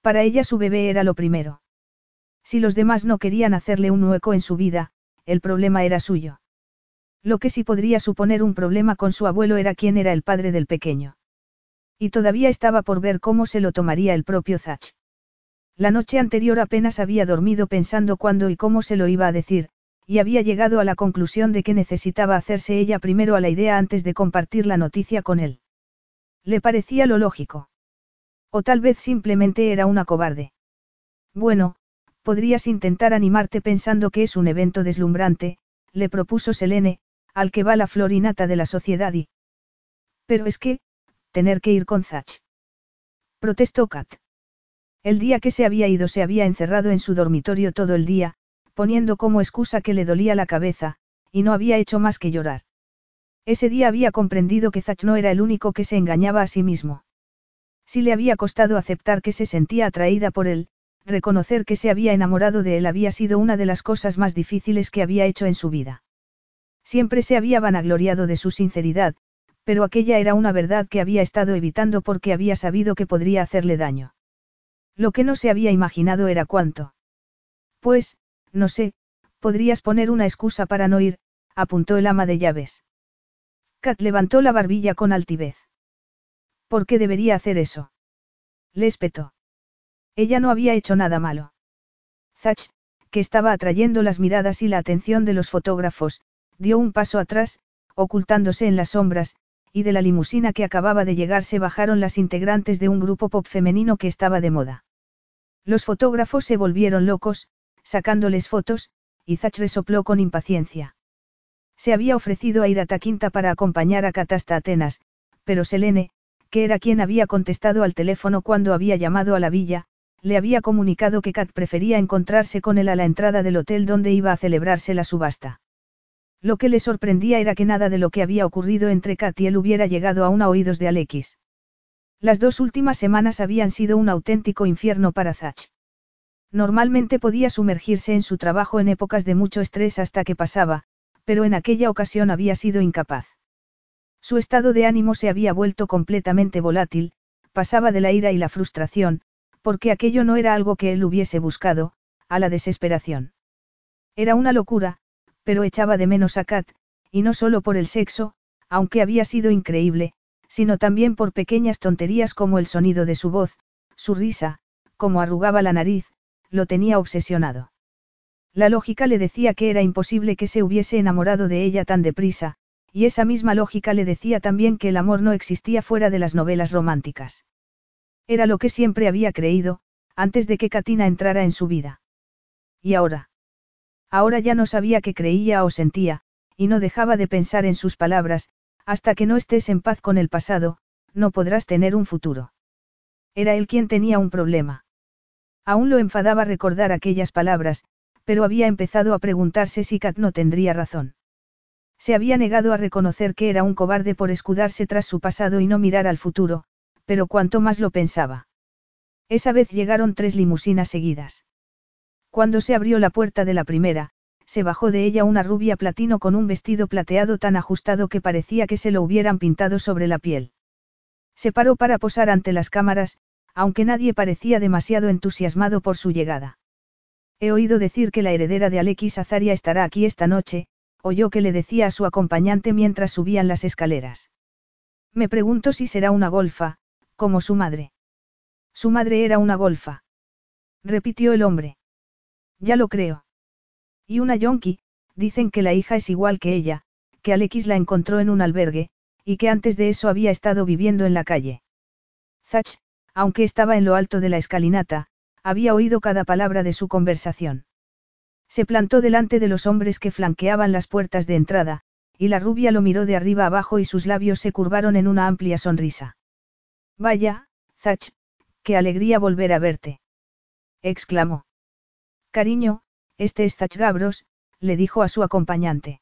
Para ella su bebé era lo primero. Si los demás no querían hacerle un hueco en su vida, el problema era suyo. Lo que sí podría suponer un problema con su abuelo era quién era el padre del pequeño. Y todavía estaba por ver cómo se lo tomaría el propio Zach. La noche anterior apenas había dormido pensando cuándo y cómo se lo iba a decir, y había llegado a la conclusión de que necesitaba hacerse ella primero a la idea antes de compartir la noticia con él. Le parecía lo lógico. O tal vez simplemente era una cobarde. Bueno, podrías intentar animarte pensando que es un evento deslumbrante, le propuso Selene, al que va la florinata de la sociedad y... Pero es que, tener que ir con Zach. Protestó Kat. El día que se había ido se había encerrado en su dormitorio todo el día, poniendo como excusa que le dolía la cabeza, y no había hecho más que llorar. Ese día había comprendido que Zach no era el único que se engañaba a sí mismo. Si le había costado aceptar que se sentía atraída por él, reconocer que se había enamorado de él había sido una de las cosas más difíciles que había hecho en su vida. Siempre se había vanagloriado de su sinceridad, pero aquella era una verdad que había estado evitando porque había sabido que podría hacerle daño. Lo que no se había imaginado era cuánto. Pues, no sé, podrías poner una excusa para no ir, apuntó el ama de llaves. Kat levantó la barbilla con altivez. ¿Por qué debería hacer eso? Le espetó. Ella no había hecho nada malo. Zach, que estaba atrayendo las miradas y la atención de los fotógrafos, dio un paso atrás, ocultándose en las sombras, y de la limusina que acababa de llegar se bajaron las integrantes de un grupo pop femenino que estaba de moda. Los fotógrafos se volvieron locos, sacándoles fotos, y Zach resopló con impaciencia. Se había ofrecido a ir a Taquinta para acompañar a Catasta Atenas, pero Selene, que era quien había contestado al teléfono cuando había llamado a la villa, le había comunicado que Kat prefería encontrarse con él a la entrada del hotel donde iba a celebrarse la subasta. Lo que le sorprendía era que nada de lo que había ocurrido entre Kat y él hubiera llegado aún a oídos de Alexis. Las dos últimas semanas habían sido un auténtico infierno para Zach. Normalmente podía sumergirse en su trabajo en épocas de mucho estrés hasta que pasaba, pero en aquella ocasión había sido incapaz. Su estado de ánimo se había vuelto completamente volátil, pasaba de la ira y la frustración, porque aquello no era algo que él hubiese buscado, a la desesperación. Era una locura, pero echaba de menos a Kat, y no solo por el sexo, aunque había sido increíble, sino también por pequeñas tonterías como el sonido de su voz, su risa, como arrugaba la nariz, lo tenía obsesionado. La lógica le decía que era imposible que se hubiese enamorado de ella tan deprisa, y esa misma lógica le decía también que el amor no existía fuera de las novelas románticas. Era lo que siempre había creído, antes de que Katina entrara en su vida. ¿Y ahora? Ahora ya no sabía qué creía o sentía, y no dejaba de pensar en sus palabras, hasta que no estés en paz con el pasado, no podrás tener un futuro. Era él quien tenía un problema. Aún lo enfadaba recordar aquellas palabras, pero había empezado a preguntarse si Kat no tendría razón. Se había negado a reconocer que era un cobarde por escudarse tras su pasado y no mirar al futuro, pero cuanto más lo pensaba. Esa vez llegaron tres limusinas seguidas. Cuando se abrió la puerta de la primera, se bajó de ella una rubia platino con un vestido plateado tan ajustado que parecía que se lo hubieran pintado sobre la piel. Se paró para posar ante las cámaras, aunque nadie parecía demasiado entusiasmado por su llegada. He oído decir que la heredera de Alexis Azaria estará aquí esta noche, oyó que le decía a su acompañante mientras subían las escaleras. Me pregunto si será una golfa, como su madre. Su madre era una golfa. Repitió el hombre. Ya lo creo. Y una yonki, dicen que la hija es igual que ella, que Alex la encontró en un albergue, y que antes de eso había estado viviendo en la calle. Zach, aunque estaba en lo alto de la escalinata, había oído cada palabra de su conversación. Se plantó delante de los hombres que flanqueaban las puertas de entrada, y la rubia lo miró de arriba abajo y sus labios se curvaron en una amplia sonrisa. Vaya, Zach, qué alegría volver a verte. exclamó. Cariño, este es Zach Gabros, le dijo a su acompañante.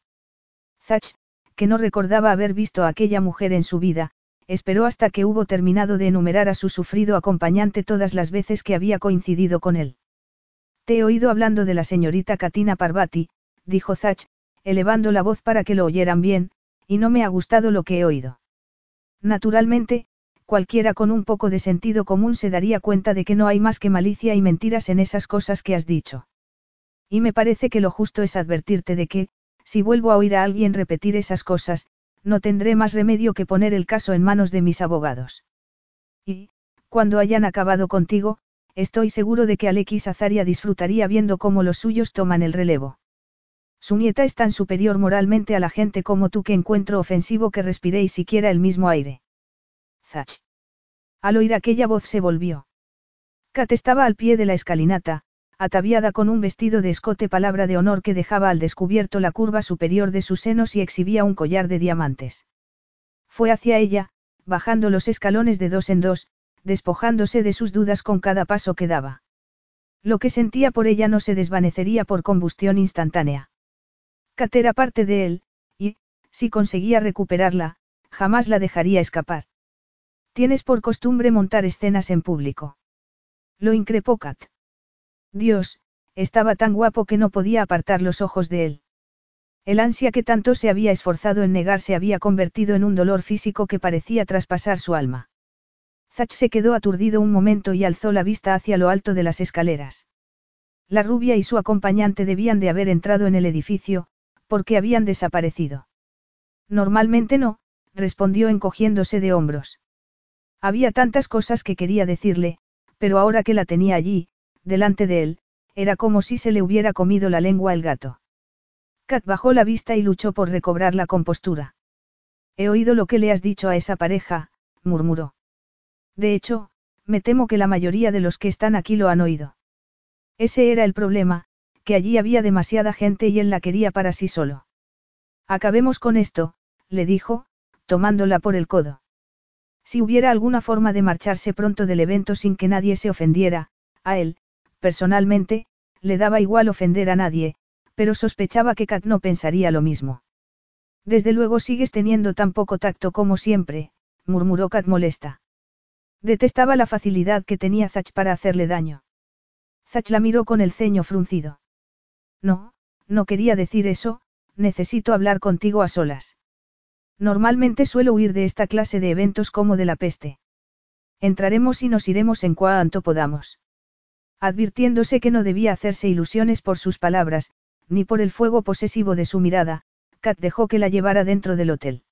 Zach, que no recordaba haber visto a aquella mujer en su vida, esperó hasta que hubo terminado de enumerar a su sufrido acompañante todas las veces que había coincidido con él. Te he oído hablando de la señorita Katina Parvati, dijo Zach, elevando la voz para que lo oyeran bien, y no me ha gustado lo que he oído. Naturalmente, cualquiera con un poco de sentido común se daría cuenta de que no hay más que malicia y mentiras en esas cosas que has dicho. Y me parece que lo justo es advertirte de que, si vuelvo a oír a alguien repetir esas cosas, no tendré más remedio que poner el caso en manos de mis abogados. Y, cuando hayan acabado contigo, estoy seguro de que Alexis Azaria disfrutaría viendo cómo los suyos toman el relevo. Su nieta es tan superior moralmente a la gente como tú que encuentro ofensivo que respiréis siquiera el mismo aire. Zach. Al oír aquella voz se volvió. Kat estaba al pie de la escalinata, ataviada con un vestido de escote palabra de honor que dejaba al descubierto la curva superior de sus senos y exhibía un collar de diamantes. Fue hacia ella, bajando los escalones de dos en dos, despojándose de sus dudas con cada paso que daba. Lo que sentía por ella no se desvanecería por combustión instantánea. Kat era parte de él, y, si conseguía recuperarla, jamás la dejaría escapar. Tienes por costumbre montar escenas en público. Lo increpó Kat. Dios, estaba tan guapo que no podía apartar los ojos de él. El ansia que tanto se había esforzado en negar se había convertido en un dolor físico que parecía traspasar su alma. Zach se quedó aturdido un momento y alzó la vista hacia lo alto de las escaleras. La rubia y su acompañante debían de haber entrado en el edificio, porque habían desaparecido. Normalmente no, respondió encogiéndose de hombros. Había tantas cosas que quería decirle, pero ahora que la tenía allí, delante de él, era como si se le hubiera comido la lengua el gato. Kat bajó la vista y luchó por recobrar la compostura. He oído lo que le has dicho a esa pareja, murmuró. De hecho, me temo que la mayoría de los que están aquí lo han oído. Ese era el problema, que allí había demasiada gente y él la quería para sí solo. Acabemos con esto, le dijo, tomándola por el codo. Si hubiera alguna forma de marcharse pronto del evento sin que nadie se ofendiera, a él, personalmente, le daba igual ofender a nadie, pero sospechaba que Kat no pensaría lo mismo. Desde luego sigues teniendo tan poco tacto como siempre, murmuró Kat molesta. Detestaba la facilidad que tenía Zach para hacerle daño. Zach la miró con el ceño fruncido. No, no quería decir eso, necesito hablar contigo a solas. Normalmente suelo huir de esta clase de eventos como de la peste. Entraremos y nos iremos en cuanto podamos. Advirtiéndose que no debía hacerse ilusiones por sus palabras, ni por el fuego posesivo de su mirada, Kat dejó que la llevara dentro del hotel.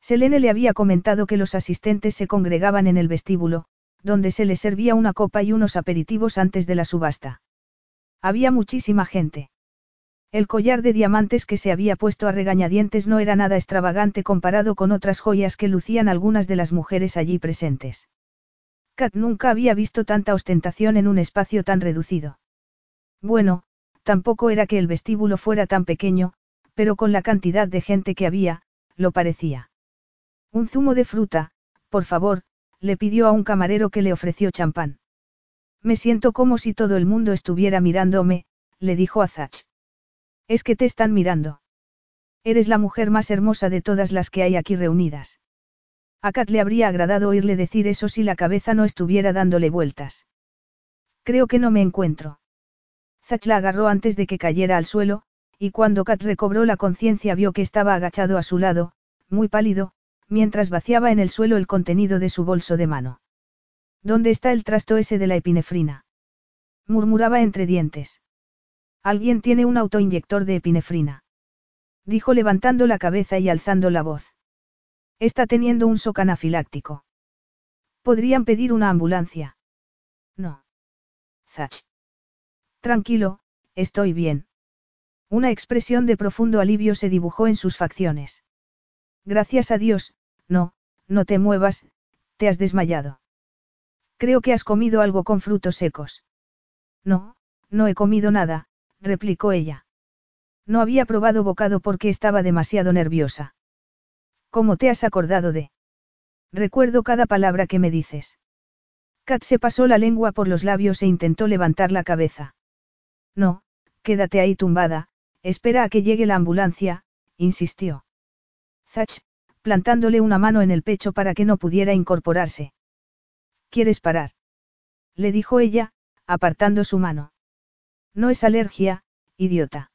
Selene le había comentado que los asistentes se congregaban en el vestíbulo, donde se le servía una copa y unos aperitivos antes de la subasta. Había muchísima gente. El collar de diamantes que se había puesto a regañadientes no era nada extravagante comparado con otras joyas que lucían algunas de las mujeres allí presentes. Kat nunca había visto tanta ostentación en un espacio tan reducido. Bueno, tampoco era que el vestíbulo fuera tan pequeño, pero con la cantidad de gente que había, lo parecía. Un zumo de fruta, por favor, le pidió a un camarero que le ofreció champán. Me siento como si todo el mundo estuviera mirándome, le dijo a Zach. Es que te están mirando. Eres la mujer más hermosa de todas las que hay aquí reunidas. A Kat le habría agradado oírle decir eso si la cabeza no estuviera dándole vueltas. Creo que no me encuentro. Zach la agarró antes de que cayera al suelo, y cuando Kat recobró la conciencia vio que estaba agachado a su lado, muy pálido, mientras vaciaba en el suelo el contenido de su bolso de mano. ¿Dónde está el trasto ese de la epinefrina? murmuraba entre dientes. Alguien tiene un autoinyector de epinefrina. Dijo levantando la cabeza y alzando la voz. Está teniendo un shock anafiláctico. ¿Podrían pedir una ambulancia? No. Zach. Tranquilo, estoy bien. Una expresión de profundo alivio se dibujó en sus facciones. Gracias a Dios, no, no te muevas, te has desmayado. Creo que has comido algo con frutos secos. No, no he comido nada, replicó ella. No había probado bocado porque estaba demasiado nerviosa. ¿Cómo te has acordado de? Recuerdo cada palabra que me dices. Kat se pasó la lengua por los labios e intentó levantar la cabeza. No, quédate ahí tumbada, espera a que llegue la ambulancia, insistió. Zach, plantándole una mano en el pecho para que no pudiera incorporarse. ¿Quieres parar? Le dijo ella, apartando su mano. No es alergia, idiota.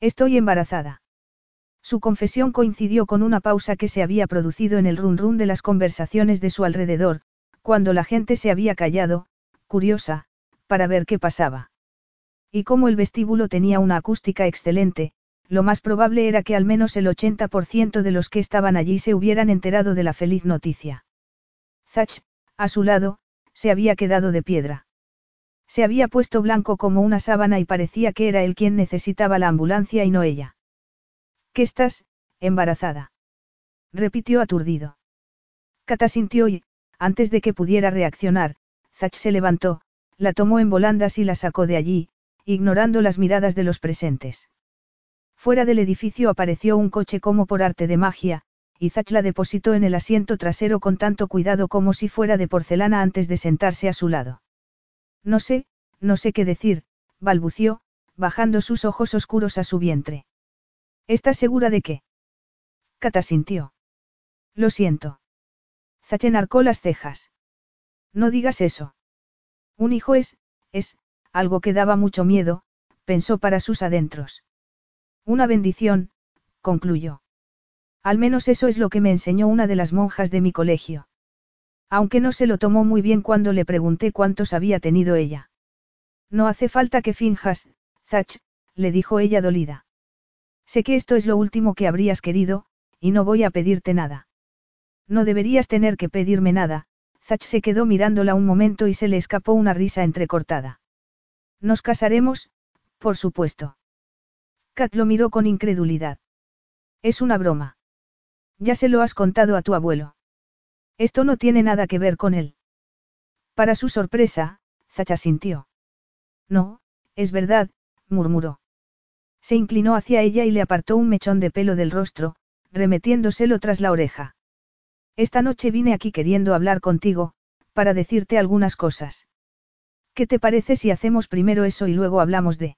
Estoy embarazada. Su confesión coincidió con una pausa que se había producido en el run run de las conversaciones de su alrededor, cuando la gente se había callado, curiosa, para ver qué pasaba. Y como el vestíbulo tenía una acústica excelente, lo más probable era que al menos el 80% de los que estaban allí se hubieran enterado de la feliz noticia. Zach, a su lado, se había quedado de piedra. Se había puesto blanco como una sábana y parecía que era él quien necesitaba la ambulancia y no ella. ¿Qué estás, embarazada? repitió aturdido. Cata sintió y, antes de que pudiera reaccionar, Zach se levantó, la tomó en volandas y la sacó de allí, ignorando las miradas de los presentes. Fuera del edificio apareció un coche como por arte de magia, y Zach la depositó en el asiento trasero con tanto cuidado como si fuera de porcelana antes de sentarse a su lado. No sé, no sé qué decir, balbució, bajando sus ojos oscuros a su vientre. ¿Estás segura de qué? Cata sintió. Lo siento. Zach enarcó las cejas. No digas eso. Un hijo es, es, algo que daba mucho miedo, pensó para sus adentros. Una bendición, concluyó. Al menos eso es lo que me enseñó una de las monjas de mi colegio. Aunque no se lo tomó muy bien cuando le pregunté cuántos había tenido ella. No hace falta que finjas, Zach, le dijo ella dolida. Sé que esto es lo último que habrías querido, y no voy a pedirte nada. No deberías tener que pedirme nada, Zach se quedó mirándola un momento y se le escapó una risa entrecortada. Nos casaremos, por supuesto. Kat lo miró con incredulidad. Es una broma. Ya se lo has contado a tu abuelo. Esto no tiene nada que ver con él. Para su sorpresa, Zacha sintió. No, es verdad, murmuró. Se inclinó hacia ella y le apartó un mechón de pelo del rostro, remetiéndoselo tras la oreja. Esta noche vine aquí queriendo hablar contigo, para decirte algunas cosas. ¿Qué te parece si hacemos primero eso y luego hablamos de...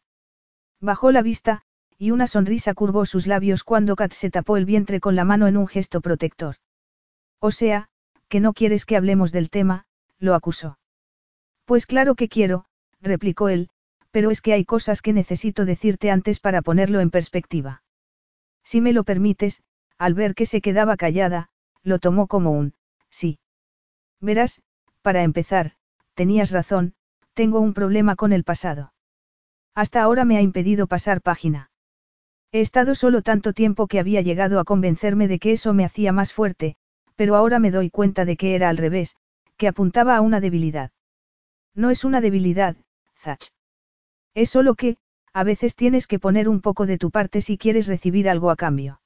Bajó la vista, y una sonrisa curvó sus labios cuando Kat se tapó el vientre con la mano en un gesto protector. O sea, que no quieres que hablemos del tema, lo acusó. Pues claro que quiero, replicó él, pero es que hay cosas que necesito decirte antes para ponerlo en perspectiva. Si me lo permites, al ver que se quedaba callada, lo tomó como un, sí. Verás, para empezar, tenías razón, tengo un problema con el pasado. Hasta ahora me ha impedido pasar página. He estado solo tanto tiempo que había llegado a convencerme de que eso me hacía más fuerte, pero ahora me doy cuenta de que era al revés, que apuntaba a una debilidad. No es una debilidad, Zach. Es solo que, a veces tienes que poner un poco de tu parte si quieres recibir algo a cambio.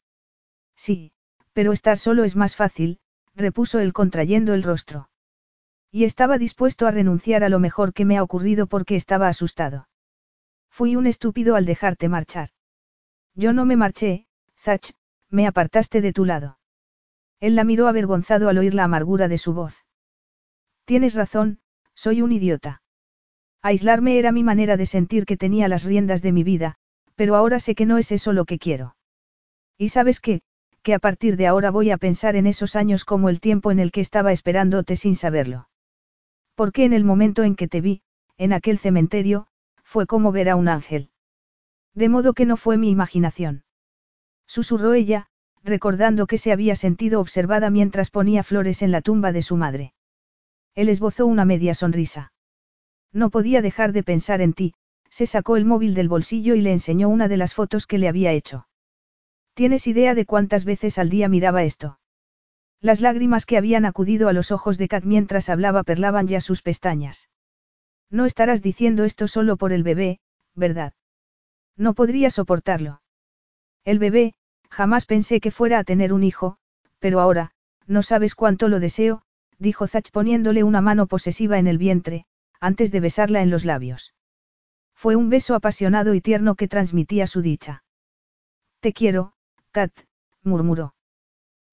Sí, pero estar solo es más fácil, repuso él contrayendo el rostro. Y estaba dispuesto a renunciar a lo mejor que me ha ocurrido porque estaba asustado. Fui un estúpido al dejarte marchar. Yo no me marché, Zach, me apartaste de tu lado. Él la miró avergonzado al oír la amargura de su voz. Tienes razón, soy un idiota. Aislarme era mi manera de sentir que tenía las riendas de mi vida, pero ahora sé que no es eso lo que quiero. Y sabes qué, que a partir de ahora voy a pensar en esos años como el tiempo en el que estaba esperándote sin saberlo. Porque en el momento en que te vi, en aquel cementerio, fue como ver a un ángel. De modo que no fue mi imaginación. Susurró ella, recordando que se había sentido observada mientras ponía flores en la tumba de su madre. Él esbozó una media sonrisa. No podía dejar de pensar en ti, se sacó el móvil del bolsillo y le enseñó una de las fotos que le había hecho. ¿Tienes idea de cuántas veces al día miraba esto? Las lágrimas que habían acudido a los ojos de Kat mientras hablaba perlaban ya sus pestañas. No estarás diciendo esto solo por el bebé, ¿verdad? No podría soportarlo. El bebé, jamás pensé que fuera a tener un hijo, pero ahora, no sabes cuánto lo deseo, dijo Zach poniéndole una mano posesiva en el vientre, antes de besarla en los labios. Fue un beso apasionado y tierno que transmitía su dicha. Te quiero, Kat, murmuró.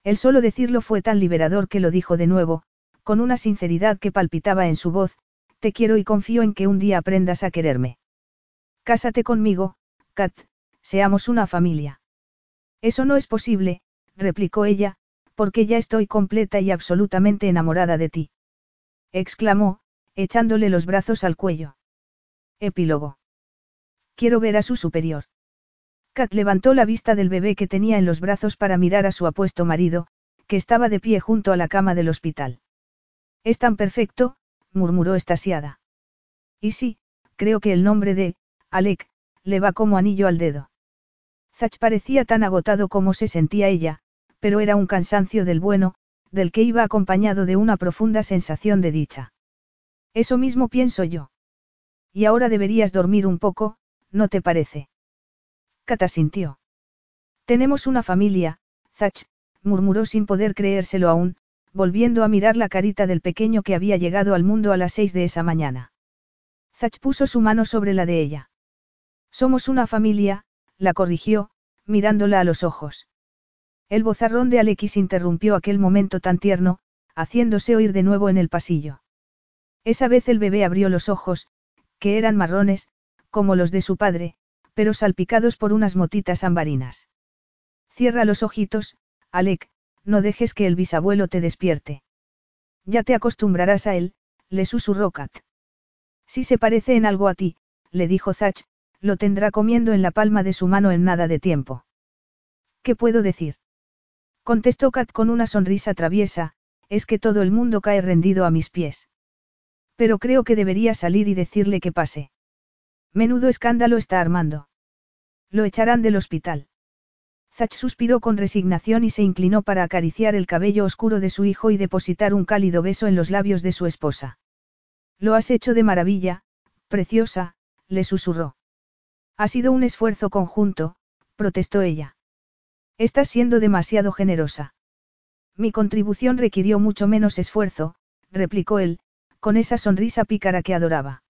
El solo decirlo fue tan liberador que lo dijo de nuevo, con una sinceridad que palpitaba en su voz, te quiero y confío en que un día aprendas a quererme. Cásate conmigo, Kat, seamos una familia. Eso no es posible, replicó ella, porque ya estoy completa y absolutamente enamorada de ti. Exclamó, echándole los brazos al cuello. Epílogo. Quiero ver a su superior. Kat levantó la vista del bebé que tenía en los brazos para mirar a su apuesto marido, que estaba de pie junto a la cama del hospital. Es tan perfecto, murmuró estasiada. Y sí, creo que el nombre de, Alec, le va como anillo al dedo. Zach parecía tan agotado como se sentía ella, pero era un cansancio del bueno, del que iba acompañado de una profunda sensación de dicha. Eso mismo pienso yo. Y ahora deberías dormir un poco, ¿no te parece? Cata sintió. Tenemos una familia, Zach, murmuró sin poder creérselo aún, volviendo a mirar la carita del pequeño que había llegado al mundo a las seis de esa mañana. Zach puso su mano sobre la de ella. Somos una familia, la corrigió, mirándola a los ojos. El bozarrón de Alexis interrumpió aquel momento tan tierno, haciéndose oír de nuevo en el pasillo. Esa vez el bebé abrió los ojos, que eran marrones, como los de su padre, pero salpicados por unas motitas ambarinas. Cierra los ojitos, Alec, no dejes que el bisabuelo te despierte. Ya te acostumbrarás a él, le susurró Kat. Si se parece en algo a ti, le dijo Zach, lo tendrá comiendo en la palma de su mano en nada de tiempo. ¿Qué puedo decir? Contestó Kat con una sonrisa traviesa, es que todo el mundo cae rendido a mis pies. Pero creo que debería salir y decirle que pase. Menudo escándalo está armando. Lo echarán del hospital. Zach suspiró con resignación y se inclinó para acariciar el cabello oscuro de su hijo y depositar un cálido beso en los labios de su esposa. Lo has hecho de maravilla, preciosa, le susurró. Ha sido un esfuerzo conjunto, protestó ella. Estás siendo demasiado generosa. Mi contribución requirió mucho menos esfuerzo, replicó él, con esa sonrisa pícara que adoraba.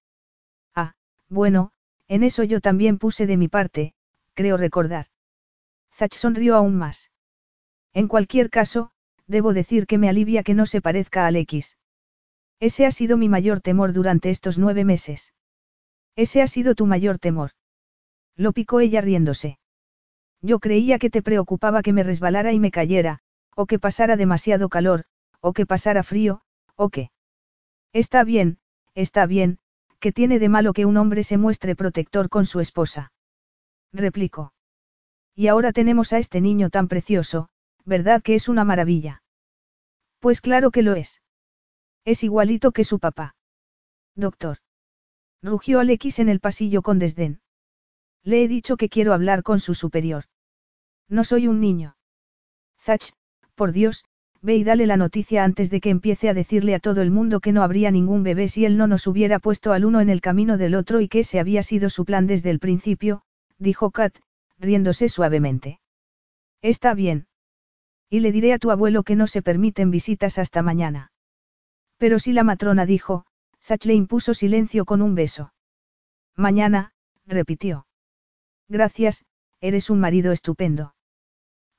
Ah, bueno, en eso yo también puse de mi parte, creo recordar. Zach sonrió aún más. En cualquier caso, debo decir que me alivia que no se parezca a Alexis. Ese ha sido mi mayor temor durante estos nueve meses. Ese ha sido tu mayor temor. Lo picó ella riéndose. Yo creía que te preocupaba que me resbalara y me cayera, o que pasara demasiado calor, o que pasara frío, o que... Está bien, está bien, que tiene de malo que un hombre se muestre protector con su esposa. Replicó. Y ahora tenemos a este niño tan precioso, ¿verdad que es una maravilla? Pues claro que lo es. Es igualito que su papá. Doctor. Rugió Alexis en el pasillo con desdén. Le he dicho que quiero hablar con su superior. No soy un niño. Zach, por Dios, ve y dale la noticia antes de que empiece a decirle a todo el mundo que no habría ningún bebé si él no nos hubiera puesto al uno en el camino del otro y que ese había sido su plan desde el principio, dijo Kat, riéndose suavemente. Está bien. Y le diré a tu abuelo que no se permiten visitas hasta mañana. Pero si la matrona dijo, Zach le impuso silencio con un beso. Mañana, repitió. Gracias, eres un marido estupendo.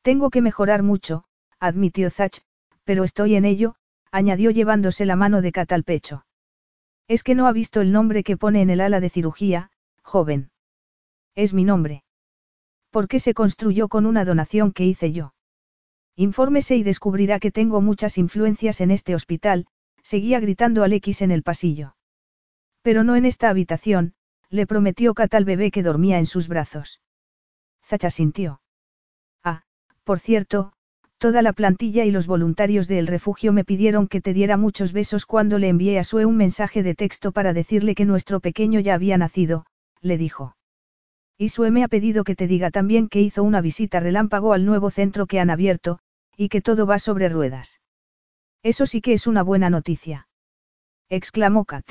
Tengo que mejorar mucho, admitió Zach, pero estoy en ello, añadió llevándose la mano de Kat al pecho. Es que no ha visto el nombre que pone en el ala de cirugía, joven. Es mi nombre. ¿Por qué se construyó con una donación que hice yo? Infórmese y descubrirá que tengo muchas influencias en este hospital, seguía gritando Alexis en el pasillo. Pero no en esta habitación, le prometió Kat al bebé que dormía en sus brazos. Zacha sintió. Por cierto, toda la plantilla y los voluntarios del refugio me pidieron que te diera muchos besos cuando le envié a Sue un mensaje de texto para decirle que nuestro pequeño ya había nacido, le dijo. Y Sue me ha pedido que te diga también que hizo una visita relámpago al nuevo centro que han abierto, y que todo va sobre ruedas. Eso sí que es una buena noticia. exclamó Kat.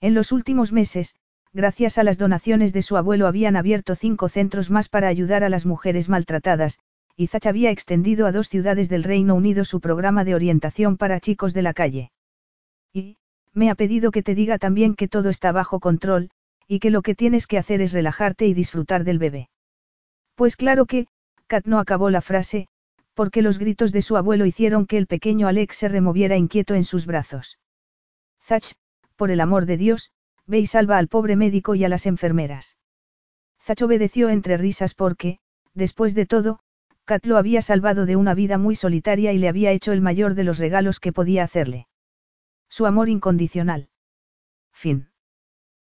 En los últimos meses, gracias a las donaciones de su abuelo habían abierto cinco centros más para ayudar a las mujeres maltratadas, y Zach había extendido a dos ciudades del Reino Unido su programa de orientación para chicos de la calle. Y, me ha pedido que te diga también que todo está bajo control, y que lo que tienes que hacer es relajarte y disfrutar del bebé. Pues claro que, Kat no acabó la frase, porque los gritos de su abuelo hicieron que el pequeño Alex se removiera inquieto en sus brazos. Zach, por el amor de Dios, ve y salva al pobre médico y a las enfermeras. Zach obedeció entre risas porque, después de todo, Kat lo había salvado de una vida muy solitaria y le había hecho el mayor de los regalos que podía hacerle. Su amor incondicional. Fin.